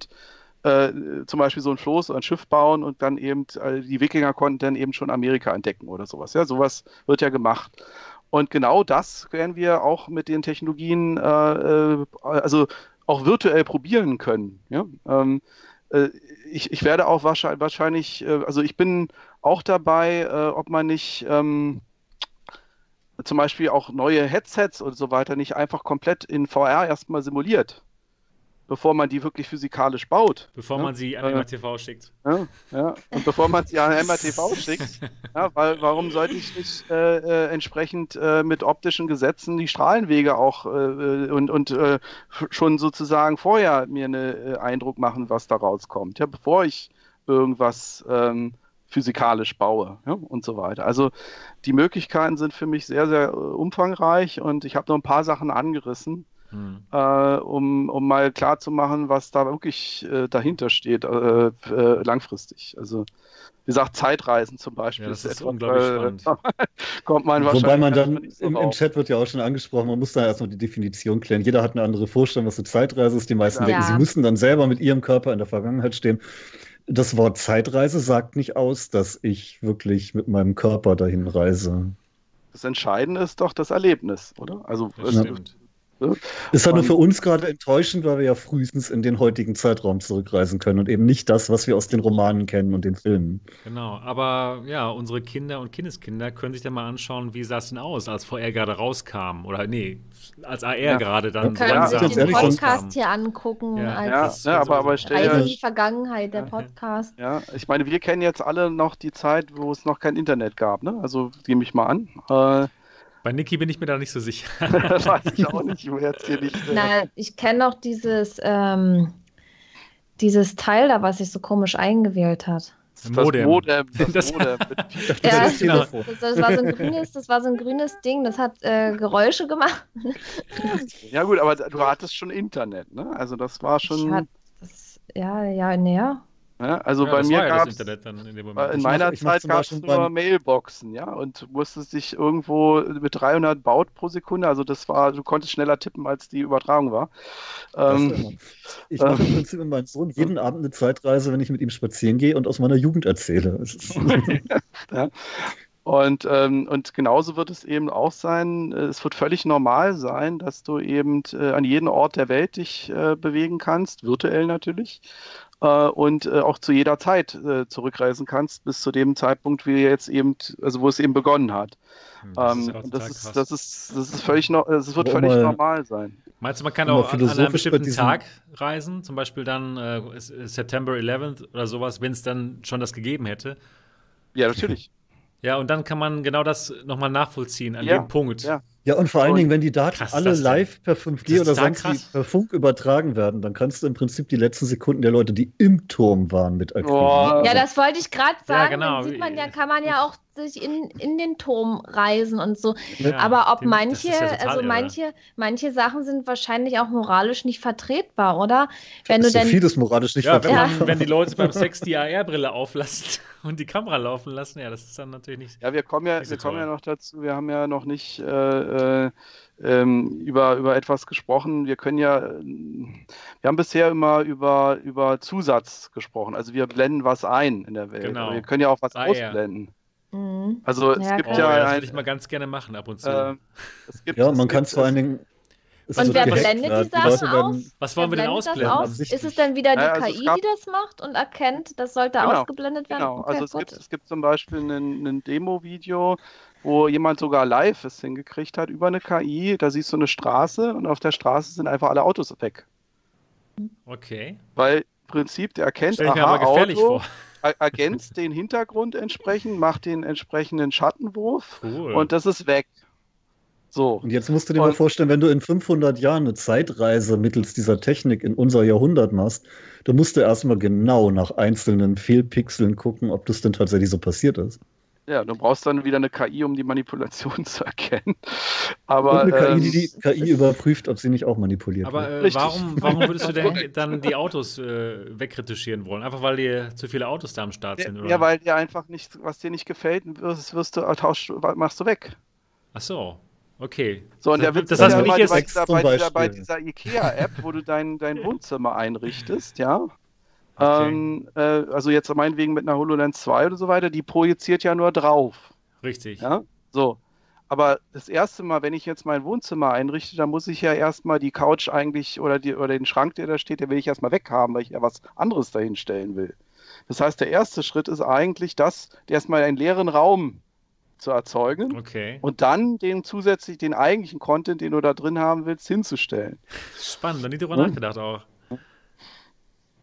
S2: äh, zum Beispiel so ein Floß oder ein Schiff bauen und dann eben, äh, die Wikinger konnten dann eben schon Amerika entdecken oder sowas. Ja, sowas wird ja gemacht. Und genau das werden wir auch mit den Technologien, äh, äh, also auch virtuell probieren können. Ja? Ähm, äh, ich, ich, werde auch wahrscheinlich, wahrscheinlich äh, also ich bin auch dabei, äh, ob man nicht ähm, zum Beispiel auch neue Headsets und so weiter nicht einfach komplett in VR erstmal simuliert bevor man die wirklich physikalisch baut.
S1: Bevor
S2: ja?
S1: man sie an MRTV schickt.
S2: Ja, ja, und bevor man sie an MRTV schickt, ja, weil warum sollte ich nicht äh, äh, entsprechend äh, mit optischen Gesetzen die Strahlenwege auch äh, und, und äh, schon sozusagen vorher mir einen äh, Eindruck machen, was da rauskommt, ja, bevor ich irgendwas ähm, physikalisch baue ja, und so weiter. Also die Möglichkeiten sind für mich sehr, sehr umfangreich und ich habe noch ein paar Sachen angerissen hm. äh, um, um mal klarzumachen, was da wirklich äh, dahinter steht, äh, äh langfristig. Also wie gesagt, Zeitreisen zum Beispiel. Ja,
S1: das ist, ist unglaublich spannend.
S2: kommt man wahrscheinlich.
S4: Wobei man dann so im, im, Chat wird ja auch schon angesprochen, man muss da erstmal die Definition klären. Jeder hat eine andere Vorstellung, was eine Zeitreise ist. Die meisten ja. denken, sie müssen dann selber mit ihrem Körper in der Vergangenheit stehen. Das Wort Zeitreise sagt nicht aus, dass ich wirklich mit meinem Körper dahin reise.
S2: das Entscheidende ist doch das Erlebnis, oder?
S1: Also, das stimmt.
S4: Ne? Ist halt nur für uns gerade enttäuschend, weil wir ja frühestens in den heutigen Zeitraum zurückreisen können und eben nicht das, was wir aus den Romanen kennen und den Filmen.
S1: Genau, aber ja, unsere Kinder und Kindeskinder können sich dann mal anschauen, wie sah es denn aus, als VR gerade rauskam. Oder nee, als AR ja. gerade dann
S3: so langsam sich den Podcast hier angucken.
S2: Ja, ja, ja aber, aber stell
S3: dir die Vergangenheit, der Podcast.
S2: Ja, ich meine, wir kennen jetzt alle noch die Zeit, wo es noch kein Internet gab, ne? Also nehme ich mal an. Äh,
S1: bei Niki bin ich mir da nicht so sicher.
S3: Weiß ich auch nicht, wo jetzt hier nicht. Äh... Na, ich kenne noch dieses, ähm, dieses Teil da, was sich so komisch eingewählt hat.
S2: Das Modem. Modem, das, das Modem.
S3: ja, das, das, das, war so ein grünes, das war so ein grünes Ding, das hat äh, Geräusche gemacht.
S2: ja gut, aber du hattest schon Internet, ne? Also das war schon. Hatte,
S3: ja, ja, näher.
S2: Ja, also ja, bei mir gab es in, in, meiner ich Zeit gab es nur. Mailboxen, ja, und musstest dich irgendwo mit 300 Baut pro Sekunde, also das war, du konntest schneller tippen, als die Übertragung war.
S4: Ähm, ich mache im Prinzip mit meinem Sohn jeden Abend eine Zeitreise, wenn ich mit ihm spazieren gehe und aus meiner Jugend erzähle.
S2: ja. Und, ähm, und genauso wird es eben auch sein, es wird völlig normal sein, dass du eben äh, an jeden Ort der Welt dich äh, bewegen kannst, virtuell natürlich äh, und äh, auch zu jeder Zeit äh, zurückreisen kannst, bis zu dem Zeitpunkt, wie jetzt eben, also wo es eben begonnen hat. Das, ähm, ist, das, ist, das, ist, das ist völlig no das wird völlig mal, normal sein.
S1: Meinst du, man kann auch an, an einem bestimmten Tag reisen, zum Beispiel dann äh, September 11th oder sowas, wenn es dann schon das gegeben hätte?
S2: Ja, natürlich.
S1: Ja, und dann kann man genau das nochmal nachvollziehen an ja, dem Punkt.
S4: Ja. ja, und vor allen Dingen, wenn die Daten krass, alle live per 5G oder sonst wie per Funk übertragen werden, dann kannst du im Prinzip die letzten Sekunden der Leute, die im Turm waren, mit erkennen. Oh.
S3: Ja, das wollte ich gerade sagen. Ja, genau. Dann sieht man ja, kann man ja auch sich in, in den Turm reisen und so. Ja, Aber ob manche, ja also manche, manche Sachen sind wahrscheinlich auch moralisch nicht vertretbar, oder?
S4: Wenn du denn, vieles moralisch nicht
S1: ja, vertretbar. Wenn, man, wenn die Leute beim Sex die AR-Brille auflassen und die Kamera laufen lassen, ja, das ist dann natürlich nicht.
S2: Ja, wir kommen ja, wir kommen ja noch dazu, wir haben ja noch nicht äh, äh, ähm, über, über etwas gesprochen. Wir können ja, wir haben bisher immer über, über Zusatz gesprochen. Also wir blenden was ein in der Welt. Genau. wir können ja auch was ah, ausblenden. Ja. Mhm. Also es ja, gibt ja.
S1: Oh, das würde ich mal ganz gerne machen ab und zu. Äh,
S4: gibt, ja, man kann es vor allen Dingen.
S3: Und wer blendet die Sachen aus?
S1: Was wollen wir denn ausblenden?
S3: Aus? Ist es denn wieder die ja, also KI, gab... die das macht und erkennt, das sollte genau, ausgeblendet werden?
S2: Genau, okay, also es gibt, es gibt, zum Beispiel ein Demo-Video, wo jemand sogar live es hingekriegt hat über eine KI. Da siehst du eine Straße und auf der Straße sind einfach alle Autos weg.
S1: Okay.
S2: Weil im Prinzip der erkennt, Stell ich mir aha, aber gefährlich Auto, vor ergänzt den Hintergrund entsprechend, macht den entsprechenden Schattenwurf cool. und das ist weg. So.
S4: Und jetzt musst du dir und, mal vorstellen, wenn du in 500 Jahren eine Zeitreise mittels dieser Technik in unser Jahrhundert machst, dann musst du erstmal genau nach einzelnen Fehlpixeln gucken, ob das denn tatsächlich so passiert ist.
S2: Ja, du brauchst dann wieder eine KI, um die Manipulation zu erkennen. Aber,
S4: Und eine ähm, KI, die die KI überprüft, ob sie nicht auch manipuliert
S1: aber, wird. Aber äh, warum, warum würdest du denn dann die Autos äh, wegretuschieren wollen? Einfach weil dir zu viele Autos da am Start sind?
S2: Oder? Ja, weil dir einfach nicht, was dir nicht gefällt, wirst, wirst du, tausch, machst du weg.
S1: Ach so. Okay.
S2: So, und der Witz das heißt, wenn ich jetzt bei, dieser, bei, dieser, bei dieser IKEA-App, wo du dein, dein Wohnzimmer einrichtest, ja, Okay. Ähm, äh, also jetzt meinetwegen mit einer HoloLens 2 oder so weiter, die projiziert ja nur drauf.
S1: Richtig.
S2: Ja, so. Aber das erste Mal, wenn ich jetzt mein Wohnzimmer einrichte, dann muss ich ja erstmal die Couch eigentlich oder, die, oder den Schrank, der da steht, den will ich erstmal weghaben, weil ich ja was anderes dahin stellen will. Das heißt, der erste Schritt ist eigentlich das, erstmal einen leeren Raum zu erzeugen
S1: okay.
S2: und dann den zusätzlich den eigentlichen Content, den du da drin haben willst, hinzustellen.
S1: Spannend, dann nicht drüber hm? nachgedacht auch.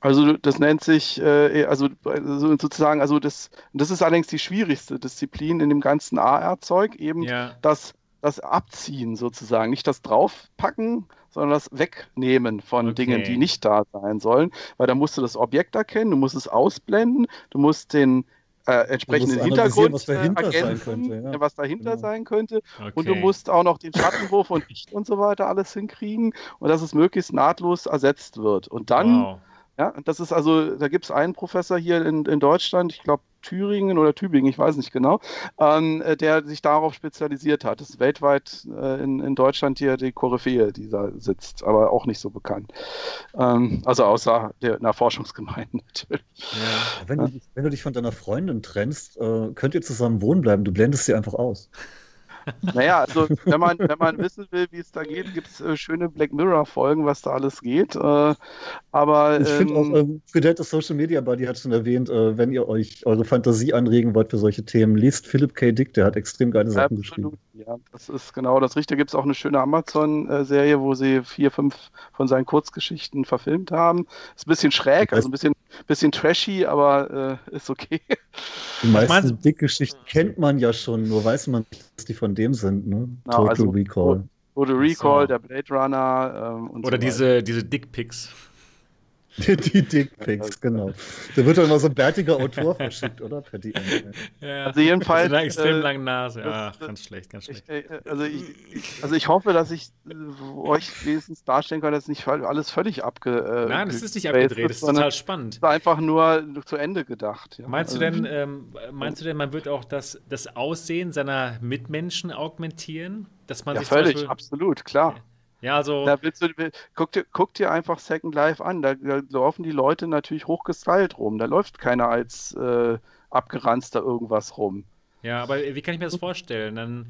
S2: Also das nennt sich, äh, also, also sozusagen, also das, das ist allerdings die schwierigste Disziplin in dem ganzen AR-Zeug, eben ja. das, das Abziehen sozusagen, nicht das Draufpacken, sondern das Wegnehmen von okay. Dingen, die nicht da sein sollen, weil da musst du das Objekt erkennen, du musst es ausblenden, du musst den äh, entsprechenden Hintergrund
S4: was dahinter ergänzen,
S2: sein könnte, ja. was dahinter genau. sein könnte. Okay. Und du musst auch noch den Schattenwurf und Licht und so weiter alles hinkriegen und dass es möglichst nahtlos ersetzt wird. Und dann wow. Ja, das ist also, da gibt es einen Professor hier in, in Deutschland, ich glaube Thüringen oder Tübingen, ich weiß nicht genau, ähm, äh, der sich darauf spezialisiert hat. Das ist weltweit äh, in, in Deutschland hier die Koryphäe, die da sitzt, aber auch nicht so bekannt. Ähm, also außer der, einer Forschungsgemeinde natürlich.
S4: Ja. Wenn, du, wenn, du, dich von deiner Freundin trennst, äh, könnt ihr zusammen wohnen bleiben, du blendest sie einfach aus.
S2: Naja, also wenn man, wenn man wissen will, wie es da geht, gibt es äh, schöne Black Mirror-Folgen, was da alles geht. Äh, aber
S4: ich finde auch, ähm, Fidel, Social Media Buddy hat schon erwähnt, äh, wenn ihr euch eure Fantasie anregen wollt für solche Themen, liest Philip K. Dick, der hat extrem geile Sachen absolut, geschrieben.
S2: Ja, das ist genau das Richtige. Gibt es auch eine schöne Amazon-Serie, wo sie vier, fünf von seinen Kurzgeschichten verfilmt haben. Ist ein bisschen schräg, also ein bisschen, bisschen trashy, aber äh, ist okay.
S4: Die meisten Dick-Geschichten kennt man ja schon, nur weiß man nicht, dass die von dem sind. Ne?
S2: Genau, Total also, Recall. Total Recall, so. der Blade Runner
S1: ähm, und Oder so diese, diese Dickpics.
S4: Die Dickpics, genau. Da wird doch immer so ein bärtiger Autor verschickt, oder? Per DM.
S2: Ja. Also jedenfalls. Mit
S1: einer extrem äh, langen Nase. Ja, das, ganz schlecht, ganz schlecht.
S2: Ich, äh, also, ich, also ich hoffe, dass ich äh, euch wenigstens darstellen kann, dass nicht alles völlig abge.
S1: Äh, Nein, es ist nicht abgedreht, es ist total spannend. Es ist
S2: einfach nur zu Ende gedacht.
S1: Ja. Meinst, also, du denn, ähm, meinst du denn, man wird auch das, das Aussehen seiner Mitmenschen augmentieren? Dass man
S2: ja, sich völlig, Beispiel, absolut, klar.
S1: Ja, also.
S2: Da willst du, guck, dir, guck dir einfach Second Life an. Da, da laufen die Leute natürlich hochgestylt rum. Da läuft keiner als äh, abgeranzter irgendwas rum.
S1: Ja, aber wie kann ich mir das vorstellen? Dann,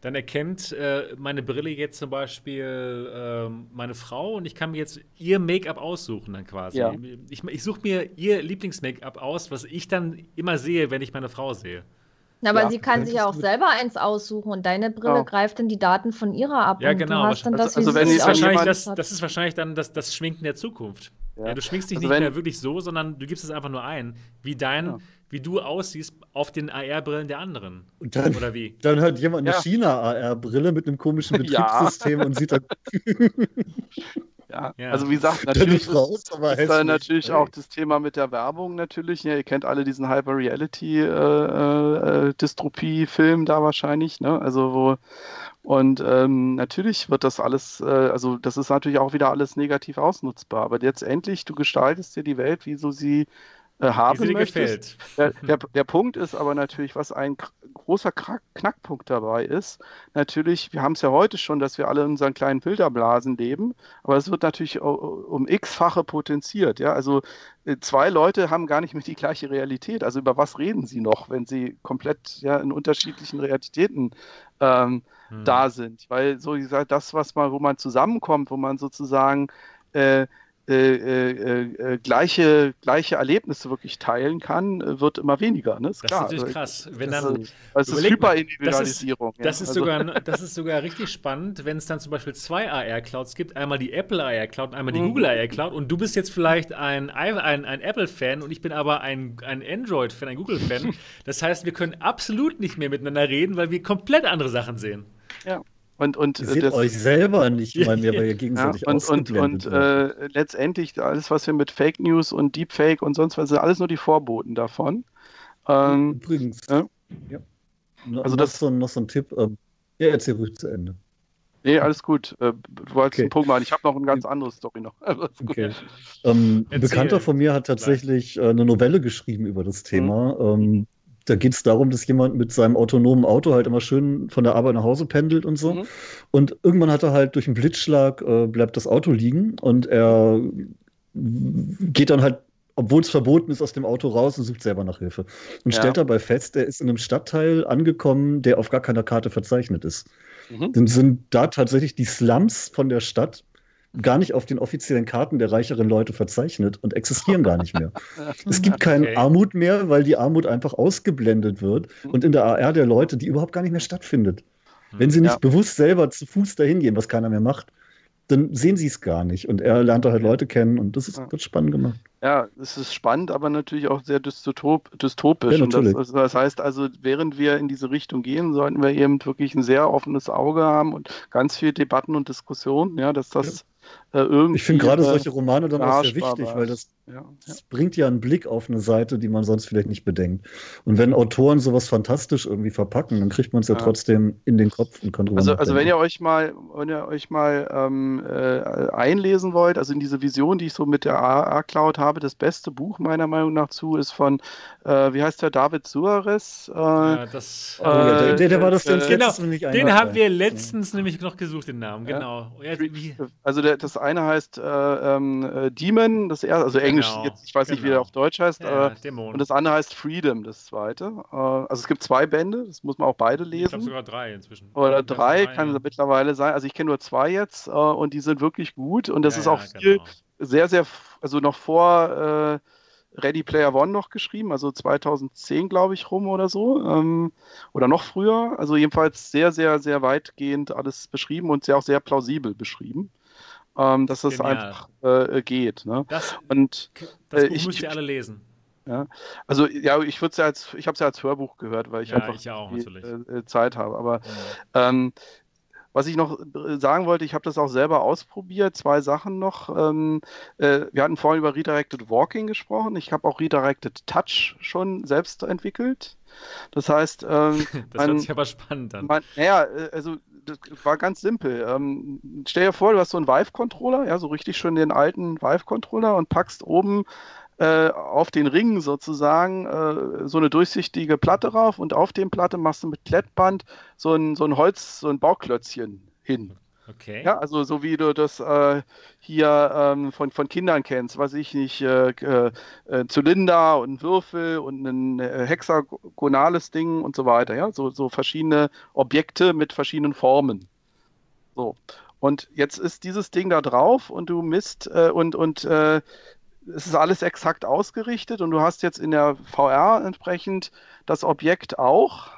S1: dann erkennt äh, meine Brille jetzt zum Beispiel äh, meine Frau und ich kann mir jetzt ihr Make-up aussuchen, dann quasi. Ja. Ich, ich suche mir ihr Lieblings-Make-up aus, was ich dann immer sehe, wenn ich meine Frau sehe.
S3: Aber ja, sie kann sich ja auch selber eins aussuchen und deine Brille ja. greift dann die Daten von ihrer ab.
S1: Ja, genau.
S3: also,
S1: das, also wenn ist wahrscheinlich das, das, ist wahrscheinlich dann das, das Schminken der Zukunft. Ja. ja du schminkst dich also nicht mehr wirklich so, sondern du gibst es einfach nur ein, wie dein, wie du aussiehst auf den AR-Brillen der anderen.
S4: Und dann, Oder wie? Dann hat jemand eine China-AR-Brille mit einem komischen Betriebssystem und sieht dann.
S2: Ja, ja, also wie gesagt, natürlich raus, ist, ist da natürlich auch das Thema mit der Werbung natürlich. Ja, ihr kennt alle diesen Hyper-Reality-Dystropie-Film äh, äh, da wahrscheinlich, ne? Also wo und ähm, natürlich wird das alles, äh, also das ist natürlich auch wieder alles negativ ausnutzbar. Aber letztendlich, du gestaltest dir die Welt, wie du sie äh, haben Wie möchtest. Der, der, der, Punkt ist aber natürlich, was ein großer Knackpunkt dabei ist, natürlich, wir haben es ja heute schon, dass wir alle in unseren kleinen Filterblasen leben, aber es wird natürlich um x-fache potenziert. Ja? Also äh, zwei Leute haben gar nicht mehr die gleiche Realität. Also über was reden sie noch, wenn sie komplett ja, in unterschiedlichen Realitäten ähm, hm. da sind? Weil so gesagt, das, was man, wo man zusammenkommt, wo man sozusagen äh, äh, äh, äh, gleiche, gleiche Erlebnisse wirklich teilen kann, wird immer weniger. Ne?
S1: Ist das klar. ist natürlich krass. Wenn dann,
S2: das ist, ist Hyperindividualisierung.
S1: Das, ist, das, ja. ist also. sogar, das ist sogar richtig spannend, wenn es dann zum Beispiel zwei AR-Clouds gibt. Einmal die Apple AR-Cloud und einmal die mhm. Google AR-Cloud. Und du bist jetzt vielleicht ein, ein, ein Apple-Fan und ich bin aber ein, ein Android-Fan, ein Google-Fan. Das heißt, wir können absolut nicht mehr miteinander reden, weil wir komplett andere Sachen sehen.
S2: Ja. Und, und
S4: ihr seht das, euch selber nicht weil ihr gegenseitig
S2: ja, und, und, und äh, letztendlich alles, was wir mit Fake News und Deepfake und sonst was, sind alles nur die Vorboten davon.
S4: Ähm, Übrigens. Ja. ja. Also das, noch, so, noch so ein Tipp. Ähm, ja, erzähl ruhig zu Ende.
S2: Nee, alles gut. Äh, du wolltest okay. einen Punkt machen. Ich habe noch eine ganz andere Story noch.
S4: okay. ähm, ein Bekannter von mir hat tatsächlich äh, eine Novelle geschrieben über das Thema. Mhm. Ähm, da geht es darum, dass jemand mit seinem autonomen Auto halt immer schön von der Arbeit nach Hause pendelt und so. Mhm. Und irgendwann hat er halt durch einen Blitzschlag, äh, bleibt das Auto liegen und er geht dann halt, obwohl es verboten ist, aus dem Auto raus und sucht selber nach Hilfe. Und ja. stellt dabei fest, er ist in einem Stadtteil angekommen, der auf gar keiner Karte verzeichnet ist. Mhm. Dann sind da tatsächlich die Slums von der Stadt gar nicht auf den offiziellen Karten der reicheren Leute verzeichnet und existieren gar nicht mehr. es gibt keine okay. Armut mehr, weil die Armut einfach ausgeblendet wird und in der AR der Leute, die überhaupt gar nicht mehr stattfindet. Wenn sie nicht ja. bewusst selber zu Fuß dahin gehen, was keiner mehr macht, dann sehen sie es gar nicht. Und er lernt da halt Leute kennen und das ist ja. wird spannend gemacht.
S2: Ja, es ist spannend, aber natürlich auch sehr dystop dystopisch. Ja, das, also das, heißt also, während wir in diese Richtung gehen, sollten wir eben wirklich ein sehr offenes Auge haben und ganz viel Debatten und Diskussionen, ja, dass das
S4: irgendwie. Ich finde gerade äh, solche Romane dann auch sehr wichtig, weil das, ja, das ja. bringt ja einen Blick auf eine Seite, die man sonst vielleicht nicht bedenkt. Und wenn Autoren sowas fantastisch irgendwie verpacken, dann kriegt man es ja, ja, trotzdem in den Kopf und kann
S2: drüber Also, also wenn ihr euch mal, wenn ihr euch mal ähm, äh, einlesen wollt, also in diese Vision, die ich so mit der A-Cloud habe, das beste Buch meiner Meinung nach zu ist von, äh, wie heißt der, David Suarez? Äh, ja,
S1: das, äh, der, der, der, war das ganz genau, Den haben wir letztens nämlich noch gesucht, den Namen, genau.
S2: Also der der, das eine heißt äh, ähm, äh, Demon, das erste, also Englisch, genau, jetzt, ich weiß genau. nicht, wie der genau. auf Deutsch heißt. Ja, äh, und das andere heißt Freedom, das zweite. Äh, also es gibt zwei Bände, das muss man auch beide lesen. Ich glaube
S1: sogar drei inzwischen.
S2: Oder drei, drei kann ja. mittlerweile sein. Also ich kenne nur zwei jetzt äh, und die sind wirklich gut und das ja, ist auch viel, genau. sehr, sehr, also noch vor Ready Player One noch geschrieben, also 2010 glaube ich rum oder so ähm, oder noch früher. Also jedenfalls sehr, sehr, sehr weitgehend alles beschrieben und sehr auch sehr plausibel beschrieben, ähm, dass es einfach äh, geht. Ne?
S1: Das,
S2: und
S1: das äh, Buch ich, müsst ihr alle lesen.
S2: Ja, also ja, ich würde ja als, ich habe es ja als Hörbuch gehört, weil ich ja, einfach
S1: ich auch,
S2: die, äh, Zeit habe. Aber ja. ähm, was ich noch äh, sagen wollte, ich habe das auch selber ausprobiert. Zwei Sachen noch. Ähm, äh, wir hatten vorhin über Redirected Walking gesprochen. Ich habe auch Redirected Touch schon selbst entwickelt. Das heißt, ähm,
S1: das hört sich aber spannend an.
S2: Man, naja, äh, also das war ganz simpel. Ähm, stell dir vor, du hast so einen Vive-Controller, ja, so richtig schon den alten Vive-Controller und packst oben äh, auf den Ring sozusagen äh, so eine durchsichtige Platte rauf und auf dem Platte machst du mit Klettband so ein, so ein Holz, so ein Bauklötzchen hin.
S1: Okay.
S2: Ja, also so wie du das äh, hier ähm, von, von Kindern kennst, weiß ich nicht, äh, äh, Zylinder und Würfel und ein äh, hexagonales Ding und so weiter, ja, so, so verschiedene Objekte mit verschiedenen Formen. So. Und jetzt ist dieses Ding da drauf und du misst äh, und, und äh, es ist alles exakt ausgerichtet und du hast jetzt in der VR entsprechend das Objekt auch,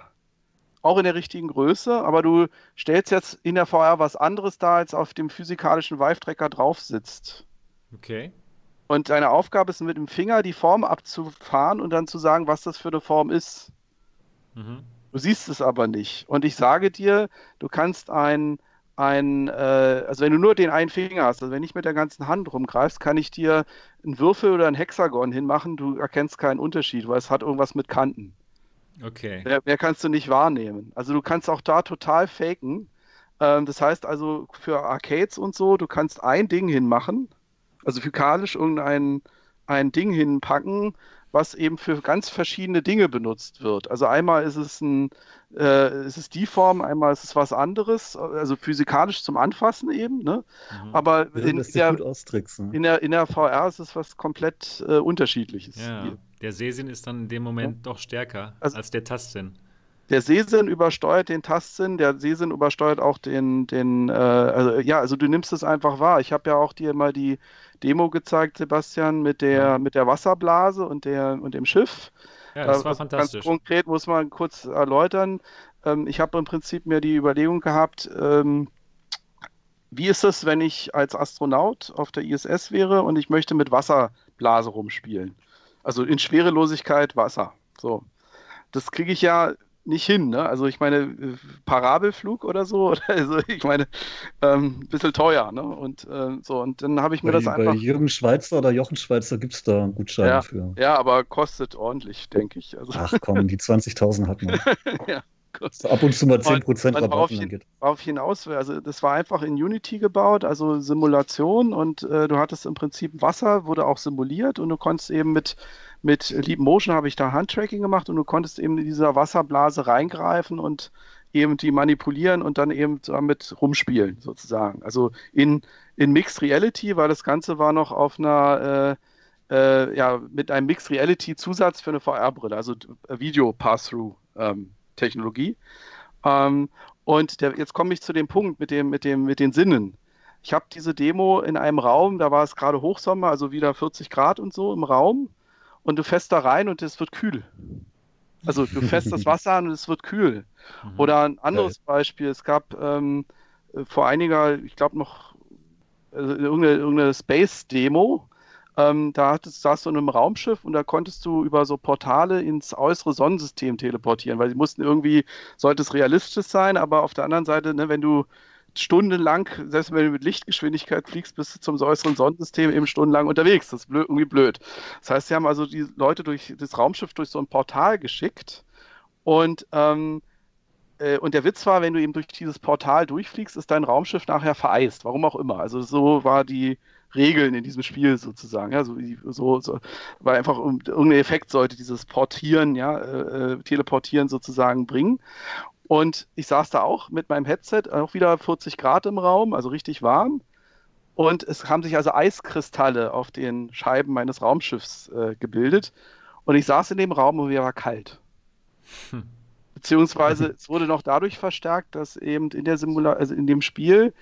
S2: auch in der richtigen Größe, aber du stellst jetzt in der VR was anderes dar, als auf dem physikalischen Vive-Tracker drauf sitzt.
S1: Okay.
S2: Und deine Aufgabe ist mit dem Finger die Form abzufahren und dann zu sagen, was das für eine Form ist. Mhm. Du siehst es aber nicht. Und ich sage dir, du kannst ein ein, äh, also wenn du nur den einen Finger hast, also wenn ich mit der ganzen Hand rumgreifst, kann ich dir einen Würfel oder ein Hexagon hinmachen, du erkennst keinen Unterschied, weil es hat irgendwas mit Kanten.
S1: Okay.
S2: Mehr, mehr kannst du nicht wahrnehmen. Also du kannst auch da total faken. Ähm, das heißt also für Arcades und so, du kannst ein Ding hinmachen, also physikalisch irgendein ein Ding hinpacken, was eben für ganz verschiedene Dinge benutzt wird. Also einmal ist es ein, äh, ist es die Form, einmal ist es was anderes, also physikalisch zum Anfassen eben, ne? Mhm. Aber ja, in, der, in, der, in der VR ist es was komplett äh, unterschiedliches.
S1: Ja, der Sehsinn ist dann in dem Moment ja. doch stärker also, als der Tastsinn
S2: der Sehsinn übersteuert den Tastsinn, der Sehsinn übersteuert auch den, den äh, also, ja, also du nimmst es einfach wahr. Ich habe ja auch dir mal die Demo gezeigt, Sebastian, mit der, mit der Wasserblase und, der, und dem Schiff.
S1: Ja, das äh, war fantastisch.
S2: Ganz konkret muss man kurz erläutern. Ähm, ich habe im Prinzip mir die Überlegung gehabt, ähm, wie ist es, wenn ich als Astronaut auf der ISS wäre und ich möchte mit Wasserblase rumspielen? Also in Schwerelosigkeit Wasser. So. Das kriege ich ja nicht hin. Ne? Also ich meine, Parabelflug oder so, oder also ich meine, ähm, ein bisschen teuer. Ne? Und äh, so, und dann habe ich mir
S4: bei,
S2: das einfach.
S4: Bei Jürgen Schweizer oder Jochen Schweizer gibt es da einen Gutschein
S2: ja,
S4: für.
S2: Ja, aber kostet ordentlich, denke ich. Also
S4: Ach komm, die 20.000 hat man. ja. So ab und zu mal 10% Rabatt
S2: auf, hin, auf hinaus, also das war einfach in Unity gebaut, also Simulation und äh, du hattest im Prinzip Wasser, wurde auch simuliert und du konntest eben mit mit Leap Motion habe ich da Handtracking gemacht und du konntest eben in dieser Wasserblase reingreifen und eben die manipulieren und dann eben damit rumspielen, sozusagen. Also in, in Mixed Reality, weil das Ganze war noch auf einer, äh, äh, ja, mit einem Mixed Reality Zusatz für eine VR-Brille, also Video Pass-Through-Technologie. Ähm, und der, jetzt komme ich zu dem Punkt mit, dem, mit, dem, mit den Sinnen. Ich habe diese Demo in einem Raum, da war es gerade Hochsommer, also wieder 40 Grad und so im Raum und du fährst da rein und es wird kühl. Also du fährst das Wasser an und es wird kühl. Mhm. Oder ein anderes Geil. Beispiel, es gab ähm, vor einiger, ich glaube noch also irgendeine, irgendeine Space-Demo, ähm, da saß du in einem Raumschiff und da konntest du über so Portale ins äußere Sonnensystem teleportieren, weil sie mussten irgendwie, sollte es realistisch sein, aber auf der anderen Seite, ne, wenn du stundenlang, selbst wenn du mit Lichtgeschwindigkeit fliegst, bist du zum äußeren Sonnensystem eben stundenlang unterwegs. Das ist blöd, irgendwie blöd. Das heißt, sie haben also die Leute durch das Raumschiff durch so ein Portal geschickt und ähm, äh, und der Witz war, wenn du eben durch dieses Portal durchfliegst, ist dein Raumschiff nachher vereist. Warum auch immer. Also so war die Regeln in diesem Spiel sozusagen. Ja, so, so, so weil einfach irgendein Effekt sollte dieses Portieren, ja, äh, äh Teleportieren sozusagen bringen. Und ich saß da auch mit meinem Headset, auch wieder 40 Grad im Raum, also richtig warm. Und es haben sich also Eiskristalle auf den Scheiben meines Raumschiffs äh, gebildet. Und ich saß in dem Raum und mir war kalt. Hm. Beziehungsweise es wurde noch dadurch verstärkt, dass eben in der Simula also in dem Spiel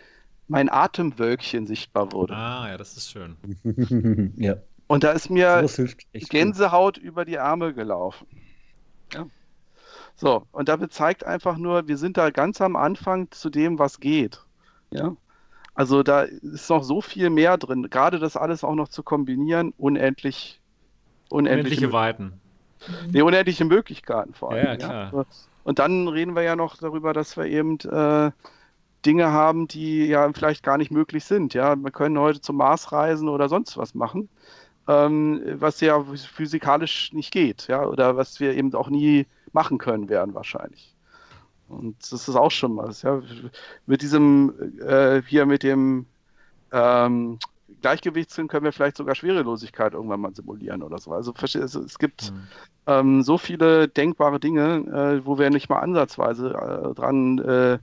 S2: mein Atemwölkchen sichtbar wurde.
S1: Ah, ja, das ist schön.
S2: ja. Und da ist mir Gänsehaut gut. über die Arme gelaufen. Ja. So, und damit zeigt einfach nur, wir sind da ganz am Anfang zu dem, was geht. Ja. Also da ist noch so viel mehr drin. Gerade das alles auch noch zu kombinieren, unendlich.
S1: Unendliche, unendliche Weiten.
S2: Nee, unendliche Möglichkeiten vor allem. Ja, klar. Ja. Und dann reden wir ja noch darüber, dass wir eben äh, Dinge haben, die ja vielleicht gar nicht möglich sind. Ja, wir können heute zum Mars reisen oder sonst was machen, ähm, was ja physikalisch nicht geht, ja, oder was wir eben auch nie machen können werden wahrscheinlich. Und das ist auch schon was, ja. Mit diesem äh, hier mit dem ähm, Gleichgewichtssinn können wir vielleicht sogar Schwerelosigkeit irgendwann mal simulieren oder so. Also, also es gibt mhm. ähm, so viele denkbare Dinge, äh, wo wir nicht mal ansatzweise äh, dran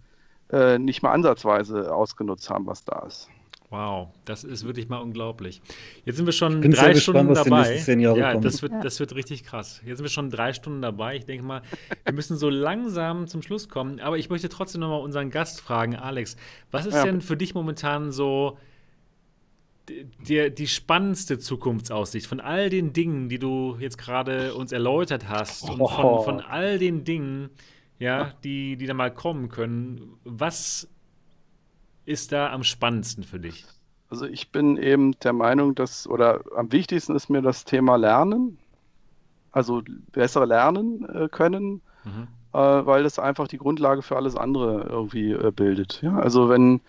S2: äh, nicht mal ansatzweise ausgenutzt haben, was da ist.
S1: Wow, das ist wirklich mal unglaublich. Jetzt sind wir schon drei Stunden gespannt, dabei. ja, das wird, das wird richtig krass. Jetzt sind wir schon drei Stunden dabei. Ich denke mal, wir müssen so langsam zum Schluss kommen. Aber ich möchte trotzdem noch mal unseren Gast fragen, Alex. Was ist ja. denn für dich momentan so die, die spannendste Zukunftsaussicht von all den Dingen, die du jetzt gerade uns erläutert hast und von, von all den Dingen, ja, die, die da mal kommen können. Was ist da am spannendsten für dich?
S2: Also ich bin eben der Meinung, dass, oder am wichtigsten ist mir das Thema Lernen, also besser lernen äh, können, mhm. äh, weil das einfach die Grundlage für alles andere irgendwie äh, bildet. Ja? Also wenn,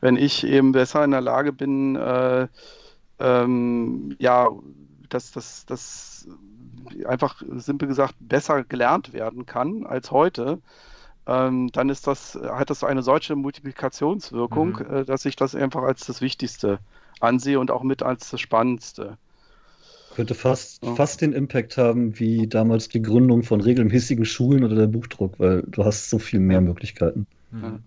S2: wenn ich eben besser in der Lage bin, äh, ähm, ja, dass das, das einfach simpel gesagt besser gelernt werden kann als heute, ähm, dann ist das, hat das eine solche Multiplikationswirkung, mhm. äh, dass ich das einfach als das Wichtigste ansehe und auch mit als das Spannendste.
S4: Könnte fast, ja. fast den Impact haben wie damals die Gründung von regelmäßigen Schulen oder der Buchdruck, weil du hast so viel mehr Möglichkeiten. Mhm.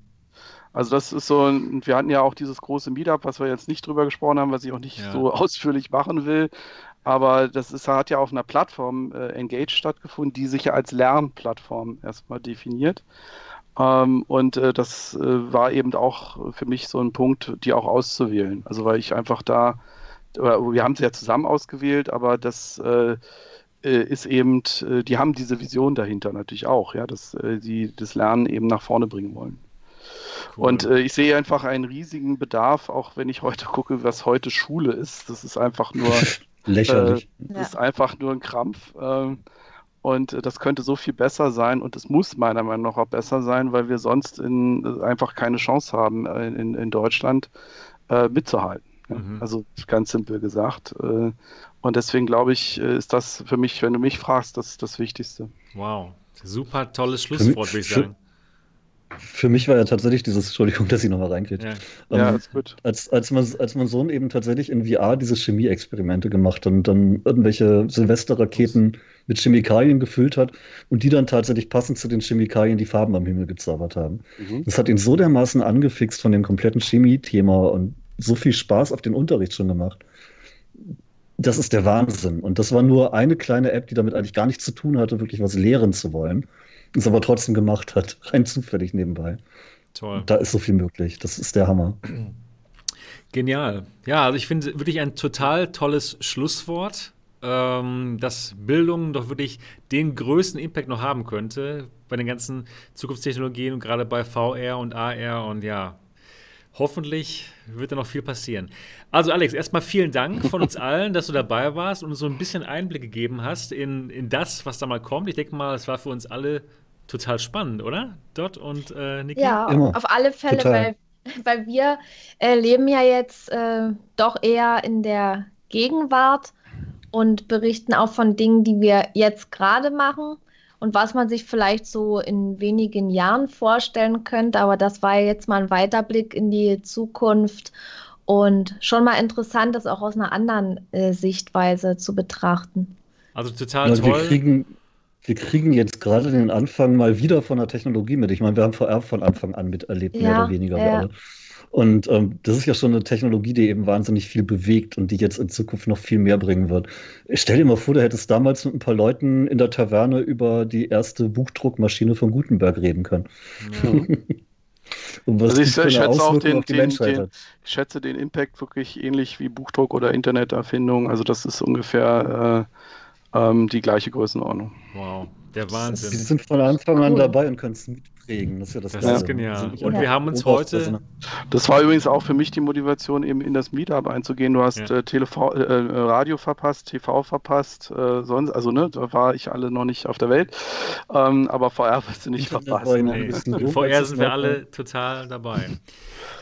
S2: Also das ist so, wir hatten ja auch dieses große Meetup, was wir jetzt nicht drüber gesprochen haben, was ich auch nicht ja. so ausführlich machen will. Aber das ist, hat ja auf einer Plattform äh, Engage stattgefunden, die sich ja als Lernplattform erstmal definiert. Ähm, und äh, das äh, war eben auch für mich so ein Punkt, die auch auszuwählen. Also weil ich einfach da, wir haben sie ja zusammen ausgewählt, aber das äh, äh, ist eben, äh, die haben diese Vision dahinter natürlich auch, ja, dass die das Lernen eben nach vorne bringen wollen. Cool. Und äh, ich sehe einfach einen riesigen Bedarf, auch wenn ich heute gucke, was heute Schule ist. Das ist einfach nur
S4: Lächerlich.
S2: Äh, das ist einfach nur ein Krampf. Ähm, und äh, das könnte so viel besser sein und es muss meiner Meinung nach auch besser sein, weil wir sonst in, äh, einfach keine Chance haben, äh, in, in Deutschland äh, mitzuhalten. Mhm. Also ganz simpel gesagt. Äh, und deswegen glaube ich, ist das für mich, wenn du mich fragst, das das Wichtigste.
S1: Wow, super tolles Schlusswort, würde ich sagen.
S4: Für mich war ja tatsächlich dieses, Entschuldigung, dass ich nochmal reingehe.
S2: Ja, ähm, ja ist gut.
S4: Als, als, man, als mein Sohn eben tatsächlich in VR diese Chemie-Experimente gemacht hat und dann irgendwelche Silvesterraketen mit Chemikalien gefüllt hat und die dann tatsächlich passend zu den Chemikalien die Farben am Himmel gezaubert haben. Mhm. Das hat ihn so dermaßen angefixt von dem kompletten Chemie-Thema und so viel Spaß auf den Unterricht schon gemacht. Das ist der Wahnsinn. Und das war nur eine kleine App, die damit eigentlich gar nichts zu tun hatte, wirklich was lehren zu wollen es aber trotzdem gemacht hat, rein zufällig nebenbei. Toll. Da ist so viel möglich. Das ist der Hammer.
S1: Genial. Ja, also ich finde wirklich ein total tolles Schlusswort, ähm, dass Bildung doch wirklich den größten Impact noch haben könnte bei den ganzen Zukunftstechnologien und gerade bei VR und AR und ja, hoffentlich wird da noch viel passieren. Also Alex, erstmal vielen Dank von uns allen, dass du dabei warst und uns so ein bisschen Einblick gegeben hast in, in das, was da mal kommt. Ich denke mal, es war für uns alle total spannend, oder? Dot und äh, Niki?
S3: Ja, Immer. auf alle Fälle, weil, weil wir äh, leben ja jetzt äh, doch eher in der Gegenwart und berichten auch von Dingen, die wir jetzt gerade machen und was man sich vielleicht so in wenigen Jahren vorstellen könnte. Aber das war ja jetzt mal ein Weiterblick in die Zukunft und schon mal interessant, das auch aus einer anderen äh, Sichtweise zu betrachten.
S1: Also total ja, toll.
S4: Wir kriegen, wir kriegen jetzt gerade den Anfang mal wieder von der Technologie mit. Ich meine, wir haben VR von Anfang an miterlebt, ja, mehr oder weniger. Ja. Und ähm, das ist ja schon eine Technologie, die eben wahnsinnig viel bewegt und die jetzt in Zukunft noch viel mehr bringen wird. Ich stell dir mal vor, du hättest damals mit ein paar Leuten in der Taverne über die erste Buchdruckmaschine von Gutenberg reden können. Ja.
S2: also ich, ich schätze auch den, den, den, ich schätze den Impact wirklich ähnlich wie Buchdruck oder Interneterfindung. Also das ist ungefähr äh, ähm, die gleiche Größenordnung.
S1: Wow, der Wahnsinn.
S4: Sie sind von Anfang an dabei und können es mit prägen. Das ist ja das,
S1: das ist genial. Und ja. wir haben uns heute.
S2: Das war übrigens auch für mich die Motivation, eben in das Meetup einzugehen. Du hast ja. äh, TV, äh, Radio verpasst, TV verpasst, äh, sonst, also ne, da war ich alle noch nicht auf der Welt. Ähm, aber VR wirst du nicht verpassen.
S1: Nee. VR sind wir alle total dabei.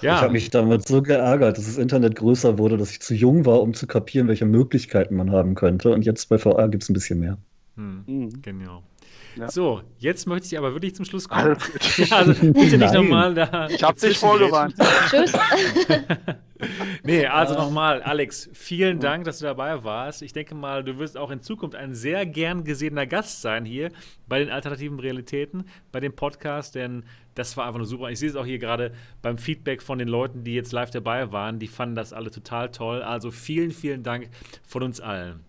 S4: Ja. Ich habe mich damit so geärgert, dass das Internet größer wurde, dass ich zu jung war, um zu kapieren, welche Möglichkeiten man haben könnte. Und jetzt bei VR gibt es ein bisschen mehr.
S1: Hm. Mhm. Genau. Ja. So, jetzt möchte ich aber wirklich zum Schluss kommen. ja, also bitte nicht nochmal da.
S2: Ich habe dich vorgewarnt. Tschüss.
S1: nee, also nochmal, Alex, vielen Dank, dass du dabei warst. Ich denke mal, du wirst auch in Zukunft ein sehr gern gesehener Gast sein hier bei den alternativen Realitäten, bei dem Podcast, denn das war einfach nur super. Ich sehe es auch hier gerade beim Feedback von den Leuten, die jetzt live dabei waren. Die fanden das alle total toll. Also vielen, vielen Dank von uns allen.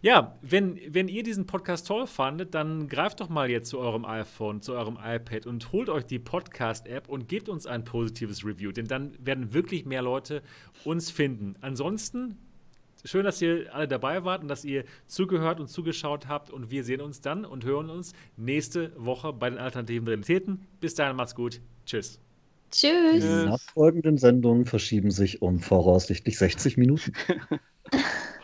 S1: Ja, wenn, wenn ihr diesen Podcast toll fandet, dann greift doch mal jetzt zu eurem iPhone, zu eurem iPad und holt euch die Podcast-App und gebt uns ein positives Review, denn dann werden wirklich mehr Leute uns finden. Ansonsten schön, dass ihr alle dabei wart und dass ihr zugehört und zugeschaut habt. Und wir sehen uns dann und hören uns nächste Woche bei den alternativen Realitäten. Bis dahin, macht's gut. Tschüss.
S3: Tschüss.
S4: Die nachfolgenden Sendungen verschieben sich um voraussichtlich 60 Minuten.